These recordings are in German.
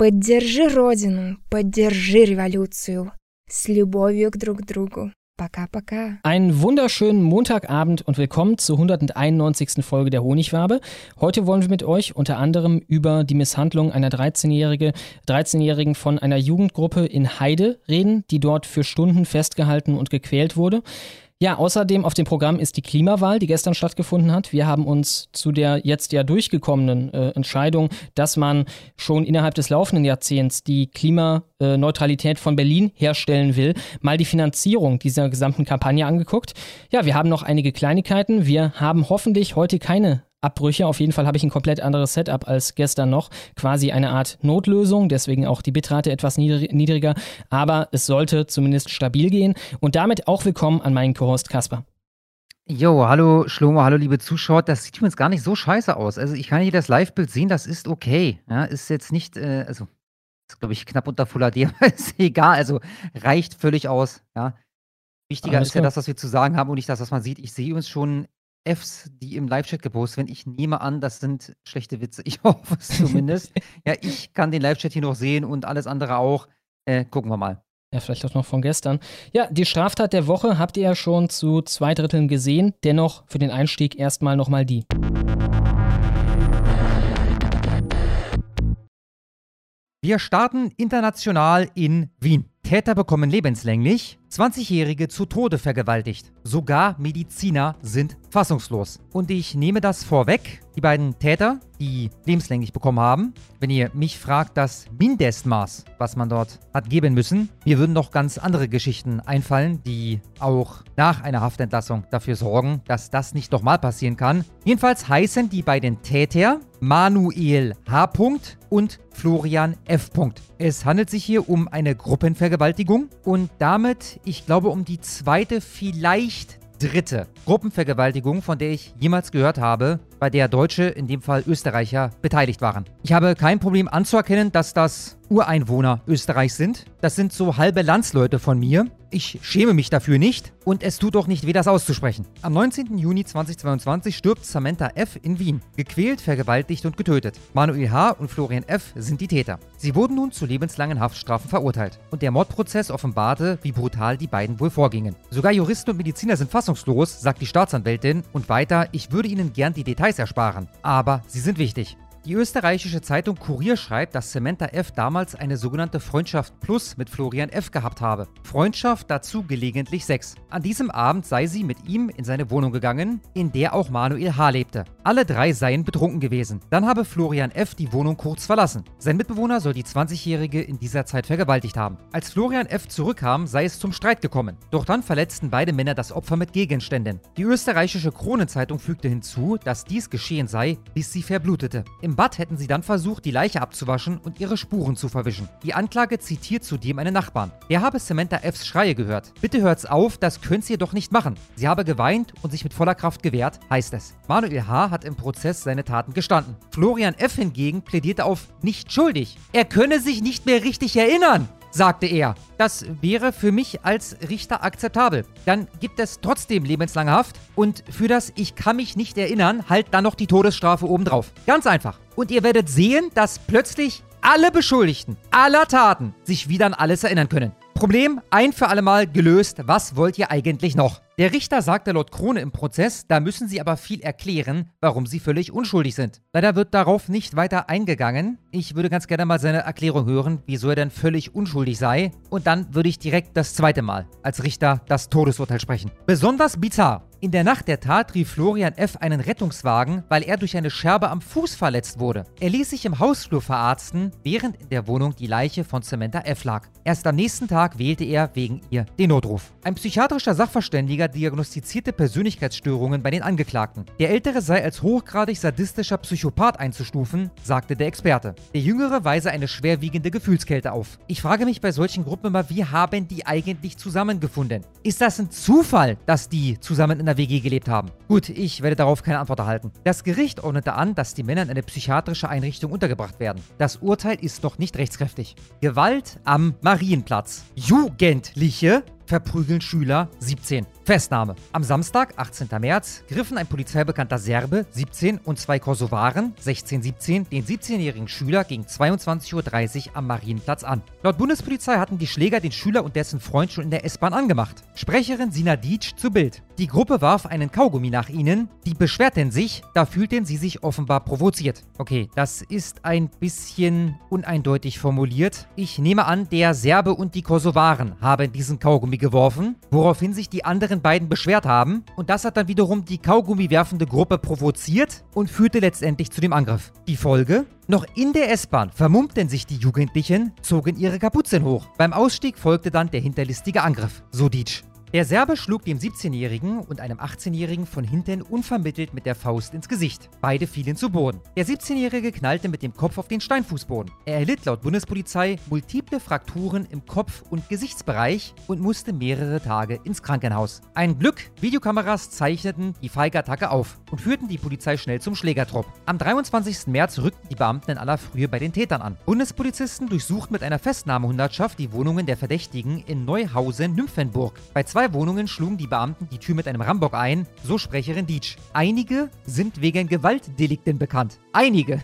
Поддержи Родину, поддержи революцию. С любовью к друг другу. Пока-пока. Einen wunderschönen Montagabend und willkommen zur 191. Folge der Honigwabe. Heute wollen wir mit euch unter anderem über die Misshandlung einer 13-Jährige, 13-Jährigen von einer Jugendgruppe in Heide reden, die dort für Stunden festgehalten und gequält wurde. Ja, außerdem auf dem Programm ist die Klimawahl, die gestern stattgefunden hat. Wir haben uns zu der jetzt ja durchgekommenen äh, Entscheidung, dass man schon innerhalb des laufenden Jahrzehnts die Klimaneutralität von Berlin herstellen will, mal die Finanzierung dieser gesamten Kampagne angeguckt. Ja, wir haben noch einige Kleinigkeiten. Wir haben hoffentlich heute keine Abbrüche. Auf jeden Fall habe ich ein komplett anderes Setup als gestern noch. Quasi eine Art Notlösung, deswegen auch die Bitrate etwas niedriger. Aber es sollte zumindest stabil gehen. Und damit auch willkommen an meinen Co-Host Kasper. Jo, hallo Schlomo, hallo liebe Zuschauer. Das sieht übrigens gar nicht so scheiße aus. Also ich kann hier das Live-Bild sehen, das ist okay. Ja, ist jetzt nicht, äh, also ist glaube ich knapp unter Full HD, aber ist egal. Also reicht völlig aus. Ja. Wichtiger Alles ist ja das, was wir zu sagen haben und nicht das, was man sieht. Ich sehe uns schon Fs, die im Live-Chat gepostet werden. Ich nehme an, das sind schlechte Witze. Ich hoffe es zumindest. ja, ich kann den Live-Chat hier noch sehen und alles andere auch. Äh, gucken wir mal. Ja, vielleicht auch noch von gestern. Ja, die Straftat der Woche habt ihr ja schon zu zwei Dritteln gesehen. Dennoch für den Einstieg erstmal nochmal die. Wir starten international in Wien. Täter bekommen lebenslänglich, 20-Jährige zu Tode vergewaltigt. Sogar Mediziner sind fassungslos. Und ich nehme das vorweg. Die beiden Täter, die lebenslänglich bekommen haben, wenn ihr mich fragt, das Mindestmaß, was man dort hat geben müssen, mir würden noch ganz andere Geschichten einfallen, die auch nach einer Haftentlassung dafür sorgen, dass das nicht nochmal passieren kann. Jedenfalls heißen die beiden Täter Manuel H. und Florian F. Es handelt sich hier um eine Gruppenvergewaltigung und damit, ich glaube, um die zweite, vielleicht dritte Gruppenvergewaltigung, von der ich jemals gehört habe, bei der Deutsche, in dem Fall Österreicher, beteiligt waren. Ich habe kein Problem anzuerkennen, dass das Ureinwohner Österreichs sind. Das sind so halbe Landsleute von mir. Ich schäme mich dafür nicht und es tut auch nicht weh, das auszusprechen. Am 19. Juni 2022 stirbt Samantha F. in Wien. Gequält, vergewaltigt und getötet. Manuel H. und Florian F. sind die Täter. Sie wurden nun zu lebenslangen Haftstrafen verurteilt. Und der Mordprozess offenbarte, wie brutal die beiden wohl vorgingen. Sogar Juristen und Mediziner sind fassungslos, sagt die Staatsanwältin. Und weiter, ich würde Ihnen gern die Details ersparen. Aber sie sind wichtig. Die österreichische Zeitung Kurier schreibt, dass Samantha F. damals eine sogenannte Freundschaft Plus mit Florian F. gehabt habe. Freundschaft dazu gelegentlich Sex. An diesem Abend sei sie mit ihm in seine Wohnung gegangen, in der auch Manuel H. lebte. Alle drei seien betrunken gewesen. Dann habe Florian F. die Wohnung kurz verlassen. Sein Mitbewohner soll die 20-Jährige in dieser Zeit vergewaltigt haben. Als Florian F. zurückkam, sei es zum Streit gekommen. Doch dann verletzten beide Männer das Opfer mit Gegenständen. Die österreichische Kronenzeitung fügte hinzu, dass dies geschehen sei, bis sie verblutete. Im im Bad hätten sie dann versucht, die Leiche abzuwaschen und ihre Spuren zu verwischen. Die Anklage zitiert zudem einen Nachbarn. Der habe Samantha Fs Schreie gehört. Bitte hört's auf, das könnt ihr doch nicht machen. Sie habe geweint und sich mit voller Kraft gewehrt, heißt es. Manuel H. hat im Prozess seine Taten gestanden. Florian F. hingegen plädierte auf nicht schuldig. Er könne sich nicht mehr richtig erinnern sagte er. Das wäre für mich als Richter akzeptabel. Dann gibt es trotzdem lebenslange Haft und für das Ich kann mich nicht erinnern, halt dann noch die Todesstrafe obendrauf. Ganz einfach. Und ihr werdet sehen, dass plötzlich alle Beschuldigten aller Taten sich wieder an alles erinnern können. Problem ein für alle Mal gelöst. Was wollt ihr eigentlich noch? Der Richter sagte laut Krone im Prozess, da müssen sie aber viel erklären, warum sie völlig unschuldig sind. Leider wird darauf nicht weiter eingegangen. Ich würde ganz gerne mal seine Erklärung hören, wieso er denn völlig unschuldig sei. Und dann würde ich direkt das zweite Mal als Richter das Todesurteil sprechen. Besonders bizarr In der Nacht der Tat rief Florian F. einen Rettungswagen, weil er durch eine Scherbe am Fuß verletzt wurde. Er ließ sich im Hausflur verarzten, während in der Wohnung die Leiche von Samantha F. lag. Erst am nächsten Tag wählte er wegen ihr den Notruf. Ein psychiatrischer Sachverständiger diagnostizierte Persönlichkeitsstörungen bei den Angeklagten. Der Ältere sei als hochgradig sadistischer Psychopath einzustufen, sagte der Experte. Der Jüngere weise eine schwerwiegende Gefühlskälte auf. Ich frage mich bei solchen Gruppen immer, wie haben die eigentlich zusammengefunden? Ist das ein Zufall, dass die zusammen in der WG gelebt haben? Gut, ich werde darauf keine Antwort erhalten. Das Gericht ordnete an, dass die Männer in eine psychiatrische Einrichtung untergebracht werden. Das Urteil ist noch nicht rechtskräftig. Gewalt am Marienplatz. Jugendliche verprügeln Schüler 17. Festnahme. Am Samstag, 18. März, griffen ein polizeibekannter Serbe, 17, und zwei Kosovaren, 16, 17, den 17-jährigen Schüler gegen 22.30 Uhr am Marienplatz an. Laut Bundespolizei hatten die Schläger den Schüler und dessen Freund schon in der S-Bahn angemacht. Sprecherin Sina Dietsch zu Bild. Die Gruppe warf einen Kaugummi nach ihnen, die beschwerten sich, da fühlten sie sich offenbar provoziert. Okay, das ist ein bisschen uneindeutig formuliert. Ich nehme an, der Serbe und die Kosovaren haben diesen Kaugummi geworfen, woraufhin sich die anderen beiden beschwert haben und das hat dann wiederum die Kaugummi werfende Gruppe provoziert und führte letztendlich zu dem Angriff. Die Folge? Noch in der S-Bahn vermummten sich die Jugendlichen, zogen ihre Kapuzen hoch. Beim Ausstieg folgte dann der hinterlistige Angriff, so Dietsch. Der Serbe schlug dem 17-Jährigen und einem 18-Jährigen von hinten unvermittelt mit der Faust ins Gesicht. Beide fielen zu Boden. Der 17-Jährige knallte mit dem Kopf auf den Steinfußboden. Er erlitt laut Bundespolizei multiple Frakturen im Kopf- und Gesichtsbereich und musste mehrere Tage ins Krankenhaus. Ein Glück, Videokameras zeichneten die feige Attacke auf und führten die Polizei schnell zum Schlägertrupp. Am 23. März rückten die Beamten in aller Frühe bei den Tätern an. Bundespolizisten durchsuchten mit einer Festnahmehundertschaft die Wohnungen der Verdächtigen in Neuhausen-Nymphenburg. Bei zwei Wohnungen schlugen die Beamten die Tür mit einem Rambock ein, so Sprecherin Dietsch. Einige sind wegen Gewaltdelikten bekannt. Einige.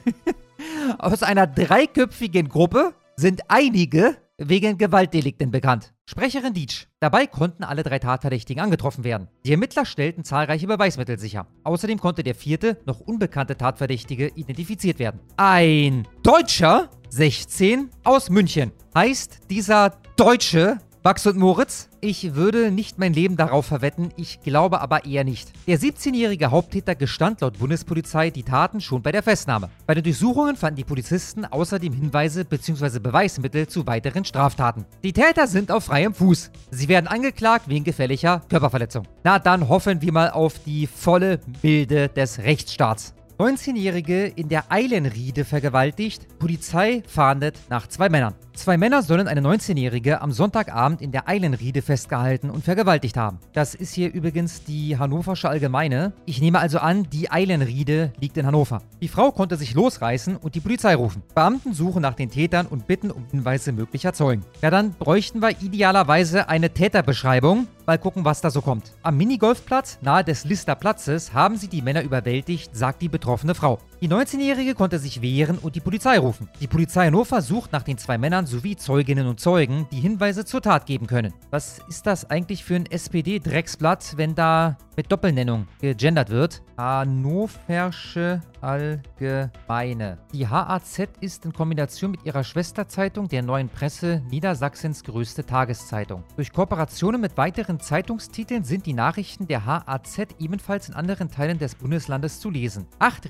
Aus einer dreiköpfigen Gruppe sind einige wegen Gewaltdelikten bekannt. Sprecherin Dietsch. Dabei konnten alle drei Tatverdächtigen angetroffen werden. Die Ermittler stellten zahlreiche Beweismittel sicher. Außerdem konnte der vierte, noch unbekannte Tatverdächtige identifiziert werden. Ein Deutscher, 16, aus München. Heißt dieser Deutsche Max und Moritz, ich würde nicht mein Leben darauf verwetten, ich glaube aber eher nicht. Der 17-jährige Haupttäter gestand laut Bundespolizei die Taten schon bei der Festnahme. Bei den Durchsuchungen fanden die Polizisten außerdem Hinweise bzw. Beweismittel zu weiteren Straftaten. Die Täter sind auf freiem Fuß. Sie werden angeklagt wegen gefährlicher Körperverletzung. Na dann hoffen wir mal auf die volle Milde des Rechtsstaats. 19-Jährige in der Eilenriede vergewaltigt. Polizei fahndet nach zwei Männern. Zwei Männer sollen eine 19-Jährige am Sonntagabend in der Eilenriede festgehalten und vergewaltigt haben. Das ist hier übrigens die Hannoversche Allgemeine. Ich nehme also an, die Eilenriede liegt in Hannover. Die Frau konnte sich losreißen und die Polizei rufen. Beamten suchen nach den Tätern und bitten um Hinweise möglicher Zeugen. Ja, dann bräuchten wir idealerweise eine Täterbeschreibung. Mal gucken, was da so kommt. Am Minigolfplatz nahe des Lister Platzes haben sie die Männer überwältigt, sagt die betroffene Frau. Die 19-Jährige konnte sich wehren und die Polizei rufen. Die Polizei Hannover sucht nach den zwei Männern sowie Zeuginnen und Zeugen, die Hinweise zur Tat geben können. Was ist das eigentlich für ein SPD-Drecksblatt, wenn da mit Doppelnennung gegendert wird? Hannoversche Allgemeine. Die HAZ ist in Kombination mit ihrer Schwesterzeitung der Neuen Presse Niedersachsens größte Tageszeitung. Durch Kooperationen mit weiteren Zeitungstiteln sind die Nachrichten der HAZ ebenfalls in anderen Teilen des Bundeslandes zu lesen. Acht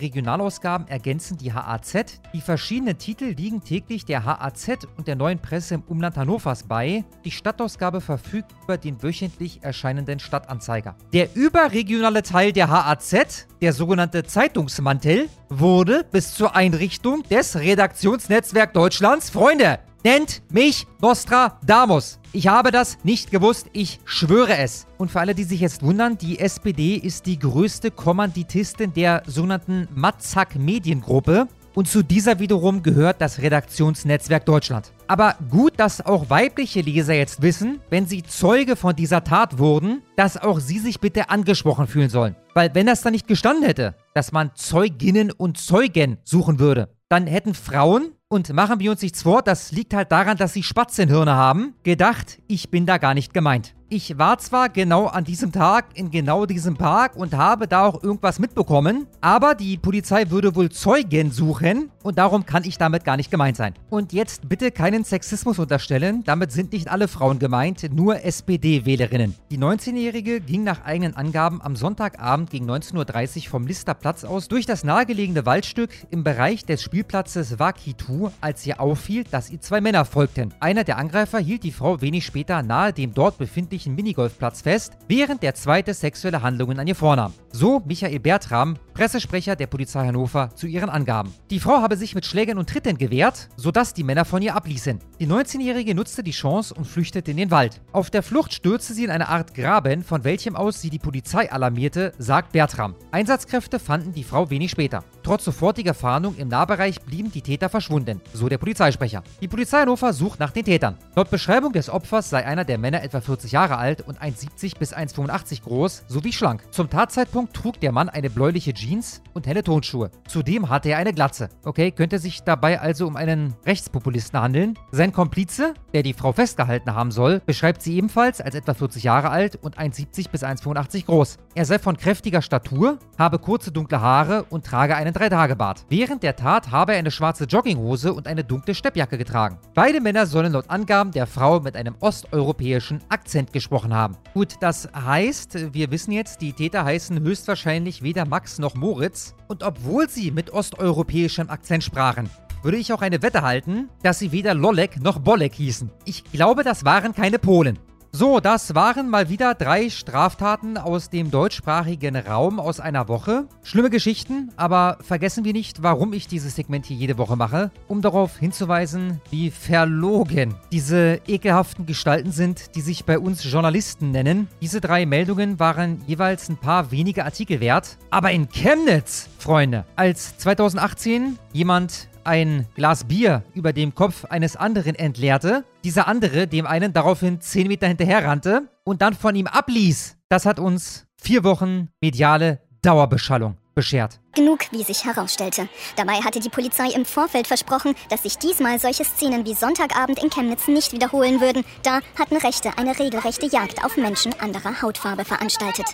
Regionalausgaben ergänzen die HAZ. Die verschiedenen Titel liegen täglich der HAZ und der Neuen Presse im Umland Hannovers bei. Die Stadtausgabe verfügt über den wöchentlich erscheinenden Stadtanzeiger. Der überregionale Teil der HAZ, der sogenannte Zeitungsmantel, wurde bis zur Einrichtung des Redaktionsnetzwerk Deutschlands, Freunde, nennt mich Nostradamus. Ich habe das nicht gewusst, ich schwöre es. Und für alle, die sich jetzt wundern, die SPD ist die größte Kommanditistin der sogenannten Matzak Mediengruppe. Und zu dieser wiederum gehört das Redaktionsnetzwerk Deutschland. Aber gut, dass auch weibliche Leser jetzt wissen, wenn sie Zeuge von dieser Tat wurden, dass auch sie sich bitte angesprochen fühlen sollen. Weil wenn das da nicht gestanden hätte, dass man Zeuginnen und Zeugen suchen würde, dann hätten Frauen, und machen wir uns nichts vor, das liegt halt daran, dass sie Spatzenhirne haben, gedacht, ich bin da gar nicht gemeint. Ich war zwar genau an diesem Tag in genau diesem Park und habe da auch irgendwas mitbekommen, aber die Polizei würde wohl Zeugen suchen und darum kann ich damit gar nicht gemeint sein. Und jetzt bitte keinen Sexismus unterstellen, damit sind nicht alle Frauen gemeint, nur SPD-Wählerinnen. Die 19-Jährige ging nach eigenen Angaben am Sonntagabend gegen 19.30 Uhr vom Listerplatz aus durch das nahegelegene Waldstück im Bereich des Spielplatzes Wakitu, als ihr auffiel, dass ihr zwei Männer folgten. Einer der Angreifer hielt die Frau wenig später nahe dem dort befindlichen Minigolfplatz fest, während der zweite sexuelle Handlungen an ihr vornahm. So Michael Bertram, Pressesprecher der Polizei Hannover, zu ihren Angaben. Die Frau habe sich mit Schlägen und Tritten gewehrt, sodass die Männer von ihr abließen. Die 19-Jährige nutzte die Chance und flüchtete in den Wald. Auf der Flucht stürzte sie in eine Art Graben, von welchem aus sie die Polizei alarmierte, sagt Bertram. Einsatzkräfte fanden die Frau wenig später. Trotz sofortiger Fahndung im Nahbereich blieben die Täter verschwunden, so der Polizeisprecher. Die Polizei Hannover sucht nach den Tätern. Laut Beschreibung des Opfers sei einer der Männer etwa 40 Jahre alt und 1,70 bis 1,85 groß sowie schlank. Zum Tatzeitpunkt trug der Mann eine bläuliche Jeans und helle Tonschuhe. Zudem hatte er eine Glatze. Okay, könnte sich dabei also um einen Rechtspopulisten handeln. Sein Komplize, der die Frau festgehalten haben soll, beschreibt sie ebenfalls als etwa 40 Jahre alt und 1,70 bis 1,85 groß. Er sei von kräftiger Statur, habe kurze dunkle Haare und trage einen Dreitagebart. Während der Tat habe er eine schwarze Jogginghose und eine dunkle Steppjacke getragen. Beide Männer sollen laut Angaben der Frau mit einem osteuropäischen Akzent gesprochen haben. Gut, das heißt, wir wissen jetzt, die Täter heißen höchstwahrscheinlich weder Max noch Moritz. Und obwohl sie mit osteuropäischem Akzent sprachen, würde ich auch eine Wette halten, dass sie weder Lolek noch Bolek hießen. Ich glaube, das waren keine Polen. So, das waren mal wieder drei Straftaten aus dem deutschsprachigen Raum aus einer Woche. Schlimme Geschichten, aber vergessen wir nicht, warum ich dieses Segment hier jede Woche mache, um darauf hinzuweisen, wie verlogen diese ekelhaften Gestalten sind, die sich bei uns Journalisten nennen. Diese drei Meldungen waren jeweils ein paar wenige Artikel wert. Aber in Chemnitz, Freunde, als 2018 jemand ein Glas Bier über dem Kopf eines anderen entleerte, dieser andere dem einen daraufhin 10 Meter hinterher rannte und dann von ihm abließ. Das hat uns vier Wochen mediale Dauerbeschallung beschert. Genug, wie sich herausstellte. Dabei hatte die Polizei im Vorfeld versprochen, dass sich diesmal solche Szenen wie Sonntagabend in Chemnitz nicht wiederholen würden. Da hatten Rechte eine regelrechte Jagd auf Menschen anderer Hautfarbe veranstaltet.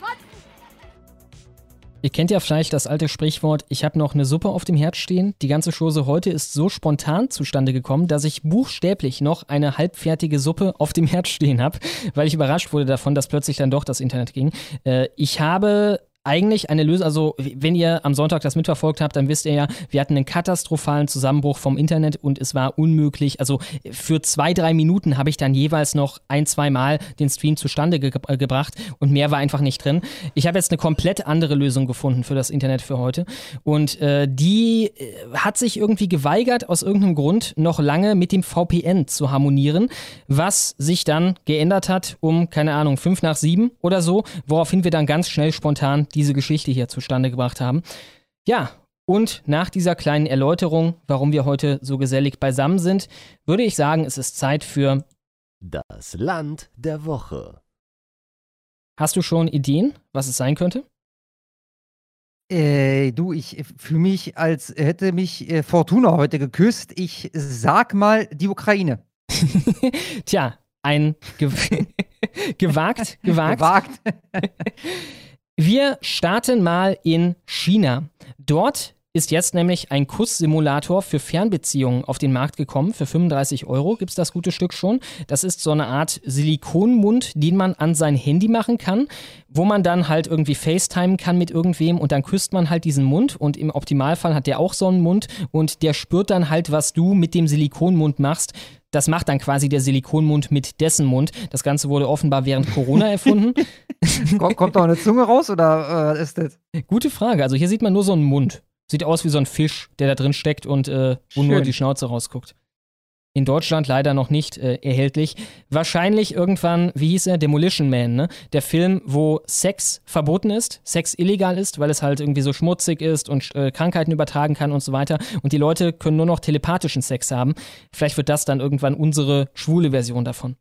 Ihr kennt ja vielleicht das alte Sprichwort, ich habe noch eine Suppe auf dem Herd stehen. Die ganze Chose heute ist so spontan zustande gekommen, dass ich buchstäblich noch eine halbfertige Suppe auf dem Herd stehen habe, weil ich überrascht wurde davon, dass plötzlich dann doch das Internet ging. Äh, ich habe eigentlich eine Lösung, also wenn ihr am Sonntag das mitverfolgt habt, dann wisst ihr ja, wir hatten einen katastrophalen Zusammenbruch vom Internet und es war unmöglich. Also für zwei, drei Minuten habe ich dann jeweils noch ein, zwei Mal den Stream zustande ge äh, gebracht und mehr war einfach nicht drin. Ich habe jetzt eine komplett andere Lösung gefunden für das Internet für heute und äh, die äh, hat sich irgendwie geweigert, aus irgendeinem Grund noch lange mit dem VPN zu harmonieren, was sich dann geändert hat um, keine Ahnung, fünf nach sieben oder so, woraufhin wir dann ganz schnell spontan diese Geschichte hier zustande gebracht haben. Ja, und nach dieser kleinen Erläuterung, warum wir heute so gesellig beisammen sind, würde ich sagen, es ist Zeit für das Land der Woche. Hast du schon Ideen, was es sein könnte? Äh, du, ich fühle mich, als hätte mich äh, Fortuna heute geküsst. Ich sag mal die Ukraine. Tja, ein ge gewagt, gewagt. Gewagt. Wir starten mal in China. Dort ist jetzt nämlich ein Kusssimulator für Fernbeziehungen auf den Markt gekommen. Für 35 Euro gibt es das gute Stück schon. Das ist so eine Art Silikonmund, den man an sein Handy machen kann, wo man dann halt irgendwie FaceTime kann mit irgendwem und dann küsst man halt diesen Mund und im Optimalfall hat der auch so einen Mund und der spürt dann halt, was du mit dem Silikonmund machst. Das macht dann quasi der Silikonmund mit dessen Mund. Das Ganze wurde offenbar während Corona erfunden. kommt, da eine Zunge raus oder äh, ist das? Gute Frage. Also hier sieht man nur so einen Mund. Sieht aus wie so ein Fisch, der da drin steckt und äh, wo Schön. nur die Schnauze rausguckt. In Deutschland leider noch nicht äh, erhältlich. Wahrscheinlich irgendwann, wie hieß er, Demolition Man, ne? Der Film, wo Sex verboten ist, Sex illegal ist, weil es halt irgendwie so schmutzig ist und äh, Krankheiten übertragen kann und so weiter. Und die Leute können nur noch telepathischen Sex haben. Vielleicht wird das dann irgendwann unsere schwule Version davon.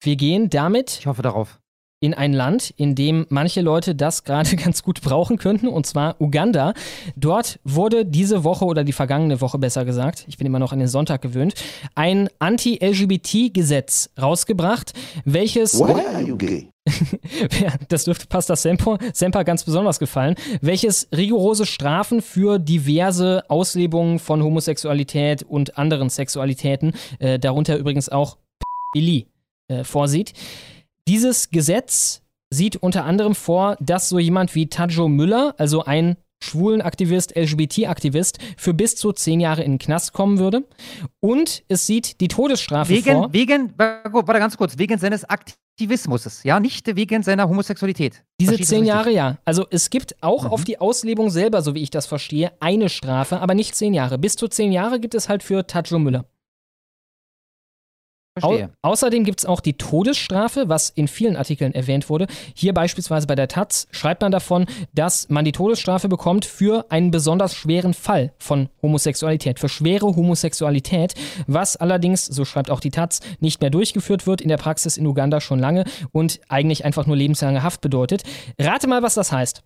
Wir gehen damit Ich hoffe darauf. In ein Land, in dem manche Leute das gerade ganz gut brauchen könnten, und zwar Uganda. Dort wurde diese Woche oder die vergangene Woche besser gesagt, ich bin immer noch an den Sonntag gewöhnt, ein Anti-LGBT-Gesetz rausgebracht, welches. Why are you gay? Das dürfte Pastor Semper, Semper ganz besonders gefallen, welches rigorose Strafen für diverse Auslebungen von Homosexualität und anderen Sexualitäten, äh, darunter übrigens auch Pädophilie, äh, vorsieht. Dieses Gesetz sieht unter anderem vor, dass so jemand wie Tajo Müller, also ein Schwulenaktivist, LGBT-Aktivist, für bis zu zehn Jahre in den Knast kommen würde. Und es sieht die Todesstrafe Wegen, vor. wegen, warte ganz kurz, wegen seines Aktivismus, ja, nicht wegen seiner Homosexualität. Diese Versteht zehn? Jahre, ja. Also es gibt auch Mhm. auf die Auslebung selber, so wie ich das verstehe, eine Strafe, aber nicht zehn Jahre. Bis zu zehn Jahre gibt es halt für Tajo Müller. Au außerdem gibt es auch die Todesstrafe, was in vielen Artikeln erwähnt wurde. Hier beispielsweise bei der Taz schreibt man davon, dass man die Todesstrafe bekommt für einen besonders schweren Fall von Homosexualität, für schwere Homosexualität, was allerdings, so schreibt auch die Taz, nicht mehr durchgeführt wird in der Praxis in Uganda schon lange und eigentlich einfach nur lebenslange Haft bedeutet. Rate mal, was das heißt.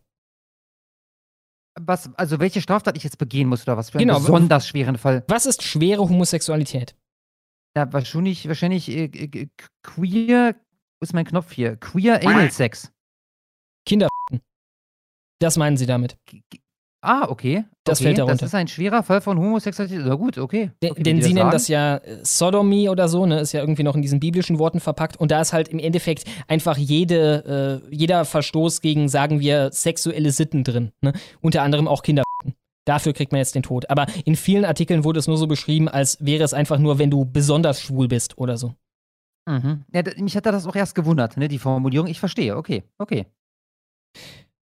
Was, also welche Straftat ich jetzt begehen muss oder was für einen Genau. besonders schweren Fall? Was ist schwere Homosexualität? Ja, wahrscheinlich, wahrscheinlich äh, äh, queer, wo ist mein Knopf hier? Queer Anal Sex. Kinder. Das meinen sie damit. Ah, okay. Das okay. fällt darunter. Das ist ein schwerer Fall von Homosexualität. Na gut, okay. Okay denn sie nennen sagen. das ja äh, Sodomie oder so, ne? Ist ja irgendwie noch in diesen biblischen Worten verpackt. Und da ist halt im Endeffekt einfach jede, äh, jeder Verstoß gegen, sagen wir, sexuelle Sitten drin. Ne? Unter anderem auch Kinder. Dafür kriegt man jetzt den Tod. Aber in vielen Artikeln wurde es nur so beschrieben, als wäre es einfach nur, wenn du besonders schwul bist oder so. Mhm. Ja, mich hat das auch erst gewundert, ne, die Formulierung. Ich verstehe, okay, okay.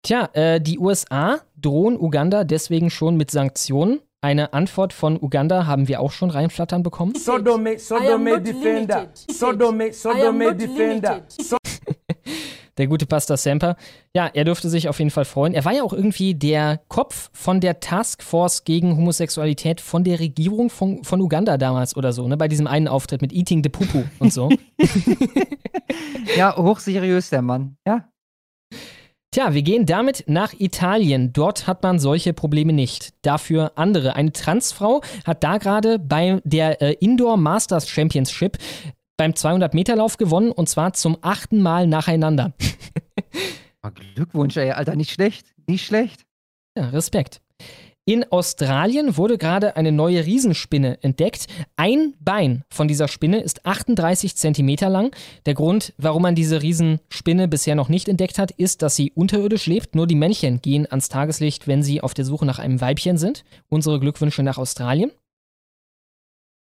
Tja, äh, die USA drohen Uganda deswegen schon mit Sanktionen. Eine Antwort von Uganda haben wir auch schon reinflattern bekommen. Sodome, Sodome Defender. Sodome, Sodome Defender. limited. Der gute Pastor Semper. Ja, er dürfte sich auf jeden Fall freuen. Er war ja auch irgendwie der Kopf von der Taskforce gegen Homosexualität von der Regierung von, von Uganda damals oder so, ne? Bei diesem einen Auftritt mit Eating the Pupu und so. Ja, hochseriös der Mann. Ja. Tja, wir gehen damit nach Italien. Dort hat man solche Probleme nicht. Dafür andere. Eine Transfrau hat da gerade bei der äh, Indoor Masters Championship beim 200-Meter-Lauf gewonnen und zwar zum achten Mal nacheinander. Ah, Glückwunsch, ey, Alter, nicht schlecht. Nicht schlecht. Ja, Respekt. In Australien wurde gerade eine neue Riesenspinne entdeckt. Ein Bein von dieser Spinne ist 38 Zentimeter lang. Der Grund, warum man diese Riesenspinne bisher noch nicht entdeckt hat, ist, dass sie unterirdisch lebt. Nur die Männchen gehen ans Tageslicht, wenn sie auf der Suche nach einem Weibchen sind. Unsere Glückwünsche nach Australien.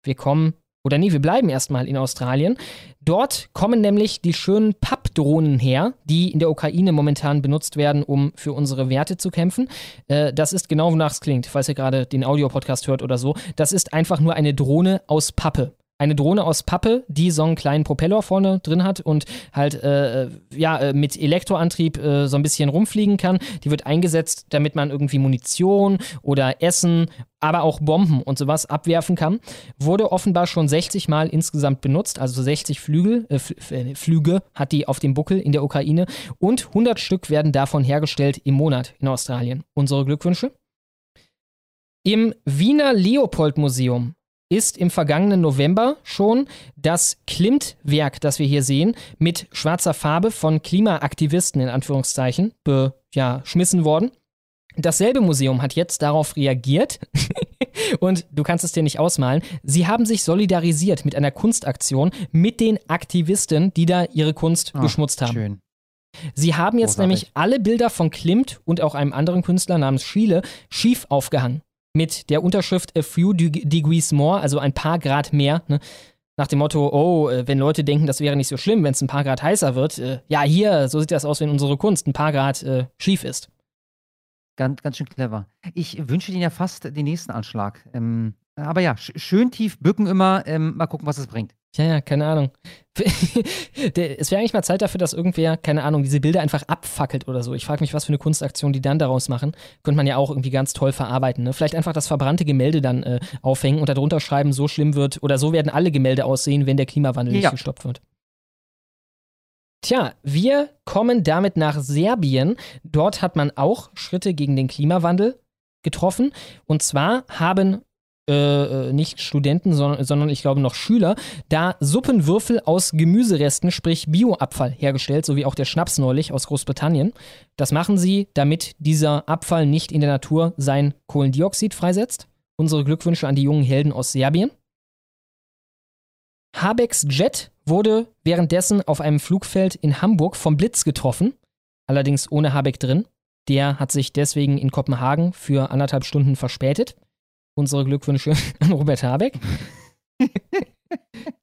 Wir kommen, oder nee, wir bleiben erstmal in Australien. Dort kommen nämlich die schönen Pappdrohnen her, die in der Ukraine momentan benutzt werden, um für unsere Werte zu kämpfen. Äh, das ist genau, wonach es klingt, falls ihr gerade den Audiopodcast hört oder so. Das ist einfach nur eine Drohne aus Pappe. Eine Drohne aus Pappe, die so einen kleinen Propeller vorne drin hat und halt äh, ja, äh, mit Elektroantrieb äh, so ein bisschen rumfliegen kann. Die wird eingesetzt, damit man irgendwie Munition oder Essen, aber auch Bomben und sowas abwerfen kann. Wurde offenbar schon 60 Mal insgesamt benutzt, also 60 Flügel, äh, äh, Flüge hat die auf dem Buckel in der Ukraine und 100 Stück werden davon hergestellt im Monat in Australien. Unsere Glückwünsche. Im Wiener Leopold-Museum ist im vergangenen November schon das Klimt-Werk, das wir hier sehen, mit schwarzer Farbe von Klimaaktivisten in Anführungszeichen beschmissen worden. Dasselbe Museum hat jetzt darauf reagiert und du kannst es dir nicht ausmalen. Sie haben sich solidarisiert mit einer Kunstaktion mit den Aktivisten, die da ihre Kunst Ah, beschmutzt haben. Schön. Sie haben jetzt Großartig. nämlich alle Bilder von Klimt und auch einem anderen Künstler namens Schiele schief aufgehangen. Mit der Unterschrift A few deg- degrees more, also ein paar Grad mehr. Ne? Nach dem Motto, oh, äh, wenn Leute denken, das wäre nicht so schlimm, wenn es ein paar Grad heißer wird. Äh, ja, hier, so sieht das aus, wenn unsere Kunst ein paar Grad äh, schief ist. Ganz, ganz schön clever. Ich wünsche dir ja fast den nächsten Anschlag. Ähm, aber ja, sch schön tief bücken immer. Ähm, mal gucken, was es bringt. Ja, ja, keine Ahnung. Es wäre eigentlich mal Zeit dafür, dass irgendwer, keine Ahnung, diese Bilder einfach abfackelt oder so. Ich frage mich, was für eine Kunstaktion die dann daraus machen. Könnte man ja auch irgendwie ganz toll verarbeiten. Ne? Vielleicht einfach das verbrannte Gemälde dann äh, aufhängen und darunter schreiben, so schlimm wird oder so werden alle Gemälde aussehen, wenn der Klimawandel Ja. nicht gestoppt wird. Tja, wir kommen damit nach Serbien. Dort hat man auch Schritte gegen den Klimawandel getroffen. Und zwar haben äh, nicht Studenten, sondern, sondern ich glaube noch Schüler, da Suppenwürfel aus Gemüseresten, sprich Bioabfall, hergestellt, so wie auch der Schnaps neulich aus Großbritannien. Das machen sie, damit dieser Abfall nicht in der Natur sein Kohlendioxid freisetzt. Unsere Glückwünsche an die jungen Helden aus Serbien. Habecks Jet wurde währenddessen auf einem Flugfeld in Hamburg vom Blitz getroffen, allerdings ohne Habeck drin. Der hat sich deswegen in Kopenhagen für anderthalb Stunden verspätet. Unsere Glückwünsche an Robert Habeck.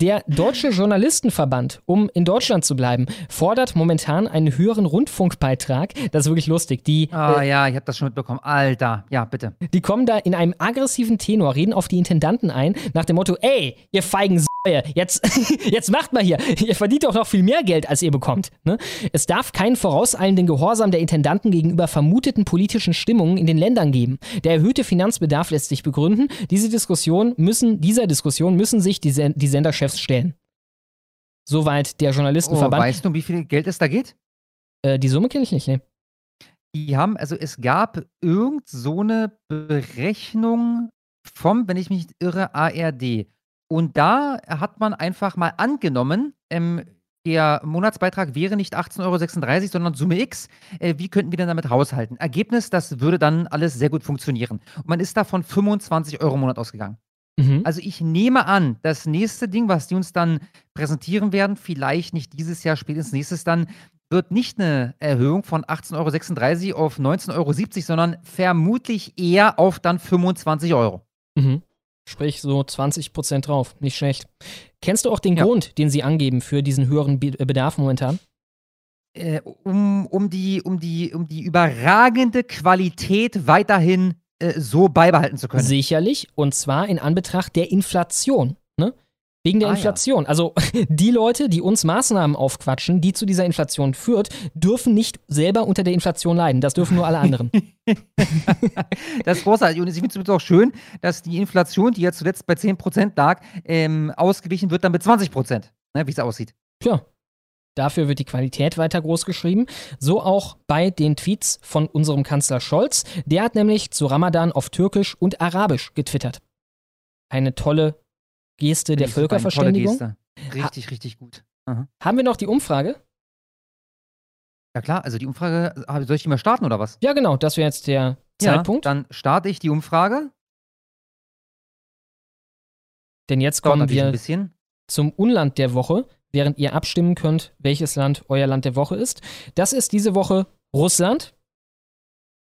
Der Deutsche Journalistenverband, um in Deutschland zu bleiben, fordert momentan einen höheren Rundfunkbeitrag. Das ist wirklich lustig. Die, Ah äh, ja, ich habe das schon mitbekommen. Alter, ja, bitte. Die kommen da in einem aggressiven Tenor, reden auf die Intendanten ein, nach dem Motto, ey, ihr feigen Säue, jetzt, jetzt macht mal hier, ihr verdient doch noch viel mehr Geld, als ihr bekommt. Ne? Es darf keinen vorauseilenden Gehorsam der Intendanten gegenüber vermuteten politischen Stimmungen in den Ländern geben. Der erhöhte Finanzbedarf lässt sich begründen. Diese Diskussion müssen, dieser Diskussion müssen sich die, die Senderchefs stellen. Soweit der Journalistenverband. Oh, weißt du, um wie viel Geld es da geht? Äh, die Summe kenne ich nicht, ne? Die haben, also es gab irgend so eine Berechnung vom, wenn ich mich nicht irre, ARD. Und da hat man einfach mal angenommen, ähm, der Monatsbeitrag wäre nicht 18,36 Euro, sondern Summe X. Äh, wie könnten wir denn damit haushalten? Ergebnis, das würde dann alles sehr gut funktionieren. Und man ist da von 25 Euro im Monat ausgegangen. Mhm. Also ich nehme an, das nächste Ding, was die uns dann präsentieren werden, vielleicht nicht dieses Jahr, spätestens nächstes dann, wird nicht eine Erhöhung von 18,36 Euro auf 19,70 Euro, sondern vermutlich eher auf dann 25 Euro. Mhm. Sprich so 20 Prozent drauf. Nicht schlecht. Kennst du auch den ja. Grund, den sie angeben für diesen höheren Bedarf momentan? Äh, um, um, die, um, die, um die überragende Qualität weiterhin äh, so beibehalten zu können. Sicherlich, und zwar in Anbetracht der Inflation. Ne? Wegen der ah, Inflation. Ja. Also die Leute, die uns Maßnahmen aufquatschen, die zu dieser Inflation führt, dürfen nicht selber unter der Inflation leiden. Das dürfen nur alle anderen. das ist großartig. Und ich finde es auch schön, dass die Inflation, die ja zuletzt bei 10% lag, ähm, ausgewichen wird dann mit 20%, ne, wie es aussieht. Tja, Dafür wird die Qualität weiter groß geschrieben. So auch bei den Tweets von unserem Kanzler Scholz. Der hat nämlich zu Ramadan auf Türkisch und Arabisch getwittert. Eine tolle Geste der Völkerverständigung. Geste. Richtig, richtig gut. Aha. Haben wir noch die Umfrage? Ja klar, also die Umfrage, ah, soll ich die mal starten oder was? Ja genau, das wäre jetzt der ja, Zeitpunkt. Dann starte ich die Umfrage. Denn jetzt kommen wir zum Unland der Woche während ihr abstimmen könnt, welches Land euer Land der Woche ist. Das ist diese Woche Russland.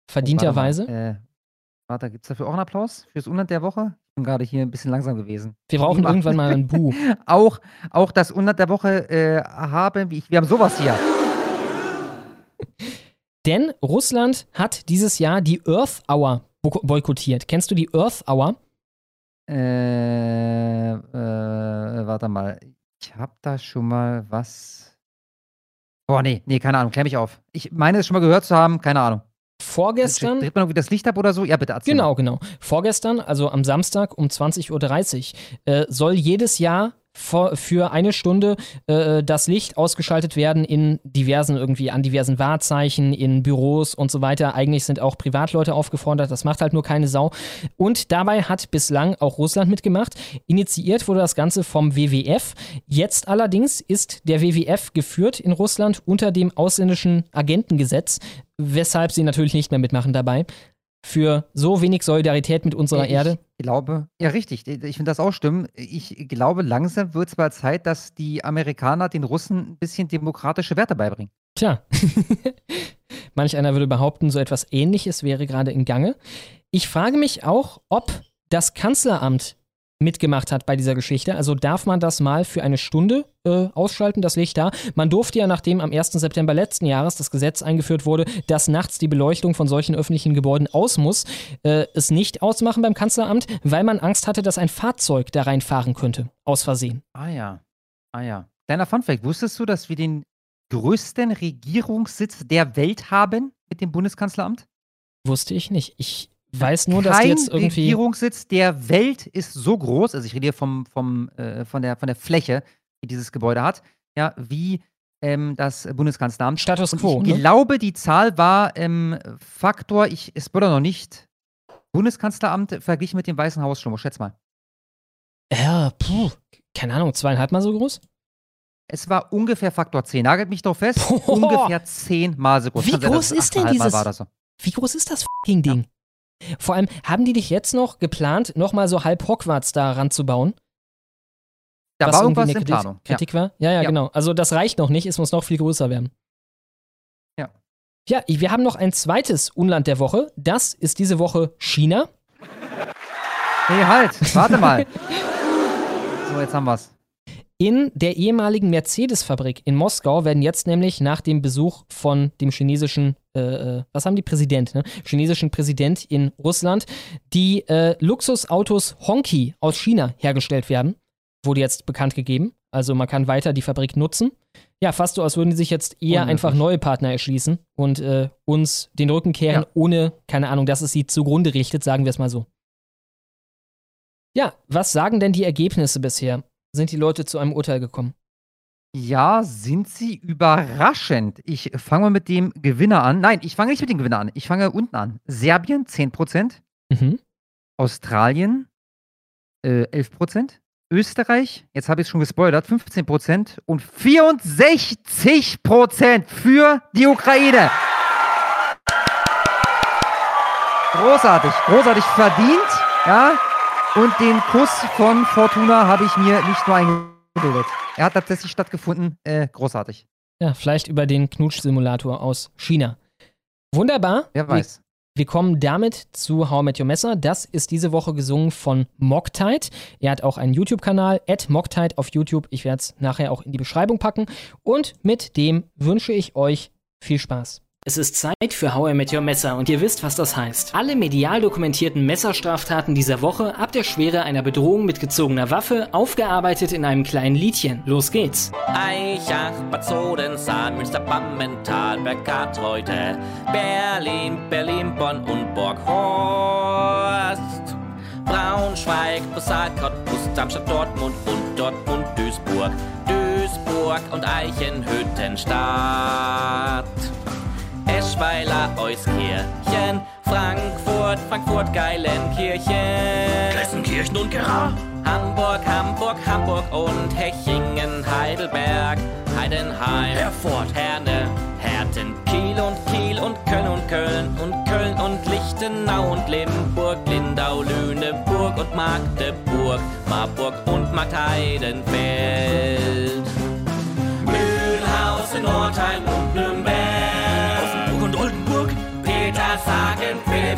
Verdienterweise. Oh, äh, warte, gibt es dafür auch einen Applaus fürs Unland der Woche? Ich bin gerade hier ein bisschen langsam gewesen. Wir brauchen irgendwann mal ein Bu. auch, auch das Unland der Woche äh, haben wir. Wir haben sowas hier. Denn Russland hat dieses Jahr die Earth Hour boykottiert. Kennst du die Earth Hour? Äh, äh, warte mal. Ich habe da schon mal was. Boah, nee, nee, keine Ahnung, klär mich auf. Ich meine es schon mal gehört zu haben, keine Ahnung. Vorgestern. Dreht man irgendwie das Licht ab oder so? Ja, bitte erzähl. Genau, genau. Vorgestern, also am Samstag um 20.30 Uhr, äh, soll jedes Jahr für eine Stunde äh, das Licht ausgeschaltet werden in diversen irgendwie an diversen Wahrzeichen, in Büros und so weiter. Eigentlich sind auch Privatleute aufgefordert, das macht halt nur keine Sau. Und dabei hat bislang auch Russland mitgemacht. Initiiert wurde das Ganze vom WWF. Jetzt allerdings ist der WWF geführt in Russland unter dem ausländischen Agentengesetz, weshalb sie natürlich nicht mehr mitmachen dabei für so wenig Solidarität mit unserer ich Erde? Ich glaube, ja, richtig. Ich finde das auch stimmen. Ich glaube, langsam wird es mal Zeit, dass die Amerikaner den Russen ein bisschen demokratische Werte beibringen. Tja. Manch einer würde behaupten, so etwas Ähnliches wäre gerade in Gange. Ich frage mich auch, ob das Kanzleramt mitgemacht hat bei dieser Geschichte. Also darf man das mal für eine Stunde äh, ausschalten, das Licht da. Man durfte ja, nachdem am 1. September letzten Jahres das Gesetz eingeführt wurde, dass nachts die Beleuchtung von solchen öffentlichen Gebäuden aus muss, äh, es nicht ausmachen beim Kanzleramt, weil man Angst hatte, dass ein Fahrzeug da reinfahren könnte, aus Versehen. Ah ja, ah ja. Kleiner Funfact, wusstest du, dass wir den größten Regierungssitz der Welt haben mit dem Bundeskanzleramt? Wusste ich nicht. Ich weiß nur, dass die jetzt irgendwie. Regierungssitz der Welt ist so groß, also ich rede hier vom, vom, äh, von, der, von der Fläche, die dieses Gebäude hat, ja, wie ähm, das Bundeskanzleramt. Status Und quo. ich Ne? glaube, die Zahl war ähm, Faktor, ich spoiler noch nicht, Bundeskanzleramt verglichen mit dem Weißen Haus schon. Schätz mal. Ja, puh, keine Ahnung, zweieinhalb Mal so groß? Es war ungefähr Faktor 10. Nagelt mich doch fest. Boah. ungefähr 10 Mal so groß. Wie groß es ist denn 8,5 Mal dieses- so. Wie groß ist das fucking Ding? Vor allem, haben die dich jetzt noch geplant, nochmal so halb Hogwarts da ranzubauen? Da was war irgendwas in Kritik, Planung. Ja. Kritik war? Ja, ja, Ja. genau. Also das reicht noch nicht, es muss noch viel größer werden. Ja. Ja, wir haben noch ein zweites Unland der Woche. Das ist diese Woche China. Nee, halt, warte mal. so, jetzt haben wir's. In der ehemaligen Mercedes-Fabrik in Moskau werden jetzt nämlich nach dem Besuch von dem chinesischen, äh, äh, was haben die Präsident, ne? Chinesischen Präsident in Russland, die äh, Luxusautos Honki aus China hergestellt werden. Wurde jetzt bekannt gegeben. Also man kann weiter die Fabrik nutzen. Ja, fast so, als würden die sich jetzt eher Unmöglich. einfach neue Partner erschließen und äh, uns den Rücken kehren, Ja. ohne, keine Ahnung, dass es sie zugrunde richtet, sagen wir es mal so. Ja, was sagen denn die Ergebnisse bisher? Sind die Leute zu einem Urteil gekommen? Ja, sind sie überraschend. Ich fange mal mit dem Gewinner an. Nein, ich fange nicht mit dem Gewinner an. Ich fange unten an. Serbien 10%, Mhm. Australien äh, 11%, Österreich, jetzt habe ich es schon gespoilert, 15% und 64% für die Ukraine. Großartig, großartig verdient, ja. Und den Kuss von Fortuna habe ich mir nicht nur eingebildet. Er hat tatsächlich stattgefunden. Äh, großartig. Ja, vielleicht über den Knutsch-Simulator aus China. Wunderbar. Wer weiß. Wir kommen damit zu How I Met Your Messer. Das ist diese Woche gesungen von Mocktide. Er hat auch einen YouTube-Kanal, at Mocktide auf YouTube. Ich werde es nachher auch in die Beschreibung packen. Und mit dem wünsche ich euch viel Spaß. Es ist Zeit für How I Met Your Messer und ihr wisst, was das heißt. Alle medial dokumentierten Messerstraftaten dieser Woche ab der Schwere einer Bedrohung mit gezogener Waffe, aufgearbeitet in einem kleinen Liedchen. Los geht's. Eichach, Bad Sodensaal, Münster, Bammental, Bergard heute, Berlin, Berlin, Bonn und Borghorst. Braunschweig, Brüssel, Darmstadt, Dortmund und Dortmund, Duisburg, Duisburg und Eichenhüttenstadt. Eschweiler, Euskirchen, Frankfurt, Frankfurt, Geilenkirchen. Gelsenkirchen und Gera. Hamburg, Hamburg, Hamburg und Hechingen, Heidelberg, Heidenheim, Erfurt, Herne, Herten, Kiel und Kiel und Köln und Köln und Köln und Lichtenau und Limburg, Lindau, Lüneburg und Magdeburg, Marburg und Marktheidenfeld. Mühlhausen, Nordheim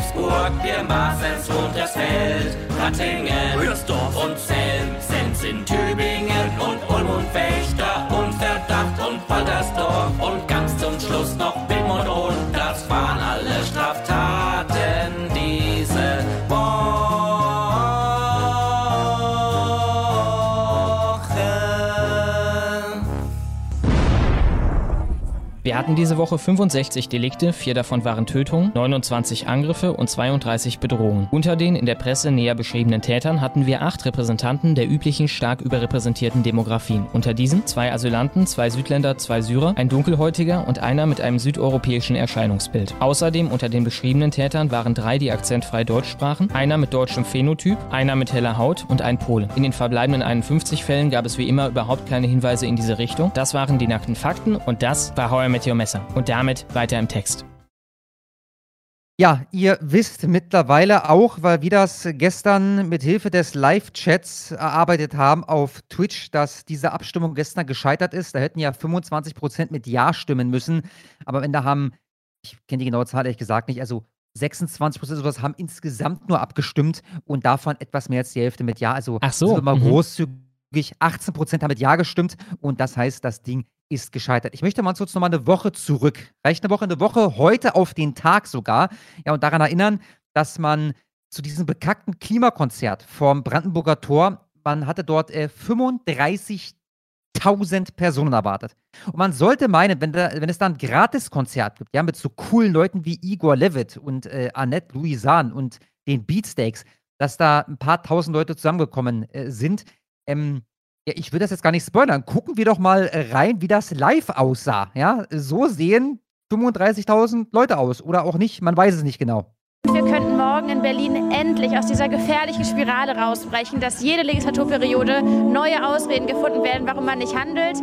Philipsburg, Pirmasens, Untersfeld, Rattingen, Rüdersdorf und Selm, Sens in Tübingen und Ulm und Fechter und Verdacht und Waltersdorf. Und ganz zum Schluss noch Wittmund Wir hatten diese Woche 65 Delikte, vier davon waren Tötungen, 29 Angriffe und 32 Bedrohungen. Unter den in der Presse näher beschriebenen Tätern hatten wir acht Repräsentanten der üblichen stark überrepräsentierten Demografien. Unter diesen zwei Asylanten, zwei Südländer, zwei Syrer, ein Dunkelhäutiger und einer mit einem südeuropäischen Erscheinungsbild. Außerdem unter den beschriebenen Tätern waren drei, die akzentfrei Deutsch sprachen, einer mit deutschem Phänotyp, einer mit heller Haut und ein Pole. In den verbleibenden 51 Fällen gab es wie immer überhaupt keine Hinweise in diese Richtung. Das waren die nackten Fakten und das war How I Your Messer. Und damit weiter im Text. Ja, ihr wisst mittlerweile auch, weil wir das gestern mit Hilfe des Live-Chats erarbeitet haben auf Twitch, dass diese Abstimmung gestern gescheitert ist. Da hätten ja 25% mit Ja stimmen müssen. Aber am Ende haben, ich kenne die genaue Zahl ehrlich gesagt nicht, also 26% sowas haben insgesamt nur abgestimmt und davon etwas mehr als die Hälfte mit Ja. Also Ach so, sind wir mal mhm. großzügig. 18% haben mit Ja gestimmt und das heißt, das Ding ist gescheitert. Ich möchte mal kurz nochmal eine Woche zurück. Reicht eine Woche, eine Woche heute auf den Tag sogar. Ja, und daran erinnern, dass man zu diesem bekackten Klimakonzert vom Brandenburger Tor, man hatte dort äh, 35.000 Personen erwartet. Und man sollte meinen, wenn, da, wenn es da ein Gratiskonzert gibt, ja, mit so coolen Leuten wie Igor Levitt und äh, Annette Louisan und den Beatsteaks, dass da ein paar tausend Leute zusammengekommen äh, sind. Ähm, Ja, ich will das jetzt gar nicht spoilern. Gucken wir doch mal rein, wie das live aussah. Ja, so sehen 35.000 Leute aus oder auch nicht, man weiß es nicht genau. Wir könnten morgen in Berlin endlich aus dieser gefährlichen Spirale rausbrechen, dass jede Legislaturperiode neue Ausreden gefunden werden, warum man nicht handelt.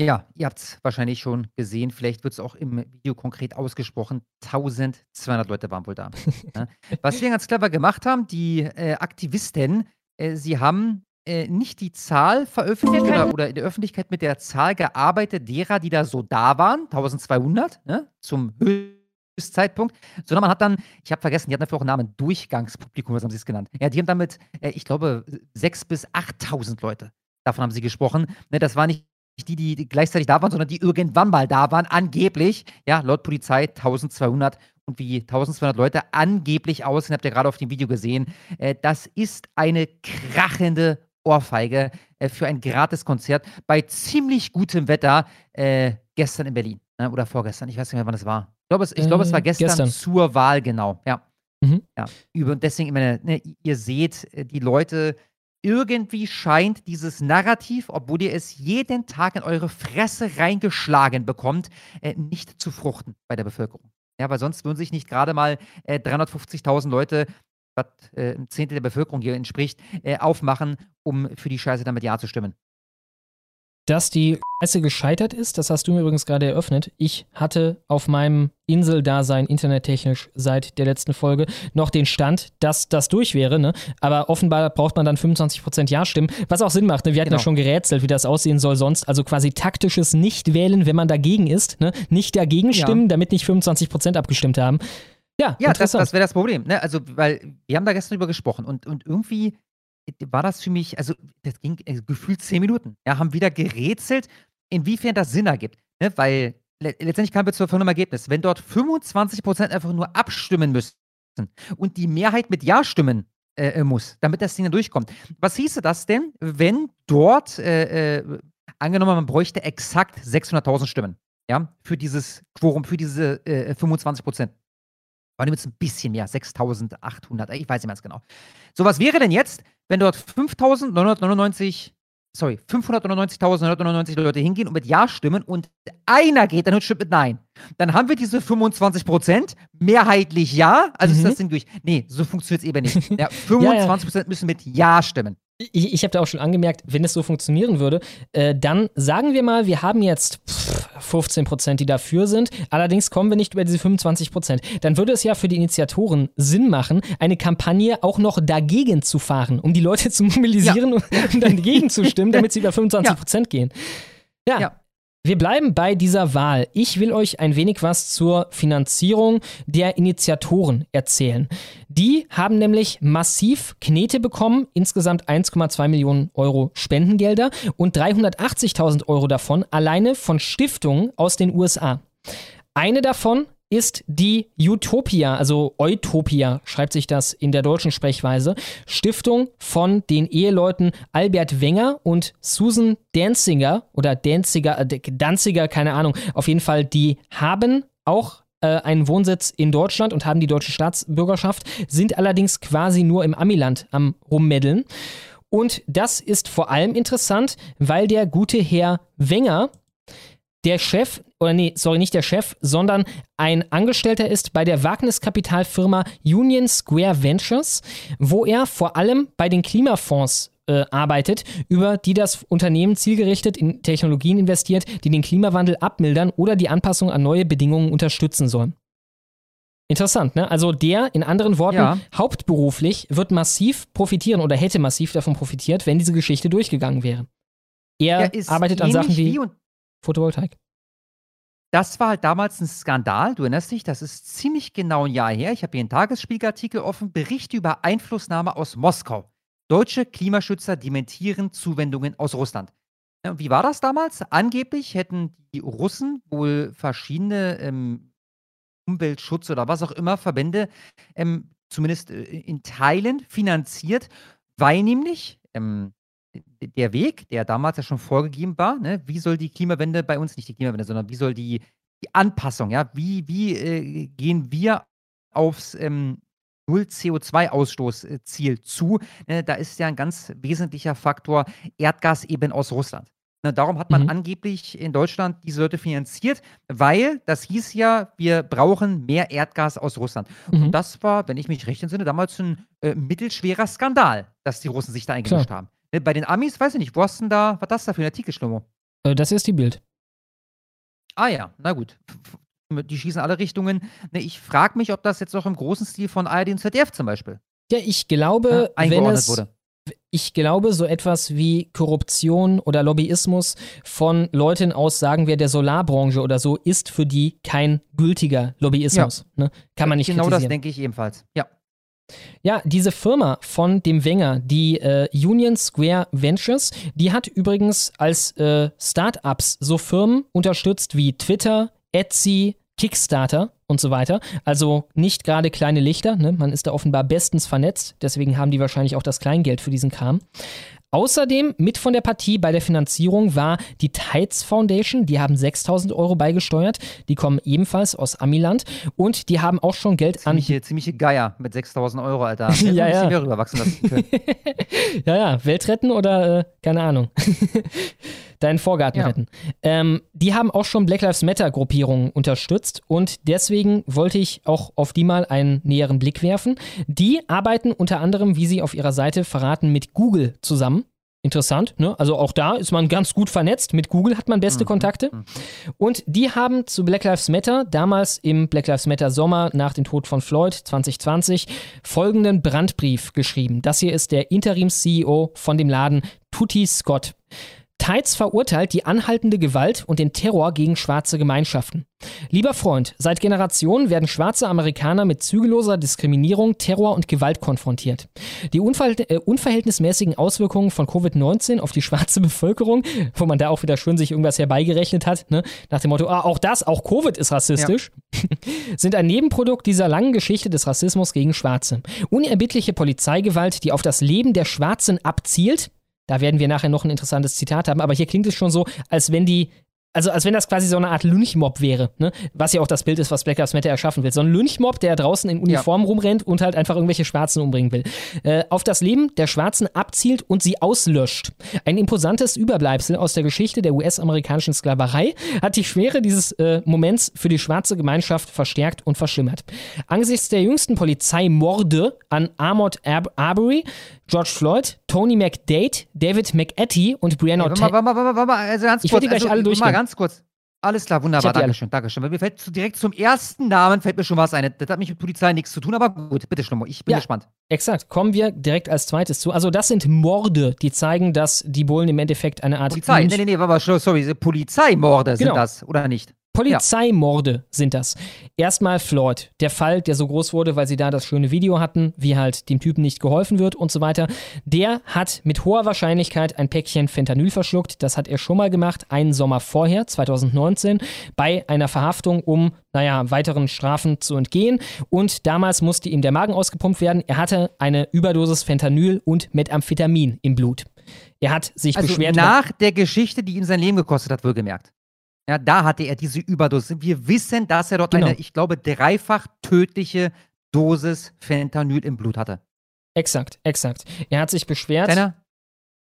Ja, ihr habt es wahrscheinlich schon gesehen. Vielleicht wird es auch im Video konkret ausgesprochen. 1200 Leute waren wohl da. ja. Was wir ganz clever gemacht haben, die äh, Aktivisten, äh, sie haben äh, nicht die Zahl veröffentlicht oder, oder, in der Öffentlichkeit mit der Zahl gearbeitet, derer, die da so da waren, 1200, ne, zum Höchstzeitpunkt, sondern man hat dann, ich habe vergessen, die hatten dafür auch einen Namen, Durchgangspublikum, was haben sie es genannt. Ja, die haben damit, äh, ich glaube, 6.000 bis 8.000 Leute. Davon haben sie gesprochen. Ne, das war nicht die, die gleichzeitig da waren, sondern die irgendwann mal da waren, angeblich, ja, laut Polizei 1200 und wie 1200 Leute angeblich aussehen, habt ihr gerade auf dem Video gesehen. Äh, das ist eine krachende Ohrfeige äh, für ein gratis Konzert bei ziemlich gutem Wetter äh, gestern in Berlin ne, oder vorgestern. Ich weiß nicht mehr, wann es war. Ich glaube, es, ich glaub, es war gestern, gestern, zur Wahl, genau. Ja. Mhm. ja. Über, deswegen, meine, ne, ihr seht, die Leute irgendwie scheint dieses Narrativ, obwohl ihr es jeden Tag in eure Fresse reingeschlagen bekommt, äh, nicht zu fruchten bei der Bevölkerung. Ja, weil sonst würden sich nicht gerade mal äh, 350.000 Leute, was äh, ein Zehntel der Bevölkerung hier entspricht, äh, aufmachen, um für die Scheiße damit Ja zu stimmen dass die Scheiße gescheitert ist. Das hast du mir übrigens gerade eröffnet. Ich hatte auf meinem Inseldasein internettechnisch seit der letzten Folge noch den Stand, dass das durch wäre. Ne? Aber offenbar braucht man dann 25% Ja-Stimmen, was auch Sinn macht. Ne? Wir hatten genau. ja schon gerätselt, wie das aussehen soll sonst. Also quasi taktisches Nicht-Wählen, wenn man dagegen ist. Ne? Nicht dagegen stimmen, ja. damit nicht 25% abgestimmt haben. Ja, ja das, das wäre das Problem. Ne? Also, weil wir haben da gestern drüber gesprochen und, und irgendwie war das für mich, also das ging äh, gefühlt zehn Minuten. Ja, haben wieder gerätselt, inwiefern das Sinn ergibt. Ne? Weil le letztendlich kamen wir zu folgendem Ergebnis. Wenn dort 25% einfach nur abstimmen müssen und die Mehrheit mit Ja stimmen äh, äh, muss, damit das Ding dann durchkommt. Was hieße das denn, wenn dort, äh, äh, angenommen, man bräuchte exakt 600.000 Stimmen, ja, für dieses Quorum, für diese 25% äh, Waren jetzt ein bisschen mehr, 6.800, ich weiß nicht mehr ganz genau. So, was wäre denn jetzt, wenn dort 5.999, sorry, 599.999 Leute hingehen und mit Ja stimmen und einer geht dann stimmt mit Nein, dann haben wir diese 25 Prozent, mehrheitlich Ja, also mhm. ist das Ding durch. Nee, so funktioniert es eben nicht. Ja, 25 Prozent ja, ja. müssen mit Ja stimmen ich, ich habe da auch schon angemerkt, wenn es so funktionieren würde, äh, dann sagen wir mal, wir haben jetzt pff, 15 Prozent, die dafür sind. Allerdings kommen wir nicht über diese 25 Prozent. Dann würde es ja für die Initiatoren Sinn machen, eine Kampagne auch noch dagegen zu fahren, um die Leute zu mobilisieren ja. und, und dagegen zu stimmen, damit sie über 25 Prozent ja. gehen. Ja. ja. Wir bleiben bei dieser Wahl. Ich will euch ein wenig was zur Finanzierung der Initiatoren erzählen. Die haben nämlich massiv Knete bekommen, insgesamt 1,2 Millionen Euro Spendengelder und 380.000 Euro davon alleine von Stiftungen aus den USA. Eine davon ist die Utopia, also Utopia schreibt sich das in der deutschen Sprechweise, Stiftung von den Eheleuten Albert Wenger und Susan Danziger oder Danziger, äh, Danziger, keine Ahnung. Auf jeden Fall, die haben auch äh, einen Wohnsitz in Deutschland und haben die deutsche Staatsbürgerschaft, sind allerdings quasi nur im Amiland am Rummeddeln. Und das ist vor allem interessant, weil der gute Herr Wenger der Chef, oder nee, sorry, nicht der Chef, sondern ein Angestellter ist bei der Wagniskapitalfirma Union Square Ventures, wo er vor allem bei den Klimafonds äh, arbeitet, über die das Unternehmen zielgerichtet in Technologien investiert, die den Klimawandel abmildern oder die Anpassung an neue Bedingungen unterstützen sollen. Interessant, ne? Also der, in anderen Worten, ja. hauptberuflich wird massiv profitieren oder hätte massiv davon profitiert, wenn diese Geschichte durchgegangen wäre. Er arbeitet an Sachen wie Photovoltaik. Das war halt damals ein Skandal. Du erinnerst dich, das ist ziemlich genau ein Jahr her. Ich habe hier einen Tagesspiegelartikel offen. Bericht über Einflussnahme aus Moskau. Deutsche Klimaschützer dementieren Zuwendungen aus Russland. Wie war das damals? Angeblich hätten die Russen wohl verschiedene ähm, Umweltschutz oder was auch immer Verbände ähm, zumindest äh, in Teilen finanziert, weil nämlich ähm, der Weg, der damals ja schon vorgegeben war, ne, wie soll die Klimawende bei uns, nicht die Klimawende, sondern wie soll die, die Anpassung, ja, wie, wie äh, gehen wir aufs ähm, Null-CO2-Ausstoßziel zu? Ne, da ist ja ein ganz wesentlicher Faktor Erdgas eben aus Russland. Ne, darum hat man Mhm. angeblich in Deutschland diese Leute finanziert, weil das hieß ja, wir brauchen mehr Erdgas aus Russland. Mhm. Und das war, wenn ich mich recht entsinne, damals ein äh, mittelschwerer Skandal, dass die Russen sich da eingemischt haben. Ne, Bei den Amis, weiß ich nicht, wo hast denn da, was das da für ein Artikel, Schlomo? Äh, das ist die Bild. Ah ja, na gut. Die schießen alle Richtungen. Ne, ich frage mich, ob das jetzt noch im großen Stil von ARD und ZDF zum Beispiel Ja, ich glaube, ne, wenn es, wurde. ich glaube, so etwas wie Korruption oder Lobbyismus von Leuten aus, sagen wir, der Solarbranche oder so, ist für die kein gültiger Lobbyismus. Ne? Kann man nicht Genau das kritisieren. denke ich ebenfalls. Ja. Ja, diese Firma von dem Wenger, die äh, Union Square Ventures, die hat übrigens als äh, Startups so Firmen unterstützt wie Twitter, Etsy, Kickstarter und so weiter. Also nicht gerade kleine Lichter, ne? man ist da offenbar bestens vernetzt, deswegen haben die wahrscheinlich auch das Kleingeld für diesen Kram. Außerdem mit von der Partie bei der Finanzierung war die Tides Foundation. Die haben 6000 Euro beigesteuert. Die kommen ebenfalls aus Amiland. Und die haben auch schon Geld an Ziemliche, ziemliche Geier mit 6000 Euro, Alter. Ja, ein bisschen ja. mehr rüberwachsen lassen können. ja, ja, Welt retten oder äh, keine Ahnung. Deinen Vorgarten Ja. retten. Ähm, die haben auch schon Black Lives Matter Gruppierungen unterstützt und deswegen wollte ich auch auf die mal einen näheren Blick werfen. Die arbeiten unter anderem, wie sie auf ihrer Seite verraten, mit Google zusammen. Interessant, ne? Also auch da ist man ganz gut vernetzt. Mit Google hat man beste Mhm, Kontakte. Und die haben zu Black Lives Matter, damals im Black Lives Matter Sommer nach dem Tod von Floyd 2020, folgenden Brandbrief geschrieben. Das hier ist der Interims-CEO von dem Laden Tutti Scott. Tides verurteilt die anhaltende Gewalt und den Terror gegen schwarze Gemeinschaften. Lieber Freund, seit Generationen werden schwarze Amerikaner mit zügelloser Diskriminierung, Terror und Gewalt konfrontiert. Die äh, unverhältnismäßigen Auswirkungen von Covid-19 auf die schwarze Bevölkerung, wo man da auch wieder schön sich irgendwas herbeigerechnet hat, ne? nach dem Motto, ah, auch das, auch Covid ist rassistisch, sind ein Nebenprodukt dieser langen Geschichte des Rassismus gegen Schwarze. Unerbittliche Polizeigewalt, die auf das Leben der Schwarzen abzielt, da werden wir nachher noch ein interessantes Zitat haben, aber hier klingt es schon so, als wenn die, also als wenn das quasi so eine Art Lynchmob wäre, ne? Was ja auch das Bild ist, was Black Lives Matter erschaffen will. So ein Lynchmob, der draußen in Uniform rumrennt und halt einfach irgendwelche Schwarzen umbringen will. Äh, auf das Leben der Schwarzen abzielt und sie auslöscht. Ein imposantes Überbleibsel aus der Geschichte der US-amerikanischen Sklaverei hat die Schwere dieses äh, Moments für die schwarze Gemeinschaft verstärkt und verschlimmert. Angesichts der jüngsten Polizeimorde an Ahmaud Ar Arbery, George Floyd, Tony McDade, David McAtee und Breonna Ey, warte Taylor. mal, warte mal, warte mal, warte mal, also ganz Ich kurz. werd die gleich also, alle Mal durchgehen. ganz kurz. Alles klar, Ich wunderbar, die alle. Dankeschön, Dankeschön. Weil mir fällt zu, direkt zum ersten Namen fällt mir schon was ein. Das hat mich mit Polizei nichts zu tun, aber gut, bitte Schlummer, ich bin Ja. gespannt. Exakt, kommen wir direkt als zweites zu. Also das sind Morde, die zeigen, dass die Bullen im Endeffekt eine Art Polizei, Lynch- nee, nee, nee, warte mal, sorry, Polizeimorde sind Genau. das, oder nicht? Polizeimorde sind das. Erstmal Floyd, der Fall, der so groß wurde, weil sie da das schöne Video hatten, wie halt dem Typen nicht geholfen wird und so weiter. Der hat mit hoher Wahrscheinlichkeit ein Päckchen Fentanyl verschluckt. Das hat er schon mal gemacht, einen Sommer vorher, 2019, bei einer Verhaftung, um, naja, weiteren Strafen zu entgehen. Und damals musste ihm der Magen ausgepumpt werden. Er hatte eine Überdosis Fentanyl und Methamphetamin im Blut. Er hat sich Also beschwert. nach der Geschichte, die ihm sein Leben gekostet hat, wohlgemerkt. Ja, da hatte er diese Überdosis. Wir wissen, dass er dort Genau. eine, ich glaube, dreifach tödliche Dosis Fentanyl im Blut hatte. Exakt, exakt. Er hat sich beschwert. Kleiner?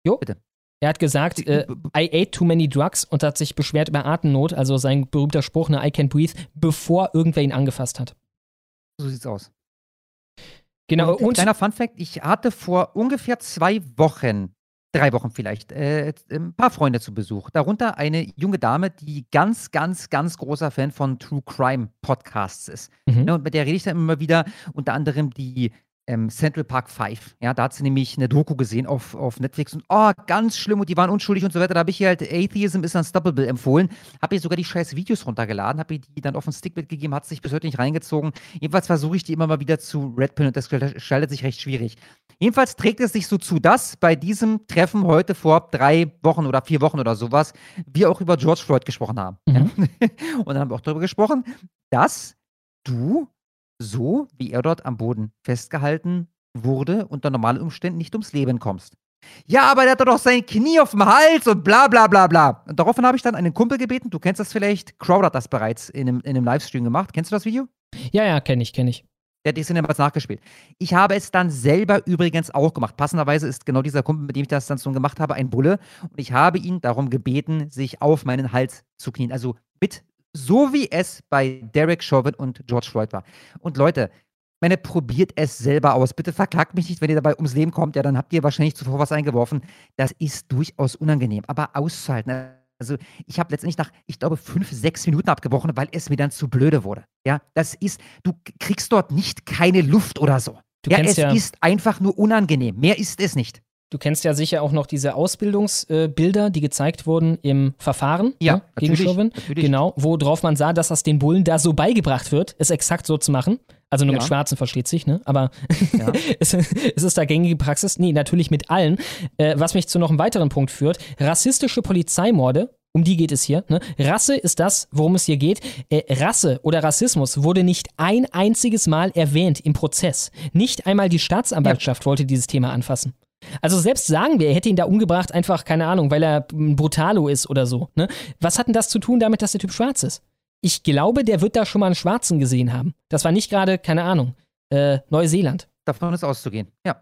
Jo. Bitte. Er hat gesagt, äh, I ate too many drugs und hat sich beschwert über Atemnot, also sein berühmter Spruch, ne, I can't breathe, bevor irgendwer ihn angefasst hat. So sieht's aus. Genau, Und, und, kleiner Funfact: Ich hatte vor ungefähr zwei Wochen, drei Wochen vielleicht, äh, ein paar Freunde zu Besuch. Darunter eine junge Dame, die ganz, ganz, ganz großer Fan von True Crime Podcasts ist. Mhm. Ne, und mit der rede ich dann immer wieder, unter anderem die ähm, Central Park 5. Ja, da hat sie nämlich eine Doku gesehen auf, auf Netflix und oh, ganz schlimm und die waren unschuldig und so weiter. Da habe ich ihr halt Atheism is Unstoppable empfohlen. Habe ihr sogar die scheiß Videos runtergeladen, habe ihr die dann auf ein Stick mitgegeben, hat sich bis heute nicht reingezogen. Jedenfalls versuche ich die immer mal wieder zu Redpin und das gestaltet sich recht schwierig. Jedenfalls trägt es sich so zu, dass bei diesem Treffen heute vor drei Wochen oder vier Wochen oder sowas wir auch über George Floyd gesprochen haben. Mhm. Und dann haben wir auch darüber gesprochen, dass du so, wie er dort am Boden festgehalten wurde, unter normalen Umständen nicht ums Leben kommst. Ja, aber der hat doch sein Knie auf dem Hals und bla bla bla bla. Und daraufhin habe ich dann einen Kumpel gebeten, du kennst das vielleicht, Crowd hat das bereits in einem, in einem Livestream gemacht. Kennst du das Video? Ja, ja, kenne ich, kenne ich. Der hat Szene damals nachgespielt. Ich habe es dann selber übrigens auch gemacht. Passenderweise ist genau dieser Kumpel, mit dem ich das dann so gemacht habe, ein Bulle. Und ich habe ihn darum gebeten, sich auf meinen Hals zu knien. Also mit, so wie es bei Derek Chauvin und George Floyd war. Und Leute, meine, probiert es selber aus. Bitte verklagt mich nicht, wenn ihr dabei ums Leben kommt. Ja, dann habt ihr wahrscheinlich zuvor was eingeworfen. Das ist durchaus unangenehm. Aber auszuhalten. Also, ich habe letztendlich nach, ich glaube, fünf, sechs Minuten abgebrochen, weil es mir dann zu blöde wurde. Ja, das ist, du kriegst dort nicht keine Luft oder so. Du ja, es ja- ist einfach nur unangenehm. Mehr ist es nicht. Du kennst ja sicher auch noch diese Ausbildungsbilder, die gezeigt wurden im Verfahren Ja, ne, gegen Chauvin. natürlich. Genau, worauf man sah, dass das den Bullen da so beigebracht wird, es exakt so zu machen. Also nur mit Ja. Schwarzen versteht sich, ne? Aber Ja. es, es ist da gängige Praxis. Nee, natürlich mit allen. Äh, was mich zu noch einem weiteren Punkt führt. Rassistische Polizeimorde. Um die geht es hier. Ne? Rasse ist das, worum es hier geht. Äh, Rasse oder Rassismus wurde nicht ein einziges Mal erwähnt im Prozess. Nicht einmal die Staatsanwaltschaft wollte dieses Thema anfassen. Also selbst sagen wir, er hätte ihn da umgebracht, einfach, keine Ahnung, weil er ein Brutalo ist oder so. Ne? Was hat denn das zu tun damit, dass der Typ schwarz ist? Ich glaube, der wird da schon mal einen Schwarzen gesehen haben. Das war nicht gerade, keine Ahnung, äh, Neuseeland. Davon ist auszugehen. Ja.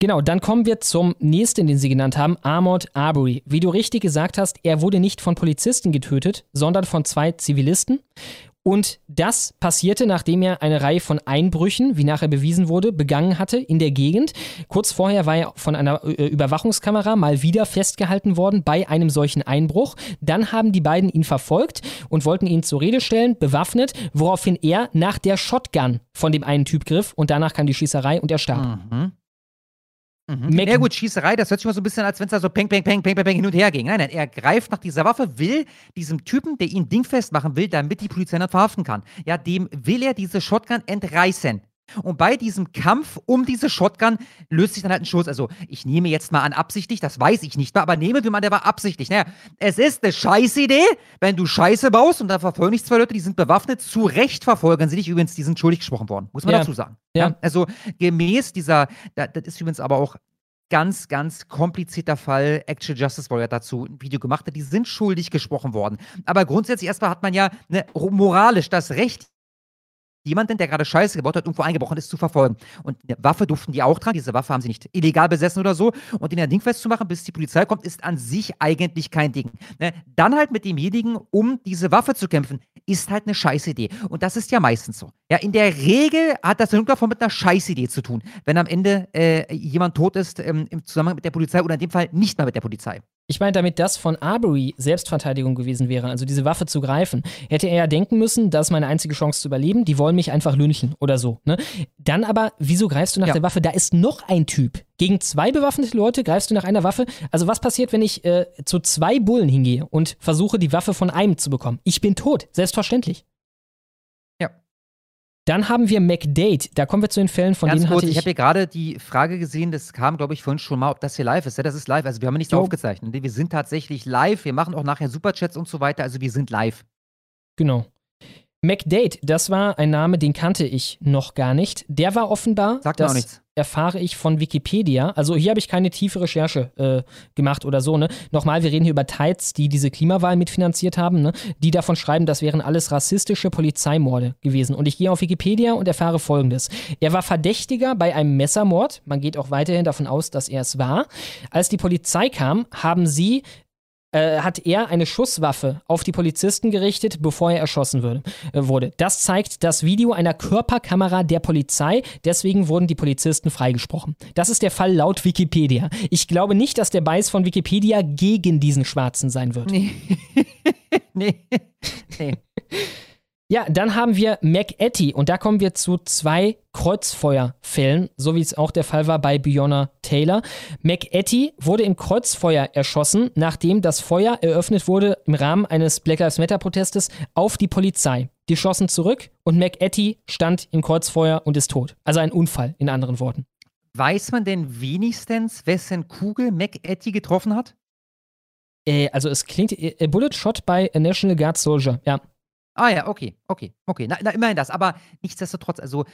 Genau, dann kommen wir zum nächsten, den Sie genannt haben, Armored Arbery. Wie du richtig gesagt hast, er wurde nicht von Polizisten getötet, sondern von zwei Zivilisten. Und das passierte, nachdem er eine Reihe von Einbrüchen, wie nachher bewiesen wurde, begangen hatte in der Gegend. Kurz vorher war er von einer äh, Überwachungskamera mal wieder festgehalten worden bei einem solchen Einbruch. Dann haben die beiden ihn verfolgt und wollten ihn zur Rede stellen, bewaffnet, woraufhin er nach der Shotgun von dem einen Typ griff und danach kam die Schießerei und er starb. Mhm. Mhm. Ja gut, Schießerei, das hört sich mal so ein bisschen, als wenn es da so peng, peng, peng, peng, peng, peng hin und her ging. Nein, nein, er greift nach dieser Waffe, will diesem Typen, der ihn dingfest machen will, damit die Polizei ihn dann verhaften kann. Ja, dem will er diese Shotgun entreißen. Und bei diesem Kampf um diese Shotgun löst sich dann halt ein Schuss. Also, ich nehme jetzt mal an absichtlich, das weiß ich nicht mehr, aber nehme wir mal, der war absichtlich. Naja, es ist eine Scheißidee, wenn du Scheiße baust und da verfolgen dich zwei Leute, die sind bewaffnet. Zu Recht verfolgen sie dich. Übrigens, die sind schuldig gesprochen worden. Muss man Ja. dazu sagen. Ja. Also, gemäß dieser, da, das ist übrigens aber auch ganz, ganz komplizierter Fall. Actual Justice Warrior hat dazu ein Video gemacht, die sind schuldig gesprochen worden. Aber grundsätzlich erstmal hat man ja ne, moralisch das Recht, jemanden, der gerade Scheiße gebaut hat, irgendwo eingebrochen ist, zu verfolgen. Und eine Waffe durften die auch tragen. Diese Waffe haben sie nicht illegal besessen oder so. Und den ja Ding festzumachen, bis die Polizei kommt, ist an sich eigentlich kein Ding. Ne? Dann halt mit demjenigen, um diese Waffe zu kämpfen, ist halt eine Scheißidee. Und das ist ja meistens so. Ja, in der Regel hat das in irgendeiner Form mit einer Scheißidee zu tun, wenn am Ende äh, jemand tot ist ähm, im Zusammenhang mit der Polizei oder in dem Fall nicht mal mit der Polizei. Ich meine, damit das von Arbery Selbstverteidigung gewesen wäre, also diese Waffe zu greifen, hätte er ja denken müssen, das ist meine einzige Chance zu überleben, die wollen mich einfach lynchen oder so. Ne? Dann aber, wieso greifst du nach Ja. der Waffe? Da ist noch ein Typ. Gegen zwei bewaffnete Leute greifst du nach einer Waffe. Also was passiert, wenn ich äh, zu zwei Bullen hingehe und versuche, die Waffe von einem zu bekommen? Ich bin tot, selbstverständlich. Dann haben wir McDade. Da kommen wir zu den Fällen, von Ganz denen kurz, hatte ich ich. habe hier gerade die Frage gesehen, das kam, glaube ich, vorhin schon mal, ob das hier live ist. Ja, das ist live. Also wir haben nichts Jo. aufgezeichnet. Wir sind tatsächlich live. Wir machen auch nachher Superchats und so weiter. Also wir sind live. Genau. McDade, das war ein Name, den kannte ich noch gar nicht. Der war offenbar, Sagt das auch nichts. erfahre ich von Wikipedia. Also hier habe ich keine tiefe Recherche äh, gemacht oder so. Ne? Nochmal, wir reden hier über Tides, die diese Klimawahl mitfinanziert haben, ne? die davon schreiben, das wären alles rassistische Polizeimorde gewesen. Und ich gehe auf Wikipedia und erfahre folgendes. Er war Verdächtiger bei einem Messermord. Man geht auch weiterhin davon aus, dass er es war. Als die Polizei kam, haben sie äh, hat er eine Schusswaffe auf die Polizisten gerichtet, bevor er erschossen würde, äh, wurde. Das zeigt das Video einer Körperkamera der Polizei. Deswegen wurden die Polizisten freigesprochen. Das ist der Fall laut Wikipedia. Ich glaube nicht, dass der Bias von Wikipedia gegen diesen Schwarzen sein wird. Nee. nee. nee. Ja, dann haben wir McEtty und da kommen wir zu zwei Kreuzfeuerfällen, so wie es auch der Fall war bei Breonna Taylor. McEtty wurde im Kreuzfeuer erschossen, nachdem das Feuer eröffnet wurde im Rahmen eines Black Lives Matter Protestes auf die Polizei. Die schossen zurück und McEtty stand im Kreuzfeuer und ist tot. Also ein Unfall, in anderen Worten. Weiß man denn wenigstens, wessen Kugel McEtty getroffen hat? Äh, also es klingt, äh, Bullet shot by a National Guard Soldier, ja. Ah ja, okay, okay, okay. Na, na immerhin das. Aber nichtsdestotrotz, also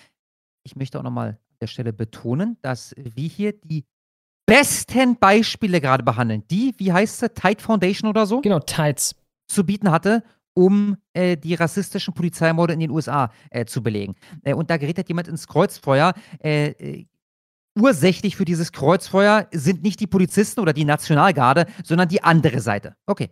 ich möchte auch nochmal an der Stelle betonen, dass wir hier die besten Beispiele gerade behandeln, die, wie heißt sie, Tide Foundation oder so? Genau, Tides. Zu bieten hatte, um äh, die rassistischen Polizeimorde in den USA äh, zu belegen. Äh, und da gerät halt jemand ins Kreuzfeuer. Äh, äh, ursächlich für dieses Kreuzfeuer sind nicht die Polizisten oder die Nationalgarde, sondern die andere Seite. Okay.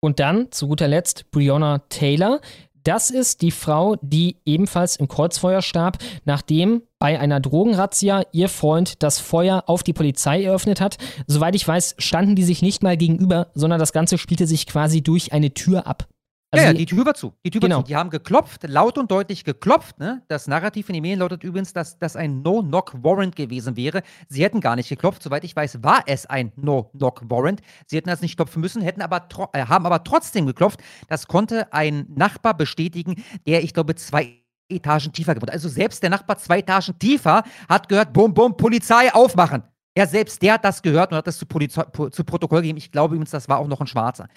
Und dann zu guter Letzt Breonna Taylor. Das ist die Frau, die ebenfalls im Kreuzfeuer starb, nachdem bei einer Drogenrazzia ihr Freund das Feuer auf die Polizei eröffnet hat. Soweit ich weiß, standen die sich nicht mal gegenüber, sondern das Ganze spielte sich quasi durch eine Tür ab. Also ja, ja, die Tür war zu. Die Tür Genau. war zu. Die haben geklopft, laut und deutlich geklopft. Ne? Das Narrativ in den Medien lautet übrigens, dass das ein No-Knock-Warrant gewesen wäre. Sie hätten gar nicht geklopft. Soweit ich weiß, war es ein No-Knock-Warrant. Sie hätten das nicht klopfen müssen, hätten aber äh, haben aber trotzdem geklopft. Das konnte ein Nachbar bestätigen, der, ich glaube, zwei Etagen tiefer gewohnt. Also selbst der Nachbar zwei Etagen tiefer hat gehört, bum, bum, Polizei aufmachen. Ja, selbst der hat das gehört und hat das zu, Polizei, po- zu Protokoll gegeben. Ich glaube übrigens, das war auch noch ein Schwarzer.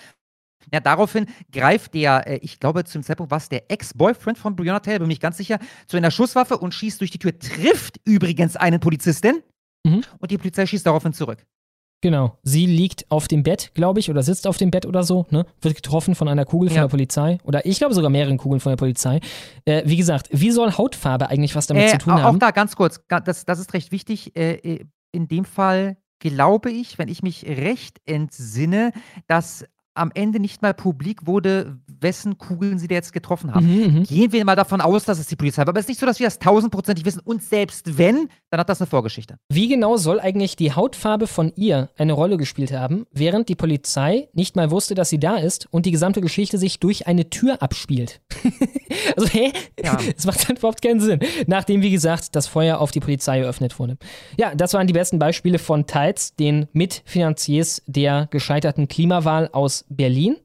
Ja, daraufhin greift der, äh, ich glaube, zum Zeitpunkt war es der Ex-Boyfriend von Breonna Taylor, bin nicht ganz sicher, zu einer Schusswaffe und schießt durch die Tür, trifft übrigens einen Polizistin Mhm. und die Polizei schießt daraufhin zurück. Genau. Sie liegt auf dem Bett, glaube ich, oder sitzt auf dem Bett oder so, ne? Wird getroffen von einer Kugel von Ja. der Polizei. Oder ich glaube sogar mehreren Kugeln von der Polizei. Äh, wie gesagt, wie soll Hautfarbe eigentlich was damit Äh, zu tun au- haben? Auch da ganz kurz, das, das ist recht wichtig. Äh, äh, in dem Fall glaube ich, wenn ich mich recht entsinne, dass am Ende nicht mal publik wurde, wessen Kugeln sie da jetzt getroffen haben. Mhm, mhm. Gehen wir mal davon aus, dass es die Polizei war. Aber es ist nicht so, dass wir das tausendprozentig wissen. Und selbst wenn, dann hat das eine Vorgeschichte. Wie genau soll eigentlich die Hautfarbe von ihr eine Rolle gespielt haben, während die Polizei nicht mal wusste, dass sie da ist und die gesamte Geschichte sich durch eine Tür abspielt? also, hä? Ja. Das macht halt überhaupt keinen Sinn. Nachdem, wie gesagt, das Feuer auf die Polizei eröffnet wurde. Ja, das waren die besten Beispiele von Tides, den Mitfinanziers der gescheiterten Klimawahl aus Berlin.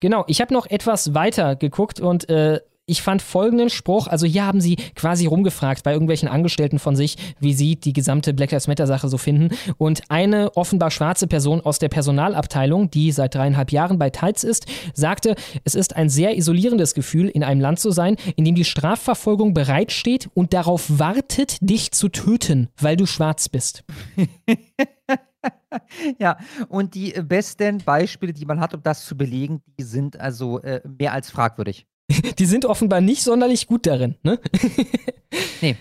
Genau, ich habe noch etwas weiter geguckt und äh, ich fand folgenden Spruch, also hier haben sie quasi rumgefragt bei irgendwelchen Angestellten von sich, wie sie die gesamte Black Lives Matter Sache so finden. Und eine offenbar schwarze Person aus der Personalabteilung, die seit dreieinhalb Jahren bei Tides ist, sagte, es ist ein sehr isolierendes Gefühl, in einem Land zu sein, in dem die Strafverfolgung bereitsteht und darauf wartet, dich zu töten, weil du schwarz bist. Ja, und die äh, besten Beispiele, die man hat, um das zu belegen, die sind also äh, mehr als fragwürdig. Die sind offenbar nicht sonderlich gut darin, ne? Nee.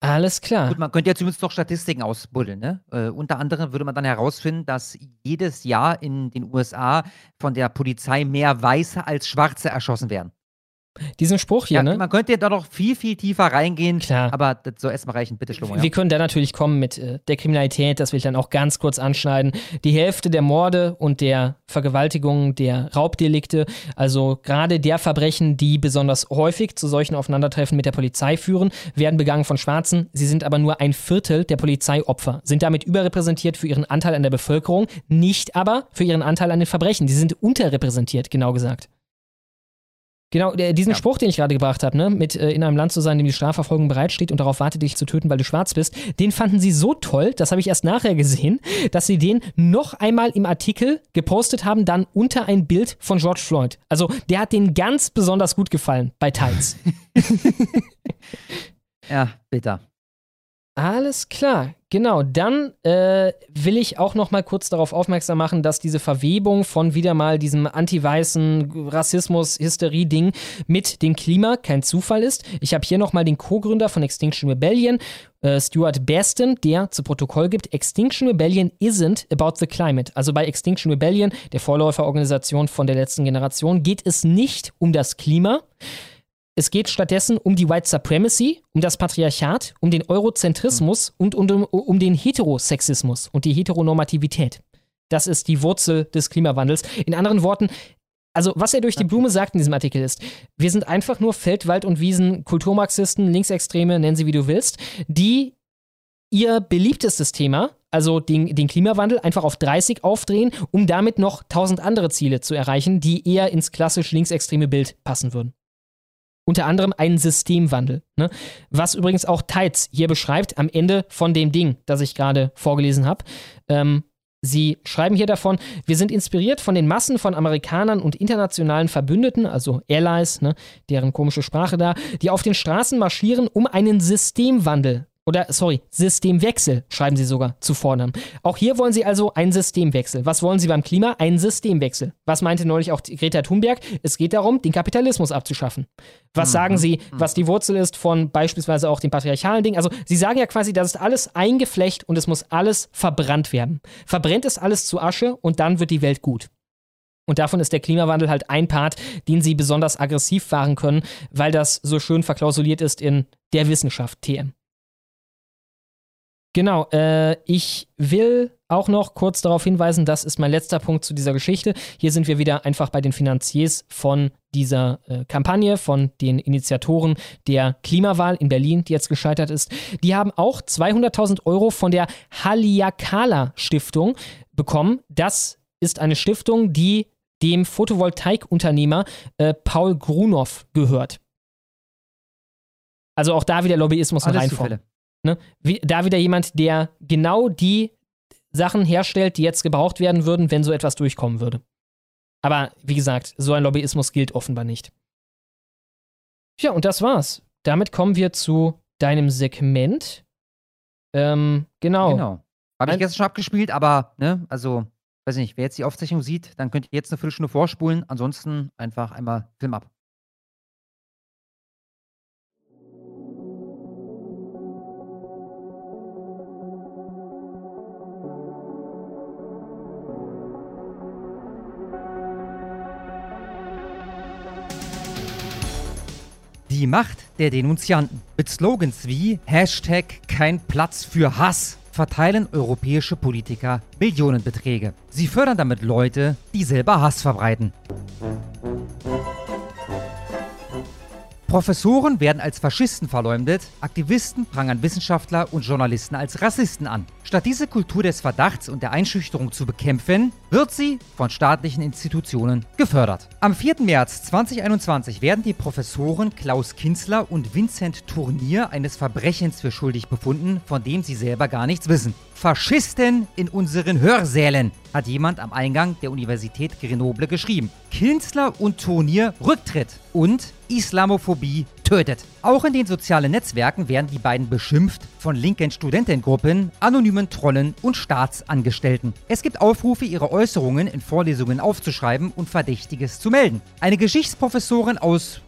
Alles klar. Gut, man könnte ja zumindest noch Statistiken ausbuddeln. Ne? Äh, unter anderem würde man dann herausfinden, dass jedes Jahr in den USA von der Polizei mehr Weiße als Schwarze erschossen werden. Diesen Spruch hier, Ja, ne? Man könnte ja da noch viel, viel tiefer reingehen. Klar. Aber das soll erstmal reichen. Bitte, Schlummer. Wir Ja. können da natürlich kommen mit äh, der Kriminalität, das will ich dann auch ganz kurz anschneiden. Die Hälfte der Morde und der Vergewaltigungen, der Raubdelikte, also gerade der Verbrechen, die besonders häufig zu solchen Aufeinandertreffen mit der Polizei führen, werden begangen von Schwarzen. Sie sind aber nur ein Viertel der Polizeiopfer, sind damit überrepräsentiert für ihren Anteil an der Bevölkerung, nicht aber für ihren Anteil an den Verbrechen. Die sind unterrepräsentiert, genau gesagt. Genau, der, diesen Ja. Spruch, den ich gerade gebracht habe, ne, mit äh, in einem Land zu sein, in dem die Strafverfolgung bereitsteht und darauf wartet, dich zu töten, weil du schwarz bist, den fanden sie so toll, das habe ich erst nachher gesehen, dass sie den noch einmal im Artikel gepostet haben, dann unter ein Bild von George Floyd. Also der hat denen ganz besonders gut gefallen bei Tides. ja, bitter. Alles klar, genau. Dann äh, will ich auch noch mal kurz darauf aufmerksam machen, dass diese Verwebung von wieder mal diesem anti-weißen Rassismus-Hysterie-Ding mit dem Klima kein Zufall ist. Ich habe hier noch mal den Co-Gründer von Extinction Rebellion, äh, Stuart Baston, der zu Protokoll gibt, Extinction Rebellion isn't about the climate. Also bei Extinction Rebellion, der Vorläuferorganisation von der letzten Generation, geht es nicht um das Klima, es geht stattdessen um die White Supremacy, um das Patriarchat, um den Eurozentrismus und um, um, um den Heterosexismus und die Heteronormativität. Das ist die Wurzel des Klimawandels. In anderen Worten, also was er durch die Blume sagt in diesem Artikel ist, wir sind einfach nur Feld, Wald und Wiesen, Kulturmarxisten, Linksextreme, nennen sie wie du willst, die ihr beliebtestes Thema, also den, den Klimawandel, einfach auf 30 aufdrehen, um damit noch tausend andere Ziele zu erreichen, die eher ins klassisch linksextreme Bild passen würden unter anderem einen Systemwandel. Ne? Was übrigens auch Tides hier beschreibt am Ende von dem Ding, das ich gerade vorgelesen habe. Ähm, Sie schreiben hier davon, wir sind inspiriert von den Massen von Amerikanern und internationalen Verbündeten, also Allies, ne, deren komische Sprache da, die auf den Straßen marschieren, um einen Systemwandel Oder, sorry, Systemwechsel schreiben sie sogar zu Vornamen. Auch hier wollen sie also einen Systemwechsel. Was wollen sie beim Klima? Einen Systemwechsel. Was meinte neulich auch Greta Thunberg? Es geht darum, den Kapitalismus abzuschaffen. Was mhm. sagen sie, mhm. was die Wurzel ist von beispielsweise auch dem patriarchalen Ding? Also, sie sagen ja quasi, das ist alles eingeflecht und es muss alles verbrannt werden. Verbrennt es alles zu Asche und dann wird die Welt gut. Und davon ist der Klimawandel halt ein Part, den sie besonders aggressiv fahren können, weil das so schön verklausuliert ist in der Wissenschaft TM. Genau, äh, ich will auch noch kurz darauf hinweisen, das ist mein letzter Punkt zu dieser Geschichte. Hier sind wir wieder einfach bei den Finanziers von dieser äh, Kampagne, von den Initiatoren der Klimawahl in Berlin, die jetzt gescheitert ist. Die haben auch 200.000 Euro von der Haliakala Stiftung bekommen. Das ist eine Stiftung, die dem Photovoltaikunternehmer äh, Paul Grunow gehört. Also auch da wieder Lobbyismus Alles reinfallen. Ne? Wie, da wieder jemand, der genau die Sachen herstellt, die jetzt gebraucht werden würden, wenn so etwas durchkommen würde. Aber wie gesagt, so ein Lobbyismus gilt offenbar nicht. Tja, und das war's. Damit kommen wir zu deinem Segment. Ähm, genau. Genau. Habe ich gestern schon abgespielt, aber, ne, also, weiß nicht, wer jetzt die Aufzeichnung sieht, dann könnt ihr jetzt eine Viertelstunde vorspulen. Ansonsten einfach einmal Film ab. Die Macht der Denunzianten. Mit Slogans wie Hashtag kein Platz für Hass verteilen europäische Politiker Millionenbeträge. Sie fördern damit Leute, die selber Hass verbreiten. Professoren werden als Faschisten verleumdet, Aktivisten prangern Wissenschaftler und Journalisten als Rassisten an. Statt diese Kultur des Verdachts und der Einschüchterung zu bekämpfen, wird sie von staatlichen Institutionen gefördert. Am 4. März 2021 werden die Professoren Klaus Kinzler und Vincent Tournier eines Verbrechens für schuldig befunden, von dem sie selber gar nichts wissen. Faschisten in unseren Hörsälen, hat jemand am Eingang der Universität Grenoble geschrieben. Kinzler und Turnier Rücktritt und Islamophobie tötet. Auch in den sozialen Netzwerken werden die beiden beschimpft von linken Studentengruppen, anonymen Trollen und Staatsangestellten. Es gibt Aufrufe, ihre Äußerungen in Vorlesungen aufzuschreiben und Verdächtiges zu melden. Eine Geschichtsprofessorin aus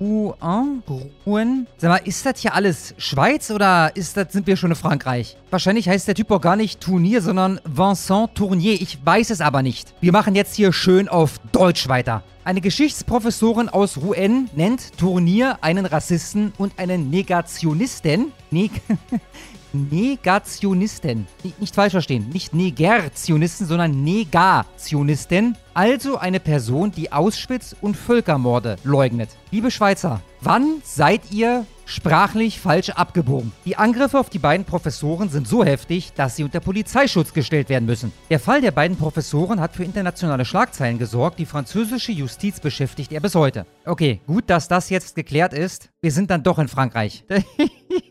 Rouen? Rouen? Sag mal, ist das hier alles Schweiz oder ist das, sind wir schon in Frankreich? Wahrscheinlich heißt der Typ auch gar nicht Tournier, sondern Vincent Tournier. Ich weiß es aber nicht. Wir machen jetzt hier schön auf Deutsch weiter. Eine Geschichtsprofessorin aus Rouen nennt Tournier einen Rassisten und einen Negationisten. Neg Negationisten. Nicht, falsch verstehen. Nicht Negertionisten, sondern Negationisten. Also eine Person, die Auschwitz und Völkermorde leugnet. Liebe Schweizer, wann seid ihr sprachlich falsch abgebogen? Die Angriffe auf die beiden Professoren sind so heftig, dass sie unter Polizeischutz gestellt werden müssen. Der Fall der beiden Professoren hat für internationale Schlagzeilen gesorgt. Die französische Justiz beschäftigt er bis heute. Okay, gut, dass das jetzt geklärt ist. Wir sind dann doch in Frankreich.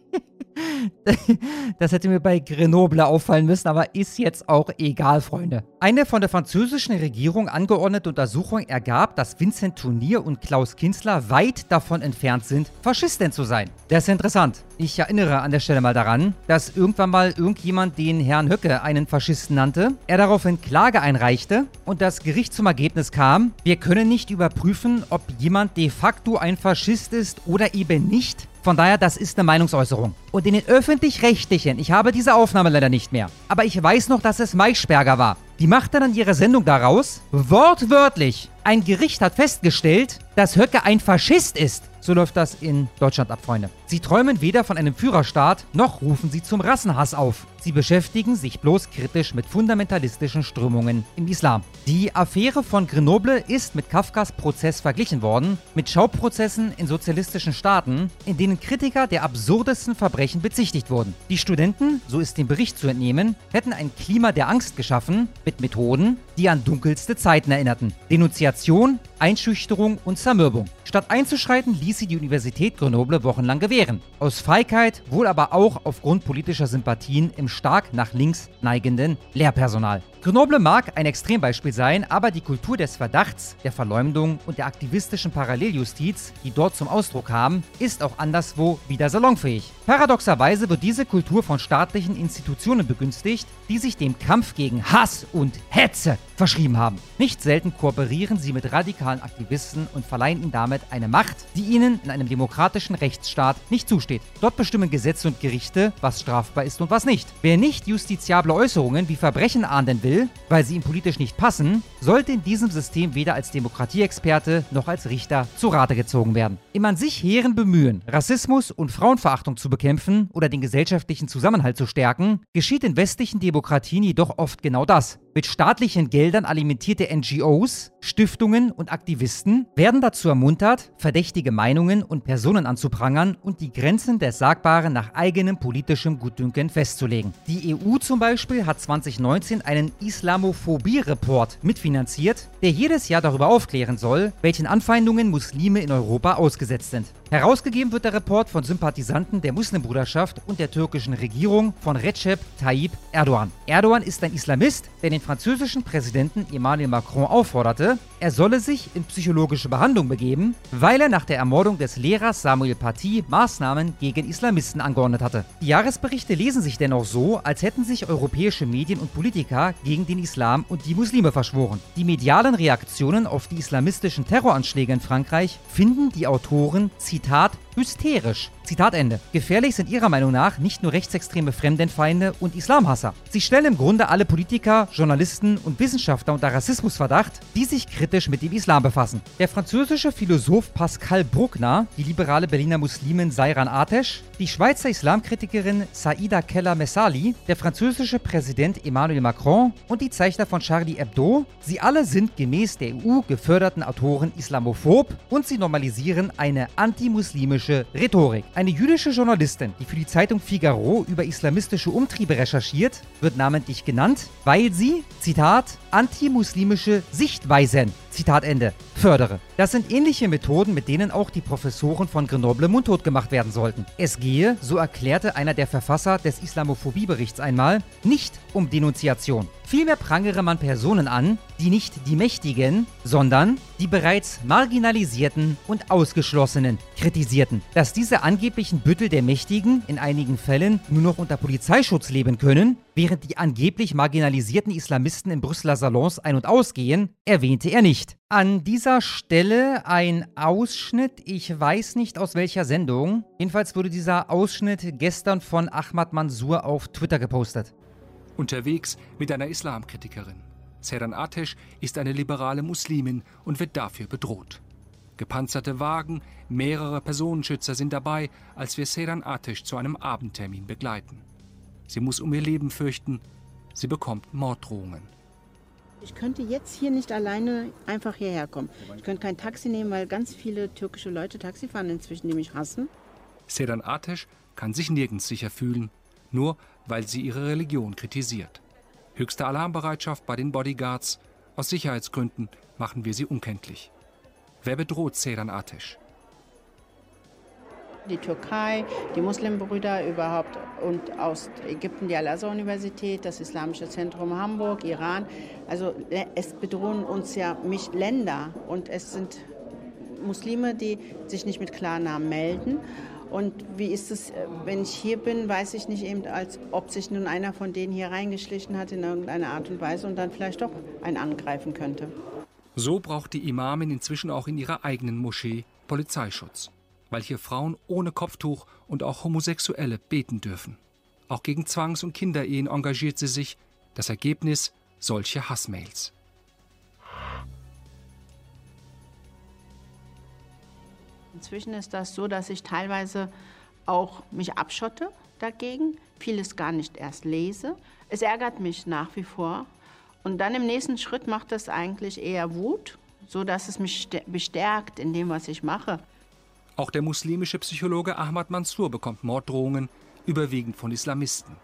Das hätte mir bei Grenoble auffallen müssen, aber ist jetzt auch egal, Freunde. Eine von der französischen Regierung angeordnete Untersuchung ergab, dass Vincent Tournier und Klaus Kinzler weit davon entfernt sind, Faschisten zu sein. Das ist interessant. Ich erinnere an der Stelle mal daran, dass irgendwann mal irgendjemand den Herrn Höcke einen Faschisten nannte, er daraufhin Klage einreichte und das Gericht zum Ergebnis kam, wir können nicht überprüfen, ob jemand de facto ein Faschist ist oder eben nicht, von daher, das ist eine Meinungsäußerung. Und in den öffentlich-rechtlichen, ich habe diese Aufnahme leider nicht mehr, aber ich weiß noch, dass es Maischberger war. Die machte dann ihre Sendung daraus, wortwörtlich. Ein Gericht hat festgestellt, dass Höcke ein Faschist ist. So läuft das in Deutschland ab, Freunde. Sie träumen weder von einem Führerstaat, noch rufen sie zum Rassenhass auf. Sie beschäftigen sich bloß kritisch mit fundamentalistischen Strömungen im Islam. Die Affäre von Grenoble ist mit Kafkas Prozess verglichen worden, mit Schauprozessen in sozialistischen Staaten, in denen Kritiker der absurdesten Verbrechen bezichtigt wurden. Die Studenten, so ist dem Bericht zu entnehmen, hätten ein Klima der Angst geschaffen, mit Methoden, die an dunkelste Zeiten erinnerten. Denunziation, Einschüchterung und Zermürbung. Statt einzuschreiten, ließ sie die Universität Grenoble wochenlang gewähren. Aus Feigheit, wohl aber auch aufgrund politischer Sympathien im stark nach links neigenden Lehrpersonal. Grenoble mag ein Extrembeispiel sein, aber die Kultur des Verdachts, der Verleumdung und der aktivistischen Paralleljustiz, die dort zum Ausdruck kamen, ist auch anderswo wieder salonfähig. Paradoxerweise wird diese Kultur von staatlichen Institutionen begünstigt, die sich dem Kampf gegen Hass und Hetze verschrieben haben. Nicht selten kooperieren sie mit radikalen Aktivisten und verleihen ihnen damit eine Macht, die ihnen in einem demokratischen Rechtsstaat nicht zusteht. Dort bestimmen Gesetze und Gerichte, was strafbar ist und was nicht. Wer nicht justiziable Äußerungen wie Verbrechen ahnden will, will, weil sie ihm politisch nicht passen, sollte in diesem System weder als Demokratieexperte noch als Richter zu Rate gezogen werden. Im an sich hehren Bemühen, Rassismus und Frauenverachtung zu bekämpfen oder den gesellschaftlichen Zusammenhalt zu stärken, geschieht in westlichen Demokratien jedoch oft genau das. Mit staatlichen Geldern alimentierte NGOs, Stiftungen und Aktivisten werden dazu ermuntert, verdächtige Meinungen und Personen anzuprangern und die Grenzen des Sagbaren nach eigenem politischem Gutdünken festzulegen. Die EU zum Beispiel hat 2019 einen Islamophobie-Report mitfinanziert, der jedes Jahr darüber aufklären soll, welchen Anfeindungen Muslime in Europa ausgesetzt sind. Herausgegeben wird der Report von Sympathisanten der Muslimbruderschaft und der türkischen Regierung von Recep Tayyip Erdogan. Erdogan ist ein Islamist, der den französischen Präsidenten Emmanuel Macron aufforderte, er solle sich in psychologische Behandlung begeben, weil er nach der Ermordung des Lehrers Samuel Paty Maßnahmen gegen Islamisten angeordnet hatte. Die Jahresberichte lesen sich dennoch so, als hätten sich europäische Medien und Politiker gegen den Islam und die Muslime verschworen. Die medialen Reaktionen auf die islamistischen Terroranschläge in Frankreich finden die Autoren, Zitat, hysterisch. Zitat Ende. Gefährlich sind ihrer Meinung nach nicht nur rechtsextreme Fremdenfeinde und Islamhasser. Sie stellen im Grunde alle Politiker, Journalisten und Wissenschaftler unter Rassismusverdacht, die sich kritisch mit dem Islam befassen. Der französische Philosoph Pascal Bruckner, die liberale Berliner Muslimin Sairan Atesh, die Schweizer Islamkritikerin Saida Keller-Messali, der französische Präsident Emmanuel Macron und die Zeichner von Charlie Hebdo, sie alle sind gemäß der EU geförderten Autoren islamophob und sie normalisieren eine antimuslimische Rhetorik. Eine jüdische Journalistin, die für die Zeitung Figaro über islamistische Umtriebe recherchiert, wird namentlich genannt, weil sie, Zitat, antimuslimische Sichtweisen, Zitat Ende, fördere. Das sind ähnliche Methoden, mit denen auch die Professoren von Grenoble mundtot gemacht werden sollten. Es gehe, so erklärte einer der Verfasser des Islamophobie-Berichts einmal, nicht um Denunziation. Vielmehr prangere man Personen an, die nicht die Mächtigen, sondern die bereits Marginalisierten und Ausgeschlossenen kritisierten. Dass diese angeblichen Büttel der Mächtigen in einigen Fällen nur noch unter Polizeischutz leben können, während die angeblich marginalisierten Islamisten in Brüsseler Salons ein- und ausgehen, erwähnte er nicht. An dieser Stelle ein Ausschnitt, ich weiß nicht aus welcher Sendung. Jedenfalls wurde dieser Ausschnitt gestern von Ahmad Mansour auf Twitter gepostet unterwegs mit einer Islamkritikerin. Seran Atesh ist eine liberale Muslimin und wird dafür bedroht. Gepanzerte Wagen, mehrere Personenschützer sind dabei, als wir Seran Atesh zu einem Abendtermin begleiten. Sie muss um ihr Leben fürchten, sie bekommt Morddrohungen. Ich könnte jetzt hier nicht alleine einfach hierher kommen. Ich könnte kein Taxi nehmen, weil ganz viele türkische Leute Taxi fahren inzwischen, die mich hassen. Sedan Atesh kann sich nirgends sicher fühlen, nur weil sie ihre Religion kritisiert. Höchste Alarmbereitschaft bei den Bodyguards. Aus Sicherheitsgründen machen wir sie unkenntlich. Wer bedroht Sedan Atesh? Die Türkei, die Muslimbrüder überhaupt und aus Ägypten die Al-Azhar-Universität, das Islamische Zentrum Hamburg, Iran. Also äh, es bedrohen uns ja mich Länder und es sind Muslime, die sich nicht mit Klarnamen melden. Und wie ist es, äh, wenn ich hier bin, weiß ich nicht eben, als ob sich nun einer von denen hier reingeschlichen hat in irgendeiner Art und Weise und dann vielleicht doch einen angreifen könnte. So braucht die Imamin inzwischen auch in ihrer eigenen Moschee Polizeischutz, weil hier Frauen ohne Kopftuch und auch Homosexuelle beten dürfen. Auch gegen Zwangs- und Kinderehen engagiert sie sich. Das Ergebnis solche Hassmails. Inzwischen ist das so, dass ich teilweise auch mich abschotte dagegen, vieles gar nicht erst lese. Es ärgert mich nach wie vor. Und dann im nächsten Schritt macht das eigentlich eher Wut, so dass es mich bestärkt in dem, was ich mache. Auch der muslimische Psychologe Ahmad Mansour bekommt Morddrohungen, überwiegend von Islamisten,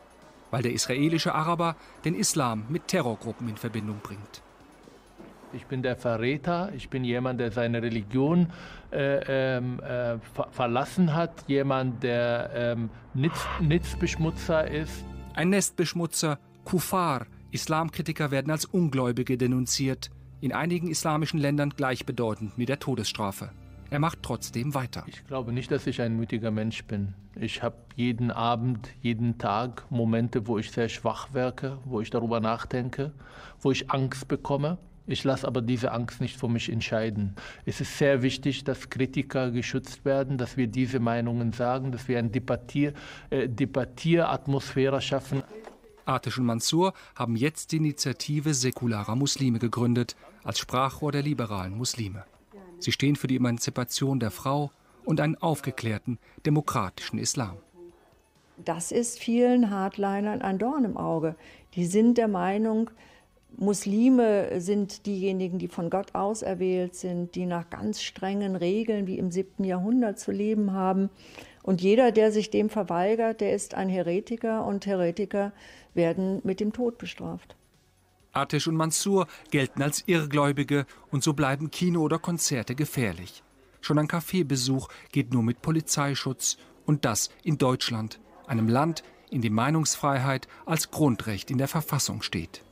weil der israelische Araber den Islam mit Terrorgruppen in Verbindung bringt. Ich bin der Verräter, ich bin jemand, der seine Religion äh, ähm, äh, ver verlassen hat, jemand, der ähm, Nitz ist. Ein Nestbeschmutzer, Kufar Islamkritiker werden als Ungläubige denunziert, in einigen islamischen Ländern gleichbedeutend mit der Todesstrafe. Er macht trotzdem weiter. Ich glaube nicht, dass ich ein mutiger Mensch bin. Ich habe jeden Abend, jeden Tag Momente, wo ich sehr schwach wirke, wo ich darüber nachdenke, wo ich Angst bekomme. Ich lasse aber diese Angst nicht für mich entscheiden. Es ist sehr wichtig, dass Kritiker geschützt werden, dass wir diese Meinungen sagen, dass wir eine Debattier, äh, Debattieratmosphäre schaffen. Atish und Mansur haben jetzt die Initiative säkularer Muslime gegründet, als Sprachrohr der liberalen Muslime. Sie stehen für die Emanzipation der Frau und einen aufgeklärten, demokratischen Islam. Das ist vielen Hardlinern ein Dorn im Auge. Die sind der Meinung, Muslime sind diejenigen, die von Gott auserwählt sind, die nach ganz strengen Regeln wie im siebten Jahrhundert zu leben haben. Und jeder, der sich dem verweigert, der ist ein Heretiker und Heretiker werden mit dem Tod bestraft. Atish und Mansur gelten als Irrgläubige und so bleiben Kino oder Konzerte gefährlich. Schon ein Kaffeebesuch geht nur mit Polizeischutz und das in Deutschland, einem Land, in dem Meinungsfreiheit als Grundrecht in der Verfassung steht.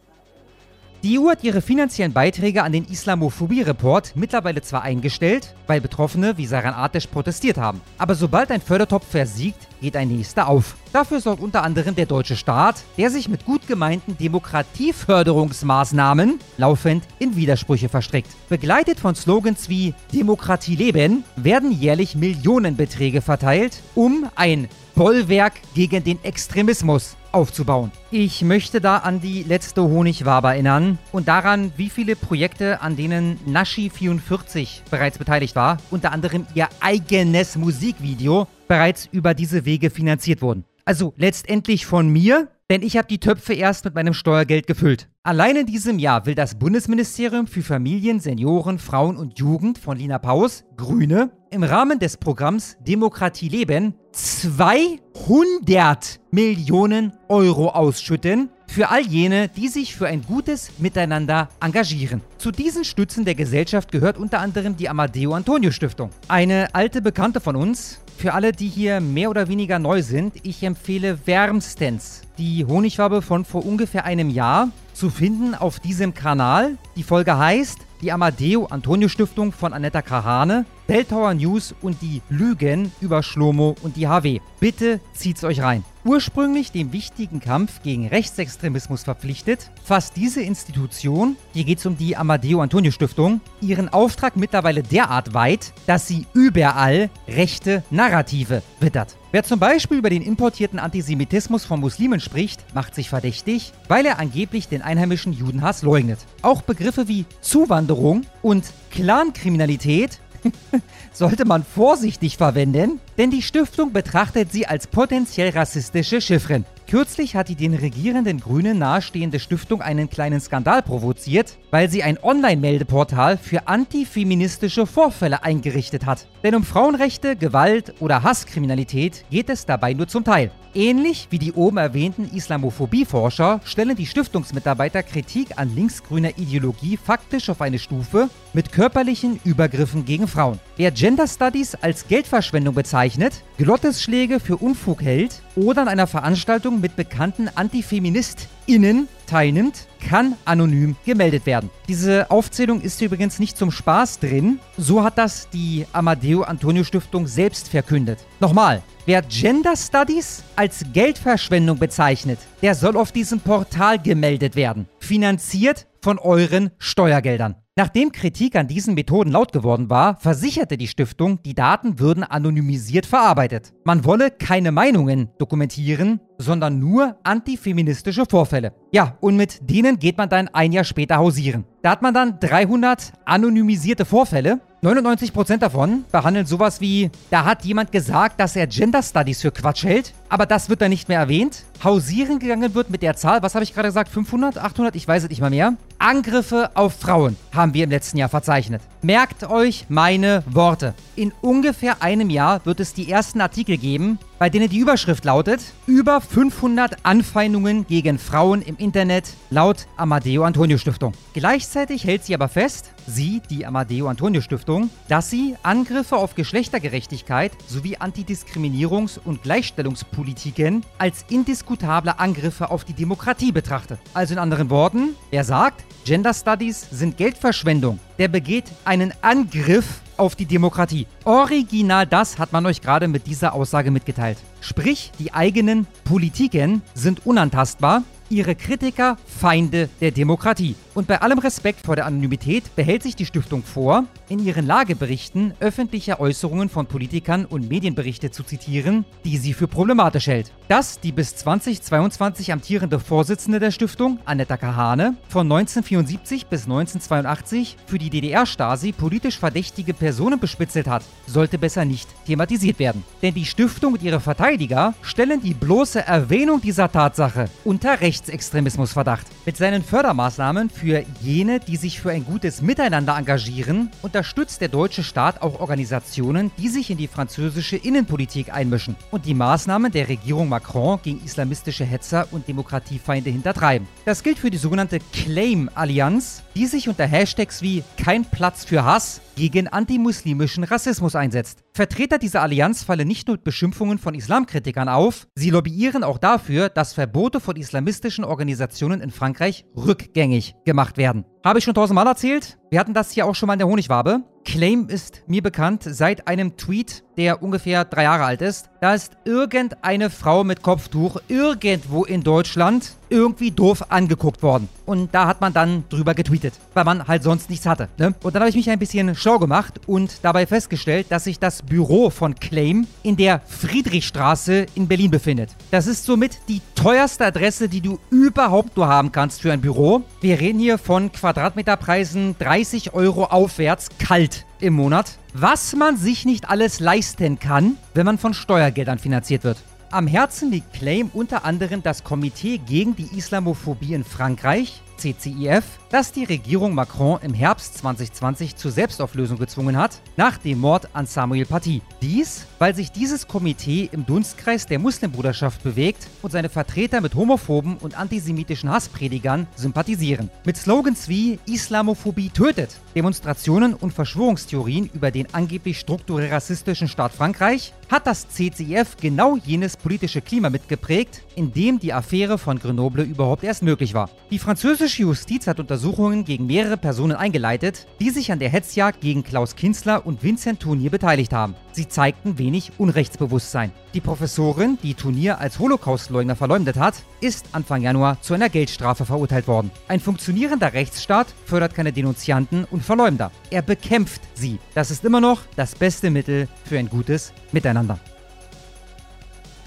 Die EU hat ihre finanziellen Beiträge an den Islamophobie-Report mittlerweile zwar eingestellt, weil Betroffene wie Saran Atesh protestiert haben. Aber sobald ein Fördertopf versiegt, geht ein nächster auf. Dafür sorgt unter anderem der deutsche Staat, der sich mit gut gemeinten Demokratieförderungsmaßnahmen laufend in Widersprüche verstrickt. Begleitet von Slogans wie Demokratie leben, werden jährlich Millionenbeträge verteilt, um ein Bollwerk gegen den Extremismus aufzubauen. Ich möchte da an die letzte Honigwabe erinnern und daran, wie viele Projekte, an denen Nashi44 bereits beteiligt war, unter anderem ihr eigenes Musikvideo, bereits über diese Wege finanziert wurden. Also letztendlich von mir, denn ich habe die Töpfe erst mit meinem Steuergeld gefüllt. Allein in diesem Jahr will das Bundesministerium für Familien, Senioren, Frauen und Jugend von Lina Paus, Grüne, im Rahmen des Programms Demokratie leben 200 Millionen Euro ausschütten für all jene, die sich für ein gutes Miteinander engagieren. Zu diesen Stützen der Gesellschaft gehört unter anderem die Amadeo Antonio Stiftung. Eine alte Bekannte von uns, für alle, die hier mehr oder weniger neu sind, ich empfehle wärmstens die Honigwabe von vor ungefähr einem Jahr zu finden auf diesem Kanal. Die Folge heißt die Amadeo Antonio Stiftung von Anetta Kahane, Belltower News und die Lügen über Schlomo und die HW. Bitte zieht's euch rein. Ursprünglich dem wichtigen Kampf gegen Rechtsextremismus verpflichtet, fasst diese Institution, hier geht es um die Amadeo Antonio Stiftung, ihren Auftrag mittlerweile derart weit, dass sie überall rechte Narrative wittert. Wer zum Beispiel über den importierten Antisemitismus von Muslimen spricht, macht sich verdächtig, weil er angeblich den einheimischen Judenhass leugnet. Auch Begriffe wie Zuwanderung und Clankriminalität sollte man vorsichtig verwenden, denn die Stiftung betrachtet sie als potenziell rassistische Chiffren. Kürzlich hat die den regierenden Grünen nahestehende Stiftung einen kleinen Skandal provoziert, weil sie ein Online-Meldeportal für antifeministische Vorfälle eingerichtet hat. Denn um Frauenrechte, Gewalt oder Hasskriminalität geht es dabei nur zum Teil. Ähnlich wie die oben erwähnten Islamophobie-Forscher stellen die Stiftungsmitarbeiter Kritik an linksgrüner Ideologie faktisch auf eine Stufe mit körperlichen Übergriffen gegen Frauen. Wer Gender Studies als Geldverschwendung bezeichnet, Glottesschläge für Unfug hält oder an einer Veranstaltung mit bekannten AntifeministInnen teilnimmt, kann anonym gemeldet werden. Diese Aufzählung ist übrigens nicht zum Spaß drin. So hat das die Amadeo Antonio Stiftung selbst verkündet. Nochmal, wer Gender Studies als Geldverschwendung bezeichnet, der soll auf diesem Portal gemeldet werden. Finanziert von euren Steuergeldern. Nachdem Kritik an diesen Methoden laut geworden war, versicherte die Stiftung, die Daten würden anonymisiert verarbeitet. Man wolle keine Meinungen dokumentieren, sondern nur antifeministische Vorfälle. Ja, und mit denen geht man dann ein Jahr später hausieren. Da hat man dann 300 anonymisierte Vorfälle. 99% davon behandeln sowas wie, da hat jemand gesagt, dass er Gender Studies für Quatsch hält, aber das wird dann nicht mehr erwähnt. Hausieren gegangen wird mit der Zahl, was habe ich gerade gesagt, 500, 800, ich weiß es nicht mal mehr. Angriffe auf Frauen haben wir im letzten Jahr verzeichnet. Merkt euch meine Worte. In ungefähr einem Jahr wird es die ersten Artikel geben, bei denen die Überschrift lautet: Über 500 Anfeindungen gegen Frauen im Internet laut Amadeo Antonio Stiftung. Gleichzeitig hält sie aber fest, sie, die Amadeo Antonio Stiftung, dass sie Angriffe auf Geschlechtergerechtigkeit sowie Antidiskriminierungs- und Gleichstellungspolitiken als indiskutable Angriffe auf die Demokratie betrachte. Also in anderen Worten, er sagt, Gender Studies sind Geldverschwendung. Der begeht einen Angriff auf die Demokratie. Original das hat man euch gerade mit dieser Aussage mitgeteilt. Sprich, die eigenen Politiken sind unantastbar, ihre Kritiker Feinde der Demokratie. Und bei allem Respekt vor der Anonymität behält sich die Stiftung vor, in ihren Lageberichten öffentliche Äußerungen von Politikern und Medienberichte zu zitieren, die sie für problematisch hält. Dass die bis 2022 amtierende Vorsitzende der Stiftung, Annetta Kahane, von 1974 bis 1982 für die DDR-Stasi politisch verdächtige Personen bespitzelt hat, sollte besser nicht thematisiert werden. Denn die Stiftung und ihre Verteidiger stellen die bloße Erwähnung dieser Tatsache unter Rechtsextremismusverdacht. Mit seinen Fördermaßnahmen für jene, die sich für ein gutes Miteinander engagieren, unterstützt der deutsche Staat auch Organisationen, die sich in die französische Innenpolitik einmischen und die Maßnahmen der Regierung Macron gegen islamistische Hetzer und Demokratiefeinde hintertreiben. Das gilt für die sogenannte Claim-Allianz, die sich unter Hashtags wie kein Platz für Hass gegen antimuslimischen Rassismus einsetzt. Vertreter dieser Allianz fallen nicht nur mit Beschimpfungen von Islamkritikern auf, sie lobbyieren auch dafür, dass Verbote von islamistischen Organisationen in Frankreich rückgängig gemacht werden. Habe ich schon tausendmal erzählt? Wir hatten das hier auch schon mal in der Honigwabe. Claim ist mir bekannt seit einem Tweet, der ungefähr drei Jahre alt ist. Da ist irgendeine Frau mit Kopftuch irgendwo in Deutschland irgendwie doof angeguckt worden. Und da hat man dann drüber getweetet, weil man halt sonst nichts hatte. Ne? Und dann habe ich mich ein bisschen schlau gemacht und dabei festgestellt, dass sich das Büro von Claim in der Friedrichstraße in Berlin befindet. Das ist somit die teuerste Adresse, die du überhaupt nur haben kannst für ein Büro. Wir reden hier von Quadratmeterpreisen 30 Euro aufwärts kalt im Monat. Was man sich nicht alles leisten kann, wenn man von Steuergeldern finanziert wird. Am Herzen liegt Claim unter anderem das Komitee gegen die Islamophobie in Frankreich, CCIF, das die Regierung Macron im Herbst 2020 zur Selbstauflösung gezwungen hat, nach dem Mord an Samuel Paty. Dies, weil sich dieses Komitee im Dunstkreis der Muslimbruderschaft bewegt und seine Vertreter mit homophoben und antisemitischen Hasspredigern sympathisieren. Mit Slogans wie Islamophobie tötet, Demonstrationen und Verschwörungstheorien über den angeblich strukturell rassistischen Staat Frankreich hat das CCIF genau jenes politische Klima mitgeprägt, in dem die Affäre von Grenoble überhaupt erst möglich war. Die französische Justiz hat Untersuchungen gegen mehrere Personen eingeleitet, die sich an der Hetzjagd gegen Klaus Kinzler und Vincent Tournier beteiligt haben. Sie zeigten wenig Unrechtsbewusstsein. Die Professorin, die Tournier als Holocaustleugner verleumdet hat, ist Anfang Januar zu einer Geldstrafe verurteilt worden. Ein funktionierender Rechtsstaat fördert keine Denunzianten und Verleumder. Er bekämpft sie. Das ist immer noch das beste Mittel für ein gutes Miteinander.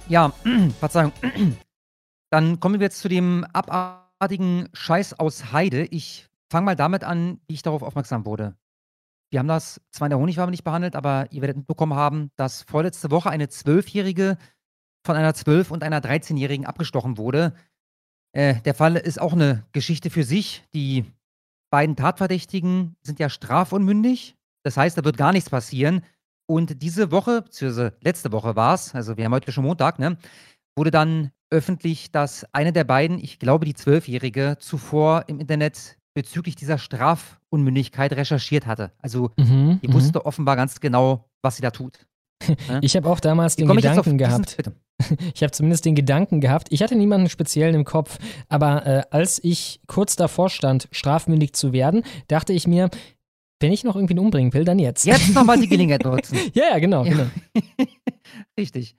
Ja, Verzeihung. Dann kommen wir jetzt zu dem abartigen Scheiß aus Heide. Ich fange mal damit an, wie ich darauf aufmerksam wurde. Wir haben das zwar in der Honigwabe nicht behandelt, aber ihr werdet mitbekommen haben, dass vorletzte Woche eine Zwölfjährige von einer Zwölf- und einer 13-Jährigen abgestochen wurde. Äh, der Fall ist auch eine Geschichte für sich. Die beiden Tatverdächtigen sind ja strafunmündig. Das heißt, da wird gar nichts passieren. Und diese Woche, beziehungsweise letzte Woche war es, also wir haben heute schon Montag, ne, wurde dann öffentlich, dass eine der beiden, ich glaube die Zwölfjährige, zuvor im Internet bezüglich dieser Strafunmündigkeit recherchiert hatte. Also Mhm, die mhm. wusste offenbar ganz genau, was sie da tut. Ne? Ich habe auch damals den Gedanken diesen- gehabt. Bitte. Ich habe zumindest den Gedanken gehabt. Ich hatte niemanden speziell im Kopf, aber äh, als ich kurz davor stand, strafmündig zu werden, dachte ich mir, wenn ich noch irgendwen umbringen will, dann jetzt. Jetzt nochmal die Gelegenheit nutzen. ja, ja, genau, Ja. genau. Richtig.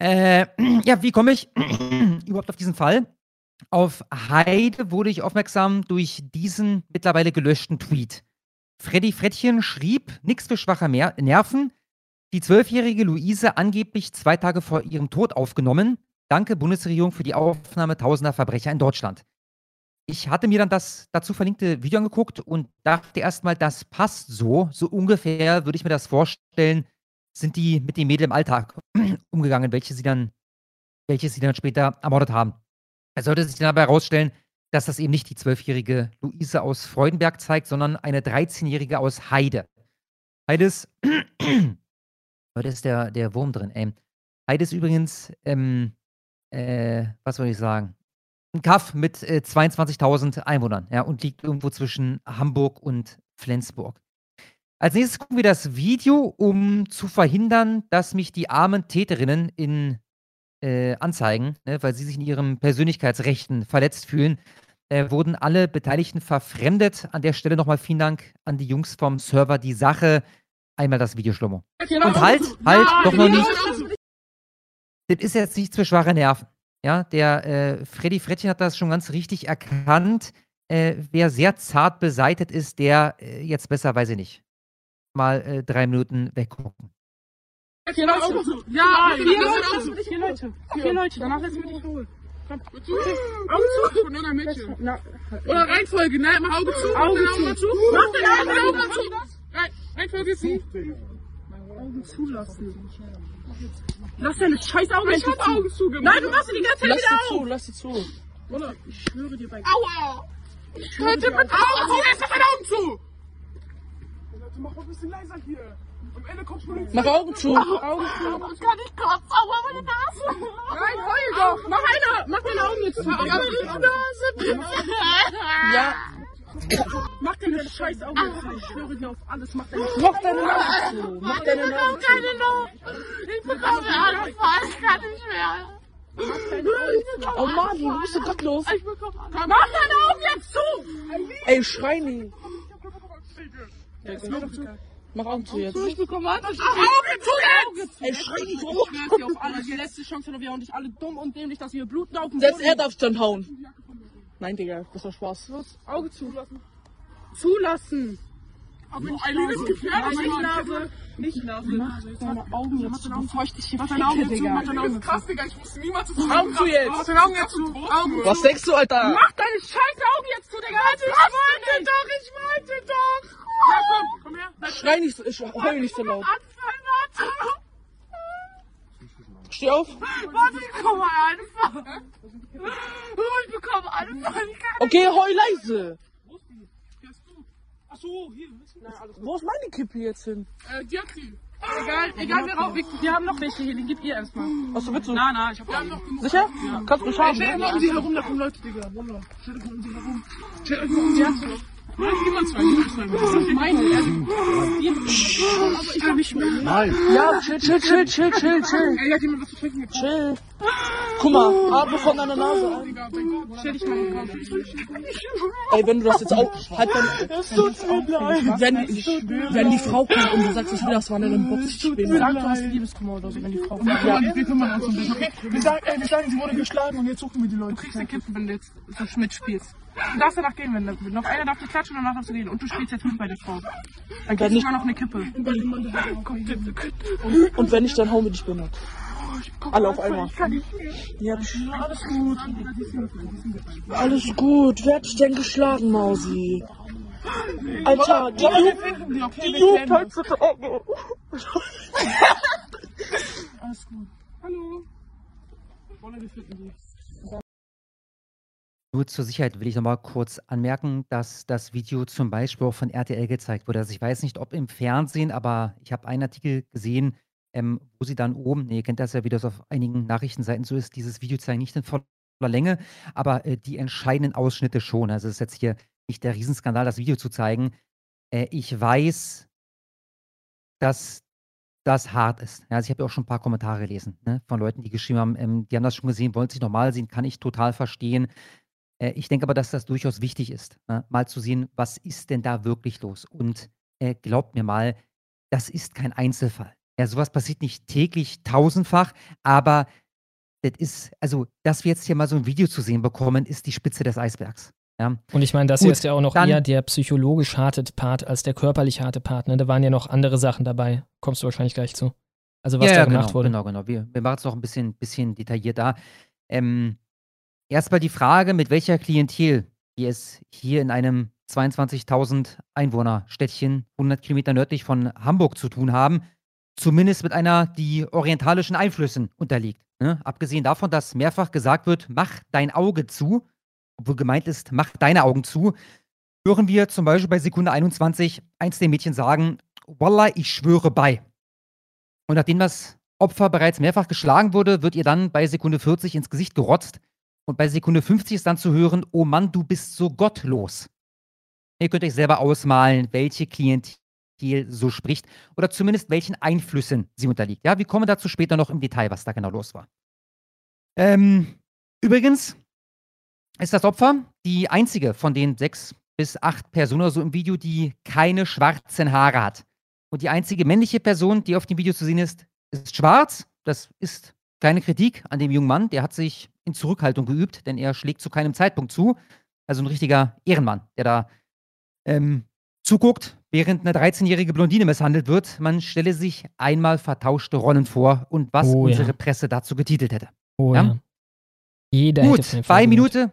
Äh, ja, wie komme ich überhaupt auf diesen Fall? Auf Heide wurde ich aufmerksam durch diesen mittlerweile gelöschten Tweet. Freddy Frettchen schrieb, nix für schwache Mer Nerven, die zwölfjährige Luise angeblich zwei Tage vor ihrem Tod aufgenommen. Danke Bundesregierung für die Aufnahme tausender Verbrecher in Deutschland. Ich hatte mir dann das dazu verlinkte Video angeguckt und dachte erstmal, das passt so. So ungefähr würde ich mir das vorstellen, sind die mit dem Mädel im Alltag umgegangen, welche sie dann, welche sie dann später ermordet haben. Es sollte sich dann dabei herausstellen, dass das eben nicht die zwölfjährige Luise aus Freudenberg zeigt, sondern eine 13-jährige aus Heide. Heide ist, heute ist der, der Wurm drin, ey. Heide ist übrigens, ähm, äh, was soll ich sagen? Ein Kaff mit äh, 22.000 Einwohnern, ja, und liegt irgendwo zwischen Hamburg und Flensburg. Als nächstes gucken wir das Video, um zu verhindern, dass mich die armen Täterinnen in äh, Anzeigen, ne, weil sie sich in ihren Persönlichkeitsrechten verletzt fühlen, äh, wurden alle Beteiligten verfremdet. An der Stelle nochmal vielen Dank an die Jungs vom Server. Die Sache, einmal das Video, Schlomo. Und halt, halt, doch noch nicht. Das ist jetzt nichts für schwache Nerven. Ja, der äh, Freddy Frettchen hat das schon ganz richtig erkannt. Äh, wer sehr zart beseitet ist, der äh, jetzt besser, weiß ich nicht. Mal äh, drei Minuten weggucken. Vier Leute. Ja, vier Leute. Vier Leute. Vier Leute. Danach lässt du mich holen. Augen zu von einer Mädchen. Oder Reihenfolge, ne? Mach Auge zu. Auge zu. Mach deine Augen zu. Reihenfolge zu. Augen zulassen. Lass deine scheiß Augen Ich hab Augen zugemacht. Nein, du machst sie die ganze Zeit Lass wieder sie auf. zu, lass sie zu. Oder ich schwöre dir bei Aua! Ich schwöre dir bei Augen zu. Jetzt mach deine Augen zu. Mach mal ein bisschen leiser hier. Am Ende kommt Polizei. Mach Augen zu. Augen zu. Ich kann nicht kotzen. Aua, meine Nase. Nein, heul doch. Mach eine. Mach deine Augen jetzt zu. Aber meine Nase. Ja. Mach deine scheiß Augen jetzt zu. Ich schwöre dir auf alles. Mach deine Mach deine Nase zu. Mach deine Ich Nase bekomme keine Luft. Ich bekomme Anfall. Ich kann nicht mehr. Oh Mann, du bist so gottlos. Ich. Mach deine Augen jetzt zu. Ey, schrei nie. Ja, Mach Augen zu jetzt. Ich bekomme Anfall. Augen zu jetzt. Ey, schrei nicht Ich rum. schwöre dir auf alles. Die letzte Chance, oder wir hauen dich alle dumm und dämlich, dass wir bluten auf dem Selbst er darf dann hauen. Nein, Digga, das war Spaß. Los, Auge zulassen. Zulassen. Aber nicht Eileen ist gefährlich. Nicht Nase. Nicht Nase. Mach deine Augen jetzt zu, bevor ich dich hier Mach deine ficke, Augen zu, Digga. mach Das ist krass, Digga. Ich wusste niemals, dass zu Augen zu jetzt. Mach deine Augen jetzt zu. Augen. Was denkst du, Alter? Mach deine scheiß Augen jetzt zu, Digga. Ich wollte doch, ich wollte doch. Ja, komm, komm her. Schrei nicht so, ich heul nicht so laut. Steh auf. Warte, ich bekomme. Oh, ich bekomme kann Okay, heul leise. Achso, hier. Wo ist meine Kippe jetzt hin? Äh, die hat sie. Egal, egal, wir, rauchen, wir, wir haben noch welche hier, den gebt ihr erstmal. Achso, willst du? Nein, nein, ich hab auch noch genug. Sicher? Kannst du schauen. Stell dich mal um sie herum, da kommen Leute, Digga. Wallah. Stell dich mal um sie herum. Stell dich mal um sie herum. Nein, gib mal zwei, gib mal zwei. Das ist meine. Also, aber ich kann nicht mehr. Nein. Ja, chill, chill, chill, chill, chill, chill. Ey, hat jemand was zu trinken gebracht? Chill. Guck mal, atme von deiner Nase stell dich mal drauf. Ey, wenn du das jetzt auch, halt dann, Es tut mir leid. wenn, wenn die Frau kommt und du sagst, ich will das war dann box ich später. Sag, du hast Liebeskummer oder so, wenn die Frau kommt. Ja, wir kümmern uns um dich, okay? Wir sagen, ey, wir sagen, sie wurde geschlagen und jetzt suchen wir die Leute. Du kriegst eine Kippe, wenn du jetzt so mitspielst. Du darfst danach gehen, wenn du willst. Noch einer darf dich klatschen und danach darfst du gehen. Und du spielst jetzt mit bei der Frau. Dann kriegst du nicht- immer noch eine Kippe. Und wenn nicht, dann hauen wir dich behindert. Alle auf einmal. Ich kann nicht mehr. Ja, Alles gut. alles gut. Wer hat dich denn geschlagen, Mausi? Alter, die, Ju finden die, okay? die Wir Jugend klären heutzutage. Alles gut. Hallo. Wolle, wir finden die. Nur zur Sicherheit will ich nochmal kurz anmerken, dass das Video zum Beispiel auch von RTL gezeigt wurde. Also ich weiß nicht, ob im Fernsehen, aber ich habe einen Artikel gesehen, ähm, wo sie dann oben, nee, ihr kennt das ja, wie das auf einigen Nachrichtenseiten so ist, dieses Video zeigen nicht in voller Länge, aber äh, die entscheidenden Ausschnitte schon. Also es ist jetzt hier nicht der Riesenskandal, das Video zu zeigen. Äh, ich weiß, dass das hart ist. Ja, also ich habe ja auch schon ein paar Kommentare gelesen ne, von Leuten, die geschrieben haben, ähm, die haben das schon gesehen, wollen sich nochmal sehen, kann ich total verstehen. Äh, ich denke aber, dass das durchaus wichtig ist, ne, mal zu sehen, was ist denn da wirklich los. Und äh, glaubt mir mal, das ist kein Einzelfall. Ja, sowas passiert nicht täglich tausendfach, aber das ist, also, dass wir jetzt hier mal so ein Video zu sehen bekommen, ist die Spitze des Eisbergs. Ja. Und ich meine, das Gut, hier ist ja auch noch eher der psychologisch harte Part als der körperlich harte Part. Ne? Da waren ja noch andere Sachen dabei. Kommst du wahrscheinlich gleich zu. Also was ja, da ja, gemacht genau, wurde. Genau, genau. Wir, wir machen es noch ein bisschen, bisschen detaillierter. Ähm, Erstmal die Frage, mit welcher Klientel wir es hier in einem 22.000 Einwohner-Städtchen 100 Kilometer nördlich von Hamburg zu tun haben. Zumindest mit einer, die orientalischen Einflüssen unterliegt. Ne? Abgesehen davon, dass mehrfach gesagt wird, mach dein Auge zu, obwohl gemeint ist, mach deine Augen zu, hören wir zum Beispiel bei Sekunde 21 eins der Mädchen sagen, Wallah, ich schwöre bei. Und nachdem das Opfer bereits mehrfach geschlagen wurde, wird ihr dann bei Sekunde 40 ins Gesicht gerotzt. Und bei Sekunde 50 ist dann zu hören, oh Mann, du bist so gottlos. Ihr könnt euch selber ausmalen, welche Klientel so spricht oder zumindest welchen Einflüssen sie unterliegt. Ja, wir kommen dazu später noch im Detail, was da genau los war. Ähm, übrigens ist das Opfer die einzige von den sechs bis acht Personen oder so im Video, die keine schwarzen Haare hat. Und die einzige männliche Person, die auf dem Video zu sehen ist, ist schwarz. Das ist keine Kritik an dem jungen Mann. Der hat sich in Zurückhaltung geübt, denn er schlägt zu keinem Zeitpunkt zu. Also ein richtiger Ehrenmann, der da ähm, zuguckt, während eine 13-jährige Blondine misshandelt wird. Man stelle sich einmal vertauschte Rollen vor und was Oh, ja. unsere Presse dazu getitelt hätte. Oh, Ja? ja. Jeder Gut, bei. Minute,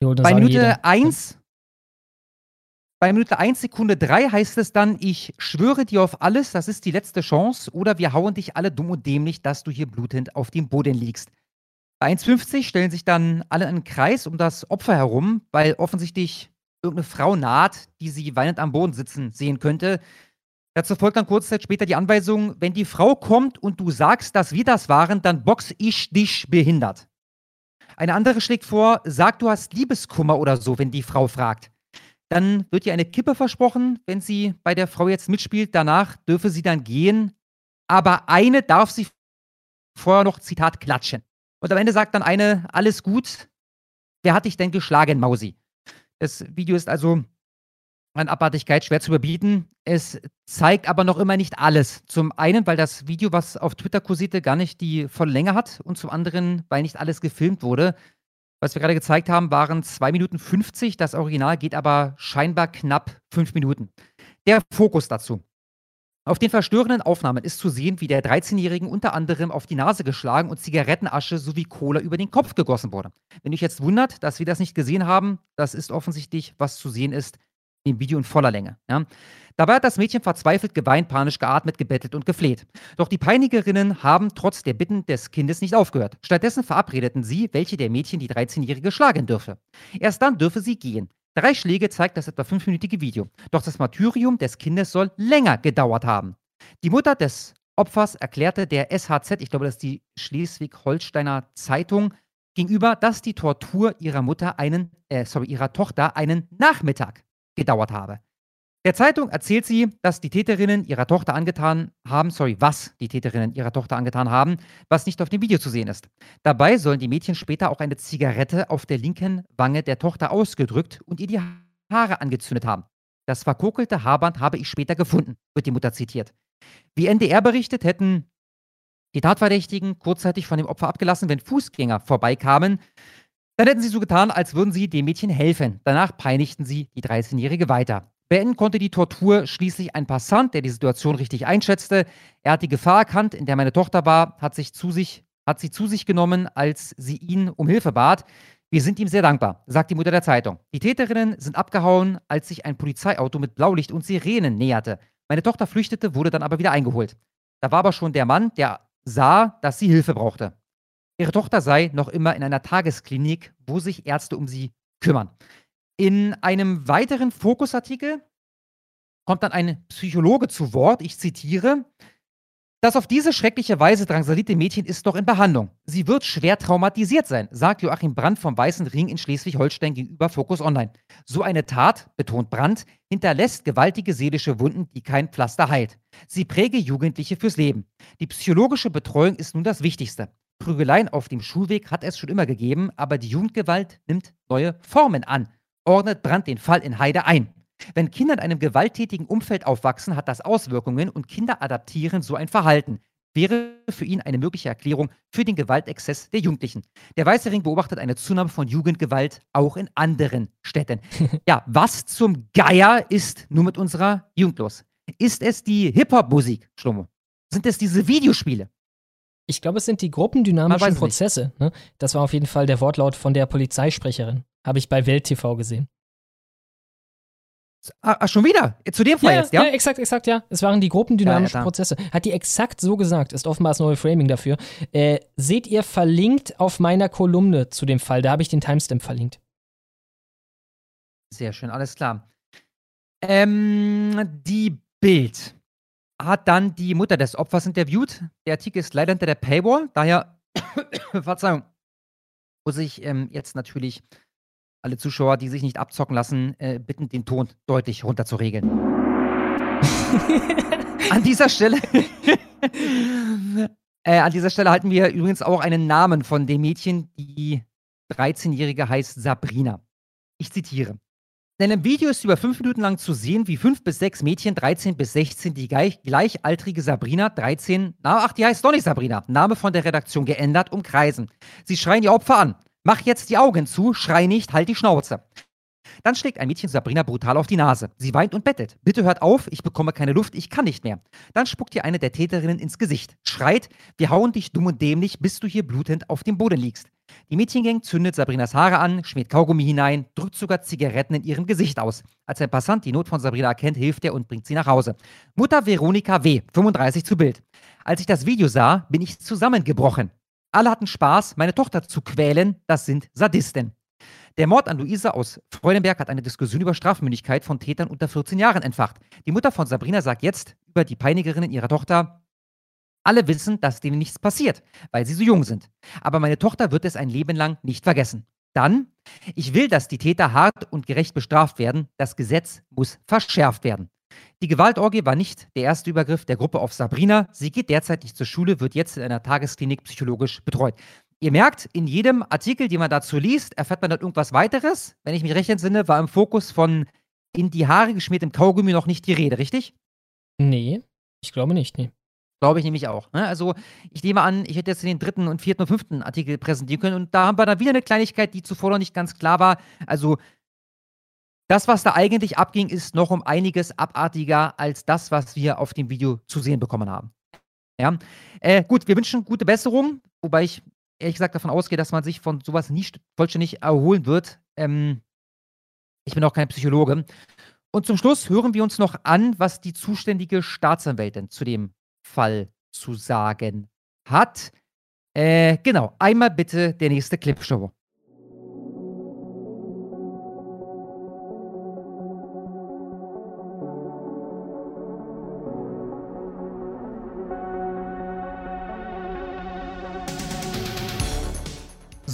bei Minute jeder. 1, bei Minute 1, Sekunde 3 heißt es dann, ich schwöre dir auf alles, das ist die letzte Chance, oder wir hauen dich alle dumm und dämlich, dass du hier blutend auf dem Boden liegst. Bei 1,50 stellen sich dann alle in einen Kreis um das Opfer herum, weil offensichtlich irgendeine Frau naht, die sie weinend am Boden sitzen sehen könnte. Dazu folgt dann kurze Zeit später die Anweisung, wenn die Frau kommt und du sagst, dass wir das waren, dann box ich dich behindert. Eine andere schlägt vor, sag, du hast Liebeskummer oder so, wenn die Frau fragt. Dann wird ihr eine Kippe versprochen, wenn sie bei der Frau jetzt mitspielt. Danach dürfe sie dann gehen. Aber eine darf sie vorher noch, Zitat, klatschen. Und am Ende sagt dann eine, alles gut. Wer hat dich denn geschlagen, Mausi? Das Video ist also an Abartigkeit schwer zu überbieten. Es zeigt aber noch immer nicht alles. Zum einen, weil das Video, was auf Twitter kursierte, gar nicht die volle Länge hat und zum anderen, weil nicht alles gefilmt wurde. Was wir gerade gezeigt haben, waren 2 Minuten 50. Das Original geht aber scheinbar knapp 5 Minuten. Der Fokus dazu. Auf den verstörenden Aufnahmen ist zu sehen, wie der 13-Jährigen unter anderem auf die Nase geschlagen und Zigarettenasche sowie Cola über den Kopf gegossen wurde. Wenn euch jetzt wundert, dass wir das nicht gesehen haben, das ist offensichtlich, was zu sehen ist im Video in voller Länge. Ja. Dabei hat das Mädchen verzweifelt geweint, panisch geatmet, gebettelt und gefleht. Doch die Peinigerinnen haben trotz der Bitten des Kindes nicht aufgehört. Stattdessen verabredeten sie, welche der Mädchen die 13-Jährige schlagen dürfe. Erst dann dürfe sie gehen. Drei Schläge zeigt das etwa fünfminütige Video. Doch das Martyrium des Kindes soll länger gedauert haben. Die Mutter des Opfers erklärte der SHZ, ich glaube, das ist die Schleswig-Holsteiner Zeitung, gegenüber, dass die Tortur ihrer Mutter einen, äh, sorry, ihrer Tochter einen Nachmittag gedauert habe. Der Zeitung erzählt sie, dass die Täterinnen ihrer Tochter angetan haben, sorry, was die Täterinnen ihrer Tochter angetan haben, was nicht auf dem Video zu sehen ist. Dabei sollen die Mädchen später auch eine Zigarette auf der linken Wange der Tochter ausgedrückt und ihr die Haare angezündet haben. Das verkokelte Haarband habe ich später gefunden, wird die Mutter zitiert. Wie NDR berichtet, hätten die Tatverdächtigen kurzzeitig von dem Opfer abgelassen, wenn Fußgänger vorbeikamen. Dann hätten sie so getan, als würden sie dem Mädchen helfen. Danach peinigten sie die 13-Jährige weiter. Beenden konnte die Tortur schließlich ein Passant, der die Situation richtig einschätzte. Er hat die Gefahr erkannt, in der meine Tochter war, hat, sich zu sich, hat sie zu sich genommen, als sie ihn um Hilfe bat. Wir sind ihm sehr dankbar, sagt die Mutter der Zeitung. Die Täterinnen sind abgehauen, als sich ein Polizeiauto mit Blaulicht und Sirenen näherte. Meine Tochter flüchtete, wurde dann aber wieder eingeholt. Da war aber schon der Mann, der sah, dass sie Hilfe brauchte. Ihre Tochter sei noch immer in einer Tagesklinik, wo sich Ärzte um sie kümmern. In einem weiteren Fokusartikel kommt dann ein Psychologe zu Wort, ich zitiere, das auf diese schreckliche Weise drangsalierte Mädchen ist noch in Behandlung. Sie wird schwer traumatisiert sein, sagt Joachim Brandt vom Weißen Ring in Schleswig-Holstein gegenüber Focus Online. So eine Tat, betont Brandt, hinterlässt gewaltige seelische Wunden, die kein Pflaster heilt. Sie präge Jugendliche fürs Leben. Die psychologische Betreuung ist nun das Wichtigste. Prügeleien auf dem Schulweg hat es schon immer gegeben, aber die Jugendgewalt nimmt neue Formen an, ordnet Brandt den Fall in Heide ein. Wenn Kinder in einem gewalttätigen Umfeld aufwachsen, hat das Auswirkungen und Kinder adaptieren so ein Verhalten. Wäre für ihn eine mögliche Erklärung für den Gewaltexzess der Jugendlichen. Der Weiße Ring beobachtet eine Zunahme von Jugendgewalt auch in anderen Städten. ja, was zum Geier ist nun mit unserer Jugend los? Ist es die Hip-Hop-Musik, Schlomo? Sind es diese Videospiele? Ich glaube, es sind die gruppendynamischen. Prozesse. Ne? Das war auf jeden Fall der Wortlaut von der Polizeisprecherin. Habe ich bei Welt TV gesehen. Ah, ah, schon wieder? Zu dem Fall ja, jetzt, ja? ja, exakt, exakt, ja. Es waren die gruppendynamischen Ja. Prozesse. Hat die exakt so gesagt, ist offenbar das neue Framing dafür. Äh, seht ihr verlinkt auf meiner Kolumne zu dem Fall. Da habe ich den Timestamp verlinkt. Sehr schön, alles klar. Ähm, die Bild hat dann die Mutter des Opfers interviewt. Der Artikel ist leider hinter der Paywall, daher, Verzeihung, muss ich ähm, jetzt natürlich Alle Zuschauer, die sich nicht abzocken lassen, äh, bitten, den Ton deutlich runterzuregeln. an dieser Stelle. äh, an dieser Stelle halten wir übrigens auch einen Namen von dem Mädchen. Die 13-Jährige heißt Sabrina. Ich zitiere. In einem Video ist über fünf Minuten lang zu sehen, wie fünf bis sechs Mädchen, 13 bis 16, die gleich, gleichaltrige Sabrina, 13, na, ach, die heißt doch nicht Sabrina, Name von der Redaktion geändert, umkreisen. Sie schreien die Opfer an. Mach jetzt die Augen zu, schrei nicht, halt die Schnauze. Dann schlägt ein Mädchen Sabrina brutal auf die Nase. Sie weint und bettet. Bitte hört auf, ich bekomme keine Luft, ich kann nicht mehr. Dann spuckt ihr eine der Täterinnen ins Gesicht, schreit, wir hauen dich dumm und dämlich, bis du hier blutend auf dem Boden liegst. Die Mädchengang zündet Sabrinas Haare an, schmiert Kaugummi hinein, drückt sogar Zigaretten in ihrem Gesicht aus. Als ein Passant die Not von Sabrina erkennt, hilft er und bringt sie nach Hause. Mutter Veronika W., 35 zu Bild. Als ich das Video sah, bin ich zusammengebrochen. Alle hatten Spaß, meine Tochter zu quälen, das sind Sadisten. Der Mord an Luisa aus Freudenberg hat eine Diskussion über Strafmündigkeit von Tätern unter 14 Jahren entfacht. Die Mutter von Sabrina sagt jetzt über die Peinigerinnen ihrer Tochter, alle wissen, dass denen nichts passiert, weil sie so jung sind. Aber meine Tochter wird es ein Leben lang nicht vergessen. Dann, ich will, dass die Täter hart und gerecht bestraft werden. Das Gesetz muss verschärft werden. Die Gewaltorgie war nicht der erste Übergriff der Gruppe auf Sabrina. Sie geht derzeit nicht zur Schule, wird jetzt in einer Tagesklinik psychologisch betreut. Ihr merkt, in jedem Artikel, den man dazu liest, erfährt man dann irgendwas weiteres. Wenn ich mich recht entsinne, war im Fokus von in die Haare geschmiertem Kaugummi noch nicht die Rede, richtig? Nee, ich glaube nicht, nee. Glaube ich nämlich auch. Ne? Also, ich nehme an, ich hätte jetzt den dritten und vierten und fünften Artikel präsentieren können und da haben wir dann wieder eine Kleinigkeit, die zuvor noch nicht ganz klar war. Also, das, was da eigentlich abging, ist noch um einiges abartiger als das, was wir auf dem Video zu sehen bekommen haben. Ja. Äh, gut, wir wünschen gute Besserung, wobei ich ehrlich gesagt davon ausgehe, dass man sich von sowas nicht vollständig erholen wird. Ähm, ich bin auch kein Psychologe. Und zum Schluss hören wir uns noch an, was die zuständige Staatsanwältin zu dem Fall zu sagen hat. Äh, genau, einmal bitte der nächste Clipshow.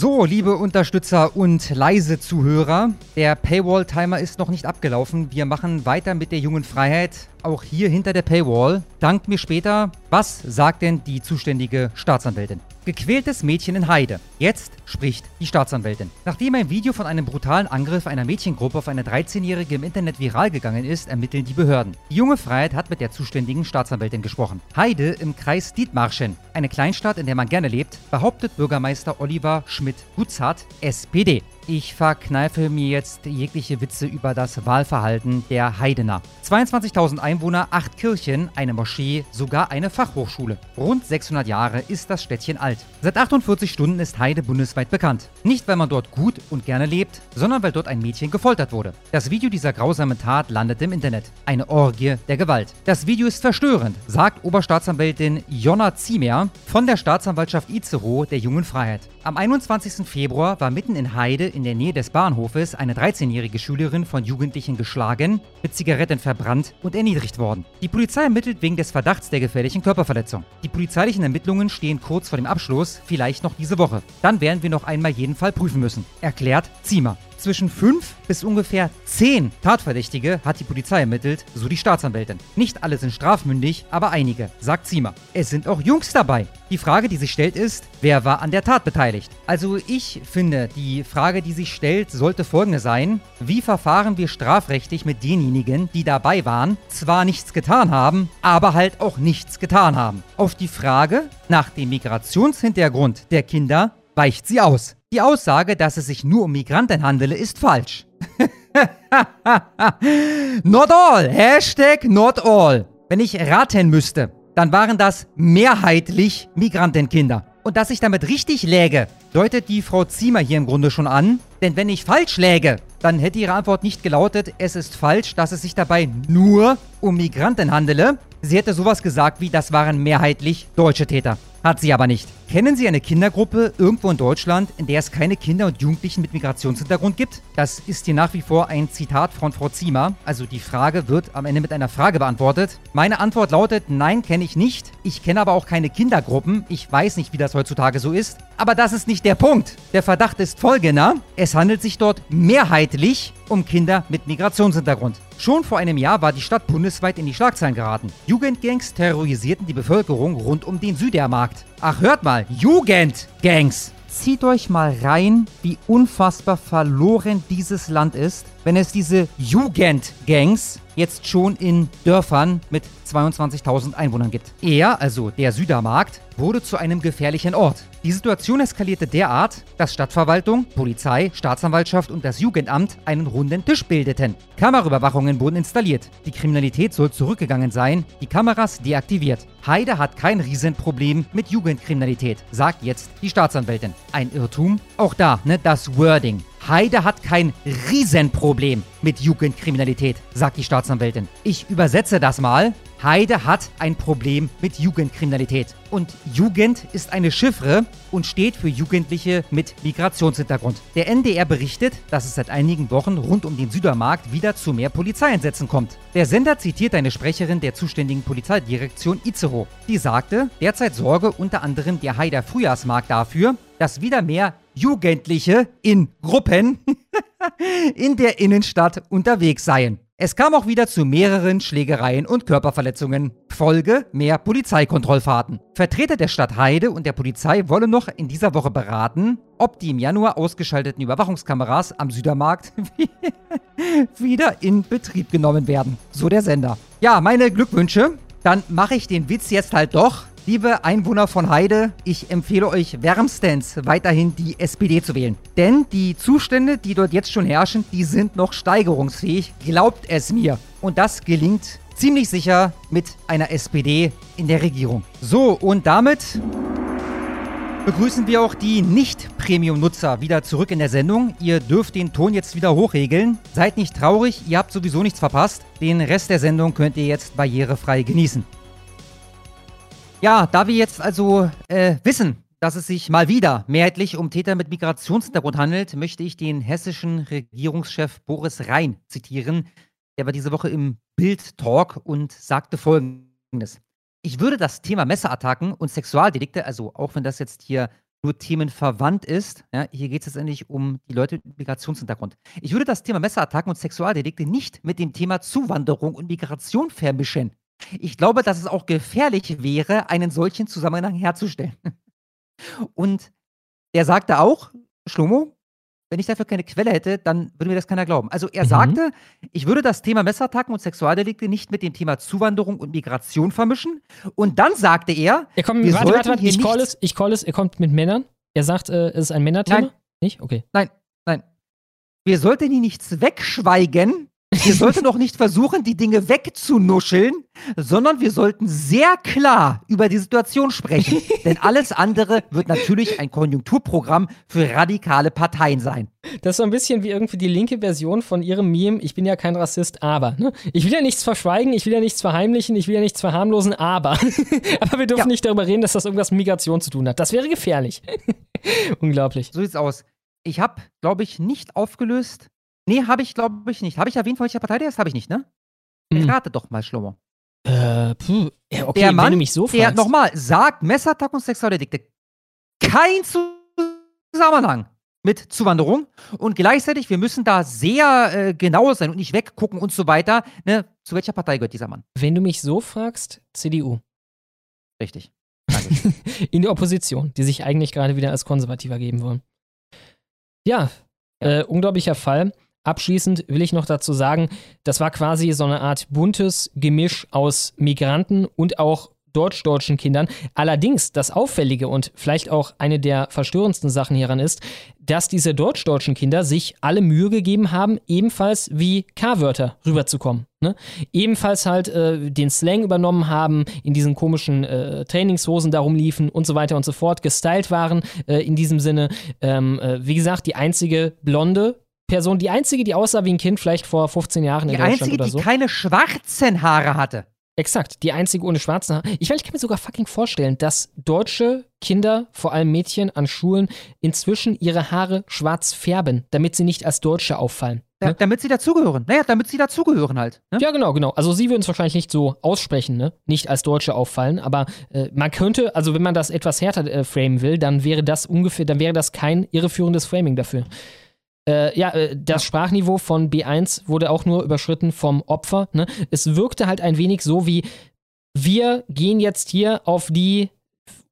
So, liebe Unterstützer und leise Zuhörer, der Paywall-Timer ist noch nicht abgelaufen. Wir machen weiter mit der jungen Freiheit. Auch hier hinter der Paywall. Dankt mir später. Was sagt denn die zuständige Staatsanwältin? Gequältes Mädchen in Heide. Jetzt spricht die Staatsanwältin. Nachdem ein Video von einem brutalen Angriff einer Mädchengruppe auf eine 13-Jährige im Internet viral gegangen ist, ermitteln die Behörden. Die junge Freiheit hat mit der zuständigen Staatsanwältin gesprochen. Heide im Kreis Dietmarschen, eine Kleinstadt, in der man gerne lebt, behauptet Bürgermeister Oliver Schmidt-Gutzhardt, SPD. Ich verkneife mir jetzt jegliche Witze über das Wahlverhalten der Heidener. 22.000 Einwohner, 8 Kirchen, eine Moschee, sogar eine Fachhochschule. Rund 600 Jahre ist das Städtchen alt. Seit 48 Stunden ist Heide bundesweit bekannt. Nicht, weil man dort gut und gerne lebt, sondern weil dort ein Mädchen gefoltert wurde. Das Video dieser grausamen Tat landet im Internet. Eine Orgie der Gewalt. Das Video ist verstörend, sagt Oberstaatsanwältin Jonna Ziemer von der Staatsanwaltschaft Itzehoe der Jungen Freiheit. Am 21. Februar war mitten in Heide in der Nähe des Bahnhofes eine 13-jährige Schülerin von Jugendlichen geschlagen, mit Zigaretten verbrannt und erniedrigt worden. Die Polizei ermittelt wegen des Verdachts der gefährlichen Körperverletzung. Die polizeilichen Ermittlungen stehen kurz vor dem Abschluss, vielleicht noch diese Woche. Dann werden wir noch einmal jeden Fall prüfen müssen, erklärt Ziemer. Zwischen fünf bis ungefähr zehn Tatverdächtige hat die Polizei ermittelt, so die Staatsanwältin. Nicht alle sind strafmündig, aber einige, sagt Ziemer. Es sind auch Jungs dabei. Die Frage, die sich stellt, ist, wer war an der Tat beteiligt? Also ich finde, die Frage, die sich stellt, sollte folgende sein. Wie verfahren wir strafrechtlich mit denjenigen, die dabei waren, zwar nichts getan haben, aber halt auch nichts getan haben? Auf die Frage nach dem Migrationshintergrund der Kinder weicht sie aus. Die Aussage, dass es sich nur um Migranten handele, ist falsch. not all. Hashtag not all. Wenn ich raten müsste, dann waren das mehrheitlich Migrantenkinder. Und dass ich damit richtig läge, deutet die Frau Ziemer hier im Grunde schon an. Denn wenn ich falsch läge, dann hätte ihre Antwort nicht gelautet, es ist falsch, dass es sich dabei nur um Migranten handele. Sie hätte sowas gesagt wie, das waren mehrheitlich deutsche Täter. Hat sie aber nicht. Kennen Sie eine Kindergruppe irgendwo in Deutschland, in der es keine Kinder und Jugendlichen mit Migrationshintergrund gibt? Das ist hier nach wie vor ein Zitat von Frau Ziemer. Also die Frage wird am Ende mit einer Frage beantwortet. Meine Antwort lautet, nein, kenne ich nicht. Ich kenne aber auch keine Kindergruppen. Ich weiß nicht, wie das heutzutage so ist. Aber das ist nicht der Punkt. Der Verdacht ist folgender. Es handelt sich dort mehrheitlich um Kinder mit Migrationshintergrund. Schon vor einem Jahr war die Stadt bundesweit in die Schlagzeilen geraten. Jugendgangs terrorisierten die Bevölkerung rund um den Südermarkt. Ach, hört mal, Jugendgangs! Zieht euch mal rein, wie unfassbar verloren dieses Land ist, wenn es diese Jugendgangs jetzt schon in Dörfern mit 22.000 Einwohnern gibt. Er, also der Südermarkt, wurde zu einem gefährlichen Ort. Die Situation eskalierte derart, dass Stadtverwaltung, Polizei, Staatsanwaltschaft und das Jugendamt einen runden Tisch bildeten. Kameraüberwachungen wurden installiert. Die Kriminalität soll zurückgegangen sein, die Kameras deaktiviert. Heide hat kein Riesenproblem mit Jugendkriminalität, sagt jetzt die Staatsanwältin. Ein Irrtum? Auch da, ne, das Wording. Heide hat kein Riesenproblem mit Jugendkriminalität, sagt die Staatsanwältin. Ich übersetze das mal. Heide hat ein Problem mit Jugendkriminalität. Und Jugend ist eine Chiffre und steht für Jugendliche mit Migrationshintergrund. Der NDR berichtet, dass es seit einigen Wochen rund um den Südermarkt wieder zu mehr Polizeieinsätzen kommt. Der Sender zitiert eine Sprecherin der zuständigen Polizeidirektion Itzehoe. Die sagte, derzeit sorge unter anderem der Heider Frühjahrsmarkt dafür, dass wieder mehr Jugendliche in Gruppen in der Innenstadt unterwegs seien. Es kam auch wieder zu mehreren Schlägereien und Körperverletzungen. Folge mehr Polizeikontrollfahrten. Vertreter der Stadt Heide und der Polizei wollen noch in dieser Woche beraten, ob die im Januar ausgeschalteten Überwachungskameras am Südermarkt wieder in Betrieb genommen werden. So der Sender. Ja, meine Glückwünsche. Dann mache ich den Witz jetzt halt doch. Liebe Einwohner von Heide, ich empfehle euch wärmstens weiterhin die SPD zu wählen. Denn die Zustände, die dort jetzt schon herrschen, die sind noch steigerungsfähig. Glaubt es mir. Und das gelingt ziemlich sicher mit einer SPD in der Regierung. So, und damit begrüßen wir auch die Nicht-Premium-Nutzer wieder zurück in der Sendung. Ihr dürft den Ton jetzt wieder hochregeln. Seid nicht traurig, ihr habt sowieso nichts verpasst. Den Rest der Sendung könnt ihr jetzt barrierefrei genießen. Ja, da wir jetzt also äh, wissen, dass es sich mal wieder mehrheitlich um Täter mit Migrationshintergrund handelt, möchte ich den hessischen Regierungschef Boris Rhein zitieren. Der war diese Woche im Bild-Talk und sagte folgendes. Ich würde das Thema Messerattacken und Sexualdelikte, also auch wenn das jetzt hier nur themenverwandt ist, ja, hier geht es letztendlich um die Leute mit Migrationshintergrund. Ich würde das Thema Messerattacken und Sexualdelikte nicht mit dem Thema Zuwanderung und Migration vermischen. Ich glaube, dass es auch gefährlich wäre, einen solchen Zusammenhang herzustellen. Und er sagte auch, Schlomo, wenn ich dafür keine Quelle hätte, dann würde mir das keiner glauben. Also er mhm. sagte, ich würde das Thema Messerattacken und Sexualdelikte nicht mit dem Thema Zuwanderung und Migration vermischen. Und dann sagte er, er kommt, wir warte, warte, warte, ich call es, ich call es, er kommt mit Männern. Er sagt, äh, es ist ein Männerthema. Nein. Nicht? Okay. Nein, nein. Wir sollten hier nichts wegschweigen, wir sollten doch nicht versuchen, die Dinge wegzunuscheln, sondern wir sollten sehr klar über die Situation sprechen. Denn alles andere wird natürlich ein Konjunkturprogramm für radikale Parteien sein. Das ist so ein bisschen wie irgendwie die linke Version von ihrem Meme, ich bin ja kein Rassist, aber. Ne? Ich will ja nichts verschweigen, ich will ja nichts verheimlichen, ich will ja nichts verharmlosen, aber. aber wir dürfen ja. nicht darüber reden, dass das irgendwas mit Migration zu tun hat. Das wäre gefährlich. Unglaublich. So sieht's aus. Ich habe, glaube ich, nicht aufgelöst, Nee, habe ich, glaube ich, nicht. Habe ich erwähnt, von welcher Partei der ist? Habe ich nicht, ne? Hm. Rate doch mal, Schlomo. Äh, puh. Ja, okay, der Mann, wenn du mich so fragst. Der, nochmal, sagt Messerattack und Sexualdelikte. Kein Zusammenhang mit Zuwanderung. Und gleichzeitig, wir müssen da sehr äh, genau sein und nicht weggucken und so weiter. Ne? Zu welcher Partei gehört dieser Mann? Wenn du mich so fragst, CDU. Richtig. In der Opposition, die sich eigentlich gerade wieder als konservativer geben wollen. Ja, ja. Äh, unglaublicher Fall. Abschließend will ich noch dazu sagen, das war quasi so eine Art buntes Gemisch aus Migranten und auch deutsch-deutschen Kindern. Allerdings das Auffällige und vielleicht auch eine der verstörendsten Sachen hieran ist, dass diese deutsch-deutschen Kinder sich alle Mühe gegeben haben, ebenfalls wie K-Wörter rüberzukommen. Ne? Ebenfalls halt äh, den Slang übernommen haben, in diesen komischen äh, Trainingshosen darum liefen und so weiter und so fort, gestylt waren äh, in diesem Sinne. Ähm, äh, wie gesagt, die einzige blonde Person, die einzige, die aussah wie ein Kind, vielleicht vor 15 Jahren die in Deutschland einzige, oder so. Die keine schwarzen Haare hatte. Exakt, die einzige ohne schwarze Haare. Ich, meine, ich kann mir sogar fucking vorstellen, dass deutsche Kinder, vor allem Mädchen an Schulen, inzwischen ihre Haare schwarz färben, damit sie nicht als Deutsche auffallen. Da, damit sie dazugehören. Naja, damit sie dazugehören halt. Ne? Ja, genau, genau. Also sie würden es wahrscheinlich nicht so aussprechen, ne? Nicht als Deutsche auffallen, aber äh, man könnte, also wenn man das etwas härter äh, framen will, dann wäre das ungefähr, dann wäre das kein irreführendes Framing dafür. Äh, ja, äh, das Sprachniveau von B1 wurde auch nur überschritten vom Opfer. Ne? Es wirkte halt ein wenig so wie, wir gehen jetzt hier auf die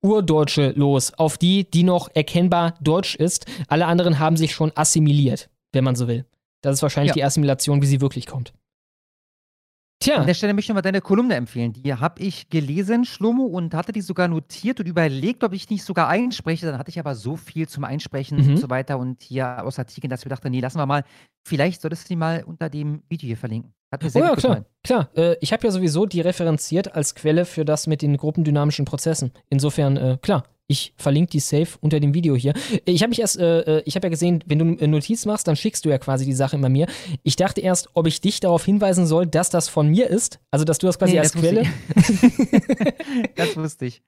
Urdeutsche los, auf die, die noch erkennbar deutsch ist. Alle anderen haben sich schon assimiliert, wenn man so will. Das ist wahrscheinlich Ja. die Assimilation, wie sie wirklich kommt. Tja. An der Stelle möchte ich mal deine Kolumne empfehlen. Die habe ich gelesen, Schlomo, und hatte die sogar notiert und überlegt, ob ich nicht sogar einspreche. Dann hatte ich aber so viel zum Einsprechen Mhm. und so weiter und hier aus Artikeln, dass wir dachten, nee, lassen wir mal. Vielleicht solltest du die mal unter dem Video hier verlinken. Hat mir Oh sehr ja, gut klar, gefallen. klar. Äh, ich habe ja sowieso die referenziert als Quelle für das mit den gruppendynamischen Prozessen. Insofern, äh, klar, ich verlinke die safe unter dem Video hier. Ich habe mich erst, äh, äh, ich habe ja gesehen, wenn du eine Notiz machst, dann schickst du ja quasi die Sache immer mir. Ich dachte erst, ob ich dich darauf hinweisen soll, dass das von mir ist. Also, dass du das quasi Nee, als das Quelle. Das wusste ich.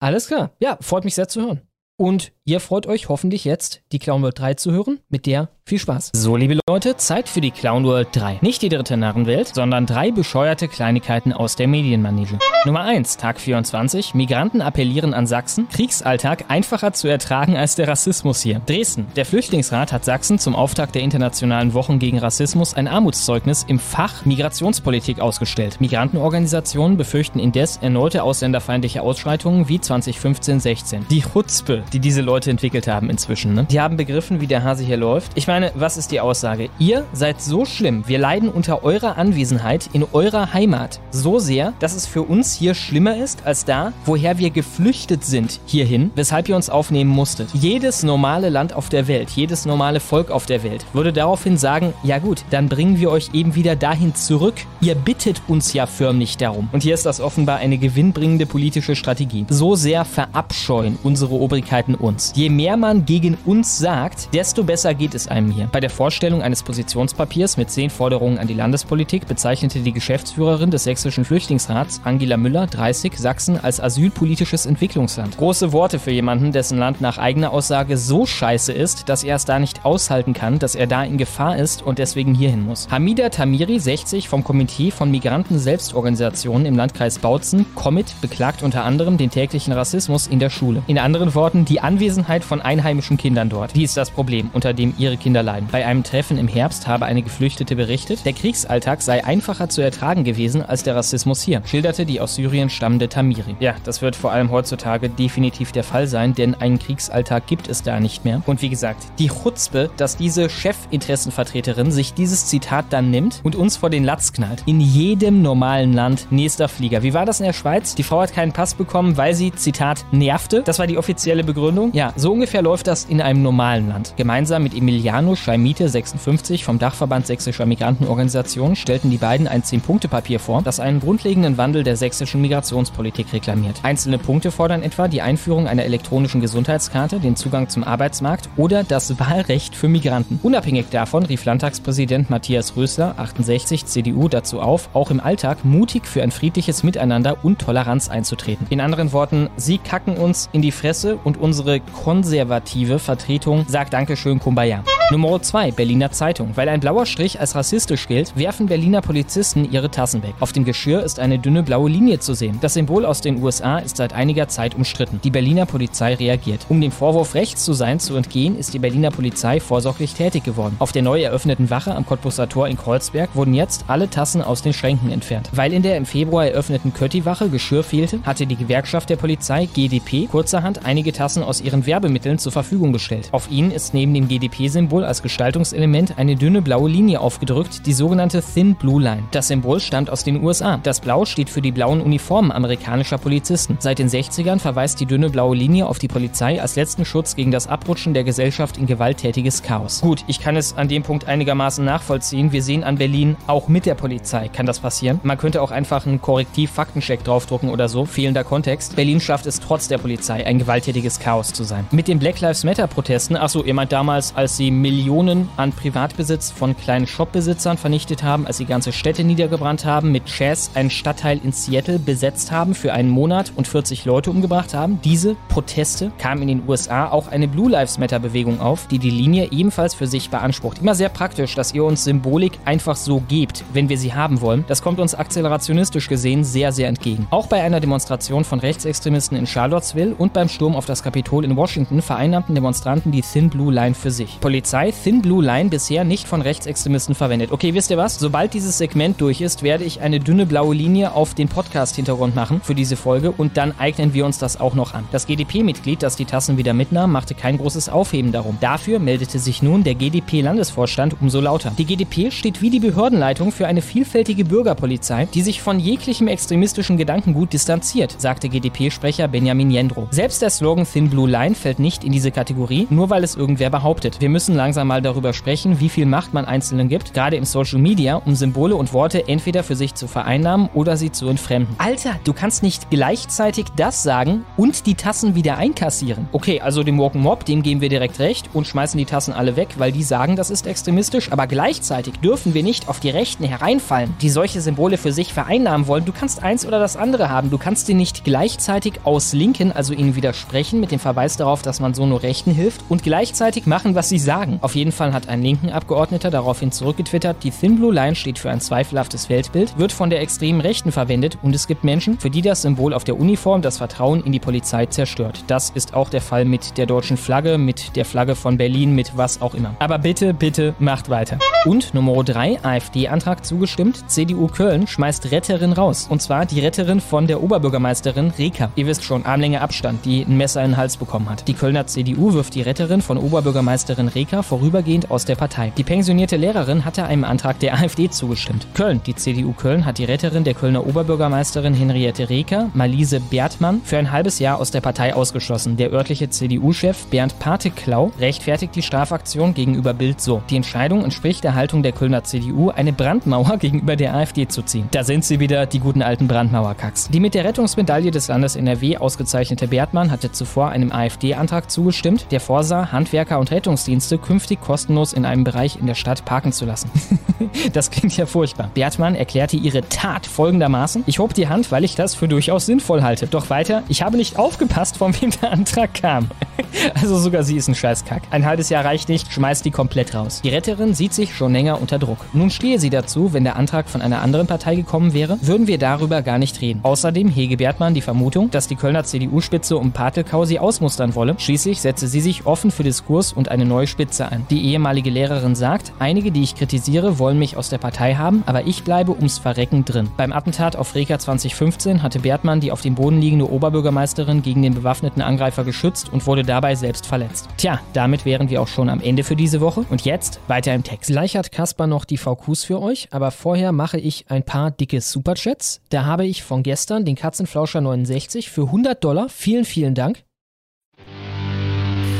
Alles klar. Ja, freut mich sehr zu hören. Und ihr freut euch hoffentlich jetzt, die Clown World 3 zu hören. Mit der viel Spaß. So, liebe Leute, Zeit für die Clown World 3. Nicht die dritte Narrenwelt, sondern drei bescheuerte Kleinigkeiten aus der Medienmanege. Nummer 1, Tag 24. Migranten appellieren an Sachsen. Kriegsalltag einfacher zu ertragen als der Rassismus hier. Dresden. Der Flüchtlingsrat hat Sachsen zum Auftakt der internationalen Wochen gegen Rassismus ein Armutszeugnis im Fach Migrationspolitik ausgestellt. Migrantenorganisationen befürchten indes erneute ausländerfeindliche Ausschreitungen wie 2015-16. Die Chutzpe, die diese Leute entwickelt haben inzwischen, ne? Die haben begriffen, wie der Hase hier läuft. Ich meine, was ist die Aussage? Ihr seid so schlimm, wir leiden unter eurer Anwesenheit in eurer Heimat so sehr, dass es für uns hier schlimmer ist als da, woher wir geflüchtet sind hierhin, weshalb ihr uns aufnehmen musstet. Jedes normale Land auf der Welt, jedes normale Volk auf der Welt würde daraufhin sagen, ja gut, dann bringen wir euch eben wieder dahin zurück. Ihr bittet uns ja förmlich darum. Und hier ist das offenbar eine gewinnbringende politische Strategie. So sehr verabscheuen unsere Obrigkeiten uns. Je mehr man gegen uns sagt, desto besser geht es einem hier. Bei der Vorstellung eines Positionspapiers mit zehn Forderungen an die Landespolitik bezeichnete die Geschäftsführerin des sächsischen Flüchtlingsrats, Angela Müller, 30, Sachsen als asylpolitisches Entwicklungsland. Große Worte für jemanden, dessen Land nach eigener Aussage so scheiße ist, dass er es da nicht aushalten kann, dass er da in Gefahr ist und deswegen hierhin muss. Hamida Tamiri, 60, vom Komitee von Migranten Selbstorganisationen im Landkreis Bautzen, Commit, beklagt unter anderem den täglichen Rassismus in der Schule. In anderen Worten, die Anwesenheit von einheimischen Kindern dort. Die ist das Problem, unter dem ihre Kinder leiden. Bei einem Treffen im Herbst habe eine Geflüchtete berichtet, der Kriegsalltag sei einfacher zu ertragen gewesen als der Rassismus hier, schilderte die aus Syrien stammende Tamiri. Ja, das wird vor allem heutzutage definitiv der Fall sein, denn einen Kriegsalltag gibt es da nicht mehr. Und wie gesagt, die Chutzpe, dass diese Chefinteressenvertreterin sich dieses Zitat dann nimmt und uns vor den Latz knallt. In jedem normalen Land nächster Flieger. Wie war das in der Schweiz? Die Frau hat keinen Pass bekommen, weil sie, Zitat, nervte. Das war die offizielle Begründung. Ja, so ungefähr läuft das in einem normalen Land. Gemeinsam mit Emiliano Scheimite, 56, vom Dachverband sächsischer Migrantenorganisationen, stellten die beiden ein 10-Punkte-Papier vor, das einen grundlegenden Wandel der sächsischen Migrationspolitik reklamiert. Einzelne Punkte fordern etwa die Einführung einer elektronischen Gesundheitskarte, den Zugang zum Arbeitsmarkt oder das Wahlrecht für Migranten. Unabhängig davon rief Landtagspräsident Matthias Rösler, 68, CDU, dazu auf, auch im Alltag mutig für ein friedliches Miteinander und Toleranz einzutreten. In anderen Worten, sie kacken uns in die Fresse und unsere konservative Vertretung sagt Dankeschön Kumbaya. Nummer 2, Berliner Zeitung. Weil ein blauer Strich als rassistisch gilt, werfen Berliner Polizisten ihre Tassen weg. Auf dem Geschirr ist eine dünne blaue Linie zu sehen. Das Symbol aus den USA ist seit einiger Zeit umstritten. Die Berliner Polizei reagiert. Um dem Vorwurf rechts zu sein zu entgehen, ist die Berliner Polizei vorsorglich tätig geworden. Auf der neu eröffneten Wache am Cottbusser Tor in Kreuzberg wurden jetzt alle Tassen aus den Schränken entfernt. Weil in der im Februar eröffneten Kötti-Wache Geschirr fehlte, hatte die Gewerkschaft der Polizei GDP kurzerhand einige Tassen aus ihren Werbemitteln zur Verfügung gestellt. Auf ihnen ist neben dem GDP-Symbol als Gestaltungselement eine dünne blaue Linie aufgedrückt, die sogenannte Thin Blue Line. Das Symbol stammt aus den USA. Das Blau steht für die blauen Uniformen amerikanischer Polizisten. Seit den 60ern verweist die dünne blaue Linie auf die Polizei als letzten Schutz gegen das Abrutschen der Gesellschaft in gewalttätiges Chaos. Gut, ich kann es an dem Punkt einigermaßen nachvollziehen. Wir sehen an Berlin, auch mit der Polizei kann das passieren. Man könnte auch einfach einen Korrektiv-Faktencheck draufdrucken oder so. Fehlender Kontext. Berlin schafft es trotz der Polizei, ein gewalttätiges Chaos zu sein. Mit den Black Lives Matter-Protesten, achso, ihr meint damals, als sie Millionen an Privatbesitz von kleinen Shopbesitzern vernichtet haben, als sie ganze Städte niedergebrannt haben, mit Chess einen Stadtteil in Seattle besetzt haben für einen Monat und 40 Leute umgebracht haben. Diese Proteste kamen in den USA auch eine Blue Lives Matter Bewegung auf, die die Linie ebenfalls für sich beansprucht. Immer sehr praktisch, dass ihr uns Symbolik einfach so gebt, wenn wir sie haben wollen. Das kommt uns akzelerationistisch gesehen sehr, sehr entgegen. Auch bei einer Demonstration von Rechtsextremisten in Charlottesville und beim Sturm auf das Kapitol in Washington vereinnahmten Demonstranten die Thin Blue Line für sich. Polizei Thin Blue Line bisher nicht von Rechtsextremisten verwendet. Okay, wisst ihr was? Sobald dieses Segment durch ist, werde ich eine dünne blaue Linie auf den Podcast-Hintergrund machen für diese Folge und dann eignen wir uns das auch noch an. Das GDP-Mitglied, das die Tassen wieder mitnahm, machte kein großes Aufheben darum. Dafür meldete sich nun der GDP-Landesvorstand umso lauter. Die GDP steht wie die Behördenleitung für eine vielfältige Bürgerpolizei, die sich von jeglichem extremistischen Gedankengut distanziert, sagte GDP-Sprecher Benjamin Jendro. Selbst der Slogan Thin Blue Line fällt nicht in diese Kategorie, nur weil es irgendwer behauptet. Wir müssen langsam mal darüber sprechen, wie viel Macht man Einzelnen gibt, gerade im Social Media, um Symbole und Worte entweder für sich zu vereinnahmen oder sie zu entfremden. Alter, du kannst nicht gleichzeitig das sagen und die Tassen wieder einkassieren. Okay, also dem Woken Mob, dem geben wir direkt recht und schmeißen die Tassen alle weg, weil die sagen, das ist extremistisch, aber gleichzeitig dürfen wir nicht auf die Rechten hereinfallen, die solche Symbole für sich vereinnahmen wollen. Du kannst eins oder das andere haben. Du kannst sie nicht gleichzeitig aus Linken, also ihnen widersprechen, mit dem Verweis darauf, dass man so nur Rechten hilft und gleichzeitig machen, was sie sagen. Auf jeden Fall hat ein linken Abgeordneter daraufhin zurückgetwittert, die Thin Blue Line steht für ein zweifelhaftes Weltbild, wird von der extremen Rechten verwendet und es gibt Menschen, für die das Symbol auf der Uniform das Vertrauen in die Polizei zerstört. Das ist auch der Fall mit der deutschen Flagge, mit der Flagge von Berlin, mit was auch immer. Aber bitte, bitte macht weiter. Und Nummer 3, AfD-Antrag zugestimmt, CDU Köln schmeißt Retterin raus. Und zwar die Retterin von der Oberbürgermeisterin Reka. Ihr wisst schon, Armlänge Abstand, die ein Messer in den Hals bekommen hat. Die Kölner CDU wirft die Retterin von Oberbürgermeisterin Reka vorübergehend aus der Partei. Die pensionierte Lehrerin hatte einem Antrag der AfD zugestimmt. Köln, die CDU Köln hat die Retterin der Kölner Oberbürgermeisterin Henriette Reker, Malise Bertmann, für ein halbes Jahr aus der Partei ausgeschlossen. Der örtliche CDU-Chef Bernd Pateklau rechtfertigt die Strafaktion gegenüber Bild so. Die Entscheidung entspricht der Haltung der Kölner CDU, eine Brandmauer gegenüber der AfD zu ziehen. Da sind sie wieder, die guten alten Brandmauerkacks. Die mit der Rettungsmedaille des Landes NRW ausgezeichnete Bertmann hatte zuvor einem AfD-Antrag zugestimmt, der vorsah, Handwerker und Rettungsdienste künftig kostenlos in einem Bereich in der Stadt parken zu lassen. das klingt ja furchtbar. Bertmann erklärte ihre Tat folgendermaßen. Ich hob die Hand, weil ich das für durchaus sinnvoll halte. Doch weiter, ich habe nicht aufgepasst, von wem der Antrag kam. also sogar sie ist ein Scheißkack. Ein halbes Jahr reicht nicht, schmeißt die komplett raus. Die Retterin sieht sich schon länger unter Druck. Nun stehe sie dazu, wenn der Antrag von einer anderen Partei gekommen wäre, würden wir darüber gar nicht reden. Außerdem hege Bertmann die Vermutung, dass die Kölner CDU-Spitze um Patelkau sie ausmustern wolle. Schließlich setze sie sich offen für Diskurs und eine neue Spitze ein. Die ehemalige Lehrerin sagt, einige, die ich kritisiere, wollen mich aus der Partei haben, aber ich bleibe ums Verrecken drin. Beim Attentat auf Reka 2015 hatte Bertmann die auf dem Boden liegende Oberbürgermeisterin gegen den bewaffneten Angreifer geschützt und wurde dabei selbst verletzt. Tja, damit wären wir auch schon am Ende für diese Woche. Und jetzt weiter im Text. Gleich hat Kaspar noch die VQs für euch, aber vorher mache ich ein paar dicke Superchats. Da habe ich von gestern den Katzenflauscher 69 für 100 Dollar. Vielen, vielen Dank.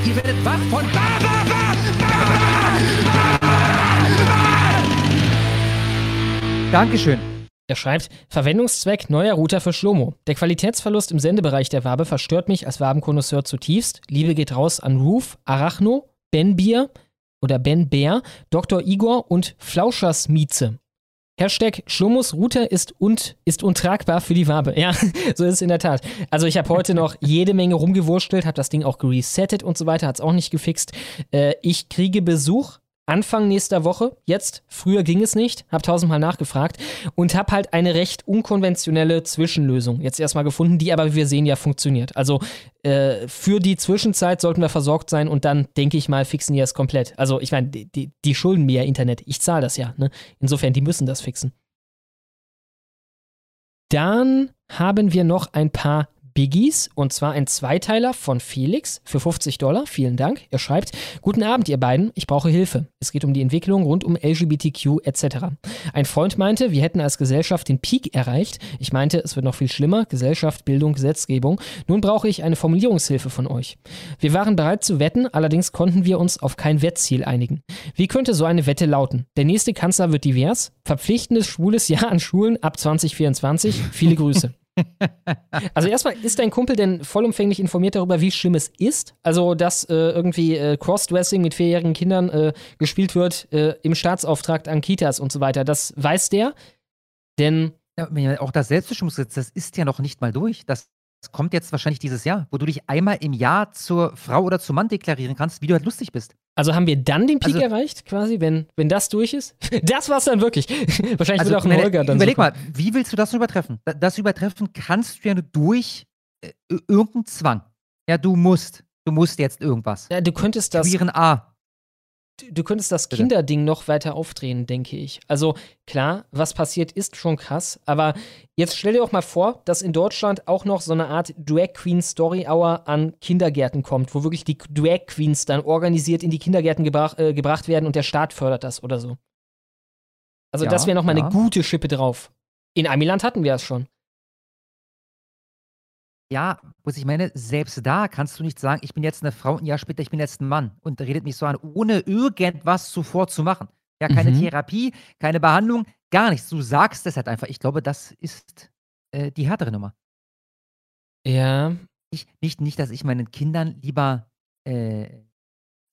Ihr werdet wach von Dankeschön. Er schreibt, Verwendungszweck neuer Router für Schlomo. Der Qualitätsverlust im Sendebereich der Wabe verstört mich als Wabenkonnoisseur zutiefst. Liebe geht raus an Roof, Arachno, Ben Bier oder Ben Bär, Dr. Igor und Flauschers Mieze. Hashtag Schlomos Router ist, und, ist untragbar für die Wabe. Ja, so ist es in der Tat. Also ich habe heute noch jede Menge rumgewurstelt, habe das Ding auch geresettet und so weiter, hat es auch nicht gefixt. Äh, ich kriege Besuch Anfang nächster Woche, jetzt, früher ging es nicht, habe tausendmal nachgefragt und habe halt eine recht unkonventionelle Zwischenlösung jetzt erstmal gefunden, die aber, wie wir sehen, ja funktioniert. Also äh, für die Zwischenzeit sollten wir versorgt sein und dann, denke ich mal, fixen die es komplett. Also ich meine, die, die, die, schulden mir ja Internet, ich zahle das ja. Ne? Insofern, die müssen das fixen. Dann haben wir noch ein paar Biggies und zwar ein Zweiteiler von Felix für 50 Dollar. Vielen Dank. Er schreibt: Guten Abend, ihr beiden. Ich brauche Hilfe. Es geht um die Entwicklung rund um LGBTQ etc. Ein Freund meinte, wir hätten als Gesellschaft den Peak erreicht. Ich meinte, es wird noch viel schlimmer. Gesellschaft, Bildung, Gesetzgebung. Nun brauche ich eine Formulierungshilfe von euch. Wir waren bereit zu wetten, allerdings konnten wir uns auf kein Wettziel einigen. Wie könnte so eine Wette lauten? Der nächste Kanzler wird divers. Verpflichtendes schwules Jahr an Schulen ab 2024. Viele Grüße. Also erstmal, ist dein Kumpel denn vollumfänglich informiert darüber, wie schlimm es ist? Also, dass äh, irgendwie äh, Crossdressing mit vierjährigen Kindern äh, gespielt wird äh, im Staatsauftrag an Kitas und so weiter. Das weiß der. Denn. Ja, auch das Selbstbestimmungsgesetz, das ist ja noch nicht mal durch. Das kommt jetzt wahrscheinlich dieses Jahr, wo du dich einmal im Jahr zur Frau oder zum Mann deklarieren kannst, wie du halt lustig bist. Also haben wir dann den Peak also, erreicht, quasi, wenn, wenn das durch ist? Das war's dann wirklich. Wahrscheinlich also, wird auch ein Holger dann. Überleg so mal, wie willst du das übertreffen? Das übertreffen kannst du ja nur durch äh, irgendeinen Zwang. Ja, du musst. Du musst jetzt irgendwas. Ja, du könntest das. Queeren A du könntest das Bitte. Kinderding noch weiter aufdrehen, denke ich. Also klar, was passiert, ist schon krass, aber jetzt stell dir doch mal vor, dass in Deutschland auch noch so eine Art Drag Queen Story Hour an Kindergärten kommt, wo wirklich die Drag Queens dann organisiert in die Kindergärten gebrach, äh, gebracht werden und der Staat fördert das oder so. Also ja, das wäre noch mal ja. eine gute Schippe drauf. In Amiland hatten wir es schon. Ja, was ich meine, selbst da kannst du nicht sagen, ich bin jetzt eine Frau, ein Jahr später, ich bin jetzt ein Mann und redet mich so an, ohne irgendwas zuvor zu machen. Ja, keine mhm. Therapie, keine Behandlung, gar nichts. Du sagst es halt einfach. Ich glaube, das ist äh, die härtere Nummer. Ja. Ich, nicht, nicht, dass ich meinen Kindern lieber äh,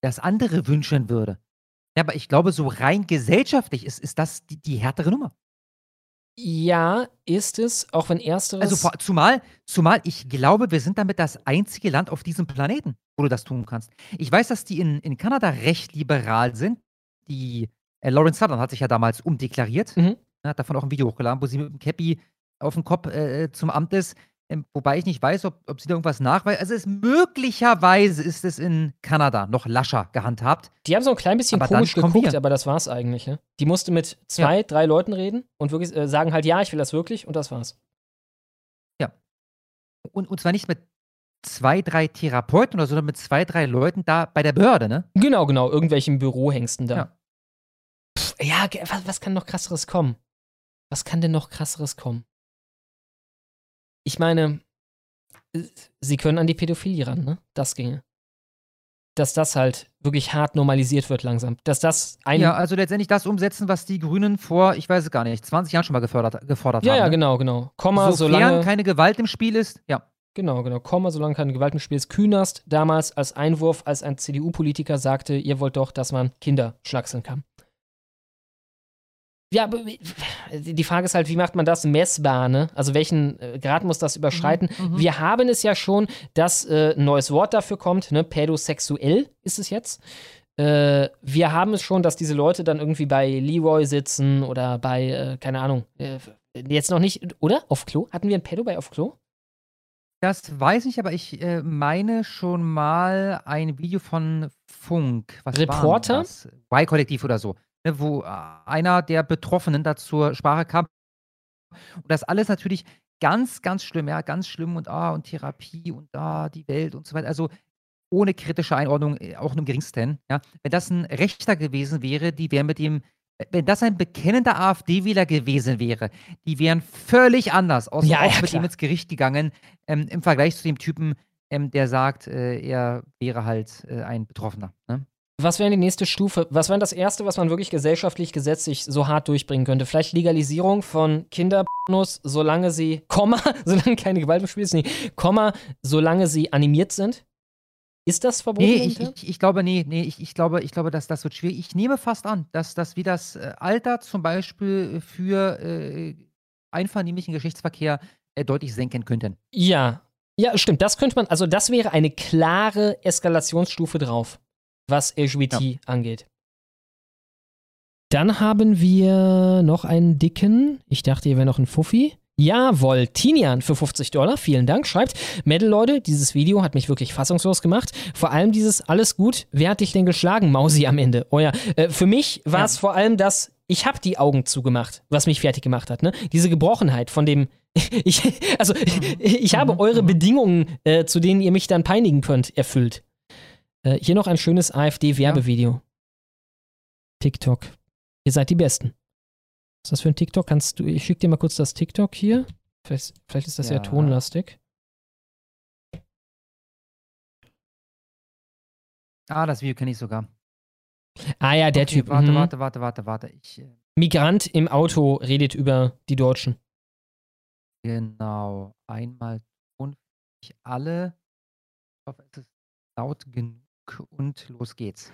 das andere wünschen würde. Ja, aber ich glaube, so rein gesellschaftlich ist, ist das die, die härtere Nummer. Ja, ist es, auch wenn ersteres. Also zumal, zumal ich glaube, wir sind damit das einzige Land auf diesem Planeten, wo du das tun kannst. Ich weiß, dass die in, in Kanada recht liberal sind. Die äh, Lauren Southern hat sich ja damals umdeklariert. Mhm. Hat davon auch ein Video hochgeladen, wo sie mit dem Cappy auf dem Kopf äh, zum Amt ist. Ähm, wobei ich nicht weiß, ob, ob sie da irgendwas nachweist. Also es möglicherweise ist es in Kanada noch lascher gehandhabt. Die haben so ein klein bisschen aber komisch geguckt, aber das war's eigentlich. Ne? Die musste mit zwei, ja. drei Leuten reden und wirklich äh, sagen halt, ja, ich will das wirklich und das war's. Ja. Und, und zwar nicht mit zwei, drei Therapeuten oder so, sondern mit zwei, drei Leuten da bei der Behörde, ne? Genau, genau, irgendwelchen Bürohengsten da. Ja, Pff, ja was, was kann noch krasseres kommen? Was kann denn noch krasseres kommen? Ich meine, sie können an die Pädophilie ran, ne? Das ginge. Dass das halt wirklich hart normalisiert wird langsam. Dass das ein. Ja, also letztendlich das umsetzen, was die Grünen vor, ich weiß es gar nicht, 20 Jahren schon mal gefördert, gefordert ja, haben. Ja, ja, ne? genau, genau. Komma, Sofern solange keine Gewalt im Spiel ist, ja. Genau, genau. Komma, solange keine Gewalt im Spiel ist. Künast damals als Einwurf, als ein CDU-Politiker sagte, ihr wollt doch, dass man Kinder schlachseln kann. Ja, aber die Frage ist halt, wie macht man das messbar, ne? Also welchen äh, Grad muss das überschreiten? Mhm, mhm, Wir haben es ja schon, dass äh, ein neues Wort dafür kommt, ne? Pädosexuell ist es jetzt. Äh, wir haben es schon, dass diese Leute dann irgendwie bei Leroy sitzen oder bei, äh, keine Ahnung, äh, jetzt noch nicht, oder? Auf Klo? Hatten wir ein Pädo bei Auf Klo? Das weiß ich, aber ich äh, meine schon mal ein Video von Funk. Was Reporter? Y-Kollektiv oder so ne, wo einer der Betroffenen da zur Sprache kam. Und das alles natürlich ganz, ganz schlimm, ja, ganz schlimm und ah, und Therapie und da ah, die Welt und so weiter. Also ohne kritische Einordnung, äh, auch im geringsten. Ja. Wenn das ein Rechter gewesen wäre, die wären mit ihm, äh, wenn das ein bekennender AfD-Wähler gewesen wäre, die wären völlig anders aus ja, ja, mit ihm ins Gericht gegangen, ähm, im Vergleich zu dem Typen, ähm, der sagt, äh, er wäre halt äh, ein Betroffener. Ne? Was wäre die nächste Stufe? Was wäre das Erste, was man wirklich gesellschaftlich, gesetzlich so hart durchbringen könnte? Vielleicht Legalisierung von Kinderpornos, solange sie, Komma, solange keine Gewalt im Spiel ist, nee, Komma, solange sie animiert sind? Ist das verboten? Nee, ich, ich, ich, glaube, nee, nee, ich, ich glaube, ich glaube, dass das wird schwierig. Ich nehme fast an, dass, dass wie das äh, Alter zum Beispiel für äh, einvernehmlichen Geschlechtsverkehr äh, deutlich senken könnten. Ja, ja, stimmt. Das könnte man, also das wäre eine klare Eskalationsstufe drauf was LGBT ja. angeht. Dann haben wir noch einen dicken. Ich dachte, ihr wäre noch ein Fuffi. Jawohl, Tinian für 50 Dollar. Vielen Dank. Schreibt, Metal Leute, dieses Video hat mich wirklich fassungslos gemacht. Vor allem dieses alles gut. Wer hat dich denn geschlagen, Mausi, am Ende? Oh ja, äh, für mich war es ja. vor allem das, ich habe die Augen zugemacht, was mich fertig gemacht hat. Ne? Diese Gebrochenheit von dem, ich, also ich habe eure Bedingungen, äh, zu denen ihr mich dann peinigen könnt, erfüllt. Äh, hier noch ein schönes AfD-Werbevideo. Ja. TikTok. Ihr seid die Besten. Was ist das für ein TikTok? Kannst du, ich schicke dir mal kurz das TikTok hier. Vielleicht, vielleicht ist das ja. ja tonlastig. Ah, das Video kenne ich sogar. Ah ja, der okay, Typ. Warte, mhm. warte, warte, warte, warte. Ich, äh Migrant im Auto redet über die Deutschen. Genau. Einmal euch alle. Ich hoffe, es ist laut genug und los geht's.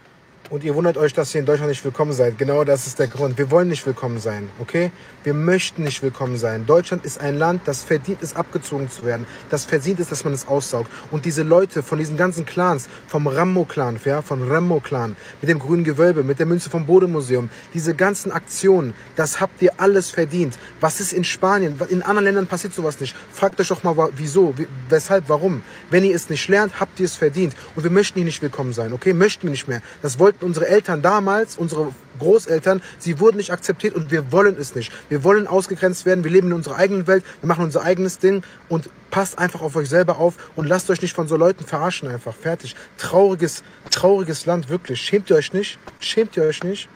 Und ihr wundert euch, dass ihr in Deutschland nicht willkommen seid. Genau das ist der Grund. Wir wollen nicht willkommen sein, okay? Wir möchten nicht willkommen sein. Deutschland ist ein Land, das verdient ist, abgezogen zu werden. Das verdient ist, dass man es aussaugt. Und diese Leute von diesen ganzen Clans, vom Rammo-Clan, ja, von Rammo-Clan, mit dem grünen Gewölbe, mit der Münze vom Bode-Museum, diese ganzen Aktionen, das habt ihr alles verdient. Was ist in Spanien? In anderen Ländern passiert sowas nicht. Fragt euch doch mal, wieso, wie, weshalb, warum. Wenn ihr es nicht lernt, habt ihr es verdient. Und wir möchten hier nicht willkommen sein, okay? Möchten wir nicht mehr. Das wollten unsere Eltern damals, unsere Großeltern, sie wurden nicht akzeptiert und wir wollen es nicht. Wir wollen ausgegrenzt werden, wir leben in unserer eigenen Welt, wir machen unser eigenes Ding und passt einfach auf euch selber auf und lasst euch nicht von so Leuten verarschen einfach. Fertig. Trauriges, trauriges Land, wirklich. Schämt ihr euch nicht? Schämt ihr euch nicht?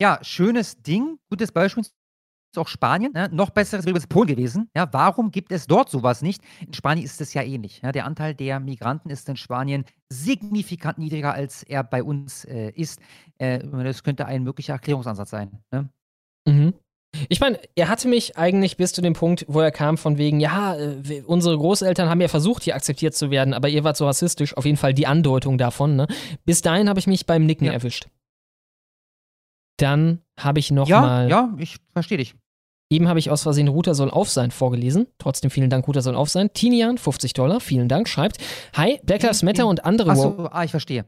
Ja, schönes Ding. Gutes Beispiel ist auch Spanien. Ne? Noch besseres wäre übrigens Polen gewesen. Ja, warum gibt es dort sowas nicht? In Spanien ist es ja ähnlich. Ja? Der Anteil der Migranten ist in Spanien signifikant niedriger, als er bei uns äh, ist. Äh, das könnte ein möglicher Erklärungsansatz sein. Ne? Mhm. Ich meine, er hatte mich eigentlich bis zu dem Punkt, wo er kam, von wegen, ja, äh, unsere Großeltern haben ja versucht, hier akzeptiert zu werden, aber ihr wart so rassistisch. Auf jeden Fall die Andeutung davon. Ne? Bis dahin habe ich mich beim Nicken erwischt. Dann habe ich noch Ja, mal. ja, ich verstehe dich. Eben habe ich aus Versehen Router soll auf sein vorgelesen. Trotzdem vielen Dank, Router soll auf sein. Tinian, 50 Dollar, vielen Dank, schreibt. Hi, Black Lives Matter und andere Achso, ah, ich verstehe.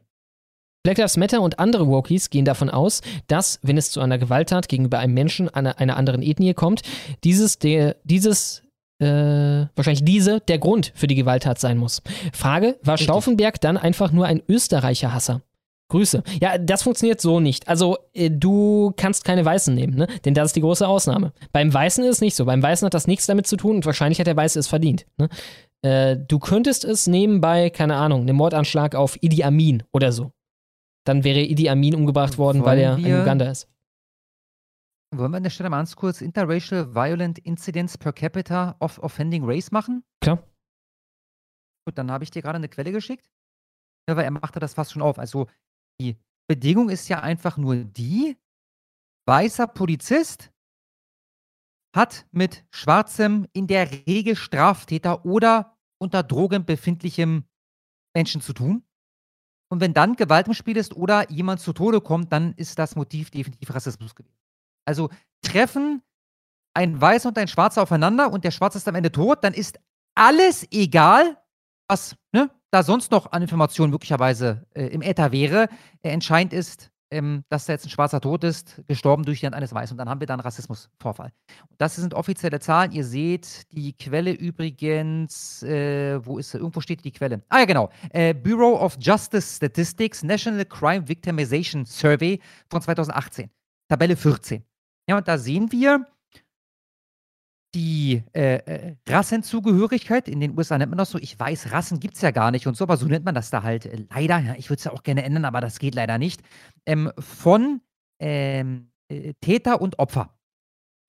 Black Lives Matter und andere Wokies gehen davon aus, dass, wenn es zu einer Gewalttat gegenüber einem Menschen einer, einer anderen Ethnie kommt, dieses, der, dieses, äh, wahrscheinlich diese, der Grund für die Gewalttat sein muss. Frage, war Stauffenberg dann einfach nur ein Österreicher-Hasser? Grüße. Ja, das funktioniert so nicht. Also, äh, du kannst keine Weißen nehmen, ne? Denn das ist die große Ausnahme. Beim Weißen ist es nicht so. Beim Weißen hat das nichts damit zu tun und wahrscheinlich hat der Weiße es verdient. Ne? Äh, du könntest es nehmen bei, keine Ahnung, einem Mordanschlag auf Idi Amin oder so. Dann wäre Idi Amin umgebracht worden, weil er in Uganda ist. Wollen wir an der Stelle mal ganz kurz Interracial Violent Incidents per capita of Offending Race machen? Klar. Gut, dann habe ich dir gerade eine Quelle geschickt. Ja, weil er machte das fast schon auf. Also die Bedingung ist ja einfach nur die, weißer Polizist hat mit schwarzem, in der Regel Straftäter oder unter Drogen befindlichem Menschen zu tun. Und wenn dann Gewalt im Spiel ist oder jemand zu Tode kommt, dann ist das Motiv definitiv Rassismus gewesen. Also treffen ein Weißer und ein Schwarzer aufeinander und der Schwarze ist am Ende tot, dann ist alles egal, was ne, da sonst noch an Informationen möglicherweise äh, im Äther wäre. Äh, entscheidend ist, ähm, dass da jetzt ein Schwarzer tot ist, gestorben durch die Hand eines Weißen. Und dann haben wir da einen Rassismusvorfall. Das sind offizielle Zahlen. Ihr seht die Quelle übrigens, äh, wo ist sie? Irgendwo steht die Quelle. Ah ja, genau. Äh, Bureau of Justice Statistics National Crime Victimization Survey von 2018. Tabelle 14. Ja, und da sehen wir die äh, äh, Rassenzugehörigkeit. In den USA nennt man das so. Ich weiß, Rassen gibt es ja gar nicht und so, aber so nennt man das da halt äh, leider. Ja, ich würde es ja auch gerne ändern, aber das geht leider nicht. Ähm, von ähm, äh, Täter und Opfer.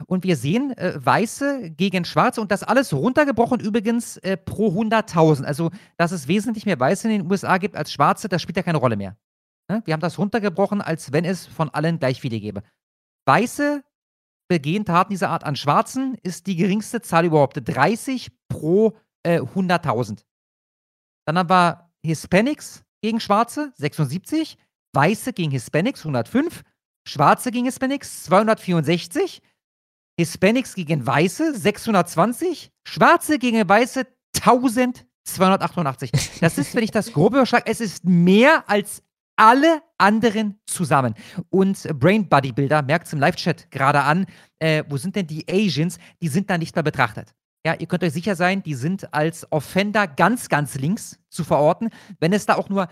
Und wir sehen äh, Weiße gegen Schwarze und das alles runtergebrochen übrigens äh, pro 100.000. Also, dass es wesentlich mehr Weiße in den USA gibt als Schwarze, das spielt ja keine Rolle mehr. Ne? Wir haben das runtergebrochen, als wenn es von allen gleich viele gäbe. Weiße begehen Taten dieser Art an Schwarzen, ist die geringste Zahl überhaupt. 30 pro äh, 100.000. Dann haben wir Hispanics gegen Schwarze, 76. Weiße gegen Hispanics, 105. Schwarze gegen Hispanics, 264. Hispanics gegen Weiße, 620. Schwarze gegen Weiße, 1288. Das ist, wenn ich das grob überschlage, es ist mehr als alle anderen zusammen. Und Brain Bodybuilder merkt es im Live-Chat gerade an, äh, wo sind denn die Asians? Die sind da nicht mehr betrachtet. Ja, ihr könnt euch sicher sein, die sind als Offender ganz, ganz links zu verorten. Wenn es da auch nur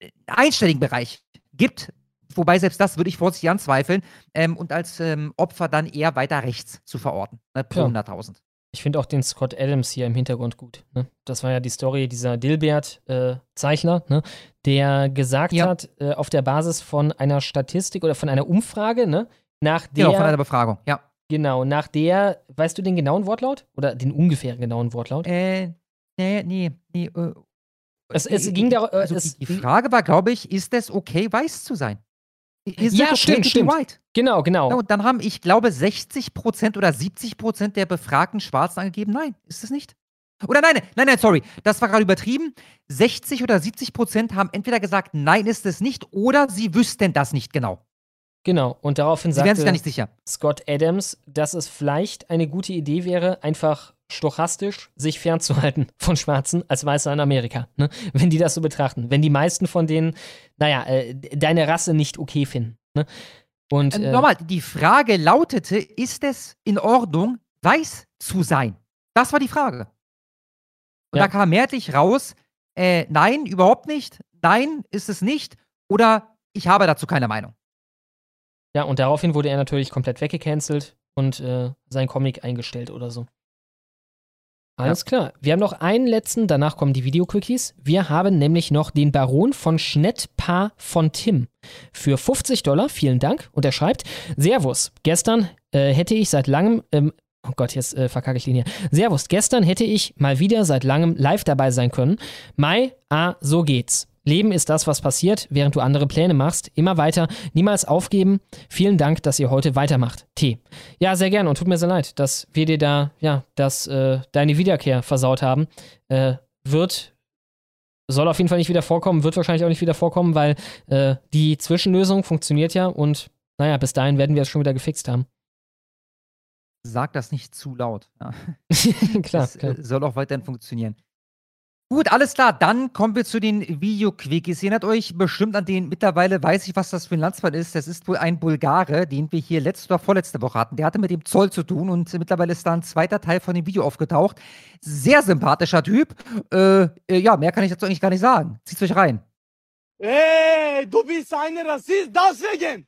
einen einstelligen Bereich gibt, wobei selbst das würde ich vorsichtig anzweifeln, ähm, und als ähm, Opfer dann eher weiter rechts zu verorten, ne, pro Ja. 100.000. Ich finde auch den Scott Adams hier im Hintergrund gut. Ne? Das war ja die Story dieser Dilbert-Zeichner, ne? der gesagt Ja. hat, äh, auf der Basis von einer Statistik oder von einer Umfrage, ne? nach der. Genau, von einer Befragung, ja. Genau, nach der, weißt du den genauen Wortlaut? Oder den ungefähren genauen Wortlaut? Äh, nee, nee, nee. Äh, Es, es ging darum, äh, also die Frage war, glaube ich, ist es okay, weiß zu sein? Ja, stimmt, stimmt. white? Genau, genau. Und dann haben, ich glaube, 60% oder 70% der befragten Schwarzen angegeben, nein, ist es nicht. Oder nein, nein, nein, sorry, das war gerade übertrieben. 60 oder 70% haben entweder gesagt, nein, ist es nicht, oder sie wüssten das nicht genau. Genau, und daraufhin Sie sagte sich da nicht sicher. Scott Adams, dass es vielleicht eine gute Idee wäre, einfach stochastisch sich fernzuhalten von Schwarzen als Weißer in Amerika. Ne? Wenn die das so betrachten. Wenn die meisten von denen, naja, äh, deine Rasse nicht okay finden. Ne? Und, Äh, äh, Nochmal, die Frage lautete, ist es in Ordnung, weiß zu sein? Das war die Frage. Und Ja. da kam mehrheitlich raus, äh, nein, überhaupt nicht, nein, ist es nicht, oder ich habe dazu keine Meinung. Ja, und daraufhin wurde er natürlich komplett weggecancelt und äh, sein Comic eingestellt oder so. Alles klar. Wir haben noch einen letzten, danach kommen die Video-Quickies. Wir haben nämlich noch den Baron von Schnettpaar von Tim für 50 Dollar. Vielen Dank. Und er schreibt: Servus, gestern äh, hätte ich seit langem. Ähm, Oh Gott, jetzt äh, verkacke ich den hier. Servus, gestern hätte ich mal wieder seit langem live dabei sein können. Mai, ah, so geht's. Leben ist das, was passiert, während du andere Pläne machst. Immer weiter, niemals aufgeben. Vielen Dank, dass ihr heute weitermacht. T. Ja, sehr gern und tut mir sehr leid, dass wir dir da, ja, dass äh, deine Wiederkehr versaut haben. Äh, wird, soll auf jeden Fall nicht wieder vorkommen, wird wahrscheinlich auch nicht wieder vorkommen, weil äh, die Zwischenlösung funktioniert ja und naja, bis dahin werden wir es schon wieder gefixt haben. Sag das nicht zu laut. Ja. klar, das klar. Äh, soll auch weiterhin funktionieren. Gut, alles klar. Dann kommen wir zu den Video-Quickies. Ihr erinnert euch bestimmt an den, mittlerweile weiß ich, was das für ein Landsmann ist. Das ist wohl ein Bulgare, den wir hier letzte oder vorletzte Woche hatten. Der hatte mit dem Zoll zu tun und mittlerweile ist da ein zweiter Teil von dem Video aufgetaucht. Sehr sympathischer Typ. Äh, äh, ja, mehr kann ich dazu eigentlich gar nicht sagen. Zieht euch rein. Ey, du bist ein Rassist, deswegen.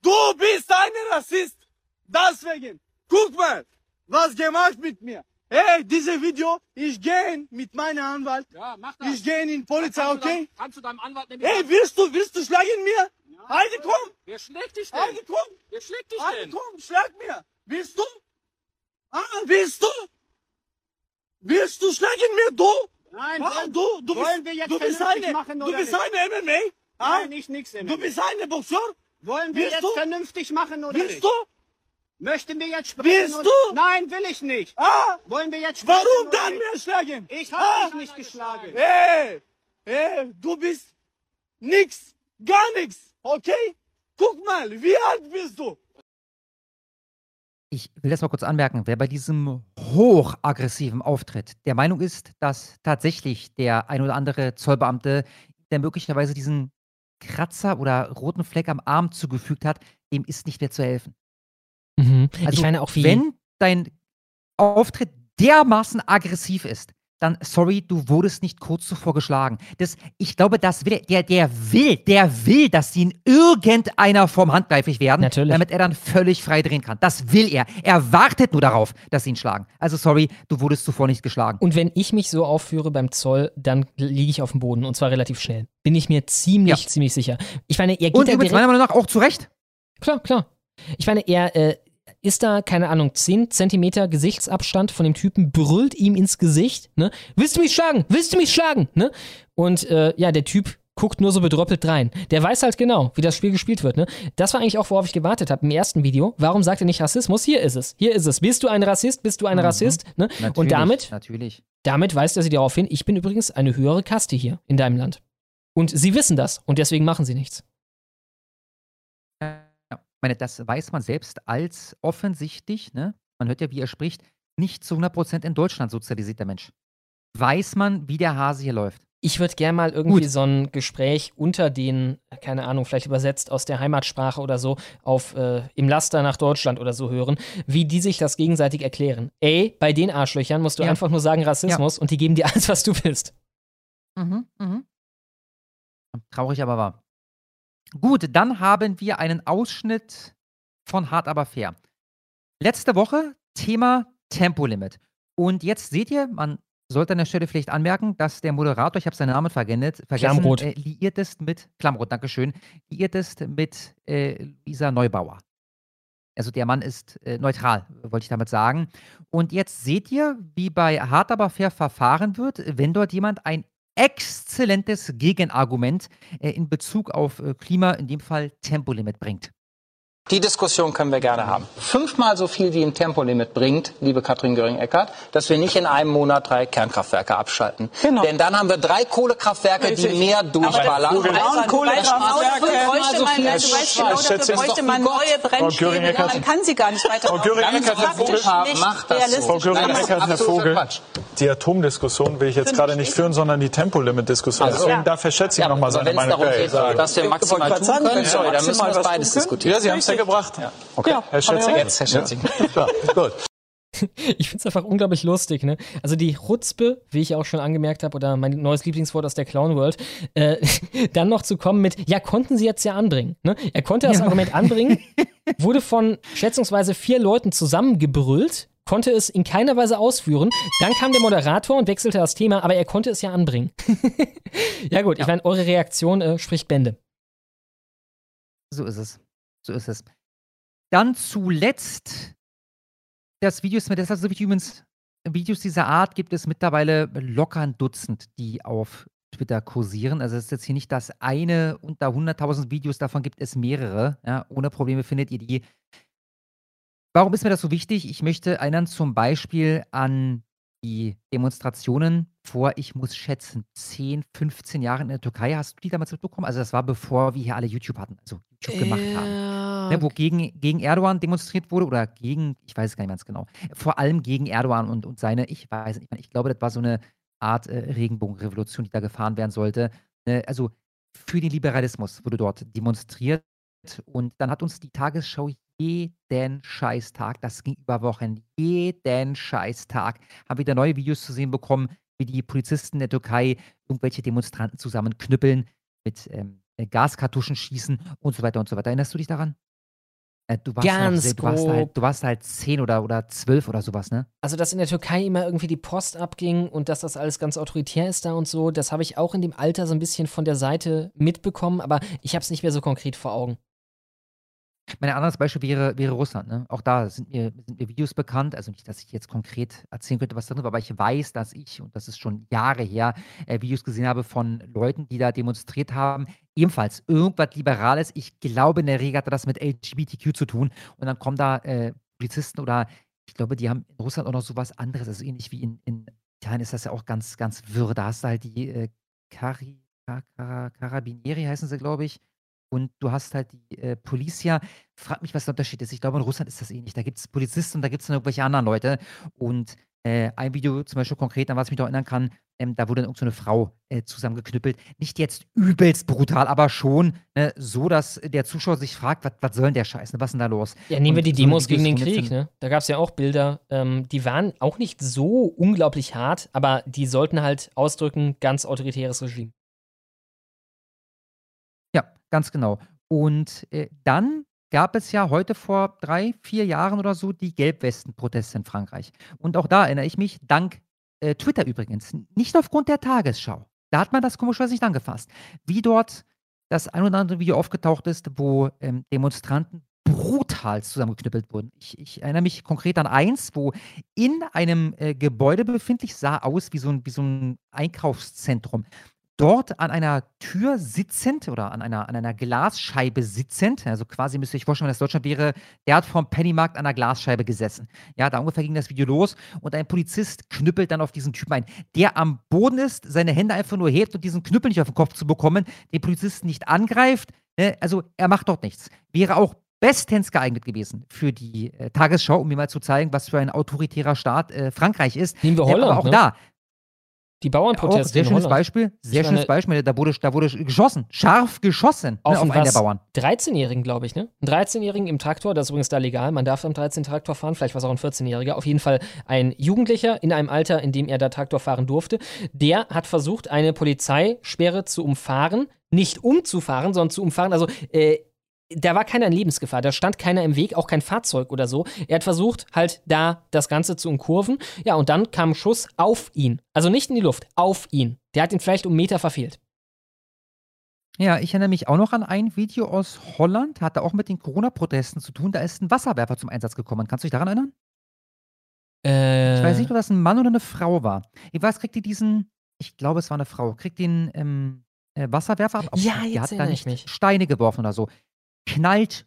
Du bist ein Rassist, deswegen. Guck mal, was gemacht mit mir. Ey, dieses Video, ich gehe mit meinem Anwalt. Ja, mach das. Ich gehe in Polizei, Kannst du okay? deinem- Kannst du deinem Anwalt nämlich Ey, sagen- willst du, willst du schlagen mir? Heide, komm! Wer schlägt dich denn? Heide, komm! Wer schlägt dich Heide, denn? komm, schlag mir! Willst du? Ah, willst du? Willst du schlagen mir, du? Nein, ah, wollen- du, du wollen bist, wir jetzt du bist eine, machen du bist nicht? eine MMA? Ah? Nein, ich nix Du bist eine Boxer? Wollen wir Willst jetzt du? vernünftig machen oder Willst nicht? du? Möchten wir jetzt sprechen? Willst du? Nein, will ich nicht. Ah! Wollen wir jetzt sprechen? Warum dann nicht? mir schlagen? Ich Ah! hab dich nicht geschlagen. Ey, ey, du bist nix, gar nix, okay? Guck mal, wie alt bist du? Ich will das mal kurz anmerken, wer bei diesem hochaggressiven Auftritt der Meinung ist, dass tatsächlich der ein oder andere Zollbeamte, der möglicherweise diesen Kratzer oder roten Fleck am Arm zugefügt hat, dem ist nicht mehr zu helfen. Mhm. Also, ich meine auch wie. wenn dein Auftritt dermaßen aggressiv ist, dann sorry, du wurdest nicht kurz zuvor geschlagen. Das, ich glaube, das will er, der, der will, der will, dass sie in irgendeiner Form handgreiflich werden, Natürlich. damit er dann völlig frei drehen kann. Das will er. Er wartet nur darauf, dass sie ihn schlagen. Also sorry, du wurdest zuvor nicht geschlagen. Und wenn ich mich so aufführe beim Zoll, dann liege ich auf dem Boden und zwar relativ schnell. Bin ich mir ziemlich, ziemlich sicher. Ich meine, er geht Und übrigens meiner Meinung nach auch zu Recht. Klar, klar. Ich meine, er äh, ist da, keine Ahnung, 10 Zentimeter Gesichtsabstand von dem Typen, brüllt ihm ins Gesicht, ne? Willst du mich schlagen? Willst du mich schlagen? Ne? Und äh, ja, der Typ guckt nur so bedröppelt rein. Der weiß halt genau, wie das Spiel gespielt wird, ne? Das war eigentlich auch, worauf ich gewartet habe im ersten Video. Warum sagt er nicht Rassismus? Hier ist es. Hier ist es. Bist du ein Rassist? Bist du ein Mhm. Rassist? Ne? Und damit, Natürlich. damit weist er sie darauf hin, ich bin übrigens eine höhere Kaste hier in deinem Land. Und sie wissen das und deswegen machen sie nichts. Ja, ich meine, das weiß man selbst als offensichtlich, ne? Man hört ja, wie er spricht, nicht zu 100% in Deutschland sozialisierter Mensch. Weiß man, wie der Hase hier läuft. Ich würde gerne mal irgendwie Gut. so ein Gespräch unter den, keine Ahnung, vielleicht übersetzt aus der Heimatsprache oder so, auf äh, im Laster nach Deutschland oder so hören, wie die sich das gegenseitig erklären. Ey, bei den Arschlöchern musst du Ja. einfach nur sagen Rassismus und die geben dir alles, was du willst. Mhm, mhm. Traurig, aber wahr. Gut, dann haben wir einen Ausschnitt von Hart aber fair. Letzte Woche Thema Tempolimit. Und jetzt seht ihr, man sollte an der Stelle vielleicht anmerken, dass der Moderator, ich habe seinen Namen vergessen, Klamroth. äh, liiert ist mit, Klamroth, Dankeschön, liiert ist mit äh, Lisa Neubauer. Also der Mann ist äh, neutral, wollte ich damit sagen. Und jetzt seht ihr, wie bei Hart aber fair verfahren wird, wenn dort jemand ein exzellentes Gegenargument äh, in Bezug auf äh, Klima, in dem Fall Tempolimit bringt. Die Diskussion können wir gerne haben. Fünfmal so viel wie ein Tempolimit bringt, liebe Katrin Göring-Eckardt, dass wir nicht in einem Monat drei Kernkraftwerke abschalten. Genau. Denn dann haben wir drei Kohlekraftwerke, die mehr durchballern. Aber genau Kohlekraftwerke bräuchte man, also genau, dafür bräuchte man neue Brennstäbe, man kann sie gar nicht weiter Frau Göring-Eckardt, Herr Vogel, Frau Göring-Eckardt, Herr Vogel, die Atomdiskussion will ich jetzt gerade nicht führen, sondern die Tempolimit-Diskussion. Also, Deswegen, da verschätze ich ja, nochmal seine Meinung. Wenn es darum geht, dass wir maximal tun können, sorry, dann müssen wir beides diskutieren. Ja gebracht. Ja. Okay, ja, Herr Schätzing. Jetzt, Herr Schätzing. Ja. Gut. Ich finde es einfach unglaublich lustig, ne? Also die Rutzpe, wie ich auch schon angemerkt habe, oder mein neues Lieblingswort aus der Clown World, äh, dann noch zu kommen mit, ja, konnten sie jetzt ja anbringen. Ne? Er konnte das ja. Argument anbringen, wurde von schätzungsweise vier Leuten zusammengebrüllt, konnte es in keiner Weise ausführen. Dann kam der Moderator und wechselte das Thema, aber er konnte es ja anbringen. ja gut, ja. ich meine, eure Reaktion äh, spricht Bände. So ist es. So ist es. Dann zuletzt das Video mir deshalb so wichtig. Übrigens, Videos dieser Art gibt es mittlerweile locker ein Dutzend, die auf Twitter kursieren. Also es ist jetzt hier nicht das eine unter 100.000 Videos, davon gibt es mehrere. Ja, ohne Probleme findet ihr die. Warum ist mir das so wichtig? Ich möchte erinnern zum Beispiel an die Demonstrationen vor, ich muss schätzen, 10, 15 Jahren in der Türkei. Hast du die damals mitbekommen? Also das war bevor wir hier alle YouTube hatten, also YouTube gemacht haben. Ne, wo gegen, gegen Erdogan demonstriert wurde oder gegen, ich weiß es gar nicht ganz genau. Vor allem gegen Erdogan und, und seine, ich weiß nicht, ich glaube, das war so eine Art äh, Regenbogenrevolution, die da gefahren werden sollte. Ne, also für den Liberalismus wurde dort demonstriert und dann hat uns die Tagesschau jeden Scheißtag, das ging über Wochen, jeden Scheißtag, haben wieder neue Videos zu sehen bekommen, wie die Polizisten der Türkei irgendwelche Demonstranten zusammenknüppeln, mit ähm, äh, Gaskartuschen schießen und so weiter und so weiter. Erinnerst du dich daran? Du warst Ganz sehr, du warst, halt, du warst halt zehn oder, oder zwölf oder sowas, ne? Also, dass in der Türkei immer irgendwie die Post abging und dass das alles ganz autoritär ist da und so, das habe ich auch in dem Alter so ein bisschen von der Seite mitbekommen, aber ich habe es nicht mehr so konkret vor Augen. Mein anderes Beispiel wäre, wäre Russland. Ne? Auch da sind mir, sind mir Videos bekannt. Also nicht, dass ich jetzt konkret erzählen könnte, was drin war, aber ich weiß, dass ich, und das ist schon Jahre her, äh, Videos gesehen habe von Leuten, die da demonstriert haben. Ebenfalls irgendwas Liberales. Ich glaube, in der Regel hatte das mit LGBTQ zu tun. Und dann kommen da äh, Polizisten oder ich glaube, die haben in Russland auch noch so was anderes. Also ähnlich wie in, in Italien ist das ja auch ganz, ganz wirr. Da hast du halt die äh, Cari, Car Carabinieri heißen sie, glaube ich und du hast halt die äh, Policia. Frag mich, was der Unterschied ist. Ich glaube, in Russland ist das ähnlich. Da gibt es Polizisten und da gibt es dann irgendwelche anderen Leute. Und äh, ein Video zum Beispiel konkret, an was ich mich noch erinnern kann, ähm, da wurde dann irgendeine so Frau äh, zusammengeknüppelt. Nicht jetzt übelst brutal, aber schon ne, so, dass der Zuschauer sich fragt, was soll denn der Scheiß? Ne? Was ist denn da los? Ja, nehmen wir die so Demos gegen den Krieg. Ne? Da gab es ja auch Bilder, ähm, die waren auch nicht so unglaublich hart, aber die sollten halt ausdrücken, ganz autoritäres Regime. Ganz genau. Und äh, dann gab es ja heute vor drei, vier Jahren oder so die Gelbwesten-Proteste in Frankreich. Und auch da erinnere ich mich, dank äh, Twitter übrigens, nicht aufgrund der Tagesschau. Da hat man das komischerweise nicht angefasst. Wie dort das ein oder andere Video aufgetaucht ist, wo ähm, Demonstranten brutal zusammengeknüppelt wurden. Ich, ich, erinnere mich konkret an eins, wo in einem äh, Gebäude befindlich sah aus wie so ein, wie so ein Einkaufszentrum dort an einer Tür sitzend oder an einer, an einer Glasscheibe sitzend, also quasi müsst ihr euch vorstellen, wenn das Deutschland wäre, der hat vom Pennymarkt an einer Glasscheibe gesessen. Ja, da ungefähr ging das Video los und ein Polizist knüppelt dann auf diesen Typen ein, der am Boden ist, seine Hände einfach nur hebt und diesen Knüppel nicht auf den Kopf zu bekommen, den Polizisten nicht angreift. Ne? Also er macht dort nichts. Wäre auch bestens geeignet gewesen für die äh, Tagesschau, um mir mal zu zeigen, was für ein autoritärer Staat äh, Frankreich ist. Nehmen wir Holland, aber auch ne? da, die Bauernproteste. Auch, sehr schönes Beispiel. Sehr schönes Beispiel. Da wurde, da wurde geschossen. Scharf geschossen auf, ne, auf einen der Bauern. 13-Jährigen, glaube ich, ne? Ein 13-Jährigen im Traktor, das ist übrigens da legal. Man darf am 13 Traktor fahren. Vielleicht war es auch ein 14-Jähriger. Auf jeden Fall ein Jugendlicher in einem Alter, in dem er da Traktor fahren durfte. Der hat versucht, eine Polizeisperre zu umfahren. Nicht umzufahren, sondern zu umfahren. Also, äh, da war keiner in Lebensgefahr, da stand keiner im Weg, auch kein Fahrzeug oder so. Er hat versucht, halt da das Ganze zu umkurven. Ja, und dann kam ein Schuss auf ihn. Also nicht in die Luft, auf ihn. Der hat ihn vielleicht um Meter verfehlt. Ja, ich erinnere mich auch noch an ein Video aus Holland, hatte auch mit den Corona-Protesten zu tun. Da ist ein Wasserwerfer zum Einsatz gekommen. Kannst du dich daran erinnern? Äh, ich weiß nicht, ob das ein Mann oder eine Frau war. Ich weiß, kriegt ihr diesen, ich glaube, es war eine Frau, kriegt den ähm, äh, Wasserwerfer ab. Ja, die jetzt hat da nicht ich mich. Steine geworfen oder so. Knallt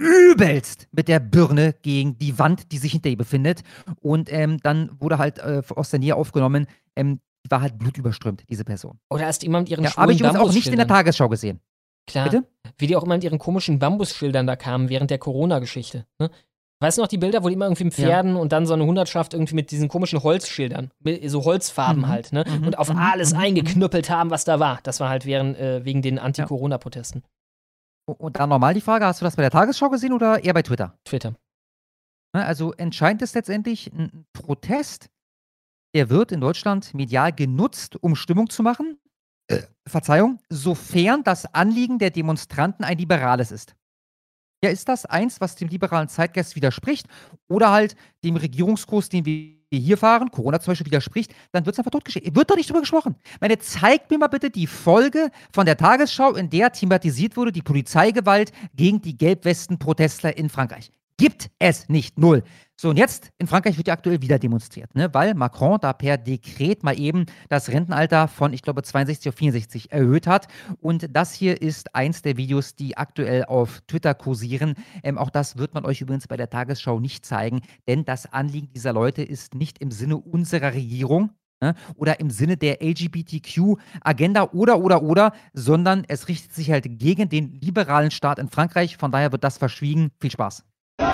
übelst mit der Birne gegen die Wand, die sich hinter ihr befindet. Und ähm, dann wurde halt äh, aus der Nähe aufgenommen, ähm, die war halt blutüberströmt, diese Person. Oder hast jemand ihren Ja, habe ich übrigens auch nicht in der? Tagesschau gesehen. Klar. Bitte? Wie die auch immer mit ihren komischen Bambusschildern da kamen während der Corona-Geschichte. Ne? Weißt du noch die Bilder, wo die immer irgendwie mit Pferden und dann so eine Hundertschaft irgendwie mit diesen komischen Holzschildern, mit so Holzfarben Mhm. halt, ne? Mhm. Und auf Mhm. alles Mhm. eingeknüppelt haben, was da war. Das war halt während, äh, wegen den Anti-Corona-Protesten. Und dann nochmal die Frage, hast du das bei der Tagesschau gesehen oder eher bei Twitter? Twitter. Ne, Also entscheidend ist letztendlich ein ein Protest, der wird in Deutschland medial genutzt, um Stimmung zu machen. Äh, Verzeihung, sofern das Anliegen der Demonstranten ein liberales ist. Ja, ist das eins, was dem liberalen Zeitgeist widerspricht oder halt dem Regierungskurs, den wir hier fahren, Corona zum Beispiel widerspricht, dann wird es einfach totgeschrieben. Wird doch nicht drüber gesprochen. Ich meine, zeigt mir mal bitte die Folge von der Tagesschau, in der thematisiert wurde, die Polizeigewalt gegen die Gelbwesten-Protestler in Frankreich. Gibt es nicht. Null. So, und jetzt in Frankreich wird ja aktuell wieder demonstriert, ne? weil Macron da per Dekret mal eben das Rentenalter von, ich glaube, 62 auf 64 erhöht hat. Und das hier ist eins der Videos, die aktuell auf Twitter kursieren. Ähm, auch das wird man euch übrigens bei der Tagesschau nicht zeigen, denn das Anliegen dieser Leute ist nicht im Sinne unserer Regierung, ne, oder im Sinne der LGBTQ-Agenda oder, oder, oder, sondern es richtet sich halt gegen den liberalen Staat in Frankreich. Von daher wird das verschwiegen. Viel Spaß. Vem,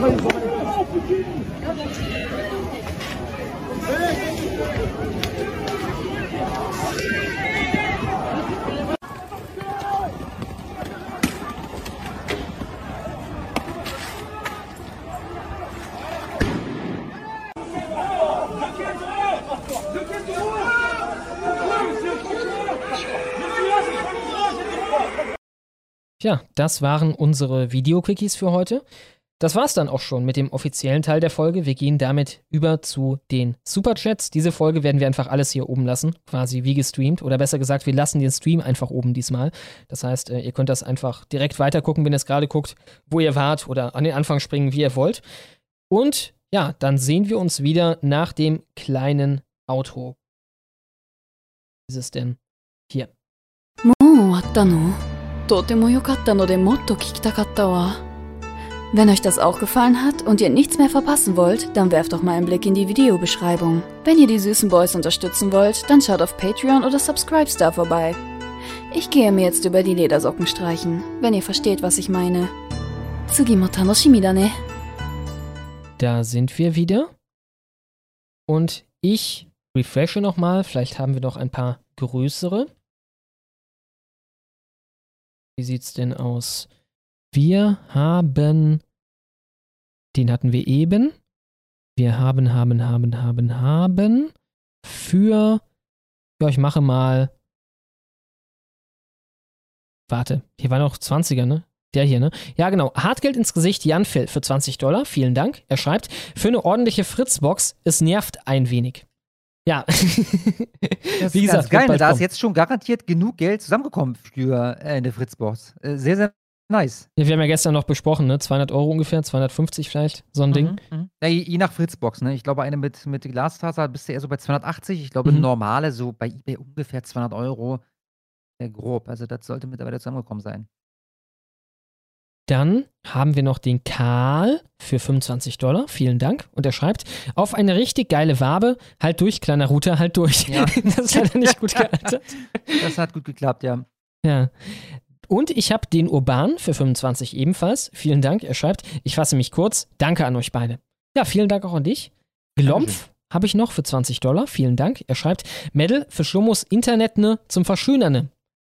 vem. Tja, das waren unsere Video-Quickies für heute. Das war's dann auch schon mit dem offiziellen Teil der Folge. Wir gehen damit über zu den Superchats. Diese Folge werden wir einfach alles hier oben lassen, quasi wie gestreamt. Oder besser gesagt, wir lassen den Stream einfach oben diesmal. Das heißt, äh, ihr könnt das einfach direkt weitergucken, wenn ihr es gerade guckt, wo ihr wart oder an den Anfang springen, wie ihr wollt. Und ja, dann sehen wir uns wieder nach dem kleinen Outro. Wie ist es denn? Hier. もう終わったの To. Wenn euch das auch gefallen hat und ihr nichts mehr verpassen wollt, dann werft doch mal einen Blick in die Videobeschreibung. Wenn ihr die süßen Boys unterstützen wollt, dann schaut auf Patreon oder Subscribestar vorbei. Ich gehe mir jetzt über die Ledersocken streichen, wenn ihr versteht, was ich meine. Tsugimo tanoshimi da ne. Da sind wir wieder. Und ich refreshe nochmal, vielleicht haben wir noch ein paar größere. Wie sieht's denn aus? Wir haben. Den hatten wir eben. Wir haben, haben, haben, haben, haben. Für. Ja, ich mache mal. Warte, hier war noch 20er, ne? Der hier, ne? Ja, genau. Hartgeld ins Gesicht, Jan Phil für 20 Dollar. Vielen Dank. Er schreibt, für eine ordentliche Fritzbox, es nervt ein wenig. Ja. Das Wie gesagt, geil. ne? Da ist jetzt schon garantiert genug Geld zusammengekommen für äh, eine Fritzbox. Äh, sehr, sehr nice. Ja, wir haben ja gestern noch besprochen, ne? 200 Euro ungefähr, 250 vielleicht, so ein Ding. Mhm, mhm. Ja, je, je nach Fritzbox, ne? Ich glaube, eine mit, mit Glasfaser bist du eher so bei 280. Ich glaube, Mhm. normale so bei eBay ungefähr 200 Euro. Äh, grob. Also, das sollte mittlerweile zusammengekommen sein. Dann haben wir noch den Karl für 25 Dollar. Vielen Dank. Und er schreibt, auf eine richtig geile Wabe, halt durch, kleiner Router, halt durch. Ja. das ist leider nicht gut gealtert. Das hat gut geklappt, ja. Ja. Und ich habe den Urban für 25 ebenfalls. Vielen Dank. Er schreibt, ich fasse mich kurz. Danke an euch beide. Ja, vielen Dank auch an dich. Glompf habe ich noch für 20 Dollar. Vielen Dank. Er schreibt, Medal für Schlummos Internet ne zum Verschönerne.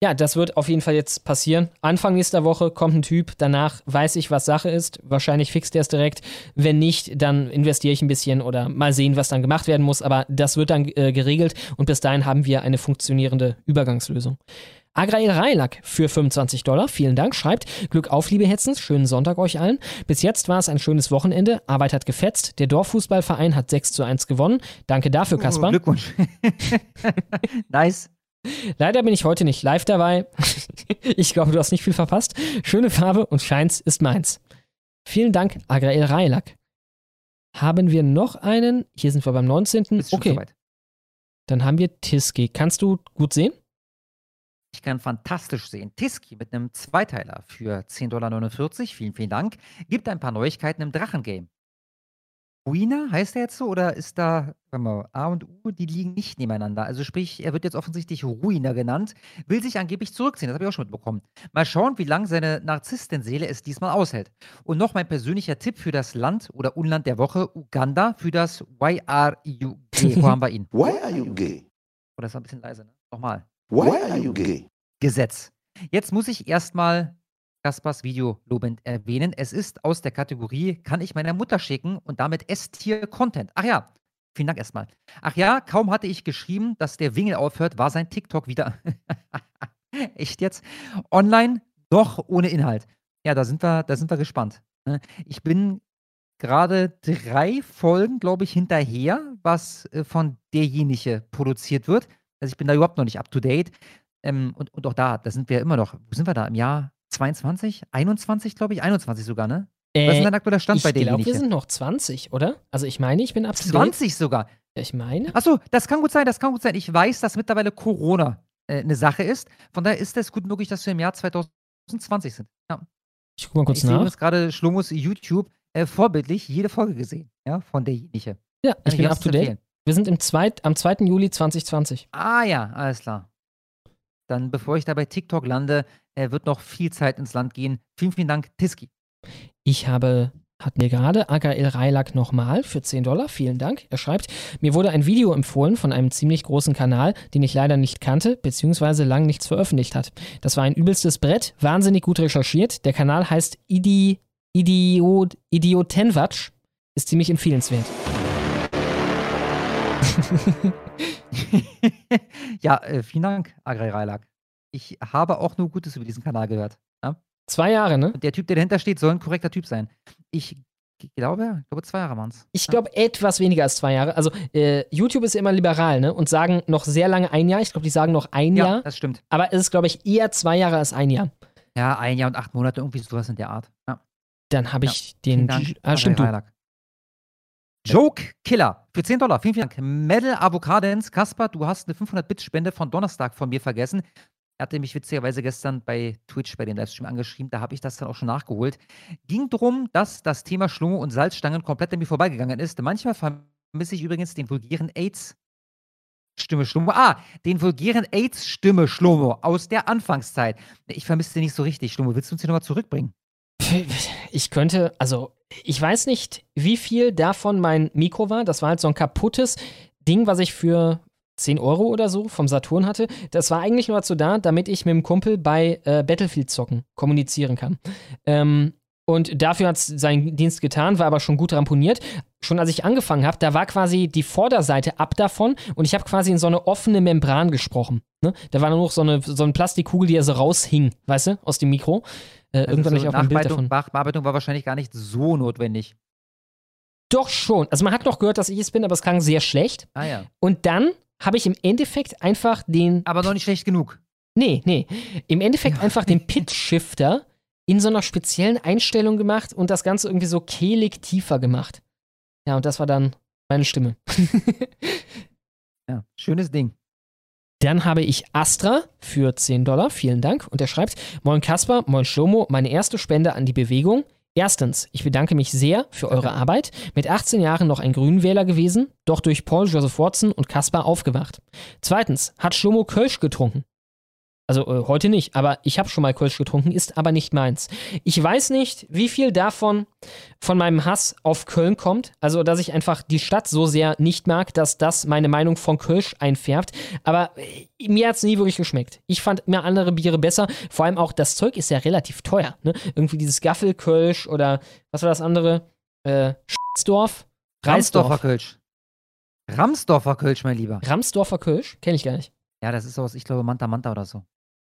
Ja, das wird auf jeden Fall jetzt passieren. Anfang nächster Woche kommt ein Typ, danach weiß ich, was Sache ist. Wahrscheinlich fixt er es direkt. Wenn nicht, dann investiere ich ein bisschen oder mal sehen, was dann gemacht werden muss. Aber das wird dann äh, geregelt und bis dahin haben wir eine funktionierende Übergangslösung. Agrael Reilak für 25 Dollar, vielen Dank, schreibt, Glück auf, liebe Hetzens, schönen Sonntag euch allen. Bis jetzt war es ein schönes Wochenende, Arbeit hat gefetzt, der Dorffußballverein hat 6 zu 1 gewonnen. Danke dafür, Kaspar. Oh, Glückwunsch. nice. Leider bin ich heute nicht live dabei. ich glaube, du hast nicht viel verpasst. Schöne Farbe und Scheins ist meins. Vielen Dank, Agrael Reilak. Haben wir noch einen? Hier sind wir beim 19. Okay. Dann haben wir Tiski. Kannst du gut sehen? Ich kann fantastisch sehen. Tiski mit einem Zweiteiler für 10,49 Dollar. Vielen, vielen Dank. Gibt ein paar Neuigkeiten im Drachengame. Ruina heißt er jetzt so oder ist da, warte mal, A und U, die liegen nicht nebeneinander. Also sprich, er wird jetzt offensichtlich Ruina genannt, will sich angeblich zurückziehen, das habe ich auch schon mitbekommen. Mal schauen, wie lange seine Narzisstenseele es diesmal aushält. Und noch mein persönlicher Tipp für das Land oder Unland der Woche, Uganda, für das YRUG. Wo haben wir ihn? Why are you gay? Oh, das war ein bisschen leise, ne? Nochmal. Why are you gay? Gesetz. Jetzt muss ich erstmal Kaspers Video lobend erwähnen. Es ist aus der Kategorie Kann ich meiner Mutter schicken und damit S-Tier-Content. Ach ja, vielen Dank erstmal. Ach ja, kaum hatte ich geschrieben, dass der Wingel aufhört, war sein TikTok wieder. Echt jetzt? Online, doch ohne Inhalt. Ja, da sind wir, da sind wir gespannt. Ne? Ich bin gerade drei Folgen, glaube ich, hinterher, was äh, von derjenige produziert wird. Also ich bin da überhaupt noch nicht up to date. Ähm, und, und auch da, da sind wir immer noch, wo sind wir da? Im Jahr 22? 21, glaube ich? 21 sogar, ne? Äh, Was ist denn dein aktueller Stand bei dir? Ich glaube, wir sind noch 20, oder? Also ich meine, ich bin absolut. 20 sogar. Ich meine. Achso, das kann gut sein, das kann gut sein. Ich weiß, dass mittlerweile Corona äh, eine Sache ist. Von daher ist es gut möglich, dass wir im Jahr 2020 sind. Ja. Ich guck mal kurz ich nach. Ich sehe jetzt gerade Schlumos YouTube äh, vorbildlich jede Folge gesehen, ja, von derjenige. Ja, ich bin up to date. Wir sind im zweit, am 2. Juli 2020. Ah ja, alles klar. Dann, bevor ich da bei TikTok lande, äh, wird noch viel Zeit ins Land gehen. Vielen, vielen Dank, Tiski. Ich habe hatten wir gerade Agael Reilak nochmal für 10 Dollar. Vielen Dank. Er schreibt, mir wurde ein Video empfohlen von einem ziemlich großen Kanal, den ich leider nicht kannte, beziehungsweise lang nichts veröffentlicht hat. Das war ein übelstes Brett, wahnsinnig gut recherchiert. Der Kanal heißt Idi, Idiot, Idiotenwatsch, ist ziemlich empfehlenswert. ja, äh, vielen Dank, Agri Reilak. Ich habe auch nur Gutes über diesen Kanal gehört. Ja? Zwei Jahre, ne? Und der Typ, der dahinter steht, soll ein korrekter Typ sein. Ich glaube, ich glaube zwei Jahre waren es. Ich glaube etwas weniger als zwei Jahre. Also äh, YouTube ist ja immer liberal, ne? Und sagen noch sehr lange ein Jahr. Ich glaube, die sagen noch ein ja, Jahr. das stimmt. Aber es ist, glaube ich, eher zwei Jahre als ein Jahr. Ja, ein Jahr und acht Monate, irgendwie sowas in der Art. Ja. Dann habe ich den. Ah, stimmt. Du. Joke Killer für 10 Dollar. Vielen, vielen Dank. Medal Avocadens. Kasper, du hast eine 500-Bit-Spende von Donnerstag von mir vergessen. Er hatte mich witzigerweise gestern bei Twitch bei dem Livestream angeschrieben. Da habe ich das dann auch schon nachgeholt. Ging darum, dass das Thema Schlunge und Salzstangen komplett an mir vorbeigegangen ist. Manchmal vermisse ich übrigens den vulgären AIDS. Stimme Schlomo. Ah, den vulgären AIDS-Stimme Schlomo aus der Anfangszeit. Ich vermisse den nicht so richtig. Schlomo, willst du uns hier nochmal zurückbringen? Ich könnte, also ich weiß nicht, wie viel davon mein Mikro war. Das war halt so ein kaputtes Ding, was ich für 10 Euro oder so vom Saturn hatte. Das war eigentlich nur dazu da, damit ich mit dem Kumpel bei äh, Battlefield zocken kommunizieren kann. Ähm, und dafür hat es seinen Dienst getan, war aber schon gut ramponiert. Schon als ich angefangen habe, da war quasi die Vorderseite ab davon und ich habe quasi in so eine offene Membran gesprochen. Ne? Da war nur noch so eine, so eine Plastikkugel, die ja so raushing, weißt du, aus dem Mikro. Äh, also irgendwann so ich auch ein Bild davon. Nachbearbeitung war wahrscheinlich gar nicht so notwendig. Doch schon. Also man hat noch gehört, dass ich es bin, aber es klang sehr schlecht. Ah ja. Und dann habe ich im Endeffekt einfach den. Aber noch nicht schlecht genug. Nee, nee. Im Endeffekt einfach den Pitch-Shifter in so einer speziellen Einstellung gemacht und das Ganze irgendwie so kehlig tiefer gemacht. Ja, und das war dann meine Stimme. ja, schönes Ding. Dann habe ich Astra für 10 Dollar, vielen Dank. Und er schreibt: Moin Kasper, moin Schlomo, meine erste Spende an die Bewegung. Erstens, ich bedanke mich sehr für eure Arbeit. Mit 18 Jahren noch ein Grünwähler gewesen, doch durch Paul Joseph Watson und Kaspar aufgewacht. Zweitens, hat Schlomo Kölsch getrunken. Also äh, heute nicht, aber ich habe schon mal Kölsch getrunken, ist aber nicht meins. Ich weiß nicht, wie viel davon von meinem Hass auf Köln kommt. Also, dass ich einfach die Stadt so sehr nicht mag, dass das meine Meinung von Kölsch einfärbt. Aber äh, mir hat es nie wirklich geschmeckt. Ich fand mir andere Biere besser. Vor allem auch das Zeug ist ja relativ teuer. Ne? Irgendwie dieses Gaffelkölsch oder was war das andere? Äh, Schitzdorf? Ramsdorfer Kölsch. Ramsdorfer Kölsch, mein Lieber. Ramsdorfer Kölsch? Kenne ich gar nicht. Ja, das ist sowas, ich glaube, Manta Manta oder so.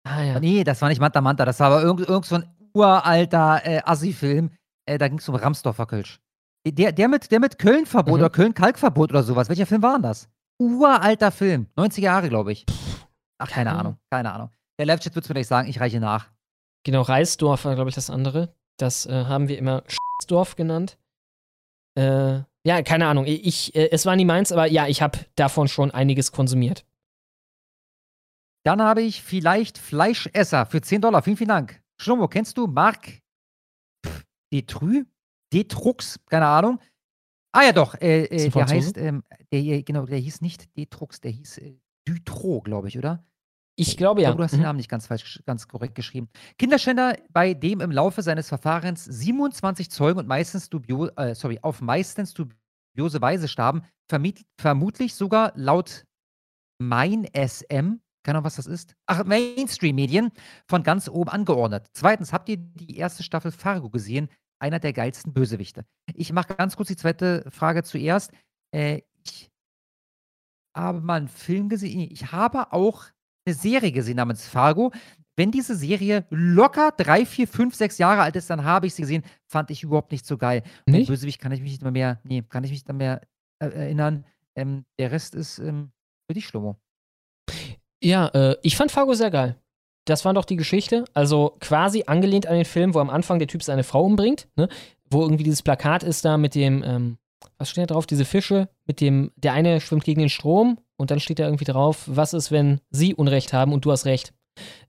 Ah, ja. Nee, das war nicht Manta Manta, das war aber irgend, irgend so ein uralter äh, Assi-Film. Äh, da ging es um Ramsdorfer Kölsch. Der, der mit, der mit Köln-Verbot mhm. oder Köln-Kalkverbot oder sowas. Welcher Film war denn das? Uralter Film. 90er Jahre, glaube ich. Ach, keine mhm. Ahnung, keine Ahnung. Der Live-Chat wird es mir gleich sagen, ich reiche nach. Genau, Reisdorf war, glaube ich, das andere. Das äh, haben wir immer Dorf genannt. Äh, ja, keine Ahnung. Ich, äh, es war nie meins, aber ja, ich habe davon schon einiges konsumiert. Dann habe ich vielleicht Fleischesser für 10 Dollar. Vielen, vielen Dank. Schlumbo, kennst du Marc Detrü? Detrux? Keine Ahnung. Ah ja, doch. Äh, äh, der heißt, ähm, der, genau, der hieß nicht Detrux, der hieß äh, Dutro, glaube ich, oder? Ich glaube ja. Aber du hast mhm. den Namen nicht ganz falsch, ganz korrekt geschrieben. Kinderschänder, bei dem im Laufe seines Verfahrens 27 Zeugen und meistens dubio, äh, sorry, auf meistens dubiose Weise starben, vermutlich sogar laut Mein SM, keine Ahnung, was das ist. Ach, Mainstream-Medien von ganz oben angeordnet. Zweitens, habt ihr die erste Staffel Fargo gesehen? Einer der geilsten Bösewichte. Ich mache ganz kurz die zweite Frage zuerst. Äh, ich habe mal einen Film gesehen. Ich habe auch eine Serie gesehen namens Fargo. Wenn diese Serie locker drei, vier, fünf, sechs Jahre alt ist, dann habe ich sie gesehen. Fand ich überhaupt nicht so geil. Nicht? Bösewicht kann ich mich nicht mehr, mehr nee, kann ich mich nicht mehr äh, erinnern. Ähm, der Rest ist ähm, für dich, Schlomo. Ja, äh, ich fand Fargo sehr geil. Das war doch die Geschichte. Also quasi angelehnt an den Film, wo am Anfang der Typ seine Frau umbringt, ne? Wo irgendwie dieses Plakat ist da mit dem, ähm, was steht da drauf? Diese Fische, mit dem, der eine schwimmt gegen den Strom und dann steht da irgendwie drauf, was ist, wenn sie Unrecht haben und du hast Recht.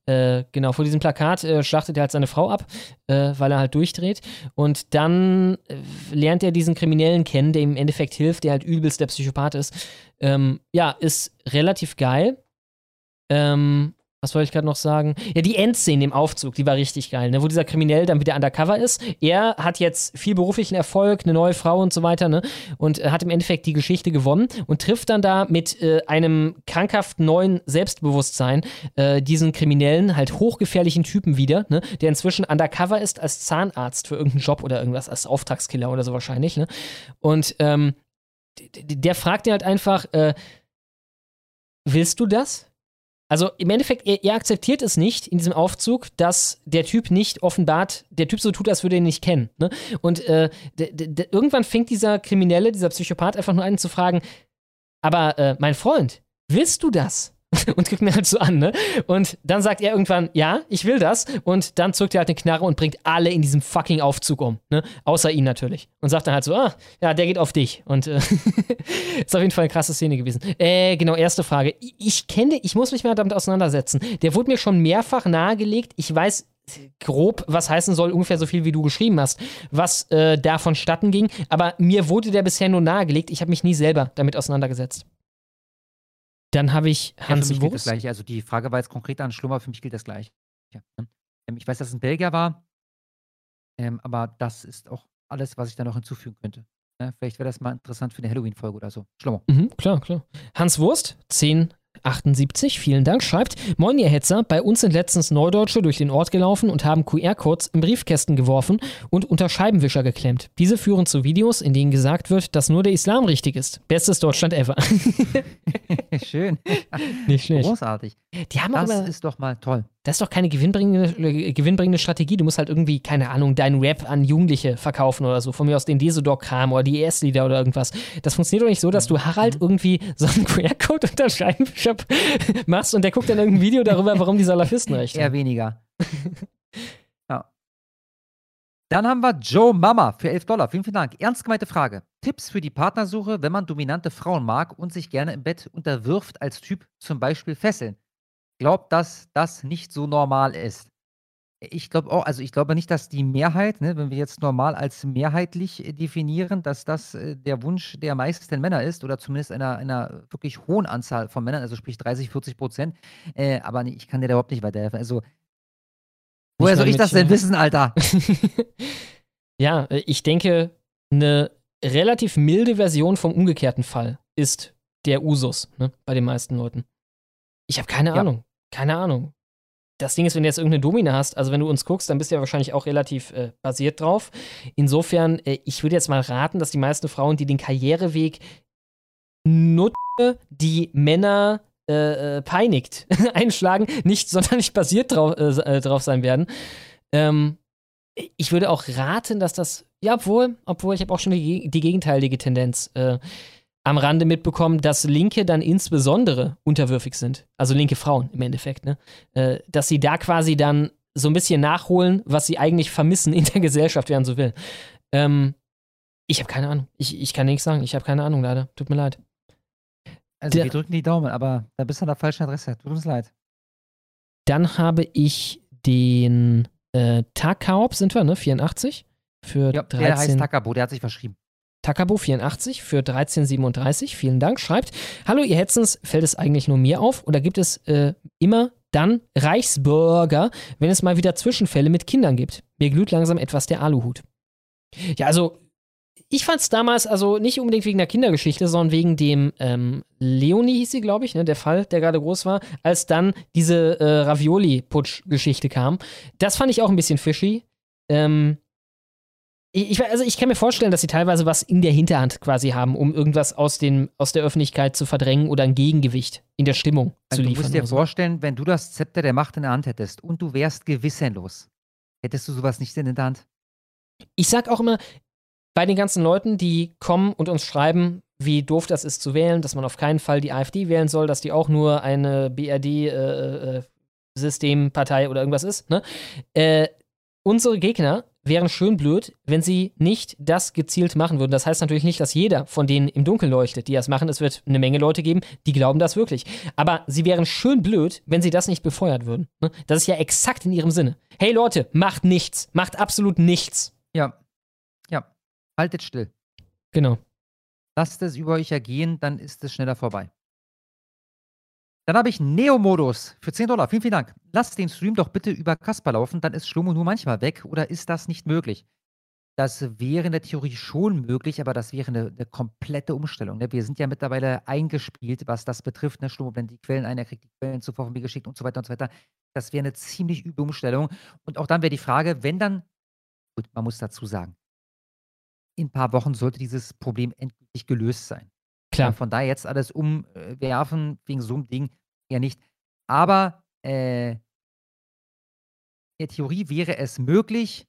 Äh, genau, vor diesem Plakat äh, schlachtet er halt seine Frau ab, äh, weil er halt durchdreht. Und dann äh, lernt er diesen Kriminellen kennen, der ihm im Endeffekt hilft, der halt übelst der Psychopath ist. Ähm, ja, ist relativ geil. Ähm, was wollte ich gerade noch sagen? Ja, die Endszene im Aufzug, die war richtig geil, ne? wo dieser Kriminell dann wieder undercover ist. Er hat jetzt viel beruflichen Erfolg, eine neue Frau und so weiter, ne? Und hat im Endeffekt die Geschichte gewonnen und trifft dann da mit äh, einem krankhaft neuen Selbstbewusstsein äh, diesen Kriminellen, halt hochgefährlichen Typen wieder, ne? Der inzwischen undercover ist als Zahnarzt für irgendeinen Job oder irgendwas, als Auftragskiller oder so wahrscheinlich, ne? Und ähm, der fragt ihn halt einfach, äh, willst du das? Also im Endeffekt, er, er, akzeptiert es nicht in diesem Aufzug, dass der Typ nicht offenbart, der Typ so tut, als würde er ihn nicht kennen. Ne? Und äh, irgendwann fängt dieser Kriminelle, dieser Psychopath einfach nur an zu fragen, aber äh, mein Freund, willst du das? und guckt mir halt so an, ne? Und dann sagt er irgendwann, ja, ich will das. Und dann zückt er halt eine Knarre und bringt alle in diesem fucking Aufzug um, ne? Außer ihn natürlich. Und sagt dann halt so, ah, ja, der geht auf dich. Und äh, ist auf jeden Fall eine krasse Szene gewesen. Äh, genau, erste Frage. Ich kenne, ich muss mich mal damit auseinandersetzen. Der wurde mir schon mehrfach nahegelegt. Ich weiß grob, was heißen soll, ungefähr so viel, wie du geschrieben hast, was äh, da vonstatten ging. Aber mir wurde der bisher nur nahegelegt. Ich habe mich nie selber damit auseinandergesetzt. Dann habe ich Hans ja, für mich gilt das gleiche. Also die Frage war jetzt konkret an Schlummer, für mich gilt das gleiche. Ja. Ne? Ähm, ich weiß, dass es ein Belgier war, ähm, aber das ist auch alles, was ich da noch hinzufügen könnte. Ja, ne? vielleicht wäre das mal interessant für eine Halloween-Folge oder so. Schlummer. Mhm, klar, klar. Hans Wurst, 10 78, vielen Dank, schreibt, Moin ihr Hetzer, bei uns sind letztens Neudeutsche durch den Ort gelaufen und haben QR-Codes in Briefkästen geworfen und unter Scheibenwischer geklemmt. Diese führen zu Videos, in denen gesagt wird, dass nur der Islam richtig ist. Bestes Deutschland ever. Schön. Nicht schlecht. Großartig. Die haben das aber, ist doch mal toll. Das ist doch keine gewinnbringende, äh, gewinnbringende Strategie. Du musst halt irgendwie, keine Ahnung, deinen Rap an Jugendliche verkaufen oder so. Von mir aus den Desodog-Kram oder die ES-Lieder oder irgendwas. Das funktioniert doch nicht so, dass du Harald mhm. irgendwie so einen QR-Code unter Scheibenwischer machst und der guckt dann irgendein Video darüber, warum die Salafisten recht haben. Eher weniger. ja. Dann haben wir Joe Mama für 11 Dollar. Vielen, vielen Dank. Ernst gemeinte Frage. Tipps für die Partnersuche, wenn man dominante Frauen mag und sich gerne im Bett unterwirft als Typ, zum Beispiel Fesseln. Glaubt, dass das nicht so normal ist. Ich glaube auch, also ich glaube nicht, dass die Mehrheit, ne, wenn wir jetzt normal als mehrheitlich definieren, dass das äh, der Wunsch der meisten Männer ist oder zumindest einer, einer wirklich hohen Anzahl von Männern, also sprich 30, 40 Prozent. Äh, aber nee, ich kann dir da überhaupt nicht weiterhelfen. Also, woher soll ich das denn wissen, Alter? ja, äh, ich denke, eine relativ milde Version vom umgekehrten Fall ist der Usus ne, bei den meisten Leuten. Ich habe keine ja. Ahnung. Keine Ahnung das Ding ist, wenn du jetzt irgendeine Domina hast, also wenn du uns guckst, dann bist du ja wahrscheinlich auch relativ äh, basiert drauf. Insofern, äh, ich würde jetzt mal raten, dass die meisten Frauen, die den Karriereweg nutzen, die Männer äh, äh peinigt, einschlagen, nicht sonderlich basiert drauf, äh, äh, drauf sein werden. Ähm, ich würde auch raten, dass das, ja, obwohl, obwohl ich habe auch schon die, die gegenteilige Tendenz. Am Rande mitbekommen, dass Linke dann insbesondere unterwürfig sind. Also linke Frauen im Endeffekt, ne? Äh, dass sie da quasi dann so ein bisschen nachholen, was sie eigentlich vermissen in der Gesellschaft, wenn man so will. Ähm, ich habe keine Ahnung. Ich, ich kann nichts sagen. Ich habe keine Ahnung, leider. Tut mir leid. Also, wir drücken die Daumen, aber da bist du an der falschen Adresse. Tut uns leid. Dann habe ich den äh, Takaop, sind wir, ne? 84. Für ja, 13. Der heißt Takabo, der hat sich verschrieben. Takabo 84 für 1337, vielen Dank, schreibt, Hallo ihr Hetzens, fällt es eigentlich nur mir auf oder gibt es äh, immer dann Reichsbürger, wenn es mal wieder Zwischenfälle mit Kindern gibt? Mir glüht langsam etwas der Aluhut. Ja, also ich fand es damals, also nicht unbedingt wegen der Kindergeschichte, sondern wegen dem ähm, Leonie hieß sie, glaube ich, ne, der Fall, der gerade groß war, als dann diese äh, Ravioli-Putsch-Geschichte kam. Das fand ich auch ein bisschen fishy. Ähm, ich, also ich kann mir vorstellen, dass sie teilweise was in der Hinterhand quasi haben, um irgendwas aus, den, aus der Öffentlichkeit zu verdrängen oder ein Gegengewicht in der Stimmung also zu liefern. Du musst dir vorstellen, wenn du das Zepter der Macht in der Hand hättest und du wärst gewissenlos, hättest du sowas nicht in der Hand? Ich sag auch immer, bei den ganzen Leuten, die kommen und uns schreiben, wie doof das ist zu wählen, dass man auf keinen Fall die AfD wählen soll, dass die auch nur eine BRD-Systempartei äh, äh, oder irgendwas ist, ne? Äh, unsere Gegner wären schön blöd, wenn sie nicht das gezielt machen würden. Das heißt natürlich nicht, dass jeder von denen im Dunkeln leuchtet, die das machen. Es wird eine Menge Leute geben, die glauben das wirklich. Aber sie wären schön blöd, wenn sie das nicht befeuert würden. Ne? Das ist ja exakt in ihrem Sinne. Hey Leute, macht nichts. Macht absolut nichts. Ja. Ja. Haltet still. Genau. Lasst es über euch ergehen, dann ist es schneller vorbei. Dann habe ich Neo-Modus für 10 Dollar. Vielen, vielen Dank. Lasst den Stream doch bitte über Kasper laufen, dann ist Schlomo nur manchmal weg. Oder ist das nicht möglich? Das wäre in der Theorie schon möglich, aber das wäre eine, eine komplette Umstellung. Ne? Wir sind ja mittlerweile eingespielt, was das betrifft. Ne? Schlomo blendet die Quellen ein, er kriegt die Quellen von mir geschickt und so weiter und so weiter. Das wäre eine ziemlich üble Umstellung. Und auch dann wäre die Frage, wenn dann, gut, man muss dazu sagen, in ein paar Wochen sollte dieses Problem endgültig gelöst sein. Klar. Von daher jetzt alles umwerfen wegen so einem Ding eher nicht. Aber äh, in der Theorie wäre es möglich.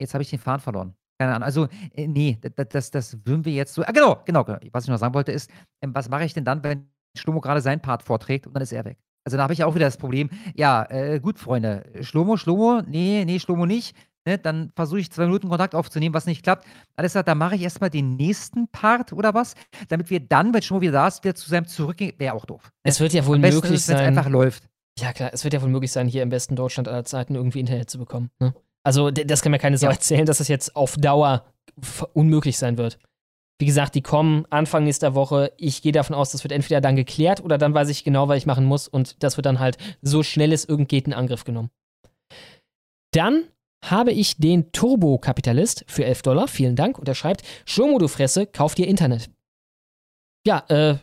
Jetzt habe ich den Faden verloren. Keine Ahnung. Also, äh, nee, das, das, das würden wir jetzt so. Ah, genau, genau, genau. Was ich noch sagen wollte, ist, ähm, was mache ich denn dann, wenn Schlomo gerade seinen Part vorträgt und dann ist er weg? Also da habe ich auch wieder das Problem, ja, äh, gut, Freunde, Schlomo, Schlomo, nee, nee, Schlomo nicht ne, dann versuche ich zwei Minuten Kontakt aufzunehmen, was nicht klappt. Alles klar, dann mache ich erstmal den nächsten Part oder was, damit wir dann, wenn schon wieder da ist, wieder zu seinem zurückgehen. Wäre auch doof. Ne? Es wird ja wohl möglich ist, sein. einfach läuft. Ja, klar, es wird ja wohl möglich sein, hier im besten Deutschland aller Zeiten irgendwie Internet zu bekommen. Ne? Also, das kann mir keine Sau ja. erzählen, dass das jetzt auf Dauer unmöglich sein wird. Wie gesagt, die kommen Anfang nächster Woche. Ich gehe davon aus, das wird entweder dann geklärt oder dann weiß ich genau, was ich machen muss und das wird dann halt so schnell es irgend geht in Angriff genommen. Dann habe ich den Turbo-Kapitalist für 11 Dollar. Vielen Dank. Und er schreibt: Schlomo, du Fresse, kauf dir Internet. Ja, äh,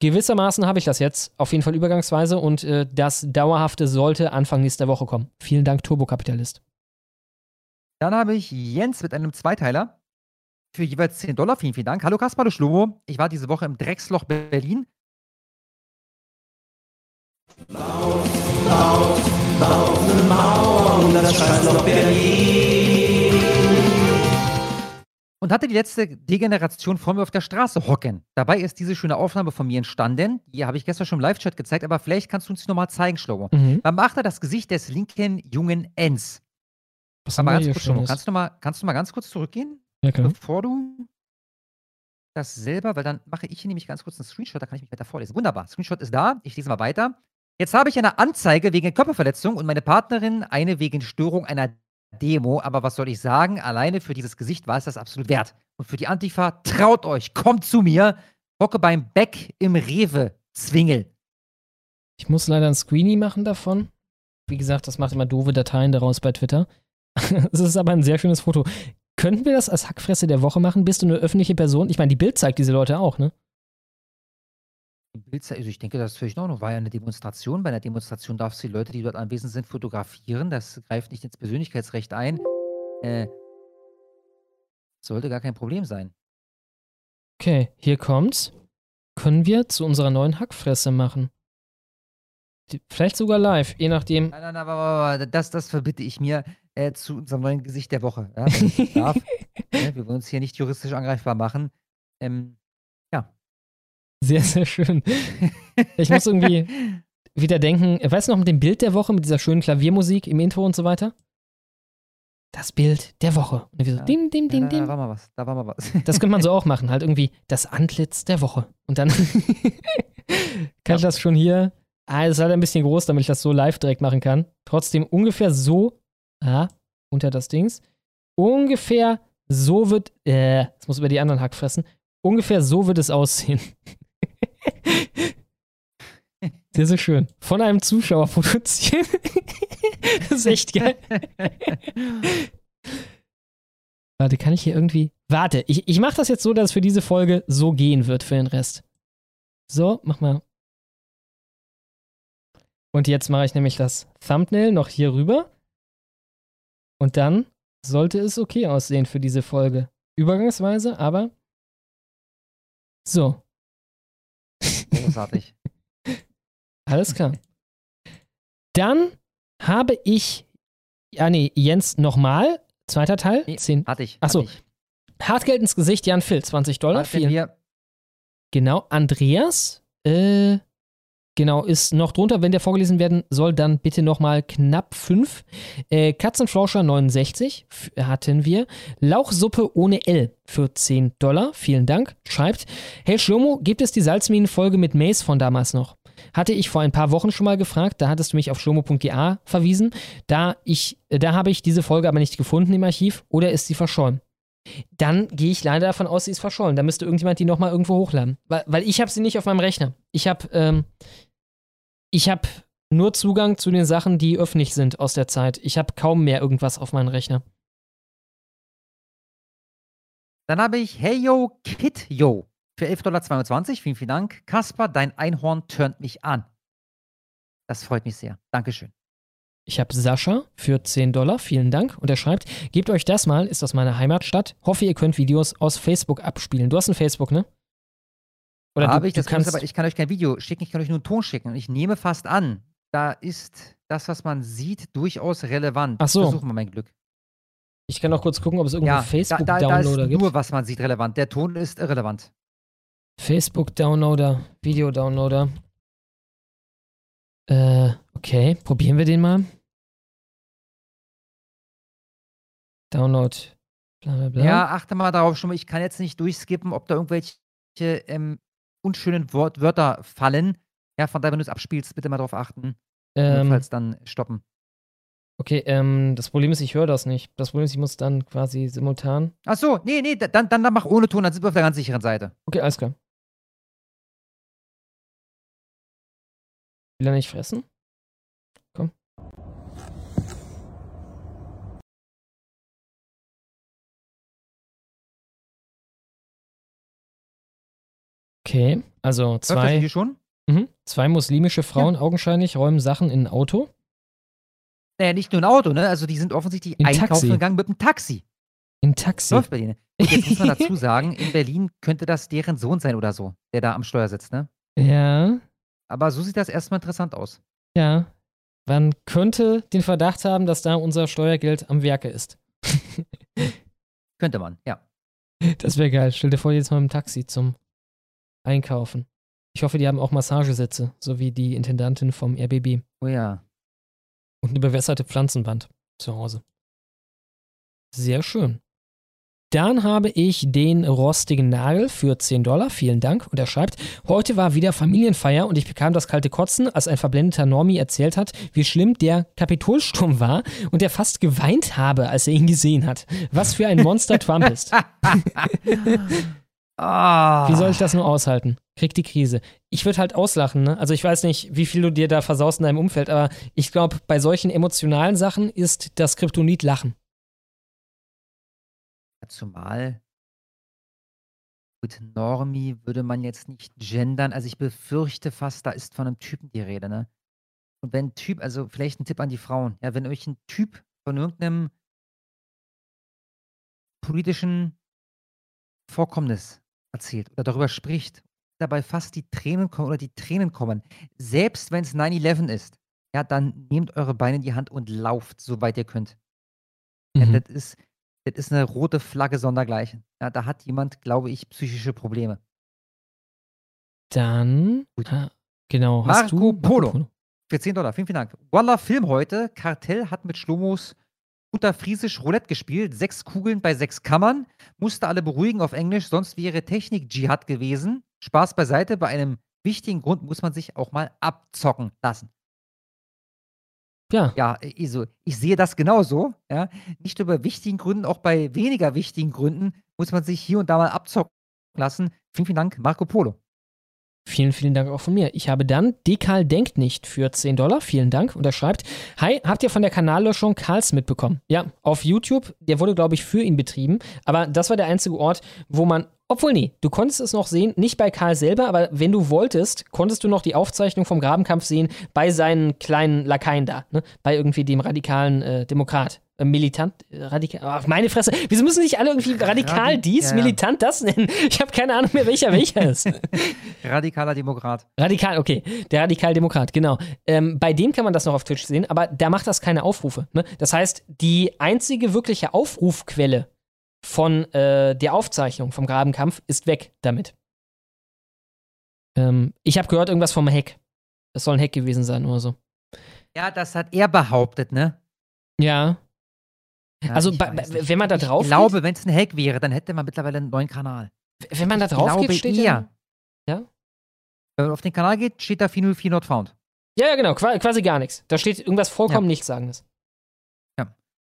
gewissermaßen habe ich das jetzt. Auf jeden Fall übergangsweise. Und äh, das Dauerhafte sollte Anfang nächster Woche kommen. Vielen Dank, Turbo-Kapitalist. Dann habe ich Jens mit einem Zweiteiler für jeweils 10 Dollar. Vielen, vielen Dank. Hallo Kaspar, du Schlomo. Ich war diese Woche im Drecksloch Berlin. Lauf, lauf, laufende Mauer um das Scheißloch Berlin. Und hatte die letzte Degeneration vor mir auf der Straße hocken. Dabei ist diese schöne Aufnahme von mir entstanden. Die habe ich gestern schon im Live-Chat gezeigt, aber vielleicht kannst du uns nochmal zeigen, Schlomo. Mhm. Man macht da das Gesicht des linken jungen Ens. Was haben wir hier kurz, kannst, du mal, kannst du mal ganz kurz zurückgehen? Ja, klar. Bevor du das selber, weil dann mache ich hier nämlich ganz kurz einen Screenshot, da kann ich mich weiter vorlesen. Wunderbar. Screenshot ist da. Ich lese mal weiter. Jetzt habe ich eine Anzeige wegen Körperverletzung und meine Partnerin eine wegen Störung einer Demo. Aber was soll ich sagen? Alleine für dieses Gesicht war es das absolut wert. Und für die Antifa, traut euch, kommt zu mir. Hocke beim Beck im Rewe. Zwingel. Ich muss leider ein Screenie machen davon. Wie gesagt, das macht immer doofe Dateien daraus bei Twitter. Es ist aber ein sehr schönes Foto. Könnten wir das als Hackfresse der Woche machen? Bist du eine öffentliche Person? Ich meine, die Bild zeigt diese Leute auch, ne? Also ich denke, das ist völlig in Ordnung. War ja eine Demonstration. Bei einer Demonstration darfst du die Leute, die dort anwesend sind, fotografieren. Das greift nicht ins Persönlichkeitsrecht ein. Äh, sollte gar kein Problem sein. Okay, hier kommt's. Können wir zu unserer neuen Hackfresse machen. Vielleicht sogar live, je nachdem. Nein, nein, nein, das, das verbitte ich mir äh, zu unserem neuen Gesicht der Woche. Ja, wenn ich darf. wir wollen uns hier nicht juristisch angreifbar machen. Ähm, Sehr, sehr schön. Ich muss irgendwie wieder denken, weißt du noch mit dem Bild der Woche, mit dieser schönen Klaviermusik im Intro und so weiter? Das Bild der Woche. Und wir so, Ja. dim, dim, dim, Ja, dim. Da war mal was, da war mal was. Das könnte man so auch machen, halt irgendwie das Antlitz der Woche. Und dann kann ich das schon hier. Ah, das ist halt ein bisschen groß, damit ich das so live direkt machen kann. Trotzdem ungefähr so. Ah, unter das Dings. Ungefähr so wird. Äh, das muss über die anderen Hack fressen. Ungefähr so wird es aussehen. Sehr, sehr schön. Von einem Zuschauer produziert. das ist echt geil. Warte, kann ich hier irgendwie. Warte, ich, ich mache das jetzt so, dass es für diese Folge so gehen wird für den Rest. So, mach mal. Und jetzt mache ich nämlich das Thumbnail noch hier rüber. Und dann sollte es okay aussehen für diese Folge. Übergangsweise, aber. So. Großartig. Alles klar. Dann habe ich. Ja, nee, Jens nochmal. Zweiter Teil. Zehn. Hatte ich. Achso. hatte ich. Hartgeld ins Gesicht, Jan Phil, 20 Dollar. Vielen. wir- Genau. Andreas, äh, genau, ist noch drunter. Wenn der vorgelesen werden soll, dann bitte nochmal knapp 5. Äh, Katzenflauscher 69 f- hatten wir. Lauchsuppe ohne L für 10 Dollar. Vielen Dank. Schreibt, hey Schlomo, gibt es die Salzminen-Folge mit Mace von damals noch? Hatte ich vor ein paar Wochen schon mal gefragt, da hattest du mich auf schlomo.ga verwiesen. Da, ich, äh, da habe ich diese Folge aber nicht gefunden im Archiv oder ist sie verschollen? Dann gehe ich leider davon aus, sie ist verschollen. Da müsste irgendjemand die nochmal irgendwo hochladen. Weil, weil ich habe sie nicht auf meinem Rechner. Ich habe ähm, ich habe nur Zugang zu den Sachen, die öffentlich sind aus der Zeit. Ich habe kaum mehr irgendwas auf meinem Rechner. Dann habe ich Hey Yo Kid Yo für 11,22 Dollar. Vielen, vielen Dank. Kasper, dein Einhorn turnt mich an. Das freut mich sehr. Dankeschön. Ich habe Sascha für 10 Dollar, vielen Dank. Und er schreibt, gebt euch das mal, ist aus meiner Heimatstadt. Hoffe, ihr könnt Videos aus Facebook abspielen. Du hast ein Facebook, ne? Oder habe du, ich, das kannst aber, ich kann euch kein Video schicken, ich kann euch nur einen Ton schicken. Und ich nehme fast an, da ist das, was man sieht, durchaus relevant. Ach so. Versuchen wir mein Glück. ich kann auch kurz gucken, ob es irgendwo Ja, Facebook-Downloader gibt. nur, was man sieht, relevant. Der Ton ist irrelevant. Facebook-Downloader, Video-Downloader. Äh, okay, probieren wir den mal. Download, bla bla bla. Ja, achte mal darauf schon mal, ich kann jetzt nicht durchskippen, ob da irgendwelche ähm, unschönen Wort Wörter fallen. Ja, von daher, wenn du es abspielst, bitte mal darauf achten. Ähm, Falls dann stoppen. Okay, ähm, das Problem ist, ich höre das nicht. Das Problem ist, ich muss dann quasi simultan. Ach so, nee, nee, dann, dann, dann mach ohne Ton, dann sind wir auf der ganz sicheren Seite. Okay, alles klar. Will er nicht fressen? Komm. Okay, also zwei, Video schon? mhm, zwei muslimische Frauen augenscheinlich räumen Sachen in ein Auto. Naja, nicht nur ein Auto, ne? Also die sind offensichtlich In einkaufen Taxi. gegangen mit dem Taxi. In Taxi. Läuft bei denen. Gut, jetzt muss man dazu sagen, in Berlin könnte das deren Sohn sein oder so, der da am Steuer sitzt, ne? Ja, Aber so sieht das erstmal interessant aus. ja. Man könnte den Verdacht haben, dass da unser Steuergeld am Werke ist. Könnte man, ja. Das wäre geil. Stell dir vor, jetzt mal im Taxi zum Einkaufen. Ich hoffe, die haben auch Massagesitze, so wie die Intendantin vom RBB. Oh ja. Und eine bewässerte Pflanzenwand zu Hause. Sehr schön. Dann habe ich den rostigen Nagel für 10 Dollar. Vielen Dank. Und er schreibt, heute war wieder Familienfeier und ich bekam das kalte Kotzen, als ein verblendeter Normie erzählt hat, wie schlimm der Kapitolsturm war und er fast geweint habe, als er ihn gesehen hat. Was für ein Monster Trump ist. Ah. Wie soll ich das nur aushalten? Krieg die Krise. Ich würde halt auslachen, ne? Also ich weiß nicht, wie viel du dir da versaust in deinem Umfeld, aber ich glaube, bei solchen emotionalen Sachen ist das Kryptonit Lachen. Zumal mit Normie würde man jetzt nicht gendern. Also ich befürchte fast, da ist von einem Typen die Rede, ne? Und wenn ein Typ, also vielleicht ein Tipp an die Frauen, ja, wenn euch ein Typ von irgendeinem politischen Vorkommnis erzählt oder darüber spricht, dabei fast die Tränen kommen oder die Tränen kommen, selbst wenn es 9-11 ist, ja, dann nehmt eure Beine in die Hand und lauft, soweit ihr könnt. Ja, Mhm. das ist, das ist eine rote Flagge sondergleichen. Ja, da hat jemand, glaube ich, psychische Probleme. Dann, ah, genau, hast Marco, du Polo. Für 10 Dollar. Vielen, vielen Dank. Walla Film heute. Kartell hat mit Schlomos guter Friesisch Roulette gespielt. Sechs Kugeln bei sechs Kammern. Musste alle beruhigen auf Englisch, sonst wäre Technik-Dschihad gewesen. Spaß beiseite. Bei einem wichtigen Grund muss man sich auch mal abzocken lassen. Ja. Ja, also ich sehe das genauso. Ja. Nicht nur bei wichtigen Gründen, auch bei weniger wichtigen Gründen muss man sich hier und da mal abzocken lassen. Vielen, vielen Dank, Marco Polo. Vielen, vielen Dank auch von mir. Ich habe dann Dekal denkt nicht für 10 Dollar. Vielen Dank. Und er schreibt: Hi, habt ihr von der Kanallöschung Karls mitbekommen? Ja, auf YouTube. Der wurde, glaube ich, für ihn betrieben. Aber das war der einzige Ort, wo man. Obwohl, nee, du konntest es noch sehen, nicht bei Karl selber, aber wenn du wolltest, konntest du noch die Aufzeichnung vom Grabenkampf sehen bei seinen kleinen Lakaien da, ne? bei irgendwie dem radikalen äh, Demokrat. Äh, militant, äh, radikal, meine Fresse. Wieso müssen nicht alle irgendwie radikal Radi- dies, ja, ja. militant das nennen? Ich habe keine Ahnung mehr, welcher welcher ist. Radikaler Demokrat. Radikal, okay. Der Radikaldemokrat, genau. Ähm, bei dem kann man das noch auf Twitch sehen, aber da macht das keine Aufrufe. Ne? Das heißt, die einzige wirkliche Aufrufquelle von äh, der Aufzeichnung vom Grabenkampf ist weg damit. Ähm, ich habe gehört, irgendwas vom Hack. Das soll ein Hack gewesen sein oder so. Ja, das hat er behauptet, ne? Ja. Ja, Also, ich bei- wenn man da Ich drauf glaube, wenn es ein Hack wäre, dann hätte man mittlerweile einen neuen Kanal. Wenn man da Ich drauf glaube geht, steht eher. ja. Ja? Wenn man auf den Kanal geht, steht da 404 not found. Ja, ja, genau, qua- quasi gar nichts. Da steht irgendwas vollkommen Ja. Nichtssagendes.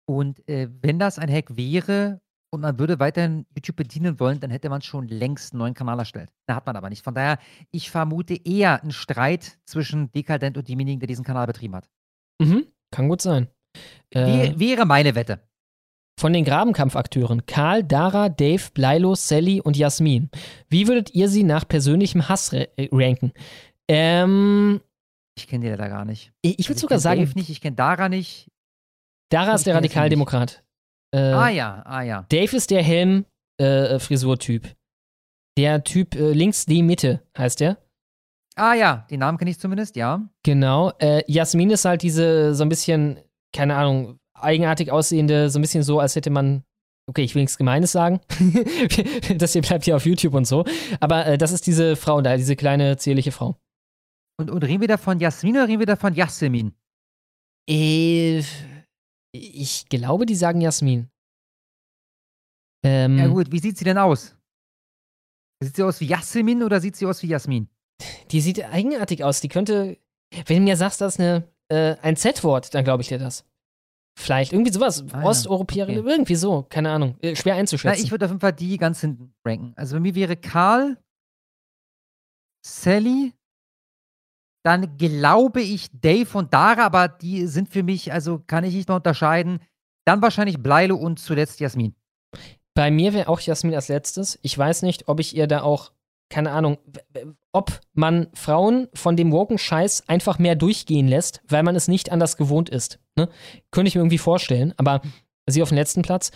Und äh, wenn das ein Hack wäre und man würde weiterhin YouTube bedienen wollen, dann hätte man schon längst einen neuen Kanal erstellt. Da hat man aber nicht. Von daher, ich vermute eher einen Streit zwischen Dekadent und demjenigen, der diesen Kanal betrieben hat. Mhm, kann gut sein. Äh, Wär- wäre meine Wette. Von den Grabenkampfakteuren Karl, Dara, Dave, Blilo, Sally und Jasmin. Wie würdet ihr sie nach persönlichem Hass äh, ranken? Ähm, Ich kenne die leider gar nicht. ich ich würde Also sogar sagen, Dave nicht, ich kenne Dara nicht. Dara ist der Radikaldemokrat. Äh, ah ja, ah ja. Dave ist der Helm-Frisur-Typ. der Typ äh, links die Mitte heißt der. Ah ja, den Namen kenne ich zumindest, ja. Genau. Äh, Jasmin ist halt diese so ein bisschen, keine Ahnung, eigenartig aussehende, so ein bisschen so, als hätte man. Okay, ich will nichts Gemeines sagen. das hier bleibt hier auf YouTube und so. Aber äh, das ist diese Frau da, diese kleine, zierliche Frau. Und, und reden wir da von Jasmin oder reden wir da von Jasmin? Äh, ich glaube, die sagen Jasmin. Ähm, Ja gut, wie sieht sie denn aus? Sieht sie aus wie Jasmin oder sieht sie aus wie Jasmin? Die sieht eigenartig aus. Die könnte, wenn du mir sagst, das ist eine, äh, ein Z-Wort, dann glaube ich dir das. Vielleicht irgendwie sowas. Ah ja, Osteuropäerin, okay. irgendwie so. Keine Ahnung. Äh, schwer Na, einzuschätzen. ich würde auf jeden Fall die ganz hinten ranken. Also bei mir wäre Karl, Sally, dann glaube ich Dave und Dara, aber die sind für mich, also kann ich nicht mehr unterscheiden. Dann wahrscheinlich Bleilo und zuletzt Jasmin. Bei mir wäre auch Jasmin als letztes. Ich weiß nicht, ob ich ihr da auch, keine Ahnung, ob man Frauen von dem Woken-Scheiß einfach mehr durchgehen lässt, weil man es nicht anders gewohnt ist. Ne? Könnte ich mir irgendwie vorstellen, aber sie auf den letzten Platz.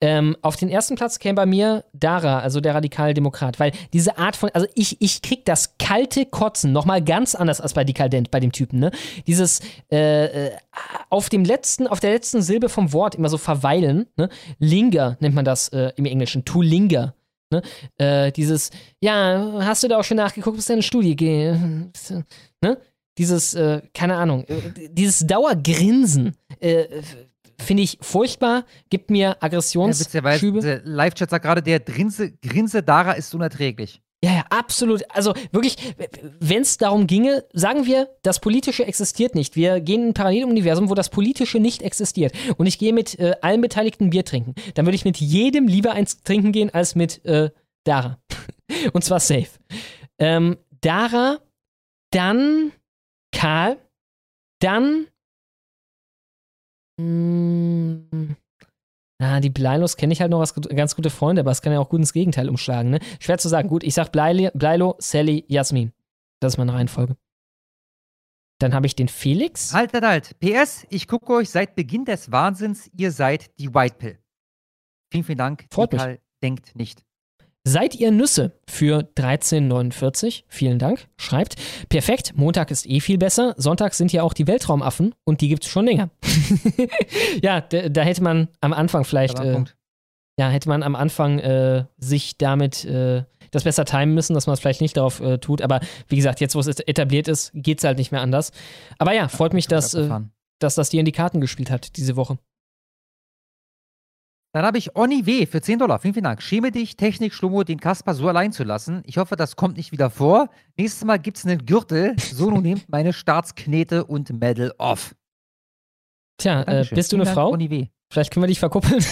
Ähm, auf den ersten Platz käme bei mir Dara, also der Radikaldemokrat, weil diese Art von, also ich, ich krieg das kalte Kotzen nochmal ganz anders als bei Dekadent, bei dem Typen, ne? Dieses äh, äh, auf dem letzten, auf der letzten Silbe vom Wort immer so verweilen, ne? Linger nennt man das äh, im Englischen, to linger. Ne? Äh, dieses, ja, hast du da auch schon nachgeguckt, was deine Studie geht? Ne? Dieses, äh, keine Ahnung, äh, dieses Dauergrinsen, äh, finde ich furchtbar, gibt mir Ja, Aggressionsschübe. der Live-Chat sagt gerade, der Grinse, Grinse Dara ist unerträglich. Ja, ja, absolut. Also wirklich, wenn es darum ginge, sagen wir, das Politische existiert nicht. Wir gehen in ein Paralleluniversum, wo das Politische nicht existiert. Und ich gehe mit äh, allen Beteiligten Bier trinken. Dann würde ich mit jedem lieber eins trinken gehen als mit äh, Dara. Und zwar safe. Ähm, Dara, dann Karl, dann. Mh, na, die Bleilos kenne ich halt noch als ganz gute Freunde, aber es kann ja auch gut ins Gegenteil umschlagen, ne? Schwer zu sagen. Gut, ich sag Bleilo, Bleilo Sally, Jasmin. Das ist meine Reihenfolge. Dann habe ich den Felix. Halt, halt, halt. PS, ich gucke euch seit Beginn des Wahnsinns, ihr seid die White Pill. Vielen, vielen Dank. Freut mich. Denkt nicht. Seid ihr Nüsse für 13,49? Vielen Dank. Schreibt. Perfekt. Montag ist eh viel besser. Sonntag sind ja auch die Weltraumaffen und die gibt es schon länger. ja, da, hätte man am Anfang vielleicht äh, ja, hätte man am Anfang äh, sich damit äh, das besser timen müssen, dass man es vielleicht nicht darauf äh, tut. Aber wie gesagt, jetzt, wo es etabliert ist, geht es halt nicht mehr anders. Aber ja, freut mich, dass, äh, dass das dir in die Karten gespielt hat diese Woche. Dann habe ich Oni W. für 10 Dollar. Vielen, vielen Dank. Schäme dich, Technik, Schlummo, den Kasper so allein zu lassen. Ich hoffe, das kommt nicht wieder vor. Nächstes Mal gibt es einen Gürtel. Sono nehmt meine Staatsknete und Medal off. Tja, äh, bist du eine Frau? Oni W. Vielleicht können wir dich verkuppeln.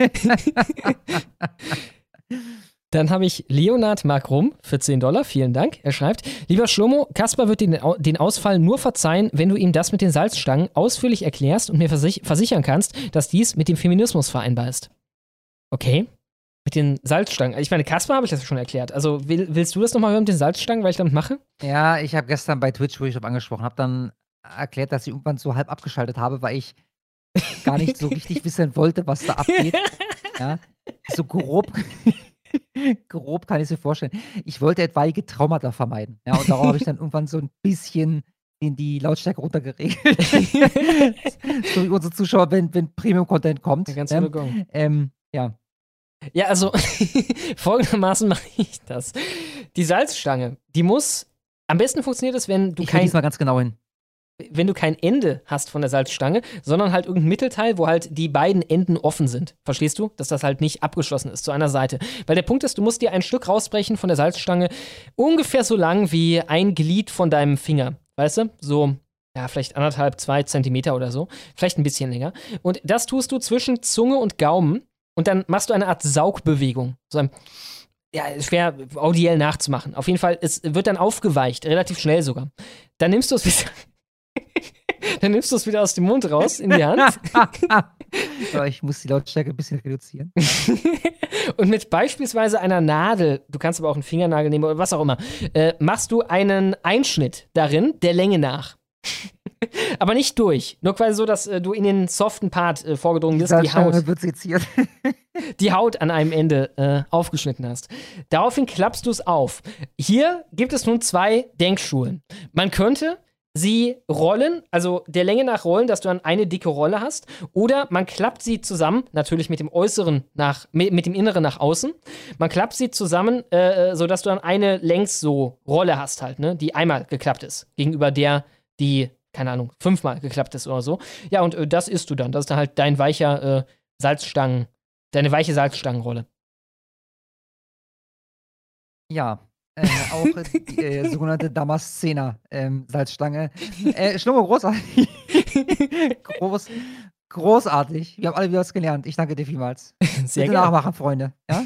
Dann habe ich Leonard Markrum für 10 Dollar. Vielen Dank. Er schreibt: Lieber Schlomo, Kaspar wird den, den Ausfall nur verzeihen, wenn du ihm das mit den Salzstangen ausführlich erklärst und mir versich versichern kannst, dass dies mit dem Feminismus vereinbar ist. Okay. Mit den Salzstangen. Ich meine, Kaspar habe ich das schon erklärt. Also will, willst du das nochmal hören mit den Salzstangen, weil ich damit mache? Ja, ich habe gestern bei Twitch, wo ich das angesprochen habe, dann erklärt, dass ich irgendwann so halb abgeschaltet habe, weil ich gar nicht so richtig wissen wollte, was da abgeht. ja, so grob. grob kann ich es mir vorstellen. Ich wollte etwaige Traumata vermeiden. Ja, und darauf habe ich dann irgendwann so ein bisschen in die Lautstärke runtergeregelt. so wie unsere Zuschauer, wenn, wenn Premium-Content kommt. Ja, ganz ähm, ähm, ja. Ja, also folgendermaßen mache ich das. Die Salzstange, die muss. Am besten funktioniert es, wenn du ich kein. Ich mal ganz genau hin wenn du kein Ende hast von der Salzstange, sondern halt irgendein Mittelteil, wo halt die beiden Enden offen sind. Verstehst du? Dass das halt nicht abgeschlossen ist zu einer Seite. Weil der Punkt ist, du musst dir ein Stück rausbrechen von der Salzstange, ungefähr so lang wie ein Glied von deinem Finger. Weißt du? So, ja, vielleicht anderthalb, zwei Zentimeter oder so. Vielleicht ein bisschen länger. Und das tust du zwischen Zunge und Gaumen und dann machst du eine Art Saugbewegung. So ein ja, schwer audiell nachzumachen. Auf jeden Fall, es wird dann aufgeweicht, relativ schnell sogar. Dann nimmst du es wieder, Dann nimmst du es wieder aus dem Mund raus in die Hand. Aber ich muss die Lautstärke ein bisschen reduzieren. und mit beispielsweise einer Nadel, du kannst aber auch einen Fingernagel nehmen oder was auch immer, äh, machst du einen Einschnitt darin, der Länge nach. aber nicht durch. Nur quasi so, dass äh, du in den soften Part äh, vorgedrungen bist, die Haut. Wird seziert. die Haut an einem Ende äh, aufgeschnitten hast. Daraufhin klappst du es auf. Hier gibt es nun zwei Denkschulen. Man könnte sie rollen, also der Länge nach rollen, dass du dann eine dicke Rolle hast, oder man klappt sie zusammen, natürlich mit dem äußeren nach, mit, dem inneren nach außen. Man klappt sie zusammen, äh, äh, sodass du dann eine längs so Rolle hast halt, ne, die einmal geklappt ist, gegenüber der, die, keine Ahnung, fünfmal geklappt ist oder so. Ja, und äh, das isst du dann. Das ist dann halt dein weicher äh, Salzstangen, deine weiche Salzstangenrolle. Ja, äh, auch die äh, sogenannte Damascena ähm, Salzstange. Äh, Schlummer, großartig. Groß, großartig. Wir haben alle wieder was gelernt. Ich danke dir vielmals. Sehr Bitte nachmachen, Freunde. Ja?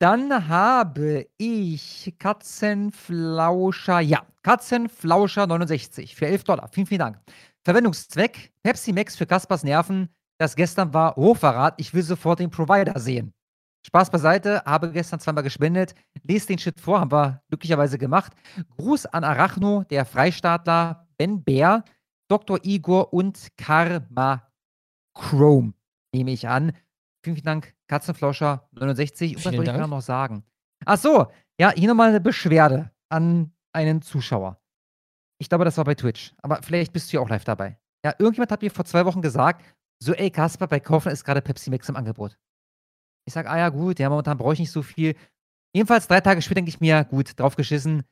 Dann habe ich Katzenflauscher, ja, Katzenflauscher 69 für 11 Dollar. Vielen, vielen Dank. Verwendungszweck: Pepsi Max für Kaspers Nerven. Das gestern war Hochverrat. Ich will sofort den Provider sehen. Spaß beiseite, habe gestern zweimal gespendet. Lest den Shit vor, haben wir glücklicherweise gemacht. Gruß an Arachno, der Freistaatler, Ben Bär, Dr. Igor und Karma Chrome, nehme ich an. Vielen, vielen Dank, Katzenflauscher 69. Und was wollte ich gerade noch sagen? Ach so, ja, hier nochmal eine Beschwerde an einen Zuschauer. Ich glaube, das war bei Twitch, aber vielleicht bist du ja auch live dabei. Ja, irgendjemand hat mir vor zwei Wochen gesagt, so, ey, Kasper, bei Kaufen ist gerade Pepsi Max im Angebot. Ich sage, ah ja, gut, ja, momentan brauche ich nicht so viel. Jedenfalls drei Tage später denke ich mir, gut, drauf geschissen.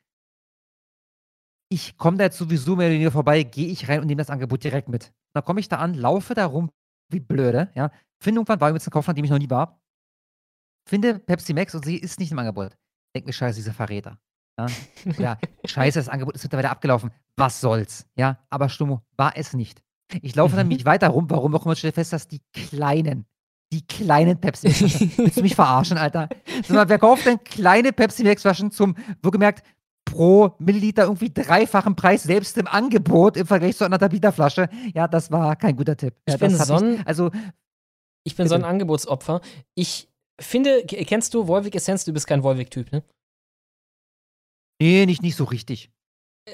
Ich komme da jetzt sowieso mehr oder weniger vorbei, gehe ich rein und nehme das Angebot direkt mit. Dann komme ich da an, laufe da rum wie blöde, ja. Finde irgendwann war übrigens ein Kaufland, dem ich noch nie war. Finde Pepsi Max und sie ist nicht im Angebot. Denke mir, scheiße, dieser Verräter. Ja, ja scheiße, das Angebot ist mittlerweile abgelaufen. Was soll's? Ja, aber Stummo, war es nicht. Ich laufe dann mich weiter rum, warum auch immer, stelle fest, dass die kleinen die kleinen Pepsi Max Flaschen. Willst du mich verarschen, Alter? Mal, wer kauft denn kleine Pepsi Max Flaschen zum, wohlgemerkt, pro Milliliter irgendwie dreifachen Preis selbst im Angebot im Vergleich zu einer Liter Flasche? Ja, das war kein guter Tipp. Ja, ich bin so ein, also, ich bin bitte. so ein Angebotsopfer. Ich finde, kennst du Wolvik Essenz? Du bist kein Wolvik-Typ, ne? Nee, nicht, nicht so richtig.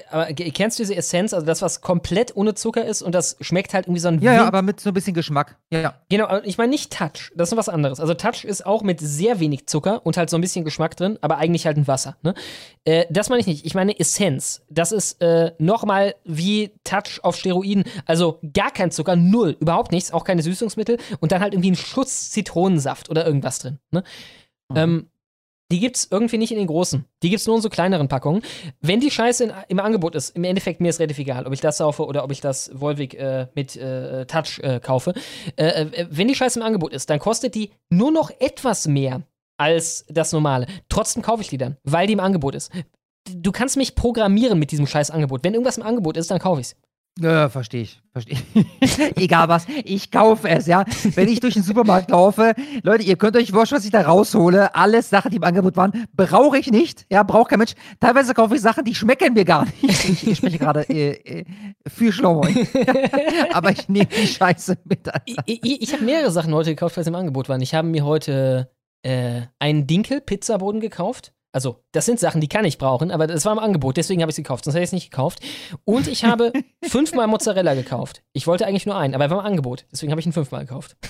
Aber kennst du diese Essenz, also das, was komplett ohne Zucker ist und das schmeckt halt irgendwie so ein Ja, ja, aber mit so ein bisschen Geschmack. Ja, ja. Genau, ich meine nicht Touch, das ist noch was anderes. Also Touch ist auch mit sehr wenig Zucker und halt so ein bisschen Geschmack drin, aber eigentlich halt ein Wasser. Ne? Äh, das meine ich nicht. Ich meine Essenz. Das ist äh, nochmal wie Touch auf Steroiden. Also gar kein Zucker, null, überhaupt nichts, auch keine Süßungsmittel und dann halt irgendwie ein Schuss Zitronensaft oder irgendwas drin. Ne? Mhm. Ähm, die gibt es irgendwie nicht in den großen. Die gibt es nur in so kleineren Packungen. Wenn die Scheiße in, im Angebot ist, im Endeffekt mir ist relativ egal, ob ich das saufe oder ob ich das Volvic äh, mit äh, Touch äh, kaufe. Äh, äh, wenn die Scheiße im Angebot ist, dann kostet die nur noch etwas mehr als das normale. Trotzdem kaufe ich die dann, weil die im Angebot ist. Du kannst mich programmieren mit diesem scheiß Angebot. Wenn irgendwas im Angebot ist, dann kaufe ich es. Ja, verstehe ich. Verstehe ich. Egal was, ich kaufe es, ja. Wenn ich durch den Supermarkt laufe, Leute, ihr könnt euch vorstellen, was ich da raushole. Alles Sachen, die im Angebot waren, brauche ich nicht. Ja, braucht kein Mensch. Teilweise kaufe ich Sachen, die schmecken mir gar nicht. Ich, ich spreche gerade äh, äh, für Schlauer. Aber ich nehme die Scheiße mit. Ich, ich, ich habe mehrere Sachen heute gekauft, weil sie im Angebot waren. Ich habe mir heute äh, einen Dinkel-Pizzaboden gekauft. Also, das sind Sachen, die kann ich brauchen, aber das war im Angebot, deswegen habe ich sie gekauft, sonst hätte ich es nicht gekauft. Und ich habe fünfmal Mozzarella gekauft. Ich wollte eigentlich nur einen, aber er war im Angebot, deswegen habe ich ihn fünfmal gekauft.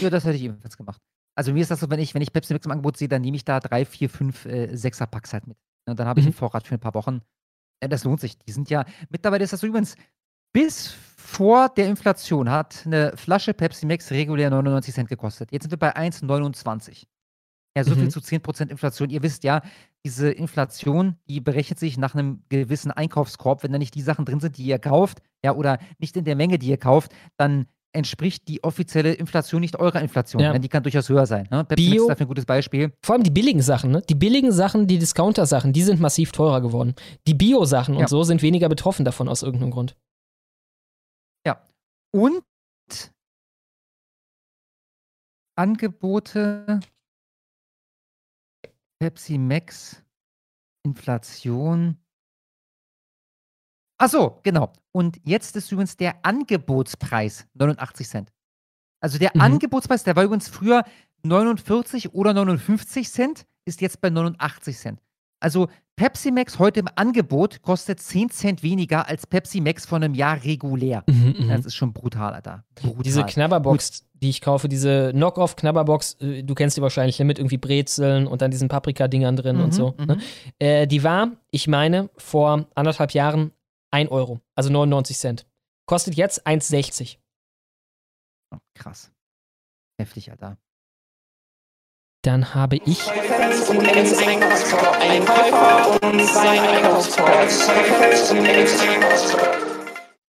Ja, das hätte ich ebenfalls gemacht. Also mir ist das so, wenn ich, wenn ich Pepsi Mix im Angebot sehe, dann nehme ich da drei, vier, fünf, äh, sechser Packs halt mit. Und dann habe ich mhm. einen Vorrat für ein paar Wochen. Ja, das lohnt sich. Die sind ja, mittlerweile ist das so übrigens, bis vor der Inflation hat eine Flasche Pepsi Max regulär 99 Cent gekostet. Jetzt sind wir bei 1,29. Ja, so mhm. viel zu 10% Inflation. Ihr wisst ja, diese Inflation, die berechnet sich nach einem gewissen Einkaufskorb. Wenn da nicht die Sachen drin sind, die ihr kauft, ja, oder nicht in der Menge, die ihr kauft, dann entspricht die offizielle Inflation nicht eurer Inflation. Ja. Die kann durchaus höher sein. Ne? Pepsi Bio, ist dafür ein gutes Beispiel. Vor allem die billigen Sachen, ne? Die billigen Sachen, die Discounter-Sachen, die sind massiv teurer geworden. Die Bio-Sachen ja. und so sind weniger betroffen davon aus irgendeinem Grund. Ja. Und Angebote Pepsi Max, Inflation. Ach so, genau. Und jetzt ist übrigens der Angebotspreis 89 Cent. Also der mhm. Angebotspreis, der war übrigens früher 49 oder 59 Cent, ist jetzt bei 89 Cent. Also Pepsi Max heute im Angebot kostet 10 Cent weniger als Pepsi Max von einem Jahr regulär. Mhm, mhm. das ist schon brutal, Alter. Brutal. Diese Knabberbox, Gut. die ich kaufe, diese Knock-Off-Knabberbox, äh, du kennst die wahrscheinlich mit irgendwie Brezeln und dann diesen Paprika-Dingern drin mhm, und so. Ne? Mhm. Äh, die war, ich meine, vor anderthalb Jahren 1 Euro, also 99 Cent. Kostet jetzt 1,60. Oh, krass. Heftig, Alter. Dann habe ich.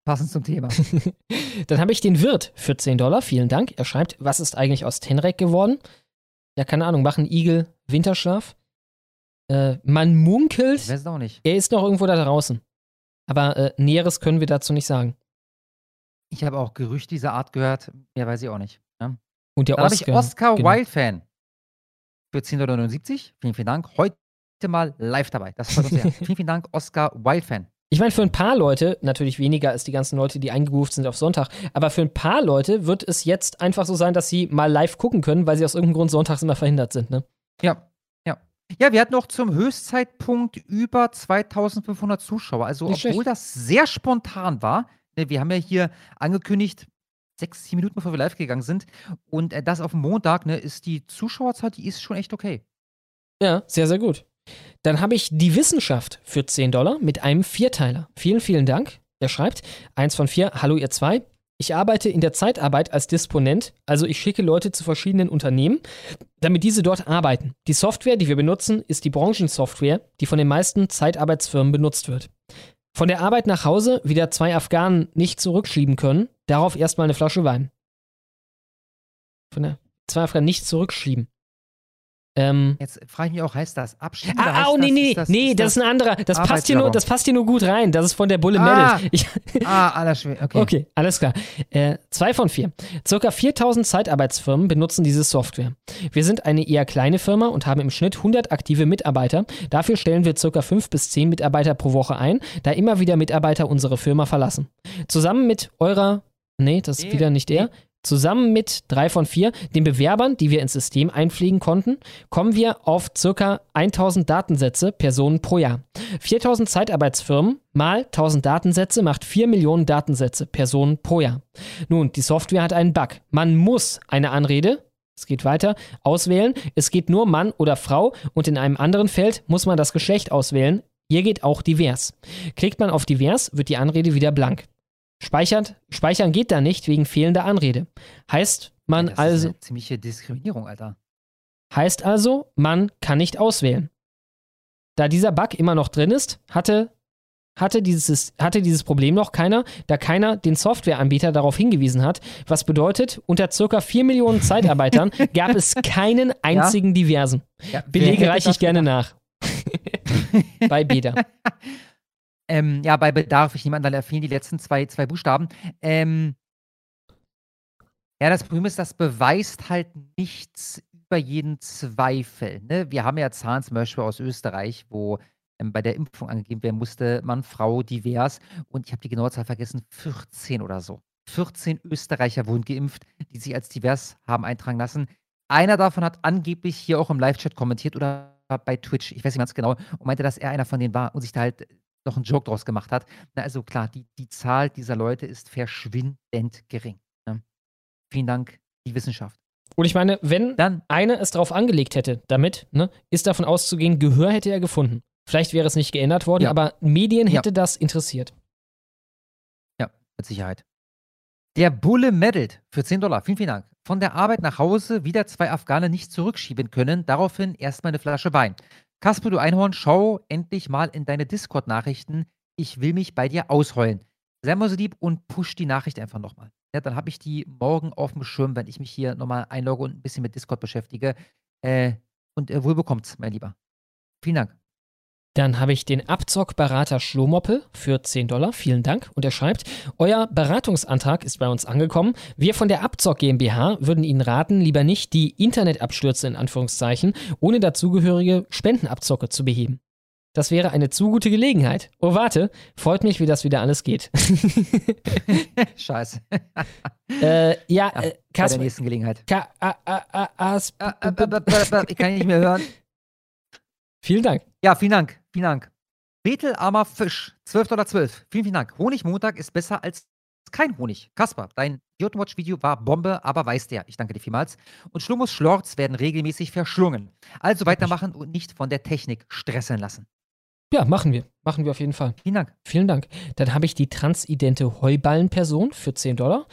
Passend zum Thema. Dann habe ich den Wirt für 10 Dollar. Vielen Dank. Er schreibt, was ist eigentlich aus Tenrek geworden? Ja, keine Ahnung, machen Igel Winterschlaf? Äh, man munkelt, weiß auch nicht. er ist noch irgendwo da draußen. Aber äh, Näheres können wir dazu nicht sagen. Ich habe auch Gerüchte dieser Art gehört. Mehr weiß ich auch nicht. Ja? Und der Dann Oscar. ich Oscar genau. Wildfan für 10,79 Vielen, vielen Dank. Heute mal live dabei. Das freut uns sehr. vielen, vielen Dank, Oscar Wildfan. Ich meine, für ein paar Leute, natürlich weniger als die ganzen Leute, die eingegroovt sind auf Sonntag, aber für ein paar Leute wird es jetzt einfach so sein, dass sie mal live gucken können, weil sie aus irgendeinem Grund sonntags immer verhindert sind, ne? Ja, ja. Ja, wir hatten noch zum Höchstzeitpunkt über 2500 Zuschauer. Also, Nicht obwohl schlecht. das sehr spontan war, ne, wir haben ja hier angekündigt, sechs, sieben Minuten bevor wir live gegangen sind. Und äh, das auf dem Montag, ne, ist die Zuschauerzahl, die ist schon echt okay. Ja, sehr, sehr gut. Dann habe ich die Wissenschaft für 10 Dollar mit einem Vierteiler. Vielen, vielen Dank. Er schreibt, eins von vier, hallo ihr zwei. Ich arbeite in der Zeitarbeit als Disponent, also ich schicke Leute zu verschiedenen Unternehmen, damit diese dort arbeiten. Die Software, die wir benutzen, ist die Branchensoftware, die von den meisten Zeitarbeitsfirmen benutzt wird. Von der Arbeit nach Hause wieder zwei Afghanen nicht zurückschieben können, darauf erstmal eine Flasche Wein. Von der zwei Afghanen nicht zurückschieben. Ähm, Jetzt frage ich mich auch, heißt das Abschieben? Ah, oh, nee, nee, das, nee, das, ist ein anderer. Das passt, hier nur, das passt hier nur gut rein. Das ist von der Bulle ah, ich, ah, alles schwer. Okay. okay, alles klar. Äh, zwei von vier. Circa 4000 Zeitarbeitsfirmen benutzen diese Software. Wir sind eine eher kleine Firma und haben im Schnitt 100 aktive Mitarbeiter. Dafür stellen wir circa 5 bis 10 Mitarbeiter pro Woche ein, da immer wieder Mitarbeiter unsere Firma verlassen. Zusammen mit eurer, nee, das ist nee, wieder nicht der. Zusammen mit drei von vier, den Bewerbern, die wir ins System einfliegen konnten, kommen wir auf circa 1000 Datensätze Personen pro Jahr. 4000 Zeitarbeitsfirmen mal 1000 Datensätze macht 4 Millionen Datensätze Personen pro Jahr. Nun, die Software hat einen Bug. Man muss eine Anrede, es geht weiter, auswählen. Es geht nur Mann oder Frau und in einem anderen Feld muss man das Geschlecht auswählen. Hier geht auch divers. Klickt man auf divers, wird die Anrede wieder blank. Speichert, speichern geht da nicht wegen fehlender Anrede. Heißt man das also. Ist eine ziemliche Diskriminierung, Alter. Heißt also, man kann nicht auswählen. Da dieser Bug immer noch drin ist, hatte, hatte, dieses, hatte dieses Problem noch keiner, da keiner den Softwareanbieter darauf hingewiesen hat. Was bedeutet, unter circa 4 Millionen Zeitarbeitern gab es keinen einzigen ja? Diversen. Ja, Belege reiche ich gerne nach. Bei Beda. Ähm, ja, bei Bedarf, ich nehme an, da fehlen die letzten zwei, zwei Buchstaben. Ähm, ja, das Problem ist, das beweist halt nichts über jeden Zweifel. Ne? Wir haben ja Zahlen zum Beispiel aus Österreich, wo ähm, bei der Impfung angegeben werden musste, Mann, Frau, divers. Und ich habe die genaue Zahl vergessen, 14 oder so. 14 Österreicher wurden geimpft, die sich als divers haben eintragen lassen. Einer davon hat angeblich hier auch im Live-Chat kommentiert oder bei Twitch, ich weiß nicht ganz genau, und meinte, dass er einer von denen war und sich da halt noch einen Joke draus gemacht hat. Na, also klar, die, die Zahl dieser Leute ist verschwindend gering. Ne? Vielen Dank, die Wissenschaft. Und ich meine, wenn Dann, einer es drauf angelegt hätte, damit, ne, ist davon auszugehen, Gehör hätte er gefunden. Vielleicht wäre es nicht geändert worden, ja. aber Medien hätte ja. das interessiert. Ja, mit Sicherheit. Der Bulle meddelt für 10 Dollar. Vielen, vielen Dank. Von der Arbeit nach Hause wieder zwei Afghanen nicht zurückschieben können. Daraufhin erstmal eine Flasche Wein. Kasper, du Einhorn, schau endlich mal in deine Discord-Nachrichten. Ich will mich bei dir ausheulen. Sei mal so lieb und push die Nachricht einfach nochmal. Ja, dann habe ich die morgen auf dem Schirm, wenn ich mich hier nochmal einlogge und ein bisschen mit Discord beschäftige. Äh, und äh, wohl bekommt's, mein Lieber. Vielen Dank. Dann habe ich den Abzockberater Schlomoppel für 10 Dollar. Vielen Dank. Und er schreibt, euer Beratungsantrag ist bei uns angekommen. Wir von der Abzock GmbH würden Ihnen raten, lieber nicht die Internetabstürze in Anführungszeichen ohne dazugehörige Spendenabzocke zu beheben. Das wäre eine zu gute Gelegenheit. Oh, warte, freut mich, wie das wieder alles geht. Scheiße. äh, ja, äh, Bei der nächsten Gelegenheit. Ka a a a ich kann nicht mehr hören. Vielen Dank. Ja, vielen Dank. Vielen Dank. Betelarmer Fisch, 12,12 Dollar. Vielen, vielen Dank. Honigmontag ist besser als kein Honig. Kasper, dein Jotunwatch-Video war Bombe, aber weiß der. Ich danke dir vielmals. Und Schlummus Schlorz werden regelmäßig verschlungen. Also weitermachen und nicht von der Technik stressen lassen. Ja, machen wir. Machen wir auf jeden Fall. Vielen Dank. Vielen Dank. Dann habe ich die transidente Heuballenperson für 10 Dollar.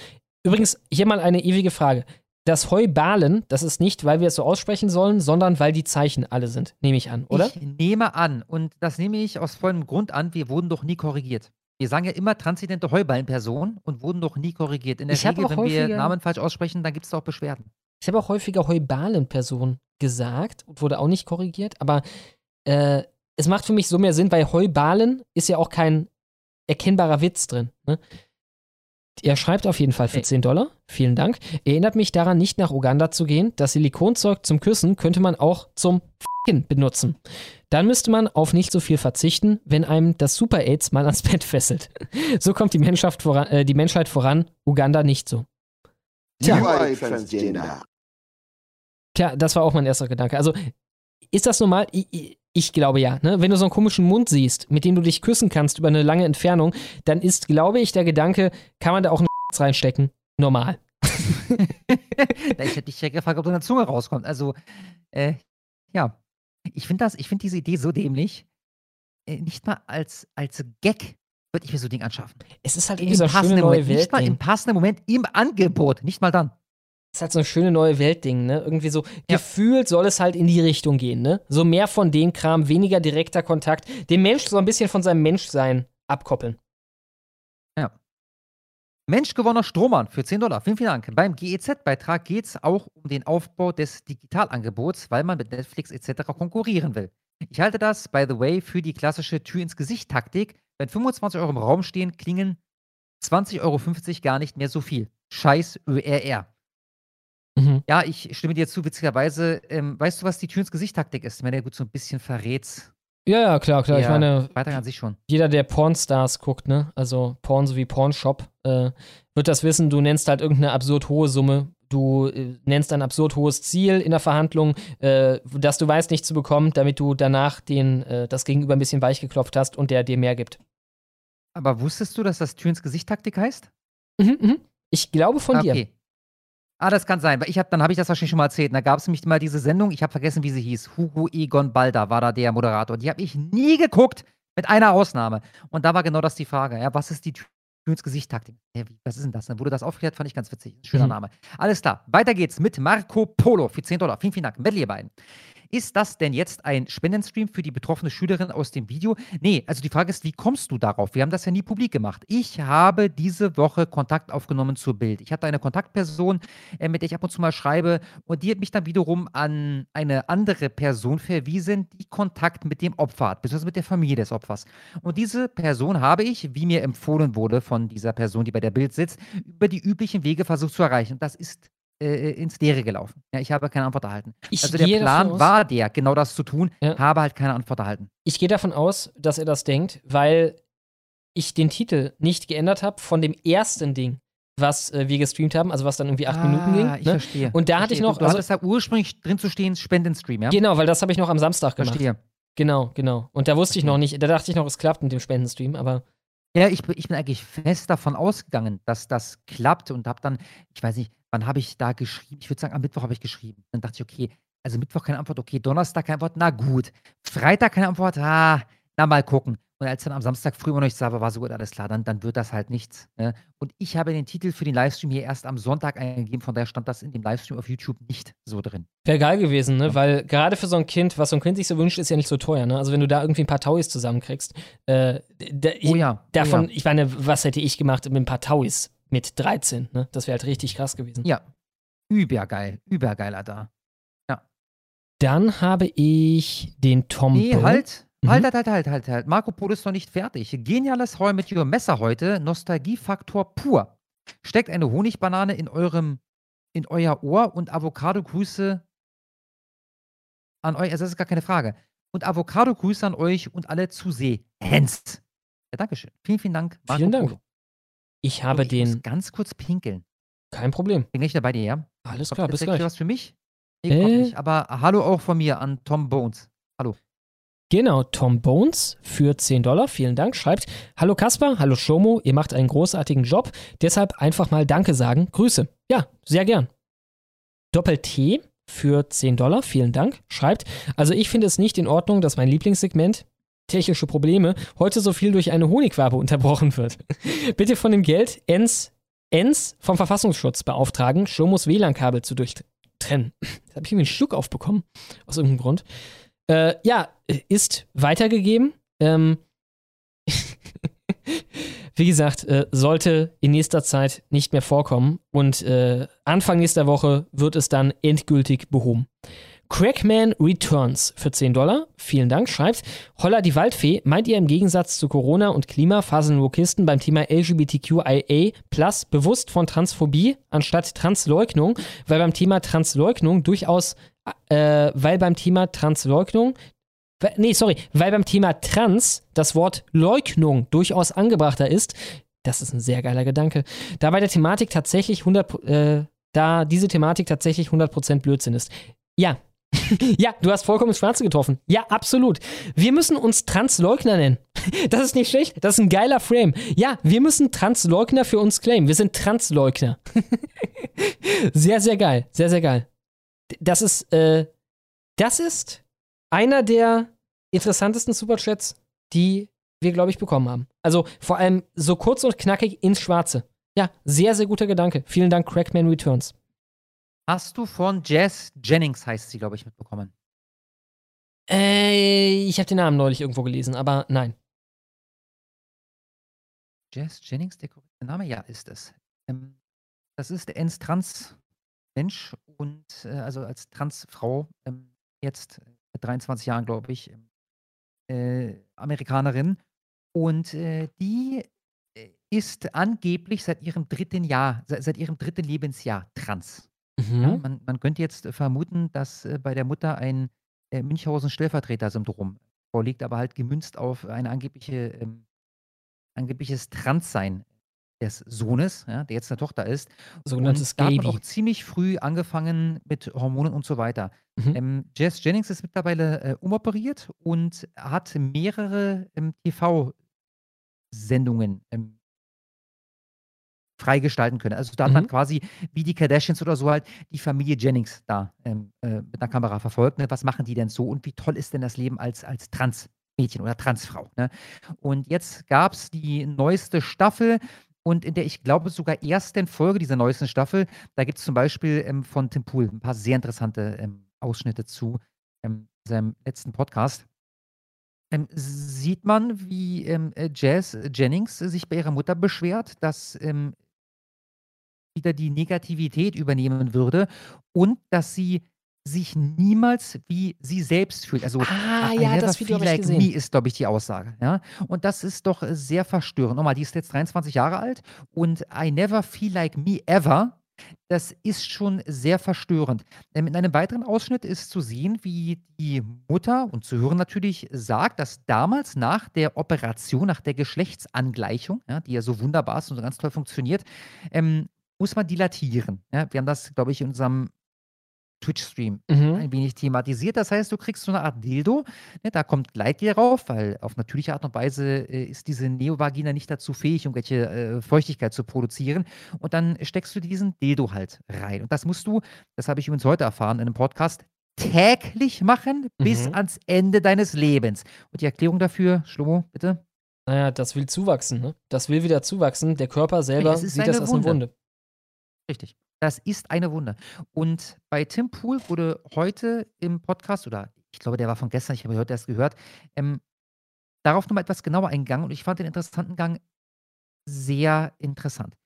Übrigens, hier mal eine ewige Frage das Heubalen, das ist nicht, weil wir es so aussprechen sollen, sondern weil die Zeichen alle sind, nehme ich an, oder? Ich nehme an, und das nehme ich aus folgendem Grund an, wir wurden doch nie korrigiert. Wir sagen ja immer transzendente Heuballenperson und wurden doch nie korrigiert. In der ich Regel, wenn häufiger, wir Namen falsch aussprechen, dann gibt es auch Beschwerden. Ich habe auch häufiger Heuballenperson gesagt und wurde auch nicht korrigiert, aber äh, es macht für mich so mehr Sinn, weil Heubalen ist ja auch kein erkennbarer Witz drin. Ne? Er schreibt auf jeden Fall für 10 Dollar. Vielen Dank. Erinnert mich daran, nicht nach Uganda zu gehen. Das Silikonzeug zum Küssen könnte man auch zum F***en benutzen. Dann müsste man auf nicht so viel verzichten, wenn einem das Super-AIDS mal ans Bett fesselt. So kommt die Menschheit voran, äh, die Menschheit voran Uganda nicht so. Tja. Tja, das war auch mein erster Gedanke. Also, ist das normal? Ich, ich glaube ja. Ne? Wenn du so einen komischen Mund siehst, mit dem du dich küssen kannst über eine lange Entfernung, dann ist, glaube ich, der Gedanke, kann man da auch einen reinstecken? Normal. ich hätte dich ja gefragt, ob deine Zunge rauskommt. Also, äh, ja. Ich finde das, diese Idee so dämlich. Äh, nicht mal als, als Gag würde ich mir so ein Ding anschaffen. Es ist halt so ein neue Moment, Welt. Nicht mal im passenden Moment im Angebot, nicht mal dann. Das ist halt so ein schöne neue Weltding, ne? Irgendwie so ja. gefühlt soll es halt in die Richtung gehen, ne? So mehr von dem Kram, weniger direkter Kontakt, den Mensch so ein bisschen von seinem Menschsein abkoppeln. Ja. Menschgewonnener Strohmann für 10 Dollar. Vielen, vielen Dank. Beim GEZ-Beitrag geht es auch um den Aufbau des Digitalangebots, weil man mit Netflix etc. konkurrieren will. Ich halte das, by the way, für die klassische Tür ins Gesicht-Taktik. Wenn 25 Euro im Raum stehen, klingen 20,50 Euro gar nicht mehr so viel. Scheiß ÖRR. Mhm. Ja, ich stimme dir zu, witzigerweise. Ähm, weißt du, was die Tür ins Gesicht-Taktik ist? Wenn der gut so ein bisschen verrät. Ja, ja, klar, klar. Ja, ich meine, weiter an sich schon. Jeder, der Pornstars guckt, ne? Also Porn sowie Pornshop, äh, wird das wissen, du nennst halt irgendeine absurd hohe Summe. Du äh, nennst ein absurd hohes Ziel in der Verhandlung, äh, das du weißt nicht zu bekommen, damit du danach den, äh, das Gegenüber ein bisschen weich geklopft hast und der dir mehr gibt. Aber wusstest du, dass das Tür ins Gesicht-Taktik heißt? Mhm, mhm. Ich glaube von Ah, dir. Ah, das kann sein, weil ich hab, dann habe ich das wahrscheinlich schon mal erzählt. Da gab es nämlich mal diese Sendung, ich habe vergessen, wie sie hieß. Hugo Egon Balder war da der Moderator. Die habe ich nie geguckt, mit einer Ausnahme. Und da war genau das die Frage. Ja, was ist die Tür ins Gesicht-Taktik? Ja, was ist denn das? Dann wurde das aufgeklärt, fand ich ganz witzig. Schöner Mhm. Name. Alles klar, weiter geht's mit Marco Polo für 10 Dollar. Vielen, vielen Dank. Medley ihr beiden. Ist das denn jetzt ein Spendenstream für die betroffene Schülerin aus dem Video? Nee, also die Frage ist, wie kommst du darauf? Wir haben das ja nie publik gemacht. Ich habe diese Woche Kontakt aufgenommen zur Bild. Ich hatte eine Kontaktperson, äh, mit der ich ab und zu mal schreibe und die hat mich dann wiederum an eine andere Person verwiesen, die Kontakt mit dem Opfer hat, beziehungsweise mit der Familie des Opfers. Und diese Person habe ich, wie mir empfohlen wurde von dieser Person, die bei der Bild sitzt, über die üblichen Wege versucht zu erreichen. Das ist äh, ins Leere gelaufen. Ja, ich habe keine Antwort erhalten. Ich also der Plan war der, genau das zu tun, habe halt keine Antwort erhalten. Ich gehe davon aus, dass er das denkt, weil ich den Titel nicht geändert habe von dem ersten Ding, was äh, wir gestreamt haben, also was dann irgendwie acht Minuten ging. Ah, ich ne? verstehe. Und da hatte ich noch. Du, du also, hattest da ursprünglich drin zu stehen, Spendenstream, ja? Genau, weil das habe ich noch am Samstag gemacht. Verstehe. Genau, genau. Und da wusste ich noch nicht, da dachte ich noch, es klappt mit dem Spendenstream, aber. Ja, ich, ich bin eigentlich fest davon ausgegangen, dass das klappt und habe dann, ich weiß nicht, wann habe ich da geschrieben? Ich würde sagen, am Mittwoch habe ich geschrieben. Dann dachte ich, okay, also Mittwoch keine Antwort, okay, Donnerstag keine Antwort, na gut. Freitag keine Antwort, ah, na mal gucken. Und als dann am Samstag früh immer noch nichts da war, war so gut, alles klar, dann, dann wird das halt nichts. Ne? Und ich habe den Titel für den Livestream hier erst am Sonntag eingegeben, von daher stand das in dem Livestream auf YouTube nicht so drin. Wäre geil gewesen, ne? Weil gerade für so ein Kind, was so ein Kind sich so wünscht, ist ja nicht so teuer, ne? Also wenn du da irgendwie ein paar Tauis zusammenkriegst, äh, da, Oh ja, oh davon, ja. ich meine, was hätte ich gemacht mit ein paar Tauis mit 13, ne? Das wäre halt richtig krass gewesen. Ja, übergeil, übergeil, Alter. Dann habe ich den Tom Nee, Bo- halt. Halt, halt, halt, halt, halt, halt. Marco Polo ist noch nicht fertig. Geniales Heu mit Ihrem Messer heute. Nostalgiefaktor pur. Steckt eine Honigbanane in eurem, in euer Ohr und Avocado-Grüße an euch. Also, das ist gar keine Frage. Und Avocado-Grüße an euch und alle Zusehens. Ja, Dankeschön. Vielen, vielen Dank, Marco Vielen Dank. Polo. Ich habe ich den. Muss ganz kurz pinkeln. Kein Problem. Bin gleich dabei dir, ja? Alles Kommt klar, bis gleich was für mich? Nee, Äh. nicht. Aber hallo auch von mir an Tom Bones. Hallo. Genau, Tom Bones für 10 Dollar, vielen Dank, schreibt, Hallo Kasper, hallo Shomo, ihr macht einen großartigen Job, deshalb einfach mal Danke sagen, Grüße. Ja, sehr gern. Doppel-T für 10 Dollar, vielen Dank, schreibt, also ich finde es nicht in Ordnung, dass mein Lieblingssegment, technische Probleme, heute so viel durch eine Honigwabe unterbrochen wird. Bitte von dem Geld Ens, Ens vom Verfassungsschutz beauftragen, Shomos WLAN-Kabel zu durchtrennen. Da habe ich irgendwie einen Schluck aufbekommen, aus irgendeinem Grund. Äh, ja, ist weitergegeben. Ähm, wie gesagt, äh, sollte in nächster Zeit nicht mehr vorkommen und äh, Anfang nächster Woche wird es dann endgültig behoben. Crackman Returns für 10 Dollar, vielen Dank, schreibt, Holla die Waldfee, meint ihr im Gegensatz zu Corona und Klima faseln Wokisten beim Thema LGBTQIA plus bewusst von Transphobie anstatt Transleugnung, weil beim Thema Transleugnung durchaus, äh, weil beim Thema Transleugnung Nee, sorry, weil beim Thema Trans das Wort Leugnung durchaus angebrachter ist. Das ist ein sehr geiler Gedanke. Da bei der Thematik tatsächlich 100, Pro- äh, da diese Thematik tatsächlich 100% Blödsinn ist. Ja. Ja, du hast vollkommen ins Schwarze getroffen. Ja, absolut. Wir müssen uns Transleugner nennen. Das ist nicht schlecht. Das ist ein geiler Frame. Ja, wir müssen Transleugner für uns claimen. Wir sind Transleugner. sehr, sehr geil. Sehr, sehr geil. Das ist, äh, das ist einer der interessantesten Superchats, die wir, glaube ich, bekommen haben. Also vor allem so kurz und knackig ins Schwarze. Ja, sehr, sehr guter Gedanke. Vielen Dank, Crackman Returns. Hast du von Jess Jennings, heißt sie, glaube ich, mitbekommen? Äh, ich habe den Namen neulich irgendwo gelesen, aber nein. Jess Jennings, der korrekte Name? Ja, ist es. Ähm, das ist der Ens Trans-Mensch und äh, also als Transfrau, ähm, jetzt mit 23 Jahren, glaube ich, ähm, äh, Amerikanerin. Und äh, die äh, ist angeblich seit ihrem dritten Jahr, seit, seit ihrem dritten Lebensjahr trans. Mhm. Ja, man, man könnte jetzt äh, vermuten, dass äh, bei der Mutter ein äh, Münchhausen-Stellvertreter-Syndrom vorliegt, aber halt gemünzt auf ein angebliche, ähm, angebliches Transsein des Sohnes, ja, der jetzt eine Tochter ist. Sogenanntes da hat man Gaby. auch ziemlich früh angefangen mit Hormonen und so weiter. Mhm. Ähm, Jess Jennings ist mittlerweile äh, umoperiert und hat mehrere ähm, TV-Sendungen ähm, freigestalten können. Also da hat man Mhm. quasi wie die Kardashians oder so halt die Familie Jennings da ähm, äh, mit einer Kamera verfolgt. Ne? Was machen die denn so und wie toll ist denn das Leben als, als Transmädchen oder Transfrau? Ne? Und jetzt gab es die neueste Staffel und in der ich glaube sogar ersten Folge dieser neuesten Staffel, da gibt es zum Beispiel ähm, von Tim Pool ein paar sehr interessante ähm, Ausschnitte zu ähm, seinem letzten Podcast. Ähm, sieht man, wie ähm, äh, Jazz Jennings sich bei ihrer Mutter beschwert, dass ähm, wieder die Negativität übernehmen würde und dass sie sich niemals wie sie selbst fühlt. Also Ah, ja, das Video feel like me ist, glaube ich, die Aussage. Ja? Und das ist doch äh, sehr verstörend. Nochmal, die ist jetzt 23 Jahre alt und I never feel like me ever. Das ist schon sehr verstörend. In einem weiteren Ausschnitt ist zu sehen, wie die Mutter und zu hören natürlich sagt, dass damals nach der Operation, nach der Geschlechtsangleichung, ja, die ja so wunderbar ist und so ganz toll funktioniert, ähm, muss man dilatieren. Ja? Wir haben das, glaube ich, in unserem Twitch-Stream Mhm. ein wenig thematisiert. Das heißt, du kriegst so eine Art Dildo, ne, da kommt Gleitgel rauf, weil auf natürliche Art und Weise äh, ist diese Neovagina nicht dazu fähig, irgendwelche äh, Feuchtigkeit zu produzieren. Und dann steckst du diesen Dildo halt rein. Und das musst du, das habe ich übrigens heute erfahren in einem Podcast, täglich machen bis Mhm. ans Ende deines Lebens. Und die Erklärung dafür, Schlomo, bitte? Naja, das will zuwachsen, ne? Das will wieder zuwachsen. Der Körper selber sieht das als eine Wunde. Wunde. Richtig. Das ist eine Wunde. Und bei Tim Pool wurde heute im Podcast, oder ich glaube, der war von gestern, ich habe heute erst gehört, ähm, darauf nochmal etwas genauer eingegangen und ich fand den interessanten Gang sehr interessant.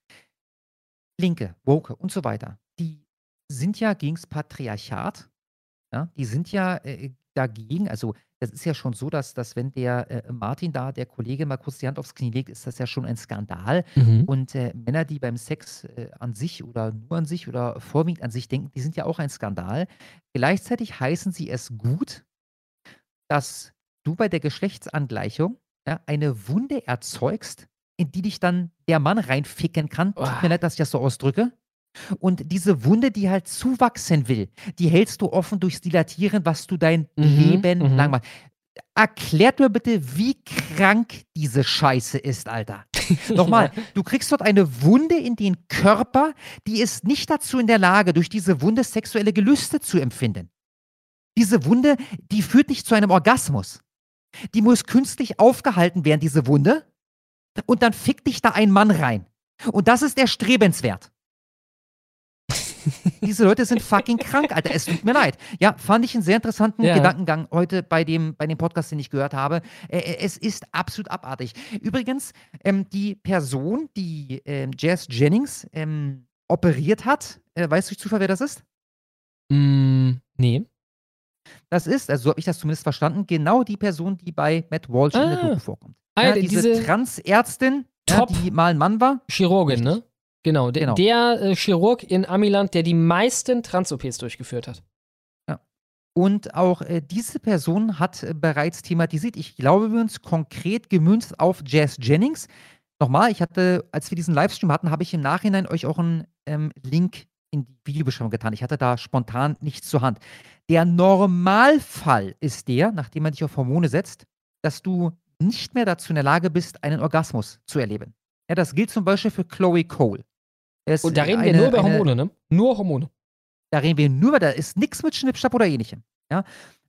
Linke, Woke und so weiter, die sind ja gegen das Patriarchat. Ja, die sind ja äh, dagegen. Also, das ist ja schon so, dass, dass wenn der äh, Martin da, der Kollege, mal kurz die Hand aufs Knie legt, ist das ja schon ein Skandal. Mhm. Und äh, Männer, die beim Sex äh, an sich oder nur an sich oder vorwiegend an sich denken, die sind ja auch ein Skandal. Gleichzeitig heißen sie es gut, dass du bei der Geschlechtsangleichung ja, eine Wunde erzeugst, in die dich dann der Mann reinficken kann. Tut mir leid, dass ich das so ausdrücke. Und diese Wunde, die halt zuwachsen will, die hältst du offen durchs Dilatieren, was du dein Mhm, Leben mhm. lang machst. Erklärt mir bitte, wie krank diese Scheiße ist, Alter. Nochmal, du kriegst dort eine Wunde in den Körper, die ist nicht dazu in der Lage, durch diese Wunde sexuelle Gelüste zu empfinden. Diese Wunde, die führt nicht zu einem Orgasmus. Die muss künstlich aufgehalten werden, diese Wunde. Und dann fickt dich da ein Mann rein. Und das ist erstrebenswert. Diese Leute sind fucking krank, Alter. Es tut mir leid. Ja, fand ich einen sehr interessanten Ja. Gedankengang heute bei dem, bei dem Podcast, den ich gehört habe. Äh, äh, es ist absolut abartig. Übrigens, ähm, die Person, die ähm, Jazz Jennings ähm, operiert hat, äh, weißt du durch Zufall, wer das ist? Mm, nee. Das ist, also so habe ich das zumindest verstanden, genau die Person, die bei Matt Walsh in der Ah. Doku vorkommt. Ah, ja, die- diese, diese Transärztin, ja, die mal ein Mann war. Chirurgin, ne? Genau. Der, Genau. der äh, Chirurg in Amiland, der die meisten Trans-OPs durchgeführt hat. Und auch äh, diese Person hat äh, bereits thematisiert, ich glaube, wir uns konkret gemünzt auf Jazz Jennings. Nochmal, ich hatte, als wir diesen Livestream hatten, habe ich im Nachhinein euch auch einen ähm, Link in die Videobeschreibung getan. Ich hatte da spontan nichts zur Hand. Der Normalfall ist der, nachdem man dich auf Hormone setzt, dass du nicht mehr dazu in der Lage bist, einen Orgasmus zu erleben. Ja, das gilt zum Beispiel für Chloe Cole. Und da reden wir eine- nur über eine- Hormone, ne? Nur Hormone. da reden wir nur, da ist nichts mit Schnippschnapp oder ähnlichem. Ja?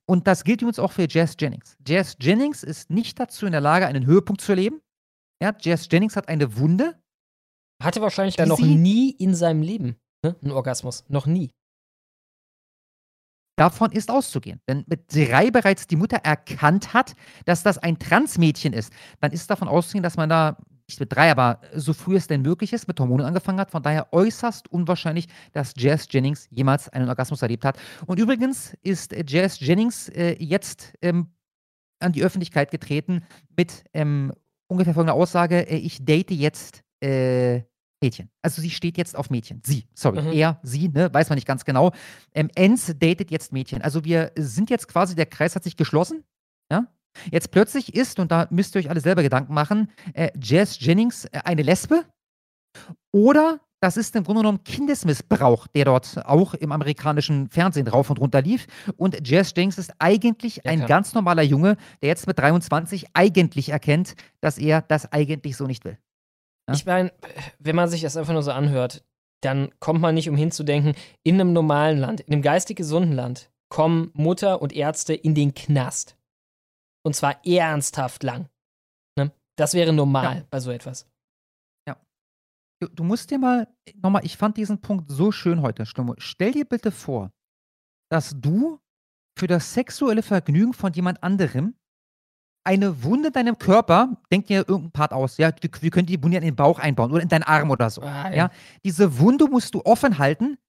Und das gilt übrigens auch für Jazz Jennings. Jazz Jennings ist nicht dazu in der Lage, einen Höhepunkt zu erleben. Ja, Jazz Jennings hat eine Wunde. Hatte wahrscheinlich dann noch nie in seinem Leben ne? einen Orgasmus. Noch nie. Davon ist auszugehen. Wenn mit drei bereits die Mutter erkannt hat, dass das ein Transmädchen ist, dann ist davon auszugehen, dass man da nicht mit drei, aber so früh es denn möglich ist, mit Hormonen angefangen hat. Von daher äußerst unwahrscheinlich, dass Jazz Jennings jemals einen Orgasmus erlebt hat. Und übrigens ist äh, Jazz Jennings äh, jetzt ähm, an die Öffentlichkeit getreten mit ähm, ungefähr folgender Aussage: äh, Ich date jetzt äh, Mädchen. Also sie steht jetzt auf Mädchen. Sie, sorry, Mhm. er, sie, ne, weiß man nicht ganz genau. Ähm, Enz datet jetzt Mädchen. Also wir sind jetzt quasi, der Kreis hat sich geschlossen. Ja? Jetzt plötzlich ist, und da müsst ihr euch alle selber Gedanken machen, äh, Jazz Jennings äh, eine Lesbe. Oder das ist im Grunde genommen Kindesmissbrauch, der dort auch im amerikanischen Fernsehen rauf und runter lief. Und Jazz Jenks ist eigentlich Ja, ein klar. ganz normaler Junge, der jetzt mit 23 eigentlich erkennt, dass er das eigentlich so nicht will. Ja? Ich meine, wenn man sich das einfach nur so anhört, dann kommt man nicht umhin zu denken, in einem normalen Land, in einem geistig gesunden Land, kommen Mutter und Ärzte in den Knast. Und zwar ernsthaft lang. Ne? Das wäre normal Ja. bei so etwas. Du, du musst dir mal, nochmal, ich fand diesen Punkt so schön heute, Stummo. Stell dir bitte vor, dass du für das sexuelle Vergnügen von jemand anderem eine Wunde in deinem Körper, denk dir irgendein Part aus, ja, wir, wir können die Wunde in den Bauch einbauen oder in deinen Arm oder so. Ah, ja. ja. Diese Wunde musst du offen halten,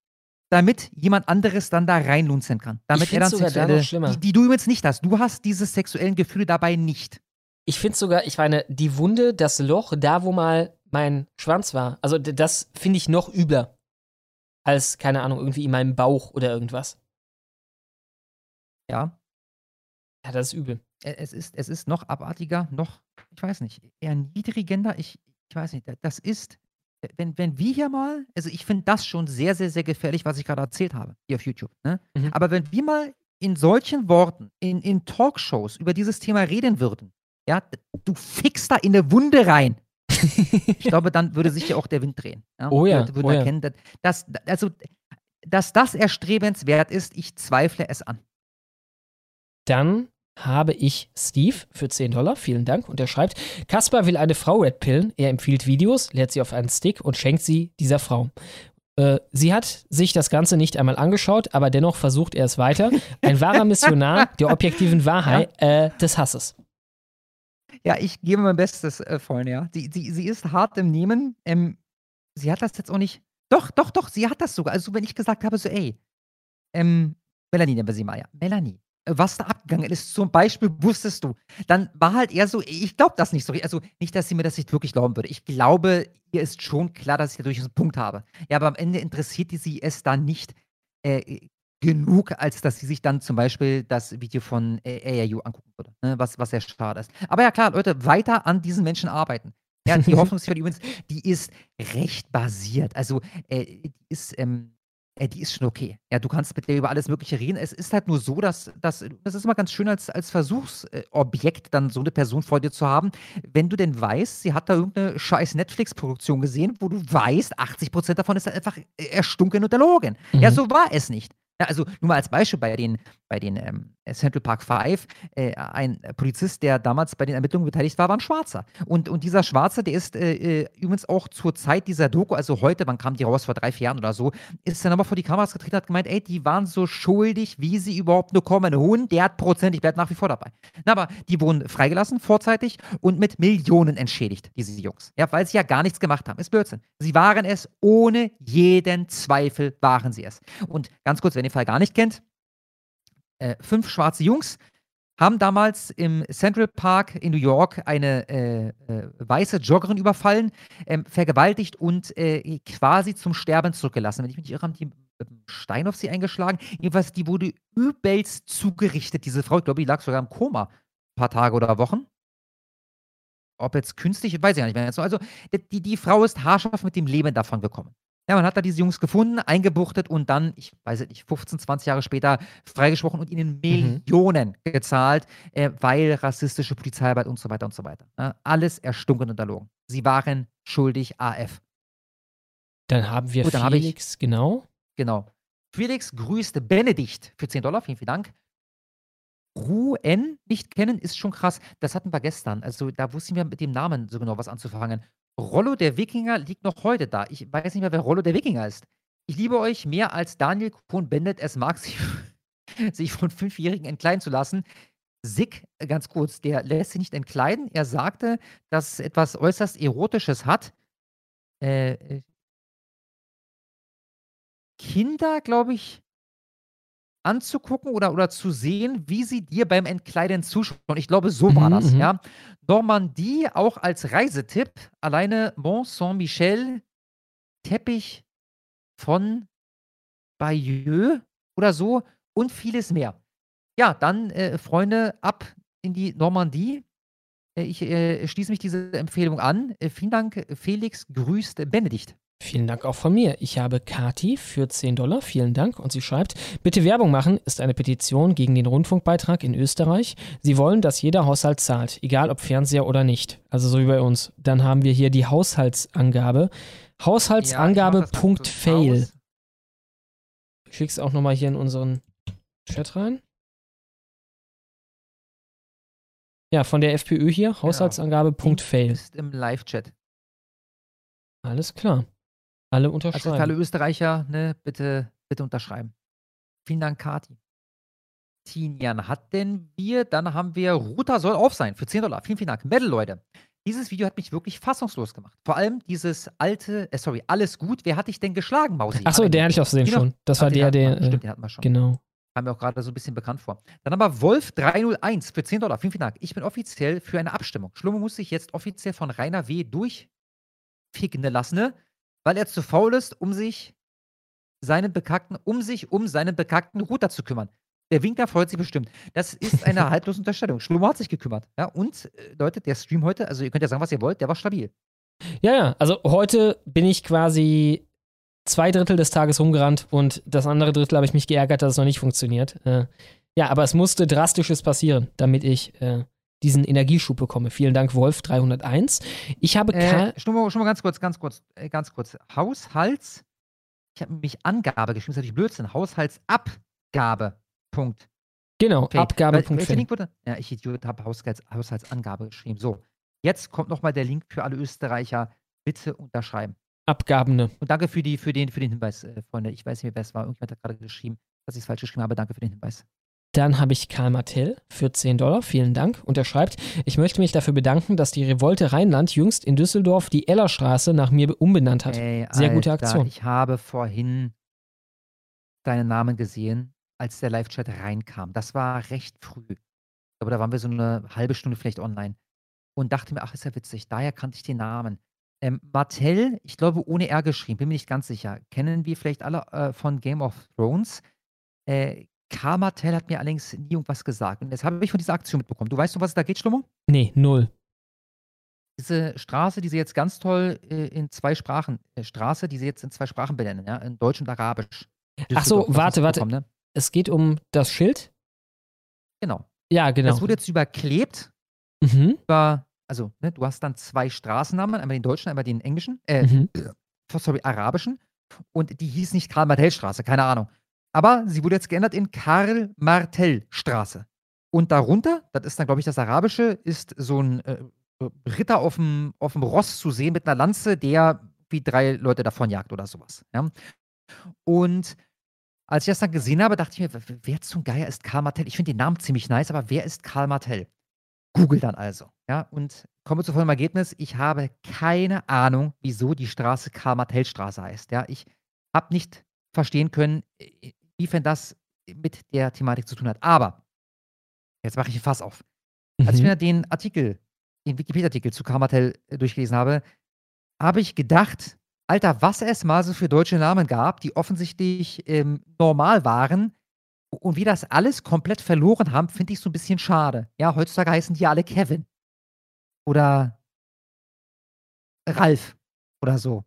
damit jemand anderes dann da reinlunzen kann. Damit er dann da sexuelle, schlimmer. die, die du übrigens nicht hast. Du hast diese sexuellen Gefühle dabei nicht. Ich finde sogar, ich meine, die Wunde, das Loch, da wo mal mein Schwanz war, also das finde ich noch übler. Als, keine Ahnung, irgendwie in meinem Bauch oder irgendwas. Ja. Ja, das ist übel. Es ist, es ist noch abartiger, noch, ich weiß nicht, erniedrigender. Ich, ich weiß nicht, da- das ist, wenn, wenn wir hier mal, also ich finde das schon sehr, sehr, sehr gefährlich, was ich gerade erzählt habe, hier auf YouTube. Ne? Mhm. Aber wenn wir mal in solchen Worten, in, in Talkshows über dieses Thema reden würden, ja, du fickst da in eine Wunde rein. ich glaube, dann würde sich ja auch der Wind drehen. Ja? Oh ja, würden oh ja. erkennen, dass, dass, also, dass das erstrebenswert ist, ich zweifle es an. Dann habe ich Steve für 10 Dollar. Vielen Dank. Und er schreibt, Kaspar will eine Frau Red Pillen. Er empfiehlt Videos, lädt sie auf einen Stick und schenkt sie dieser Frau. Äh, Sie hat sich das Ganze nicht einmal angeschaut, aber dennoch versucht er es weiter. Ein wahrer Missionar der objektiven Wahrheit äh, des Hasses. Ja, ich gebe mein Bestes, äh, Freunde, ja. Sie, sie, sie ist hart im Nehmen. Ähm, sie hat das jetzt auch nicht. Doch, doch, doch, sie hat das sogar. Also, wenn ich gesagt habe, so, ey, ähm, Melanie nennen wir sie mal, ja. Melanie, was da abgegangen ist, zum Beispiel wusstest du, dann war halt eher so, ich glaube das nicht so. richtig. Also, nicht, dass sie mir das nicht wirklich glauben würde. Ich glaube, ihr ist schon klar, dass ich da durchaus einen Punkt habe. Ja, aber am Ende interessiert sie es dann nicht äh, genug, als dass sie sich dann zum Beispiel das Video von äh, ARU angucken würde, ne? was, was sehr schade ist. Aber ja klar, Leute, weiter an diesen Menschen arbeiten. Ja, die Hoffnungsfähigkeit übrigens, die ist recht basiert. Also, äh, die ist, ähm, äh, die ist schon okay. Ja, du kannst mit der über alles Mögliche reden. Es ist halt nur so, dass, dass das ist immer ganz schön als, als Versuchsobjekt dann so eine Person vor dir zu haben, wenn du denn weißt, sie hat da irgendeine scheiß Netflix-Produktion gesehen, wo du weißt, 80% davon ist halt einfach erstunken und erlogen. Ja, Mhm. so war es nicht. Ja, also nur mal als Beispiel bei den, bei den ähm, Central Park Five, äh, ein Polizist, der damals bei den Ermittlungen beteiligt war, war ein Schwarzer. Und, und dieser Schwarze, der ist äh, äh, übrigens auch zur Zeit dieser Doku, also heute, wann kam die raus, vor drei, vier Jahren oder so, ist dann aber vor die Kameras getreten und hat gemeint, ey, die waren so schuldig, wie sie überhaupt nur kommen. Hund, der hat Prozent, ich bleib nach wie vor dabei. Na, aber die wurden freigelassen, vorzeitig und mit Millionen entschädigt, diese Jungs. Ja, weil sie ja gar nichts gemacht haben. Ist Blödsinn. Sie waren es, ohne jeden Zweifel waren sie es. Und ganz kurz, wenn ihr den Fall gar nicht kennt, äh, fünf schwarze Jungs haben damals im Central Park in New York eine äh, äh, weiße Joggerin überfallen, ähm, vergewaltigt und äh, quasi zum Sterben zurückgelassen. Wenn ich mich nicht irre, haben die Stein auf sie eingeschlagen. Jedenfalls, die wurde übelst zugerichtet, diese Frau. Ich glaube, die lag sogar im Koma. Ein paar Tage oder Wochen. Ob jetzt künstlich, weiß ich gar nicht mehr. Also, die, die Frau ist haarscharf mit dem Leben davon gekommen. Ja, man hat da diese Jungs gefunden, eingebuchtet und dann, ich weiß es nicht, 15, 20 Jahre später freigesprochen und ihnen Millionen gezahlt, äh, weil rassistische Polizeiarbeit und so weiter und so weiter. Ja, alles erstunken und erlogen. Sie waren schuldig AF. Dann haben wir Gut, dann habe ich- Felix, genau. Genau. Felix grüßt Benedikt für 10 Dollar. Vielen, vielen Dank. Ruen nicht kennen ist schon krass. Das hatten wir gestern. Also da wussten wir mit dem Namen so genau was anzufangen. Rollo der Wikinger liegt noch heute da. Ich weiß nicht mehr, wer Rollo der Wikinger ist. Ich liebe euch mehr als Daniel Cohn-Bendit es mag, sich, sich von Fünfjährigen entkleiden zu lassen. Sick, äh, ganz kurz, der lässt sich nicht entkleiden. Er sagte, dass es etwas äußerst Erotisches hat. Äh, äh, Kinder, glaube ich, anzugucken oder, oder zu sehen, wie sie dir beim Entkleiden zuschauen. Ich glaube, so war Mhm, das, mhm. ja. Normandie auch als Reisetipp. Alleine Mont Saint-Michel, Teppich von Bayeux oder so und vieles mehr. Ja, dann, äh, Freunde, ab in die Normandie. Äh, ich äh, schließe mich dieser Empfehlung an. Äh, vielen Dank, Felix grüßt Benedikt. Vielen Dank auch von mir. Ich habe Kati für 10 Dollar. Vielen Dank. Und sie schreibt, bitte Werbung machen ist eine Petition gegen den Rundfunkbeitrag in Österreich. Sie wollen, dass jeder Haushalt zahlt, egal ob Fernseher oder nicht. Also so wie bei uns. Dann haben wir hier die Haushaltsangabe. Haushaltsangabe.fail. Ja, ich schick's auch nochmal hier in unseren Chat rein. Ja, von der FPÖ hier, genau. Haushaltsangabe.fail. Ist im Live-Chat. Alles klar. Alle unterschreiben. Also alle Österreicher, ne, bitte, bitte unterschreiben. Vielen Dank, Kati. Tinian hatten wir, dann haben wir Ruta soll auf sein für 10 Dollar. Vielen, vielen Dank. Medal, Leute. Dieses Video hat mich wirklich fassungslos gemacht. Vor allem dieses alte, äh, sorry, alles gut. Wer hat dich denn geschlagen, Mausi? Achso, den hatte ich auch gesehen schon. Das war der, der. Stimmt, den hatten wir schon. Genau. Kam mir auch gerade so ein bisschen bekannt vor. Dann haben wir Wolf301 für 10 Dollar. Vielen, vielen Dank. Ich bin offiziell für eine Abstimmung. Schlummer muss sich jetzt offiziell von Rainer W. durchficken lassen, ne? Weil er zu faul ist, um sich seinen bekackten, um sich um seinen bekackten Router zu kümmern. Der Winkler freut sich bestimmt. Das ist eine haltlose Unterstellung. Schlummer hat sich gekümmert. Ja, und äh, Leute, der Stream heute, also ihr könnt ja sagen, was ihr wollt, der war stabil. Ja, ja, also heute bin ich quasi zwei Drittel des Tages rumgerannt und das andere Drittel habe ich mich geärgert, dass es noch nicht funktioniert. Äh, ja, aber es musste Drastisches passieren, damit ich äh, diesen Energieschub bekomme. Vielen Dank, Wolf 301. Ich habe äh, schon, mal, schon mal ganz kurz, ganz kurz, äh, ganz kurz. Haushalts, ich habe mich Angabe geschrieben, das ist natürlich Blödsinn. Haushaltsabgabe. Punkt. Genau, okay. Abgabe. Ja, ich Idiot habe Haushalts, Haushaltsangabe geschrieben. So, jetzt kommt nochmal der Link für alle Österreicher. Bitte unterschreiben. Abgabene. Und danke für, die, für, den, für den Hinweis, äh, Freunde. Ich weiß nicht, wer es war. Irgendjemand hat gerade geschrieben, dass ich es falsch geschrieben habe. Danke für den Hinweis. Dann habe ich Karl Martell für 10 Dollar, vielen Dank. Und er schreibt, ich möchte mich dafür bedanken, dass die Revolte Rheinland jüngst in Düsseldorf die Ellerstraße nach mir umbenannt hat. Ey, Sehr Alter, gute Aktion. Ich habe vorhin deinen Namen gesehen, als der Live-Chat reinkam. Das war recht früh. Aber da waren wir so eine halbe Stunde vielleicht online. Und dachte mir, ach, ist ja witzig. Daher kannte ich den Namen. Ähm, Martell, ich glaube, ohne R geschrieben, bin mir nicht ganz sicher. Kennen wir vielleicht alle äh, von Game of Thrones. Äh, Karl Martell hat mir allerdings nie irgendwas gesagt. Und jetzt habe ich von dieser Aktion mitbekommen. Du weißt um was es da geht, Schlummer? Nee, null. Diese Straße, die sie jetzt ganz toll äh, in zwei Sprachen, äh, Straße, die sie jetzt in zwei Sprachen benennen, ja, in Deutsch und Arabisch. Ach so, warte, warte. Ne? Es geht um das Schild? Genau. Ja, genau. Das wurde jetzt überklebt. Mhm. Über, also, ne, du hast dann zwei Straßennamen, einmal den deutschen, einmal den englischen, äh, mhm. sorry, arabischen. Und die hieß nicht Karl-Martell-Straße, keine Ahnung. Aber sie wurde jetzt geändert in Karl-Martell-Straße. Und darunter, das ist dann, glaube ich, das Arabische, ist so ein äh, Ritter auf dem, auf dem Ross zu sehen mit einer Lanze, der wie drei Leute davonjagt oder sowas. Ja? Und als ich das dann gesehen habe, dachte ich mir, wer zum Geier ist Karl Martell? Ich finde den Namen ziemlich nice, aber wer ist Karl Martell? Google dann also. Ja, und komme zu folgendem Ergebnis. Ich habe keine Ahnung, wieso die Straße Karl-Martell-Straße heißt. Ja, ich habe nicht verstehen können, inwiefern das mit der Thematik zu tun hat. Aber, jetzt mache ich ein Fass auf. Mhm. Als ich mhm. mir den Artikel, den Wikipedia-Artikel zu Karmatel äh, durchgelesen habe, habe ich gedacht, Alter, was es mal so für deutsche Namen gab, die offensichtlich ähm, normal waren und wie das alles komplett verloren haben, finde ich so ein bisschen schade. Ja, heutzutage heißen die alle Kevin. Oder Ralf. Oder so.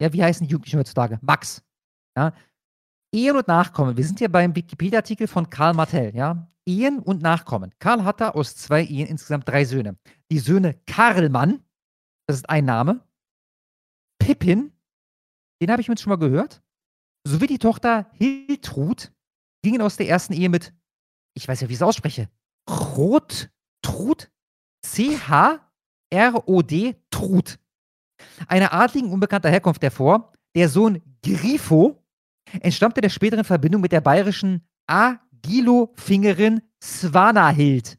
Ja, wie heißen die Jugendlichen heutzutage? Max. Ja, Ehen und Nachkommen. Wir sind hier beim Wikipedia-Artikel von Karl Martell, ja? Ehen und Nachkommen. Karl hatte aus zwei Ehen insgesamt drei Söhne. Die Söhne Karlmann, das ist ein Name. Pippin, den habe ich mir schon mal gehört. Sowie die Tochter Hiltrud gingen aus der ersten Ehe mit, ich weiß ja, wie ich es ausspreche, Rottrud, C-H-R-O-D, Trud. Einer adligen unbekannter Herkunft hervor. Der Sohn Grifo entstammte der späteren Verbindung mit der bayerischen Agilofingerin Swanahild.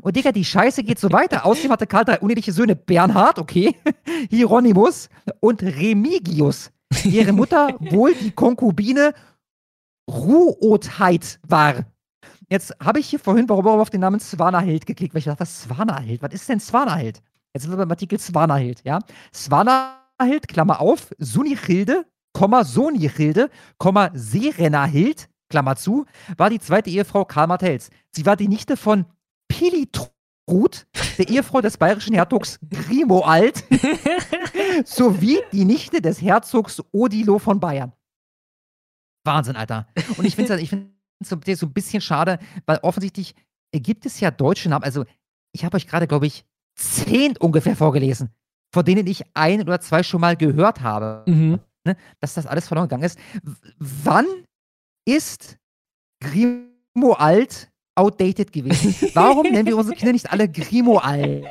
Und Digga, die Scheiße geht so weiter. Außerdem hatte Karl drei uneheliche Söhne. Bernhard, okay, Hieronymus und Remigius, deren Mutter wohl die Konkubine Ruotheit war. Jetzt habe ich hier vorhin warum auf den Namen Swanahild geklickt, weil ich dachte, Swanahild, was ist denn Swanahild? Jetzt sind wir beim Artikel Swanahild, ja? Swanahild, Klammer auf, Sunichilde, Sonichilde, Serenahild, Klammer zu, war die zweite Ehefrau Karl Martells. Sie war die Nichte von Pilitrud der Ehefrau des bayerischen Herzogs Grimoald, sowie die Nichte des Herzogs Odilo von Bayern. Wahnsinn, Alter. Und ich finde es ich find so, so ein bisschen schade, weil offensichtlich gibt es ja deutsche Namen. Also, ich habe euch gerade, glaube ich, zehn ungefähr vorgelesen, von denen ich ein oder zwei schon mal gehört habe. Mhm. Ne, dass das alles verloren gegangen ist. Wann ist Grimoald outdated gewesen? Warum nennen wir unsere Kinder nicht alle Grimoald?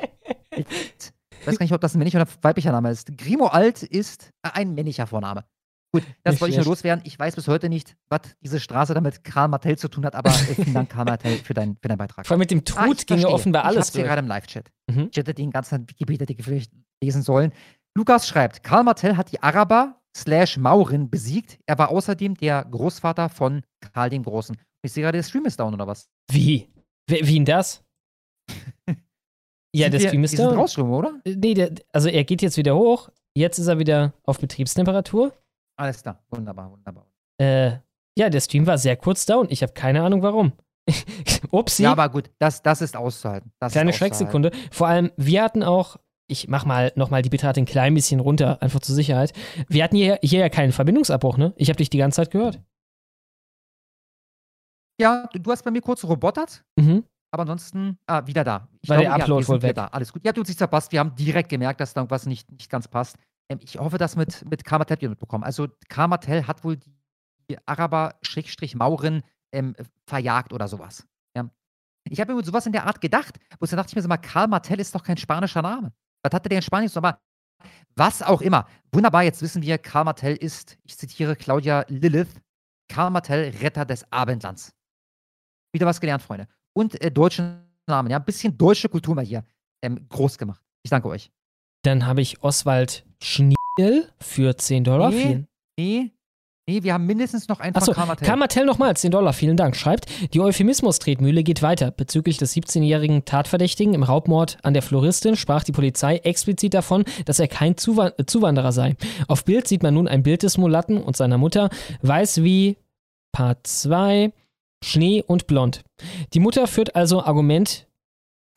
Ich weiß gar nicht, ob das ein männlicher oder weiblicher Name ist. Grimoald ist ein männlicher Vorname. Gut, das Nicht wollte ich nur loswerden. Ich weiß bis heute nicht, was diese Straße damit Karl Martell zu tun hat, aber äh, vielen Dank, Karl Martell, für, dein, für deinen Beitrag. Vor allem mit dem Ah, Tod ich ging ja verstehe. offenbar Ich alles hab's hier durch. gerade im Live-Chat. Mhm. Ich hätte den ganzen Wikipedia-Artikel vielleicht lesen sollen. Lukas schreibt, Karl Martell hat die Araber slash Mauren besiegt. Er war außerdem der Großvater von Karl dem Großen. Ich sehe gerade, der Stream ist down, oder was? Wie? Wie, wie denn das? ja, der Stream ist down. rausgeschwommen, oder? Äh, Nee, der, also er geht jetzt wieder hoch. Jetzt ist er wieder auf Betriebstemperatur. Alles klar, wunderbar, wunderbar. Äh, ja, der Stream war sehr kurz down. Ich habe keine Ahnung warum. Upsi. Ja, aber gut, das, das ist auszuhalten. Das Kleine. Schrecksekunde. Vor allem, wir hatten auch, ich mach mal nochmal die Bitrate ein klein bisschen runter, einfach zur Sicherheit. Wir hatten hier, hier ja keinen Verbindungsabbruch, ne? Ich habe dich die ganze Zeit gehört. Ja, du, hast bei mir kurz robotert, Mhm. aber ansonsten, ah, wieder da. Ich War der ja, Upload sind wohl wieder weg. Da. Alles gut. Ja, du hast nichts verpasst. Wir haben direkt gemerkt, dass da irgendwas nicht, nicht ganz passt. Ähm, ich hoffe, dass mit, mit Karmatel wir mitbekommen. Also, Karmatel hat wohl die Araber-Mauren ähm, verjagt oder sowas. Ja. Ich habe mir sowas in der Art gedacht, bloß dann dachte ich mir so mal, Karl Martell ist doch kein spanischer Name. Was hatte der in Spanien? Aber was auch immer. Wunderbar, jetzt wissen wir, Karl Martell ist, ich zitiere Claudia Lilith, Karl Martell, Retter des Abendlands. Wieder was gelernt, Freunde. Und äh, deutschen Namen, ja, ein bisschen deutsche Kultur mal hier ähm, groß gemacht. Ich danke euch. Dann habe ich Oswald Schniedel für 10 Dollar. Nee, Vielen, nee, nee, wir haben mindestens noch einen von Achso, Karl Martell. Karmatel nochmal 10 Dollar, vielen Dank. Schreibt, die Euphemismus-Tretmühle geht weiter. Bezüglich des 17-jährigen Tatverdächtigen im Raubmord an der Floristin sprach die Polizei explizit davon, dass er kein Zuwa äh, Zuwanderer sei. Auf Bild sieht man nun ein Bild des Mulatten und seiner Mutter, weiß wie Part 2, Schnee und blond. Die Mutter führt also Argument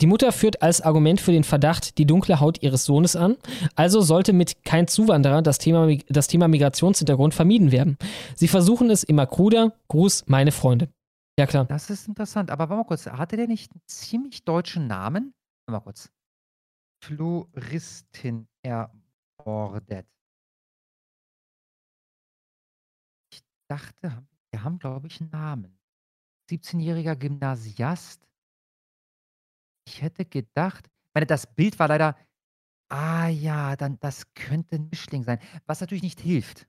die Mutter führt als Argument für den Verdacht die dunkle Haut ihres Sohnes an, also sollte mit kein Zuwanderer das Thema, das Thema Migrationshintergrund vermieden werden. Sie versuchen es immer kruder. Gruß, meine Freunde. Ja, klar. Das ist interessant. Aber warte mal kurz, hatte der nicht einen ziemlich deutschen Namen? Warte mal kurz. Floristin ermordet. Ich dachte, wir haben, glaube ich, einen Namen. 17-jähriger Gymnasiast. Ich hätte gedacht, ich meine, das Bild war leider, ah ja, dann das könnte ein Mischling sein, was natürlich nicht hilft.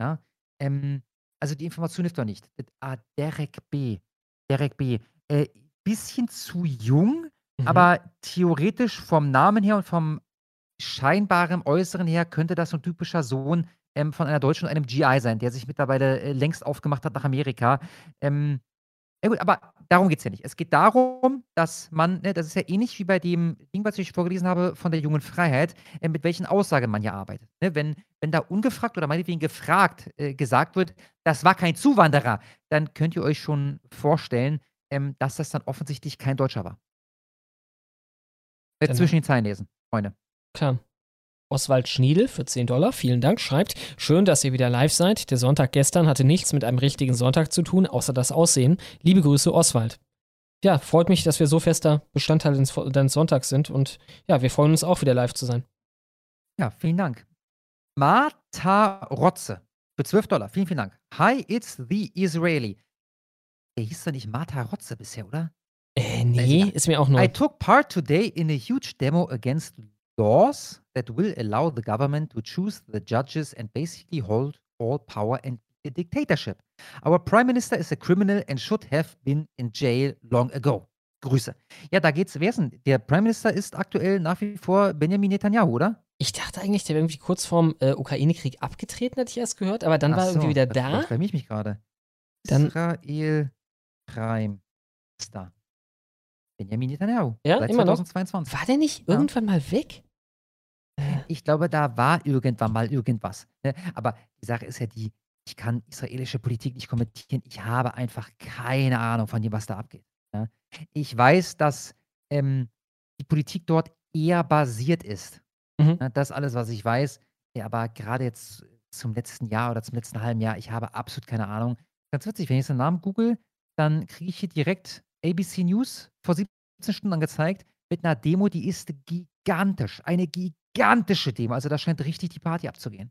Ja, ähm, also die Information hilft doch nicht. Ah, Derek B. Derek B. Äh, bisschen zu jung, Mhm. aber theoretisch vom Namen her und vom scheinbaren Äußeren her könnte das so ein typischer Sohn ähm, von einer Deutschen und einem GI sein, der sich mittlerweile äh, längst aufgemacht hat nach Amerika. Ähm, ja gut, aber darum geht es ja nicht. Es geht darum, dass man, ne, das ist ja ähnlich wie bei dem Ding, was ich vorgelesen habe von der jungen Freiheit, äh, mit welchen Aussagen man hier arbeitet. Ne? Wenn, wenn da ungefragt oder meinetwegen gefragt äh, gesagt wird, das war kein Zuwanderer, dann könnt ihr euch schon vorstellen, ähm, dass das dann offensichtlich kein Deutscher war. Äh, Dann- zwischen den Zeilen lesen, Freunde. Klar. Oswald Schniedel für 10 Dollar, vielen Dank, schreibt, schön, dass ihr wieder live seid. Der Sonntag gestern hatte nichts mit einem richtigen Sonntag zu tun, außer das Aussehen. Liebe Grüße, Oswald. Ja, freut mich, dass wir so fester Bestandteil deines, Sonntags sind und ja, wir freuen uns auch wieder live zu sein. Ja, vielen Dank. Marta Rotze für 12 Dollar. Vielen, vielen Dank. Hi, it's the Israeli. Der hieß doch nicht Marta Rotze bisher, oder? Äh, nee, ist mir auch neu. I took part today in a huge demo against laws that will allow the government to choose the judges and basically hold all power and a dictatorship. Our prime minister is a criminal and should have been in jail long ago. Grüße. Ja, da geht's. Wer ist denn? Der Prime Minister ist aktuell nach wie vor Benjamin Netanyahu, oder? Ich dachte eigentlich, der wäre irgendwie kurz vorm äh, Ukraine-Krieg abgetreten, hatte ich erst gehört, aber dann Ach war er irgendwie so, wieder das- da. Vermisse ich mich gerade. Israel Prime Minister. Benjamin Netanyahu. Ja, seit immer noch. 2022. War der nicht Ja. irgendwann mal weg? Ich glaube, da war irgendwann mal irgendwas. Ne? Aber die Sache ist ja die, ich kann israelische Politik nicht kommentieren. Ich habe einfach keine Ahnung von dem, was da abgeht. Ja? Ich weiß, dass ähm, die Politik dort eher basiert ist. Mhm. Das ist alles, was ich weiß. Ja, aber gerade jetzt zum letzten Jahr oder zum letzten halben Jahr, ich habe absolut keine Ahnung. Ganz witzig, wenn ich seinen Namen google, dann kriege ich hier direkt ABC News vor 17 Stunden angezeigt mit einer Demo, die ist gigantisch. Eine gigantische Demo. Also da scheint richtig die Party abzugehen.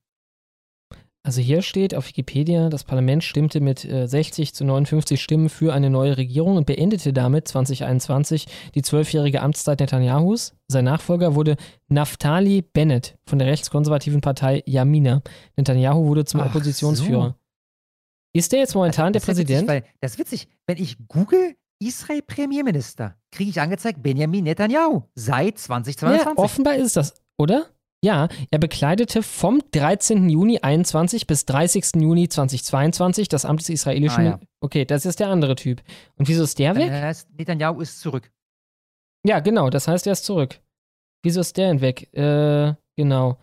Also hier steht auf Wikipedia, das Parlament stimmte mit äh, 60 zu 59 Stimmen für eine neue Regierung und beendete damit 2021 die zwölfjährige Amtszeit Netanyahus. Sein Nachfolger wurde Naftali Bennett von der rechtskonservativen Partei Yamina. Netanyahu wurde zum Ach Oppositionsführer. so. Ist der jetzt momentan der ist ja Präsident? Witzig, das ist witzig. Wenn ich google Israel Premierminister, kriege ich angezeigt Benjamin Netanyahu seit 2022. Ja, offenbar ist das, oder? Ja, er bekleidete vom 13. Juni 21 bis 30. Juni 2022 das Amt des israelischen. Ah, ja. Okay, das ist der andere Typ. Und wieso ist der weg? Das heißt, Netanyahu ist zurück. Ja, genau, das heißt, er ist zurück. Wieso ist der denn weg? Äh, genau.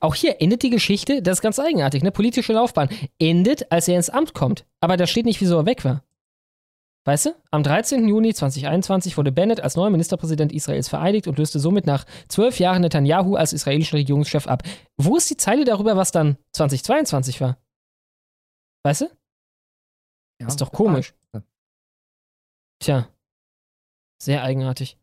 Auch hier endet die Geschichte, das ist ganz eigenartig, ne? Politische Laufbahn. Endet, als er ins Amt kommt. Aber da steht nicht, wieso er weg war. Weißt du? Am 13. Juni 2021 wurde Bennett als neuer Ministerpräsident Israels vereidigt und löste somit nach zwölf Jahren Netanyahu als israelischen Regierungschef ab. Wo ist die Zeile darüber, was dann 2022 war? Weißt du? Ja, ist doch komisch. Tja. Sehr eigenartig.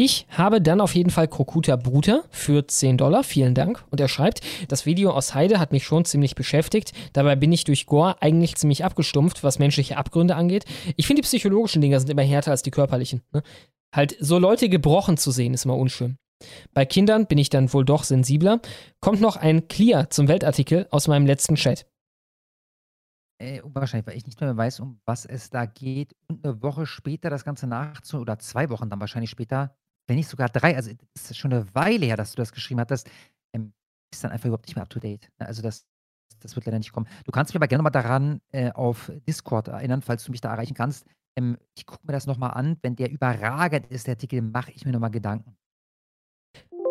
Ich habe dann auf jeden Fall Krokuta Bruder für 10 Dollar. Vielen Dank. Und er schreibt, das Video aus Heide hat mich schon ziemlich beschäftigt. Dabei bin ich durch Gore eigentlich ziemlich abgestumpft, was menschliche Abgründe angeht. Ich finde, die psychologischen Dinger sind immer härter als die körperlichen. Ne? Halt, so Leute gebrochen zu sehen, ist immer unschön. Bei Kindern bin ich dann wohl doch sensibler. Kommt noch ein Clear zum Weltartikel aus meinem letzten Chat. Äh, unwahrscheinlich, weil ich nicht mehr weiß, um was es da geht. Und eine Woche später das Ganze nachzu, oder zwei Wochen dann wahrscheinlich später, wenn nicht sogar drei, also das ist schon eine Weile her, dass du das geschrieben hattest, ähm, ist dann einfach überhaupt nicht mehr up to date. Ne? Also das, das wird leider nicht kommen. Du kannst mich aber gerne mal daran äh, auf Discord erinnern, falls du mich da erreichen kannst. Ähm, ich gucke mir das nochmal an. Wenn der überragend ist, der Artikel, mache ich mir nochmal Gedanken.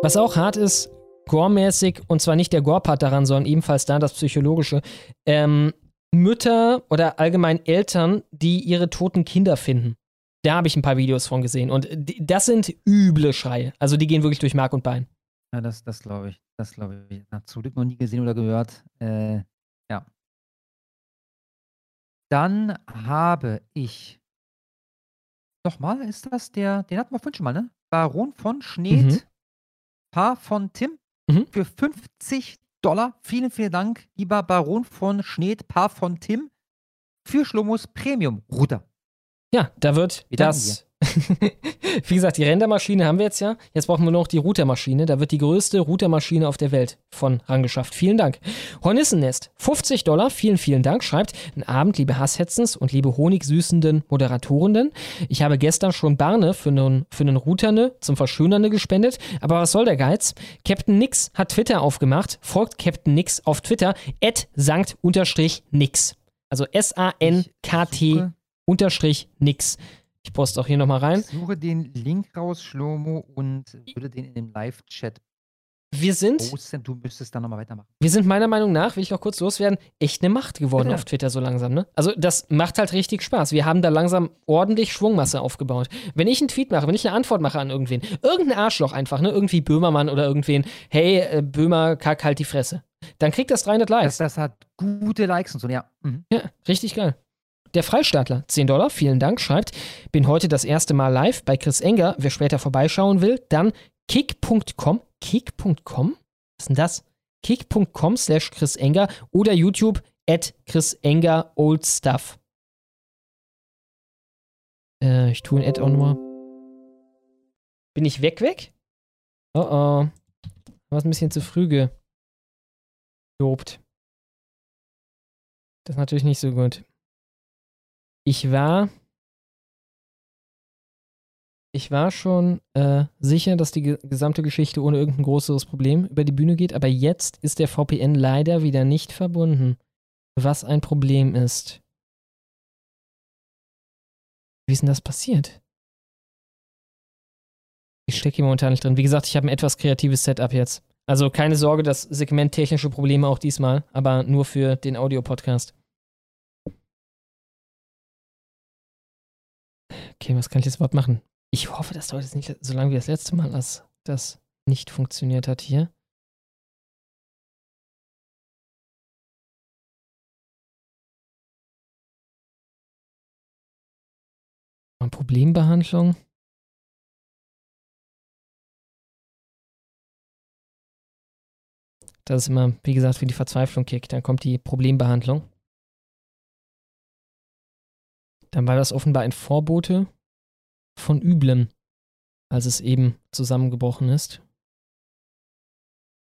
Was auch hart ist, Gore-mäßig, und zwar nicht der Gore-Part daran, sondern ebenfalls da das Psychologische, ähm, Mütter oder allgemein Eltern, die ihre toten Kinder finden. Da habe ich ein paar Videos von gesehen. Und das sind üble Schreie. Also die gehen wirklich durch Mark und Bein. Ja, das, das glaube ich. Das glaube ich. Zum Glück noch nie gesehen oder gehört. Äh, ja. Dann habe ich. Nochmal, ist das der, den hatten wir vorhin schon mal, ne? Baron von Schneed, Mhm. Paar von Tim, Mhm. für 50 Dollar. Vielen, vielen Dank, lieber Baron von Schneed, Paar von Tim, für Schlomos Premium-Router. Ja, da wird Wir das. Wie gesagt, die Rendermaschine haben wir jetzt ja. Jetzt brauchen wir nur noch die Routermaschine. Da wird die größte Routermaschine auf der Welt von rangeschafft. Vielen Dank. Hornissennest, 50 Dollar. Vielen, vielen Dank. Schreibt, einen Abend, liebe Hasshetzens und liebe honigsüßenden Moderatorenden. Ich habe gestern schon Barne für einen, für einen Routerne zum Verschönernde gespendet. Aber was soll der Geiz? Captain Nix hat Twitter aufgemacht. Folgt Captain Nix auf Twitter. At sankt unterstrich nix. Also S-A-N-K-T unterstrich nix. Ich poste auch hier nochmal rein. Ich suche den Link raus, Schlomo, und würde den in dem Live-Chat Wir sind. Du müsstest dann nochmal weitermachen. wir sind meiner Meinung nach, will ich noch kurz loswerden, echt eine Macht geworden Ja. auf Twitter so langsam. Ne? Also das macht halt richtig Spaß. Wir haben da langsam ordentlich Schwungmasse aufgebaut. Wenn ich einen Tweet mache, wenn ich eine Antwort mache an irgendwen, irgendein Arschloch einfach, ne? irgendwie Böhmermann oder irgendwen, hey, äh, Böhmer, kack halt die Fresse. Dann kriegt das 300 Likes. Das, das hat gute Likes und so, ja. Mhm. Ja, richtig geil. Der Freistaatler, 10 Dollar, vielen Dank, schreibt, bin heute das erste Mal live bei Chris Enger. Wer später vorbeischauen will, dann kick.com, kick.com? Was ist denn das? kick.com slash Chris Enger oder YouTube at Chris Enger Old Stuff. Äh, ich tue ein Ad auch nochmal. Bin ich weg, weg? Oh oh. War ein bisschen zu früh gelobt. Das ist natürlich nicht so gut. Ich war. Ich war schon äh, sicher, dass die ge gesamte Geschichte ohne irgendein größeres Problem über die Bühne geht, aber jetzt ist der VPN leider wieder nicht verbunden. Was ein Problem ist. Wie ist denn das passiert? Ich stecke hier momentan nicht drin. Wie gesagt, ich habe ein etwas kreatives Setup jetzt. Also keine Sorge, das Segment technische Probleme auch diesmal, aber nur für den Audio-Podcast. Okay, was kann ich jetzt überhaupt machen? Ich hoffe, das dauert jetzt nicht so lange wie das letzte Mal, als das nicht funktioniert hat hier. Problembehandlung. Das ist immer, wie gesagt, wie die Verzweiflung kickt. Dann kommt die Problembehandlung. Dann war das offenbar ein Vorbote von Üblem, als es eben zusammengebrochen ist.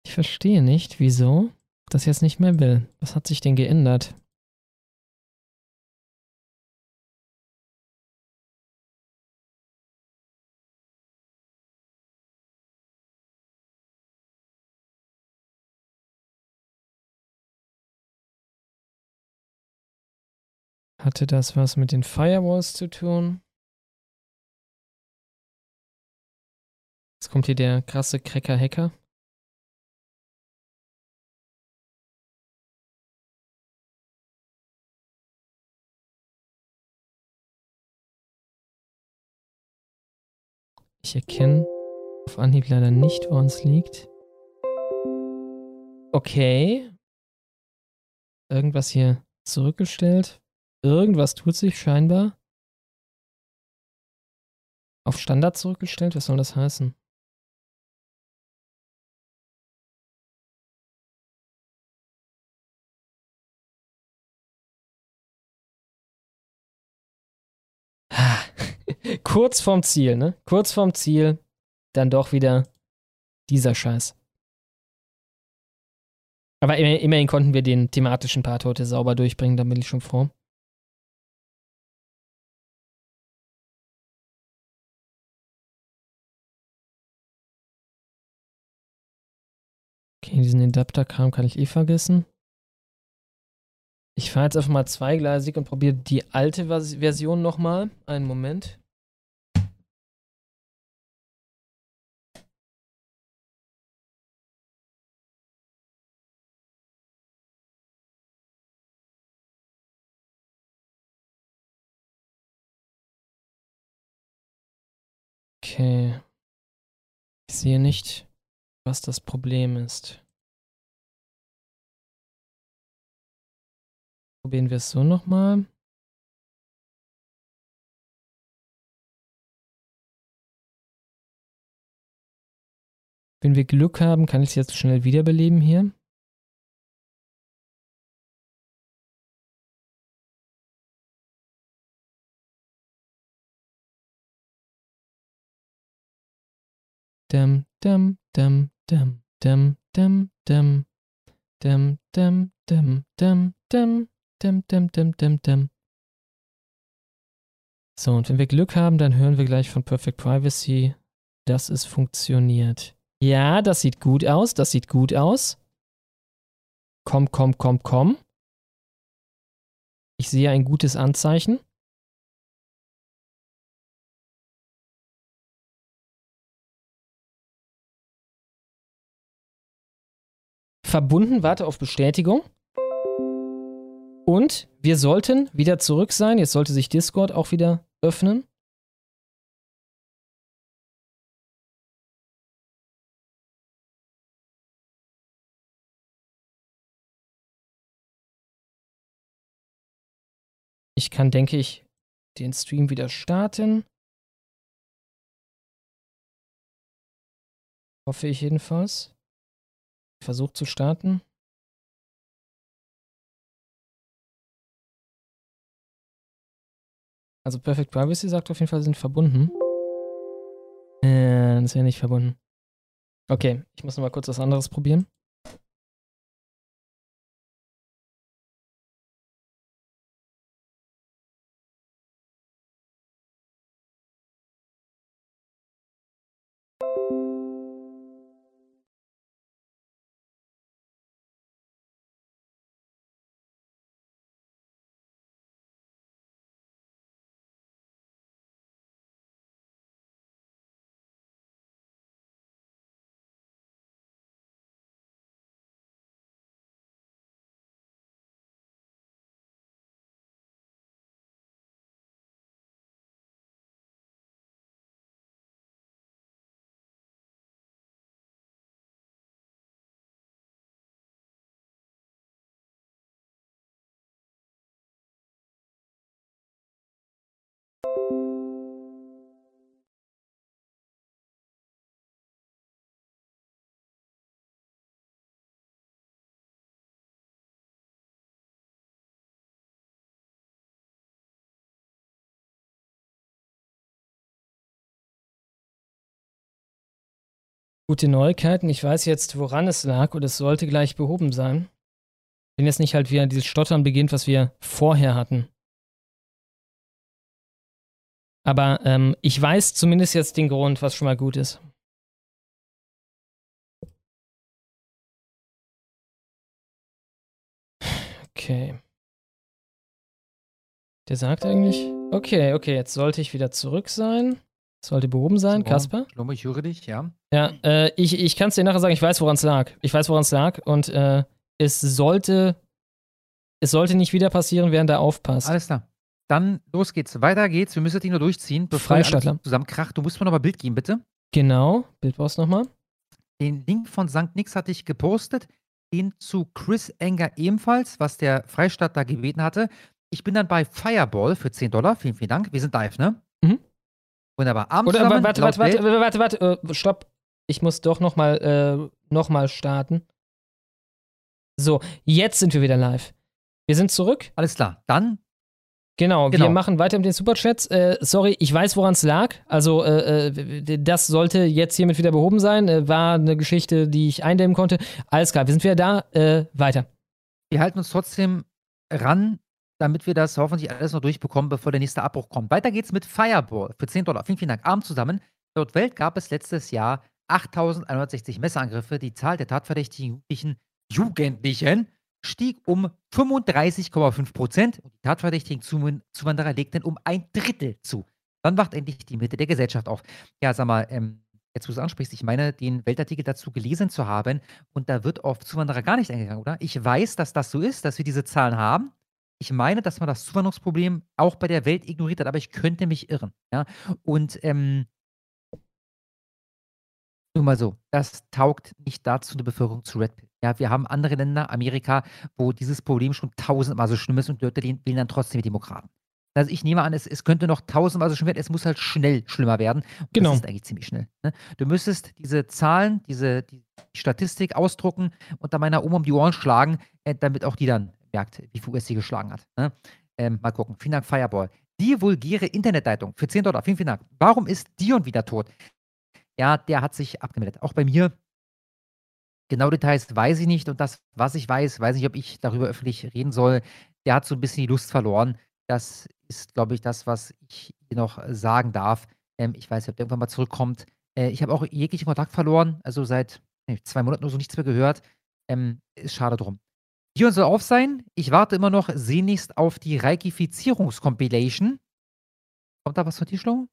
Ich verstehe nicht, wieso das jetzt nicht mehr will. Was hat sich denn geändert? Hatte das was mit den Firewalls zu tun? Jetzt kommt hier der krasse Cracker-Hacker. Ich erkenne auf Anhieb leider nicht, wo uns liegt. Okay. Irgendwas hier zurückgestellt. Irgendwas tut sich scheinbar. Auf Standard zurückgestellt? Was soll das heißen? Kurz vorm Ziel, ne? Kurz vorm Ziel, dann doch wieder dieser Scheiß. Aber immerhin konnten wir den thematischen Part heute sauber durchbringen, da bin ich schon froh. Okay, diesen Adapterkram kann ich eh vergessen. Ich fahre jetzt einfach mal zweigleisig und probiere die alte Version nochmal. Einen Moment. Okay. Ich sehe nicht, was das Problem ist. Probieren wir es so nochmal. Wenn wir Glück haben, kann ich es jetzt schnell wiederbeleben hier. Dum, dum, dum, dum, dum, dum, dum. Dum, dum, dum, dum, dum dum, dum, dum, dum, dum. So, und wenn wir Glück haben, dann hören wir gleich von Perfect Privacy, dass es funktioniert. Ja, das sieht gut aus, das sieht gut aus. Komm, komm, komm, komm. Ich sehe ein gutes Anzeichen. verbunden, warte auf Bestätigung. Und wir sollten wieder zurück sein. Jetzt sollte sich Discord auch wieder öffnen. Ich kann, denke ich, den Stream wieder starten. Hoffe ich jedenfalls. Versuch zu starten. Also Perfect Privacy sagt auf jeden Fall, sind verbunden. Äh, das ja nicht verbunden. Okay, ich muss noch mal kurz was anderes probieren. Gute Neuigkeiten. Ich weiß jetzt, woran es lag und es sollte gleich behoben sein. Wenn jetzt nicht halt wieder dieses Stottern beginnt, was wir vorher hatten. Aber ähm, ich weiß zumindest jetzt den Grund, was schon mal gut ist. Okay. Der sagt eigentlich, okay, okay, jetzt sollte ich wieder zurück sein. Sollte behoben sein, so, Kasper. Schlomo, ich höre dich, ja. Ja, äh, ich, ich kann es dir nachher sagen, ich weiß, woran es lag. Ich weiß, woran es lag und äh, es sollte, es sollte nicht wieder passieren, während er aufpasst. Alles klar. Dann los geht's. Weiter geht's. Wir müssen die nur durchziehen, bevor alles zusammenkracht. Du musst mir nochmal Bild geben, bitte. Genau, Bild brauchst du nochmal. Den Link von St. Nix hatte ich gepostet. Den zu Chris Enger ebenfalls, was der Freistaat da gebeten hatte. Ich bin dann bei Fireball für 10 Dollar. Vielen, vielen Dank. Wir sind live, ne? Wunderbar. Abends Oder, zusammen, warte, warte, warte, warte, warte, warte, uh, stopp. Ich muss doch nochmal äh, noch starten. So, jetzt sind wir wieder live. Wir sind zurück. Alles klar. Dann Genau, genau, wir machen weiter mit den Superchats. Äh, sorry, ich weiß, woran es lag. Also, äh, äh, das sollte jetzt hiermit wieder behoben sein. Äh, war eine Geschichte, die ich eindämmen konnte. Alles klar, wir sind wieder da. Äh, weiter. Wir halten uns trotzdem ran, damit wir das hoffentlich alles noch durchbekommen, bevor der nächste Abbruch kommt. Weiter geht's mit Fireball für 10 Dollar. Vielen, vielen Dank. Abend zusammen. Laut Welt gab es letztes Jahr 8160 Messerangriffe. Die Zahl der tatverdächtigen Jugendlichen, Jugendlichen stieg um 35,5 Prozent und die tatverdächtigen Zuwanderer legten um ein Drittel zu. Wann wacht endlich die Mitte der Gesellschaft auf? Ja, sag mal, ähm, jetzt wo du es ansprichst, ich meine, den Weltartikel dazu gelesen zu haben und da wird auf Zuwanderer gar nicht eingegangen, oder? Ich weiß, dass das so ist, dass wir diese Zahlen haben. Ich meine, dass man das Zuwanderungsproblem auch bei der Welt ignoriert hat, aber ich könnte mich irren. Ja? Und ähm, nur mal so, das taugt nicht dazu, eine Bevölkerung zu Red Pill. Ja, wir haben andere Länder, Amerika, wo dieses Problem schon tausendmal so schlimm ist und dort wählen dann trotzdem die Demokraten. Also ich nehme an, es, es könnte noch tausendmal so schlimm werden, es muss halt schnell schlimmer werden. Und genau. Das ist eigentlich ziemlich schnell. Ne? Du müsstest diese Zahlen, diese die Statistik ausdrucken und dann meiner Oma um die Ohren schlagen, äh, damit auch die dann merkt, wie viel US sie geschlagen hat. Ne? Ähm, mal gucken. Vielen Dank, Fireball. Die vulgäre Internetleitung für 10 Dollar. Vielen, vielen Dank. Warum ist Dion wieder tot? Ja, der hat sich abgemeldet. Auch bei mir. Genau Details weiß ich nicht. Und das, was ich weiß, weiß nicht, ob ich darüber öffentlich reden soll. Der hat so ein bisschen die Lust verloren. Das ist, glaube ich, das, was ich noch sagen darf. Ähm, ich weiß nicht, ob der irgendwann mal zurückkommt. Äh, ich habe auch jeglichen Kontakt verloren. Also seit nee, zwei Monaten oder so nichts mehr gehört. Ähm, ist schade drum. Dion soll auf sein. Ich warte immer noch sehnlichst auf die Reikifizierungs-Compilation. Kommt da was von dir, Schlau?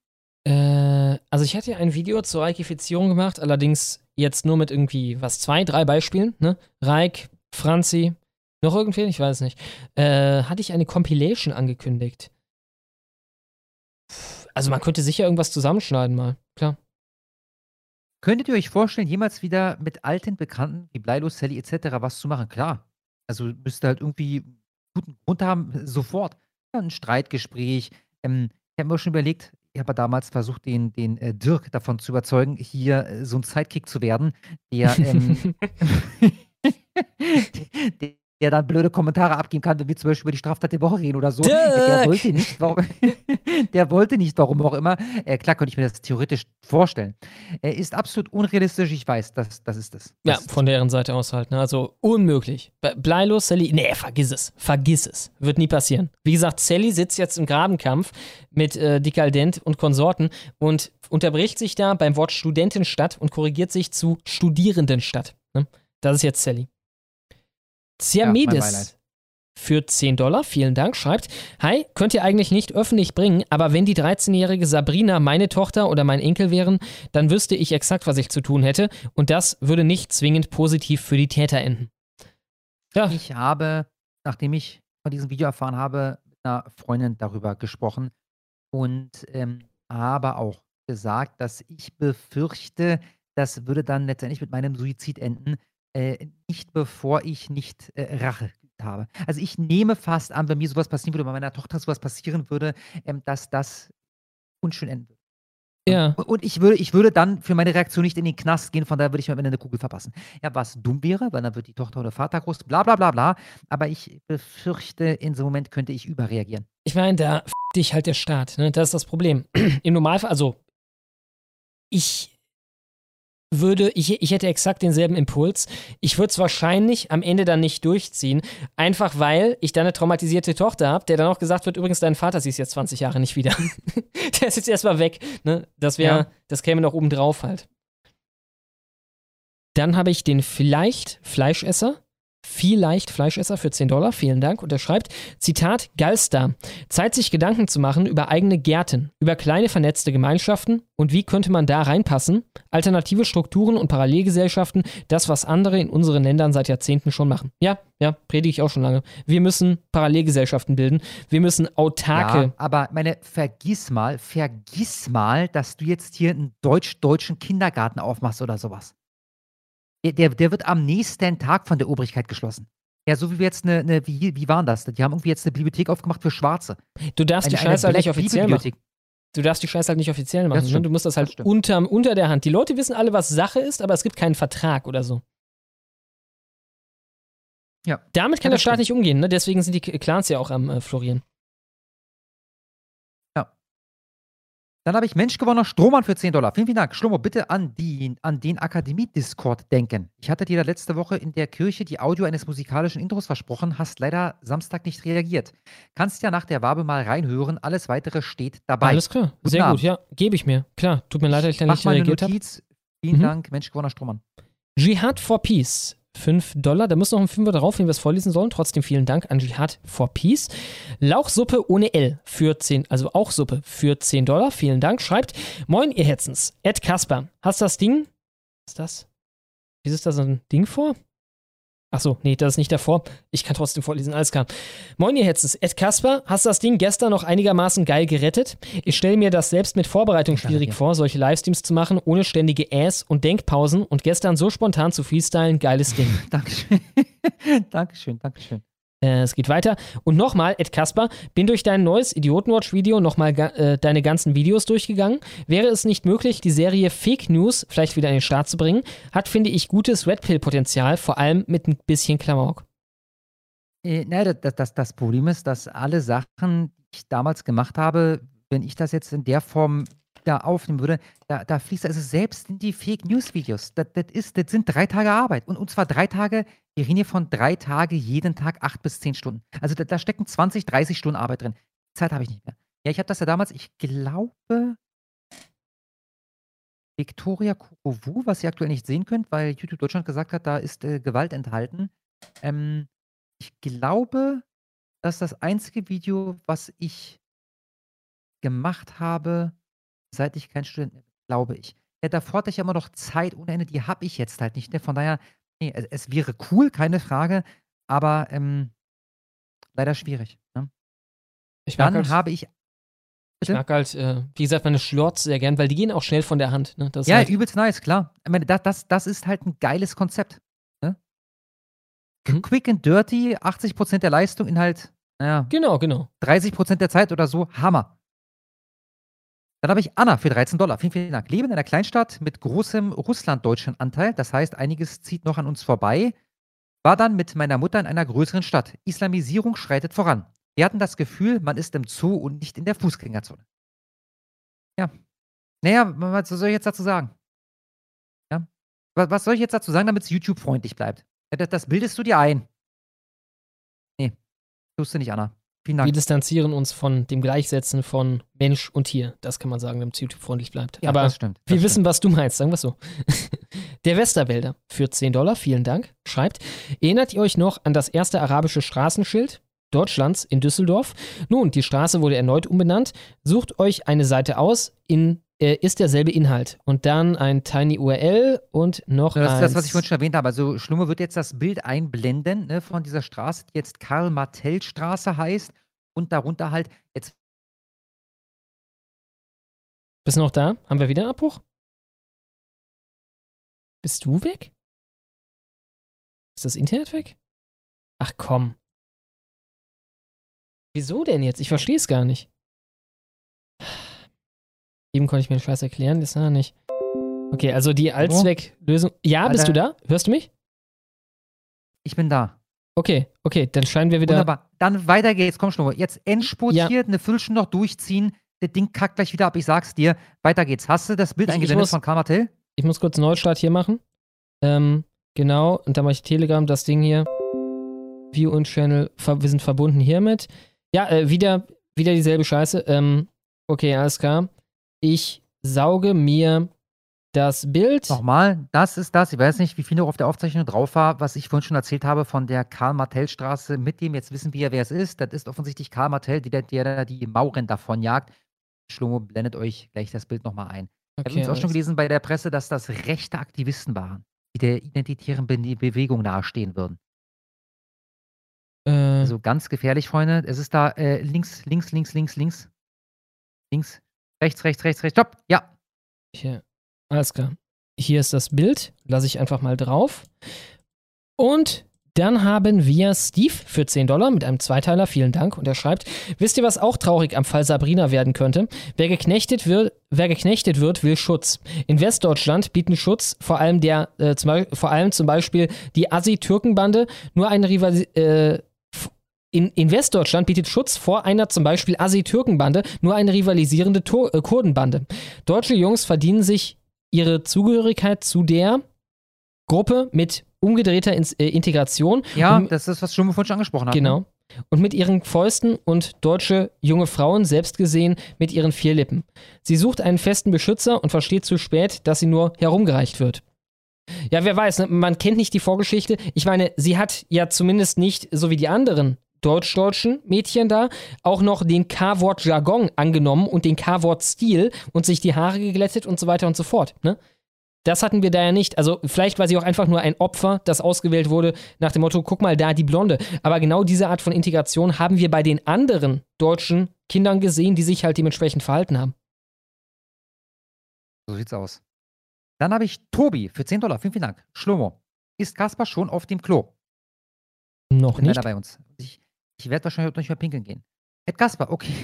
Äh, also ich hatte ja ein Video zur Reikifizierung gemacht, allerdings jetzt nur mit irgendwie, was, zwei, drei Beispielen, ne? Reik, Franzi, noch irgendwen, ich weiß nicht. Äh, hatte ich eine Compilation angekündigt. Also man könnte sicher irgendwas zusammenschneiden mal, klar. Könntet ihr euch vorstellen, jemals wieder mit alten Bekannten wie Bleilos, Sally etc. was zu machen? Klar. Also müsste halt irgendwie guten Grund haben, sofort. ein Streitgespräch. Ähm, ich habe mir schon überlegt, ich habe damals versucht, den, den äh, Dirk davon zu überzeugen, hier äh, so ein Sidekick zu werden, der, ähm, der, der dann blöde Kommentare abgeben kann, wenn wir zum Beispiel über die Straftat der Woche reden oder so. Der wollte nicht, warum, der wollte nicht, warum auch immer. Äh, klar könnte ich mir das theoretisch vorstellen. Er ist absolut unrealistisch, ich weiß, das, das ist es. Ja, von deren Seite aus halt. Ne? Also unmöglich. Bleilos, Sally, nee, vergiss es. Vergiss es. Wird nie passieren. Wie gesagt, Sally sitzt jetzt im Grabenkampf mit äh, Dick Aldent und Konsorten und unterbricht sich da beim Wort Studentenstadt und korrigiert sich zu Studierendenstadt. Ne? Das ist jetzt Sally. Siamedis ja, für 10 Dollar, vielen Dank, schreibt, Hi, könnt ihr eigentlich nicht öffentlich bringen, aber wenn die 13-jährige Sabrina meine Tochter oder mein Enkel wären, dann wüsste ich exakt, was ich zu tun hätte. Und das würde nicht zwingend positiv für die Täter enden. Ja. Ich habe, nachdem ich von diesem Video erfahren habe, mit einer Freundin darüber gesprochen und ähm, habe auch gesagt, dass ich befürchte, das würde dann letztendlich mit meinem Suizid enden, äh, nicht bevor ich nicht äh, Rache habe. Also ich nehme fast an, wenn mir sowas passieren würde, bei meiner Tochter sowas passieren würde, ähm, dass das unschön enden würde. Ja. Und, und, ich, würde, ich würde dann für meine Reaktion nicht in den Knast gehen, von daher würde ich mir am Ende eine Kugel verpassen. Ja, was dumm wäre, weil dann wird die Tochter oder Vater groß, bla bla bla bla. Aber ich befürchte, in so einem Moment könnte ich überreagieren. Ich meine, da f dich halt der Staat, ne? Das ist das Problem. Im Normalfall, also ich würde, ich, ich hätte exakt denselben Impuls. Ich würde es wahrscheinlich am Ende dann nicht durchziehen, einfach weil ich dann eine traumatisierte Tochter habe, der dann auch gesagt wird, übrigens, dein Vater siehst jetzt 20 Jahre nicht wieder. der ist jetzt erstmal weg. Ne? Das wäre, ja. das käme noch oben drauf halt. Dann habe ich den vielleicht Fleischesser. Vielleicht Fleischesser für 10 Dollar, vielen Dank. Und er schreibt, Zitat, Galstar, Zeit sich Gedanken zu machen über eigene Gärten, über kleine vernetzte Gemeinschaften und wie könnte man da reinpassen, alternative Strukturen und Parallelgesellschaften, das, was andere in unseren Ländern seit Jahrzehnten schon machen. Ja, ja, predige ich auch schon lange. Wir müssen Parallelgesellschaften bilden, wir müssen autarke... Ja, aber meine, vergiss mal, vergiss mal, dass du jetzt hier einen deutsch-deutschen Kindergarten aufmachst oder sowas. Der, der wird am nächsten Tag von der Obrigkeit geschlossen. Ja, so wie wir jetzt eine, eine wie, wie waren das? Die haben irgendwie jetzt eine Bibliothek aufgemacht für Schwarze. Du darfst eine, die Scheiße halt nicht offiziell machen. Du darfst die Scheiße halt nicht offiziell machen. Ne? Du musst das halt das unter, unter der Hand. Die Leute wissen alle, was Sache ist, aber es gibt keinen Vertrag oder so. Ja. Damit kann ja, der Staat stimmt. nicht umgehen, ne? Deswegen sind die Clans ja auch am äh, Florieren. Dann habe ich Mensch gewonnener Strohmann für 10 Dollar. Vielen, vielen Dank. Schlomo, bitte an, die, an den Akademie-Discord denken. Ich hatte dir letzte Woche in der Kirche die Audio eines musikalischen Intros versprochen, hast leider Samstag nicht reagiert. Kannst ja nach der Wabe mal reinhören. Alles weitere steht dabei. Alles klar. Guten Sehr Abend. gut. Ja, gebe ich mir. Klar. Tut mir leid, dass ich da nicht reagiert habe. Vielen mhm. Dank, Mensch gewonnener Strohmann. Jihad for Peace 5 Dollar. Da muss noch ein Fünfer drauf, wenn wir es vorlesen sollen. Trotzdem vielen Dank an Jihad for Peace. Lauchsuppe ohne L für 10, also auch Suppe für 10 Dollar. Vielen Dank. Schreibt, moin ihr Hetzens. Ed Kasper, hast das Ding? Was ist das? Wie ist da so ein Ding vor? Achso, nee, das ist nicht davor. Ich kann trotzdem vorlesen, alles klar. Moin, ihr Hetzens. Ed Kasper, hast du das Ding gestern noch einigermaßen geil gerettet? Ich stelle mir das selbst mit Vorbereitung schwierig ja. vor, solche Livestreams zu machen, ohne ständige Ass- und Denkpausen und gestern so spontan zu freestylen, geiles Ding. Dankeschön. Dankeschön, Dankeschön. Es geht weiter. Und nochmal, Ed Kasper, bin durch dein neues Idiotenwatch-Video nochmal äh, deine ganzen Videos durchgegangen. Wäre es nicht möglich, die Serie Fake News vielleicht wieder in den Start zu bringen? Hat, finde ich, gutes Red Pill-Potenzial, vor allem mit ein bisschen Klamauk. Äh, nein, das, das, das Problem ist, dass alle Sachen, die ich damals gemacht habe, wenn ich das jetzt in der Form da aufnehmen würde, da, da fließt also selbst in die Fake News Videos. Das, das, ist, das sind drei Tage Arbeit. Und, und zwar drei Tage, wir reden hier von drei Tage, jeden Tag acht bis zehn Stunden. Also da, da stecken 20, 30 Stunden Arbeit drin. Zeit habe ich nicht mehr. Ja, ich habe das ja damals, ich glaube, Victoria Kurovu, was ihr aktuell nicht sehen könnt, weil YouTube Deutschland gesagt hat, da ist äh, Gewalt enthalten. Ähm, ich glaube, dass das einzige Video, was ich gemacht habe, seit ich kein Student mehr bin, glaube ich. Ja, davor hatte ich ja immer noch Zeit ohne Ende, die habe ich jetzt halt nicht. Ne? Von daher, nee, es, es, wäre cool, keine Frage, aber ähm, leider schwierig. Ne? Ich Dann halt, habe ich. Bitte? Ich mag halt, äh, wie gesagt, meine Schlorts sehr gern, weil die gehen auch schnell von der Hand. Ne? ja, halt übelst nice, klar. Ich meine, das, das, das ist halt ein geiles Konzept. Ne? Mhm. Quick and dirty, 80% der Leistung in halt, naja. Genau, genau. 30% der Zeit oder so, Hammer. Dann habe ich Anna für 13 Dollar. Vielen, vielen Dank. Leben in einer Kleinstadt mit großem russlanddeutschen Anteil. Das heißt, einiges zieht noch an uns vorbei. War dann mit meiner Mutter in einer größeren Stadt. Islamisierung schreitet voran. Wir hatten das Gefühl, man ist im Zoo und nicht in der Fußgängerzone. Ja. Naja, was soll ich jetzt dazu sagen? Ja. Was soll ich jetzt dazu sagen, damit es YouTube-freundlich bleibt? Das, bildest du dir ein. Nee, tust du nicht, Anna. Wir distanzieren uns von dem Gleichsetzen von Mensch und Tier. Das kann man sagen, damit es YouTube-freundlich bleibt. Ja, Aber das stimmt. Das wir stimmt. wissen, was du meinst, sagen wir es so. Der Westerwälder für 10 Dollar, vielen Dank, schreibt, erinnert ihr euch noch an das erste arabische Straßenschild? Deutschlands in Düsseldorf. Nun, die Straße wurde erneut umbenannt. Sucht euch eine Seite aus, in ist derselbe Inhalt. Und dann ein Tiny URL und noch Das ist das, was ich vorhin schon erwähnt habe. Also Schlumme wird jetzt das Bild einblenden ne, von dieser Straße, die jetzt Karl-Martell-Straße heißt. Und darunter halt jetzt. Bist du noch da? Haben wir wieder einen Abbruch? Bist du weg? Ist das Internet weg? Ach komm. Wieso denn jetzt? Ich verstehe es gar nicht. Eben konnte ich mir den Scheiß erklären, das war nicht. Okay, also die Allzwecklösung. Ja, Alter. bist du da? Hörst du mich? Ich bin da. Okay, okay, dann scheinen wir wieder. Wunderbar. Dann weiter geht's. Komm schon, jetzt endspurtiert, ja. eine Viertelstunde noch durchziehen. Das Ding kackt gleich wieder ab, ich sag's dir. Weiter geht's. Hast du das Bild eingeblendet von Karl Martell? Ich muss kurz Neustart hier machen. Ähm, genau, und dann mache ich Telegram, das Ding hier. View und Channel, wir sind verbunden hiermit. Ja, äh, wieder, wieder dieselbe Scheiße. Ähm, okay, alles klar. Ich sauge mir das Bild. Nochmal, das ist das. Ich weiß nicht, wie viel noch auf der Aufzeichnung drauf war, was ich vorhin schon erzählt habe von der Karl-Martell-Straße mit dem, jetzt wissen wir, wer es ist. Das ist offensichtlich Karl Martell, der, der die Mauren davon jagt. Schlomo blendet euch gleich das Bild nochmal ein. Okay, ich habe auch schon gelesen bei der Presse, dass das rechte Aktivisten waren, die der identitären Be Bewegung nahestehen würden. Äh. Also ganz gefährlich, Freunde. Es ist da äh, links, links, links, links, links. Links, rechts, rechts, rechts, rechts. Stopp! Ja. Hier. Alles klar. Hier ist das Bild. Lasse ich einfach mal drauf. Und dann haben wir Steve für 10 Dollar mit einem Zweiteiler. Vielen Dank. Und er schreibt: Wisst ihr, was auch traurig am Fall Sabrina werden könnte? Wer geknechtet wird, wer geknechtet wird will Schutz. In Westdeutschland bieten Schutz vor allem, der, äh, zum, vor allem zum Beispiel die Assi-Türkenbande nur eine Rivalität. Äh, in, in, Westdeutschland bietet Schutz vor einer zum Beispiel Assi-Türkenbande nur eine rivalisierende Tor, äh, Kurdenbande. Deutsche Jungs verdienen sich ihre Zugehörigkeit zu der Gruppe mit umgedrehter In äh, Integration. Ja, und, das ist, was schon vorhin schon angesprochen hat. Genau. Ne? Und mit ihren Fäusten und deutsche junge Frauen selbst gesehen mit ihren vier Lippen. Sie sucht einen festen Beschützer und versteht zu spät, dass sie nur herumgereicht wird. Ja, wer weiß, ne? man kennt nicht die Vorgeschichte. Ich meine, sie hat ja zumindest nicht, so wie die anderen deutsch-deutschen Mädchen da auch noch den K-Wort Jargon angenommen und den K-Wort Stil und sich die Haare geglättet und so weiter und so fort. Ne? Das hatten wir da ja nicht. Also vielleicht war sie auch einfach nur ein Opfer, das ausgewählt wurde nach dem Motto, guck mal da, die Blonde. Aber genau diese Art von Integration haben wir bei den anderen deutschen Kindern gesehen, die sich halt dementsprechend verhalten haben. So sieht's aus. Dann habe ich Tobi für 10 Dollar. Vielen, vielen Dank. Schlomo. Ist Kaspar schon auf dem Klo? Noch nicht. bei uns. Ich, ich werde wahrscheinlich nicht mehr pinkeln gehen. Ed Kasper, okay.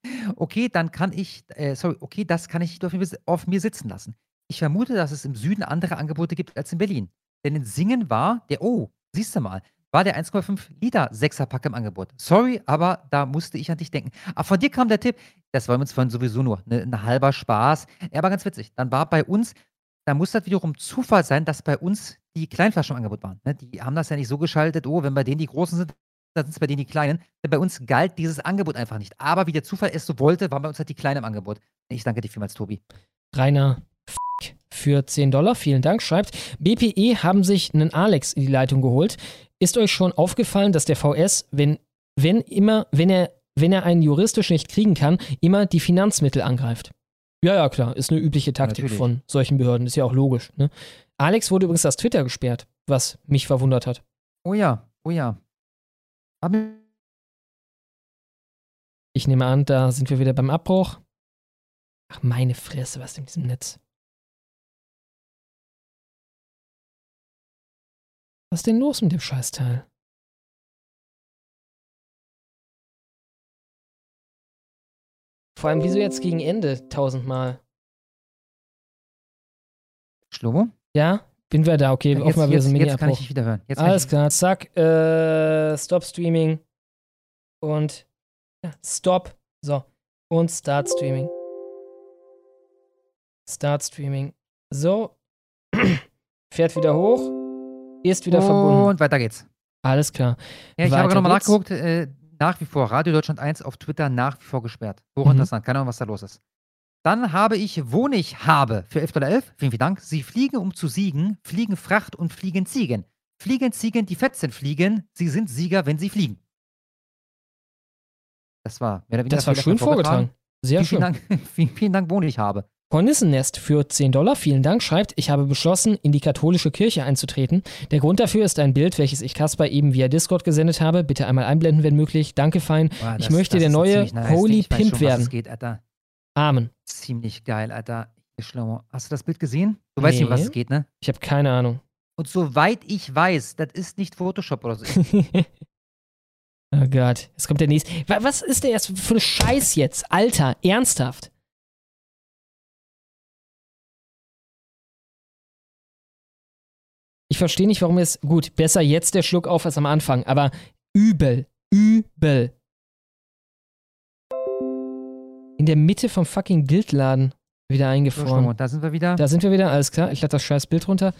okay, dann kann ich, äh, sorry, okay, das kann ich auf mir, auf mir sitzen lassen. Ich vermute, dass es im Süden andere Angebote gibt als in Berlin. Denn in Singen war der, oh, siehst du mal, war der 1,5 Liter Sechserpack im Angebot. Sorry, aber da musste ich an dich denken. Aber von dir kam der Tipp, das war uns vorhin sowieso nur ein ne, halber Spaß. Er war ganz witzig. Dann war bei uns, da muss das wiederum Zufall sein, dass bei uns die Kleinflaschen im Angebot waren. Ne? Die haben das ja nicht so geschaltet, oh, wenn bei denen die großen sind, da sind es bei denen die Kleinen. Denn bei uns galt dieses Angebot einfach nicht. Aber wie der Zufall es so wollte, waren bei uns halt die Kleinen im Angebot. Ich danke dir vielmals, Tobi. Rainer für 10 Dollar, vielen Dank, schreibt, BPE haben sich einen Alex in die Leitung geholt. Ist euch schon aufgefallen, dass der VS, wenn, wenn immer, wenn er, wenn er einen juristisch nicht kriegen kann, immer die Finanzmittel angreift? Ja, ja, klar, ist eine übliche Taktik Natürlich. von solchen Behörden, ist ja auch logisch. Ne? Alex wurde übrigens das Twitter gesperrt, was mich verwundert hat. Oh ja, oh ja. Ich nehme an, da sind wir wieder beim Abbruch. Ach, meine Fresse, was ist in diesem Netz? Was ist denn los mit dem Scheißteil? Vor allem, wieso jetzt gegen Ende tausendmal? Schlomo? Ja? Bin wieder da, okay. Ja, jetzt, mal wieder so ein jetzt kann ich dich wieder hören. Jetzt Alles klar, zack. Äh, Stop Streaming. Und ja, Stop. So. Und Start Streaming. Start Streaming. So. Fährt wieder hoch. Ist wieder und verbunden. Und weiter geht's. Alles klar. Ja, ich weiter habe nochmal nachgeguckt. Äh, nach wie vor Radio Deutschland 1 auf Twitter nach wie vor gesperrt. Hochinteressant. Mhm. Keine Ahnung, was da los ist. Dann habe ich wo ich habe für 11,11 Dollar. Vielen, vielen Dank. Sie fliegen, um zu siegen, fliegen Fracht und fliegen Ziegen. Fliegen Ziegen, die fett sind, fliegen. Sie sind Sieger, wenn sie fliegen. Das war mehr oder weniger Das war schön vorgetragen. Sehr vielen, schön. Vielen Dank, vielen, vielen Dank, wo ich habe. Hornissennest für 10 Dollar, vielen Dank, schreibt, ich habe beschlossen, in die katholische Kirche einzutreten. Der Grund dafür ist ein Bild, welches ich Kasper eben via Discord gesendet habe. Bitte einmal einblenden, wenn möglich. Danke, fein. Boah, das, ich möchte der neue nice Holy Pimp schon, werden. Geht, Amen. Ziemlich geil, Alter. Schlimmer. Hast du das Bild gesehen? Du nee. weißt nicht, was es geht, ne? Ich habe keine Ahnung. Und soweit ich weiß, das ist nicht Photoshop oder so. oh Gott, jetzt kommt der nächste. Was ist der erst für ein Scheiß jetzt? Alter, ernsthaft. Ich verstehe nicht, warum es. Gut, besser jetzt der Schluck auf als am Anfang, aber übel. Übel. In der Mitte vom fucking Bildladen. Wieder eingefroren. So, da sind wir wieder. Da sind wir wieder, alles klar. Ich lade das scheiß Bild runter.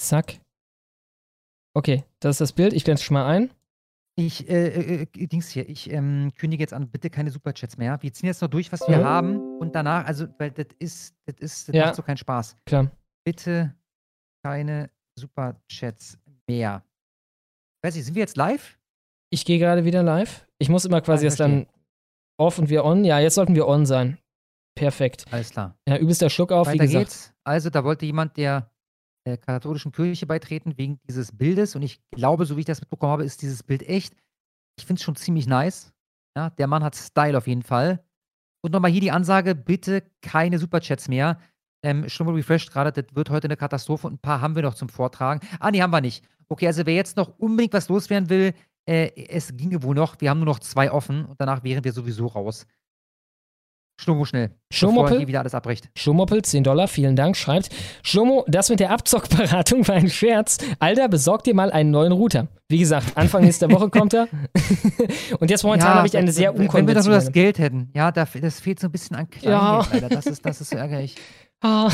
Zack. Okay, das ist das Bild. Ich blende es schon mal ein. Ich, äh, äh, äh, Dings hier, ich ähm, kündige jetzt an, bitte keine Superchats mehr. Wir ziehen jetzt noch durch, was wir Mhm. haben und danach, also, weil das ist, das ist, das Ja. macht so keinen Spaß. Klar. Bitte keine Superchats mehr. Weiß ich, sind wir jetzt live? Ich gehe gerade wieder live. Ich muss immer quasi erst dann off und wir on. Ja, jetzt sollten wir on sein. Perfekt. Alles klar. Ja, übelster Schluck auf, wie Weiter gesagt. geht's. Also, da wollte jemand der der katholischen Kirche beitreten wegen dieses Bildes und ich glaube, so wie ich das mitbekommen habe, ist dieses Bild echt. Ich finde es schon ziemlich nice. Ja, der Mann hat Style auf jeden Fall. Und nochmal hier die Ansage, bitte keine Superchats mehr. Ähm, schon mal refreshed gerade, das wird heute eine Katastrophe und ein paar haben wir noch zum Vortragen. Ah, nee, haben wir nicht. Okay, also wer jetzt noch unbedingt was loswerden will, äh, es ginge wohl noch. Wir haben nur noch zwei offen und danach wären wir sowieso raus. Schlummo schnell. Schlomoppel? hier wieder alles abbricht. Schlomoppel, 10 Dollar, vielen Dank, schreibt. Schlomo, das mit der Abzockberatung war ein Scherz. Alter, besorg dir mal einen neuen Router. Wie gesagt, Anfang nächster Woche kommt er. und jetzt momentan Ja, habe ich eine wenn- sehr wenn- Wenn wir doch nur das unkonventionelle. Geld hätten. Ja, da, das fehlt so ein bisschen an Kleingeld, Ja. leider. Das ist, das ist so ärgerlich. Ah.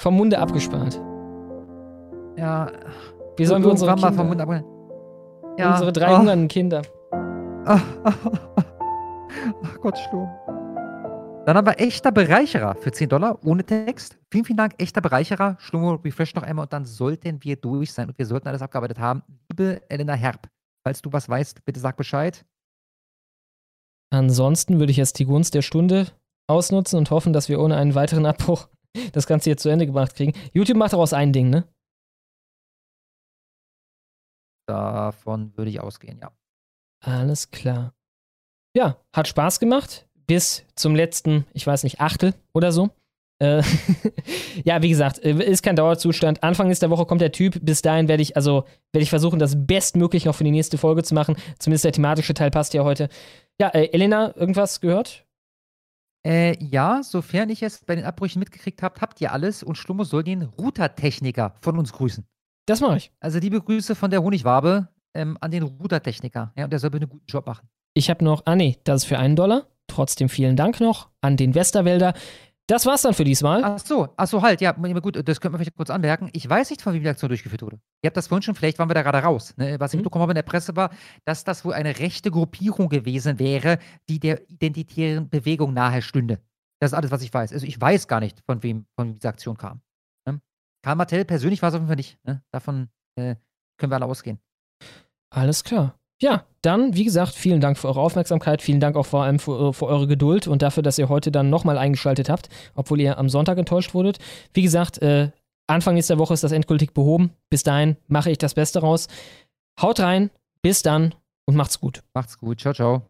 Vom Munde abgespart. Ja. Wie sollen wir unsere Kinder, vom Mund ab- Ja. unsere drei oh. hungernden Kinder. Ach Gott, Sturm. Dann haben wir echter Bereicherer für 10 Dollar ohne Text. Vielen, vielen Dank, echter Bereicherer. Schlummo, refresh noch einmal und dann sollten wir durch sein und wir sollten alles abgearbeitet haben. Liebe Elena Herb, falls du was weißt, bitte sag Bescheid. Ansonsten würde ich jetzt die Gunst der Stunde ausnutzen und hoffen, dass wir ohne einen weiteren Abbruch das Ganze hier zu Ende gebracht kriegen. YouTube macht daraus ein Ding, ne? Davon würde ich ausgehen, ja. Alles klar. Ja, hat Spaß gemacht. Bis zum letzten, ich weiß nicht, Achtel oder so. Äh, ja, wie gesagt, äh, ist kein Dauerzustand. Anfang nächster Woche kommt der Typ. Bis dahin werde ich, also, werde ich versuchen, das bestmöglich noch für die nächste Folge zu machen. Zumindest der thematische Teil passt ja heute. Ja, äh, Elena, irgendwas gehört? Äh, ja, sofern ich es bei den Abbrüchen mitgekriegt habe, habt ihr alles und Schlummo soll den Routertechniker von uns grüßen. Das mache ich. Also liebe Grüße von der Honigwabe ähm, an den Routertechniker. Ja, und der soll bitte einen guten Job machen. Ich habe noch, ah nee, das ist für einen Dollar. Trotzdem vielen Dank noch an den Westerwälder. Das war's dann für diesmal. Ach so, ach so, halt, ja, gut, das könnte man vielleicht kurz anmerken. Ich weiß nicht, von wem die Aktion durchgeführt wurde. Ihr habt das vorhin schon, vielleicht waren wir da gerade raus. Ne? Was ich mitbekommen habe in der Presse war, dass das wohl eine rechte Gruppierung gewesen wäre, die der identitären Bewegung nahe stünde. Das ist alles, was ich weiß. Also ich weiß gar nicht, von wem, von wem diese Aktion kam. Karl Martell persönlich war es auf jeden Fall nicht. Ne? Davon äh, können wir alle ausgehen. Alles klar. Ja, dann, wie gesagt, vielen Dank für eure Aufmerksamkeit. Vielen Dank auch vor allem für, für eure Geduld und dafür, dass ihr heute dann nochmal eingeschaltet habt, obwohl ihr am Sonntag enttäuscht wurdet. Wie gesagt, äh, Anfang nächster Woche ist das endgültig behoben. Bis dahin mache ich das Beste raus. Haut rein, bis dann und macht's gut. Macht's gut. Ciao, ciao.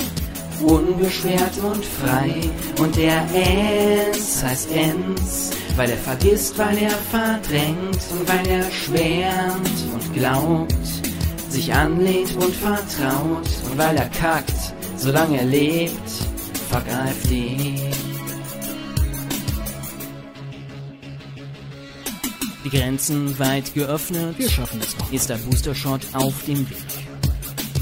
Unbeschwert und frei und der Enz heißt Enz, weil er vergisst, weil er verdrängt und weil er schwärmt und glaubt, sich anlehnt und vertraut und weil er kackt, solange er lebt, vergreift die. Die Grenzen weit geöffnet. Wir schaffen es noch. Ist der Booster-Shot auf dem Weg.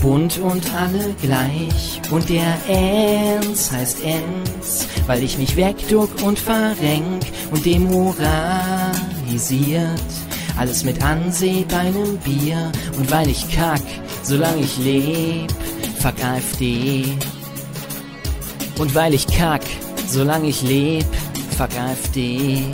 Bunt und alle gleich und der Enz heißt Enz, weil ich mich wegduck und verrenk und demoralisiert Alles mit Anseh bei nem Bier. Und weil ich kack, solange ich leb, fuck AfD. Und weil ich kack, solange ich leb, fuck AfD.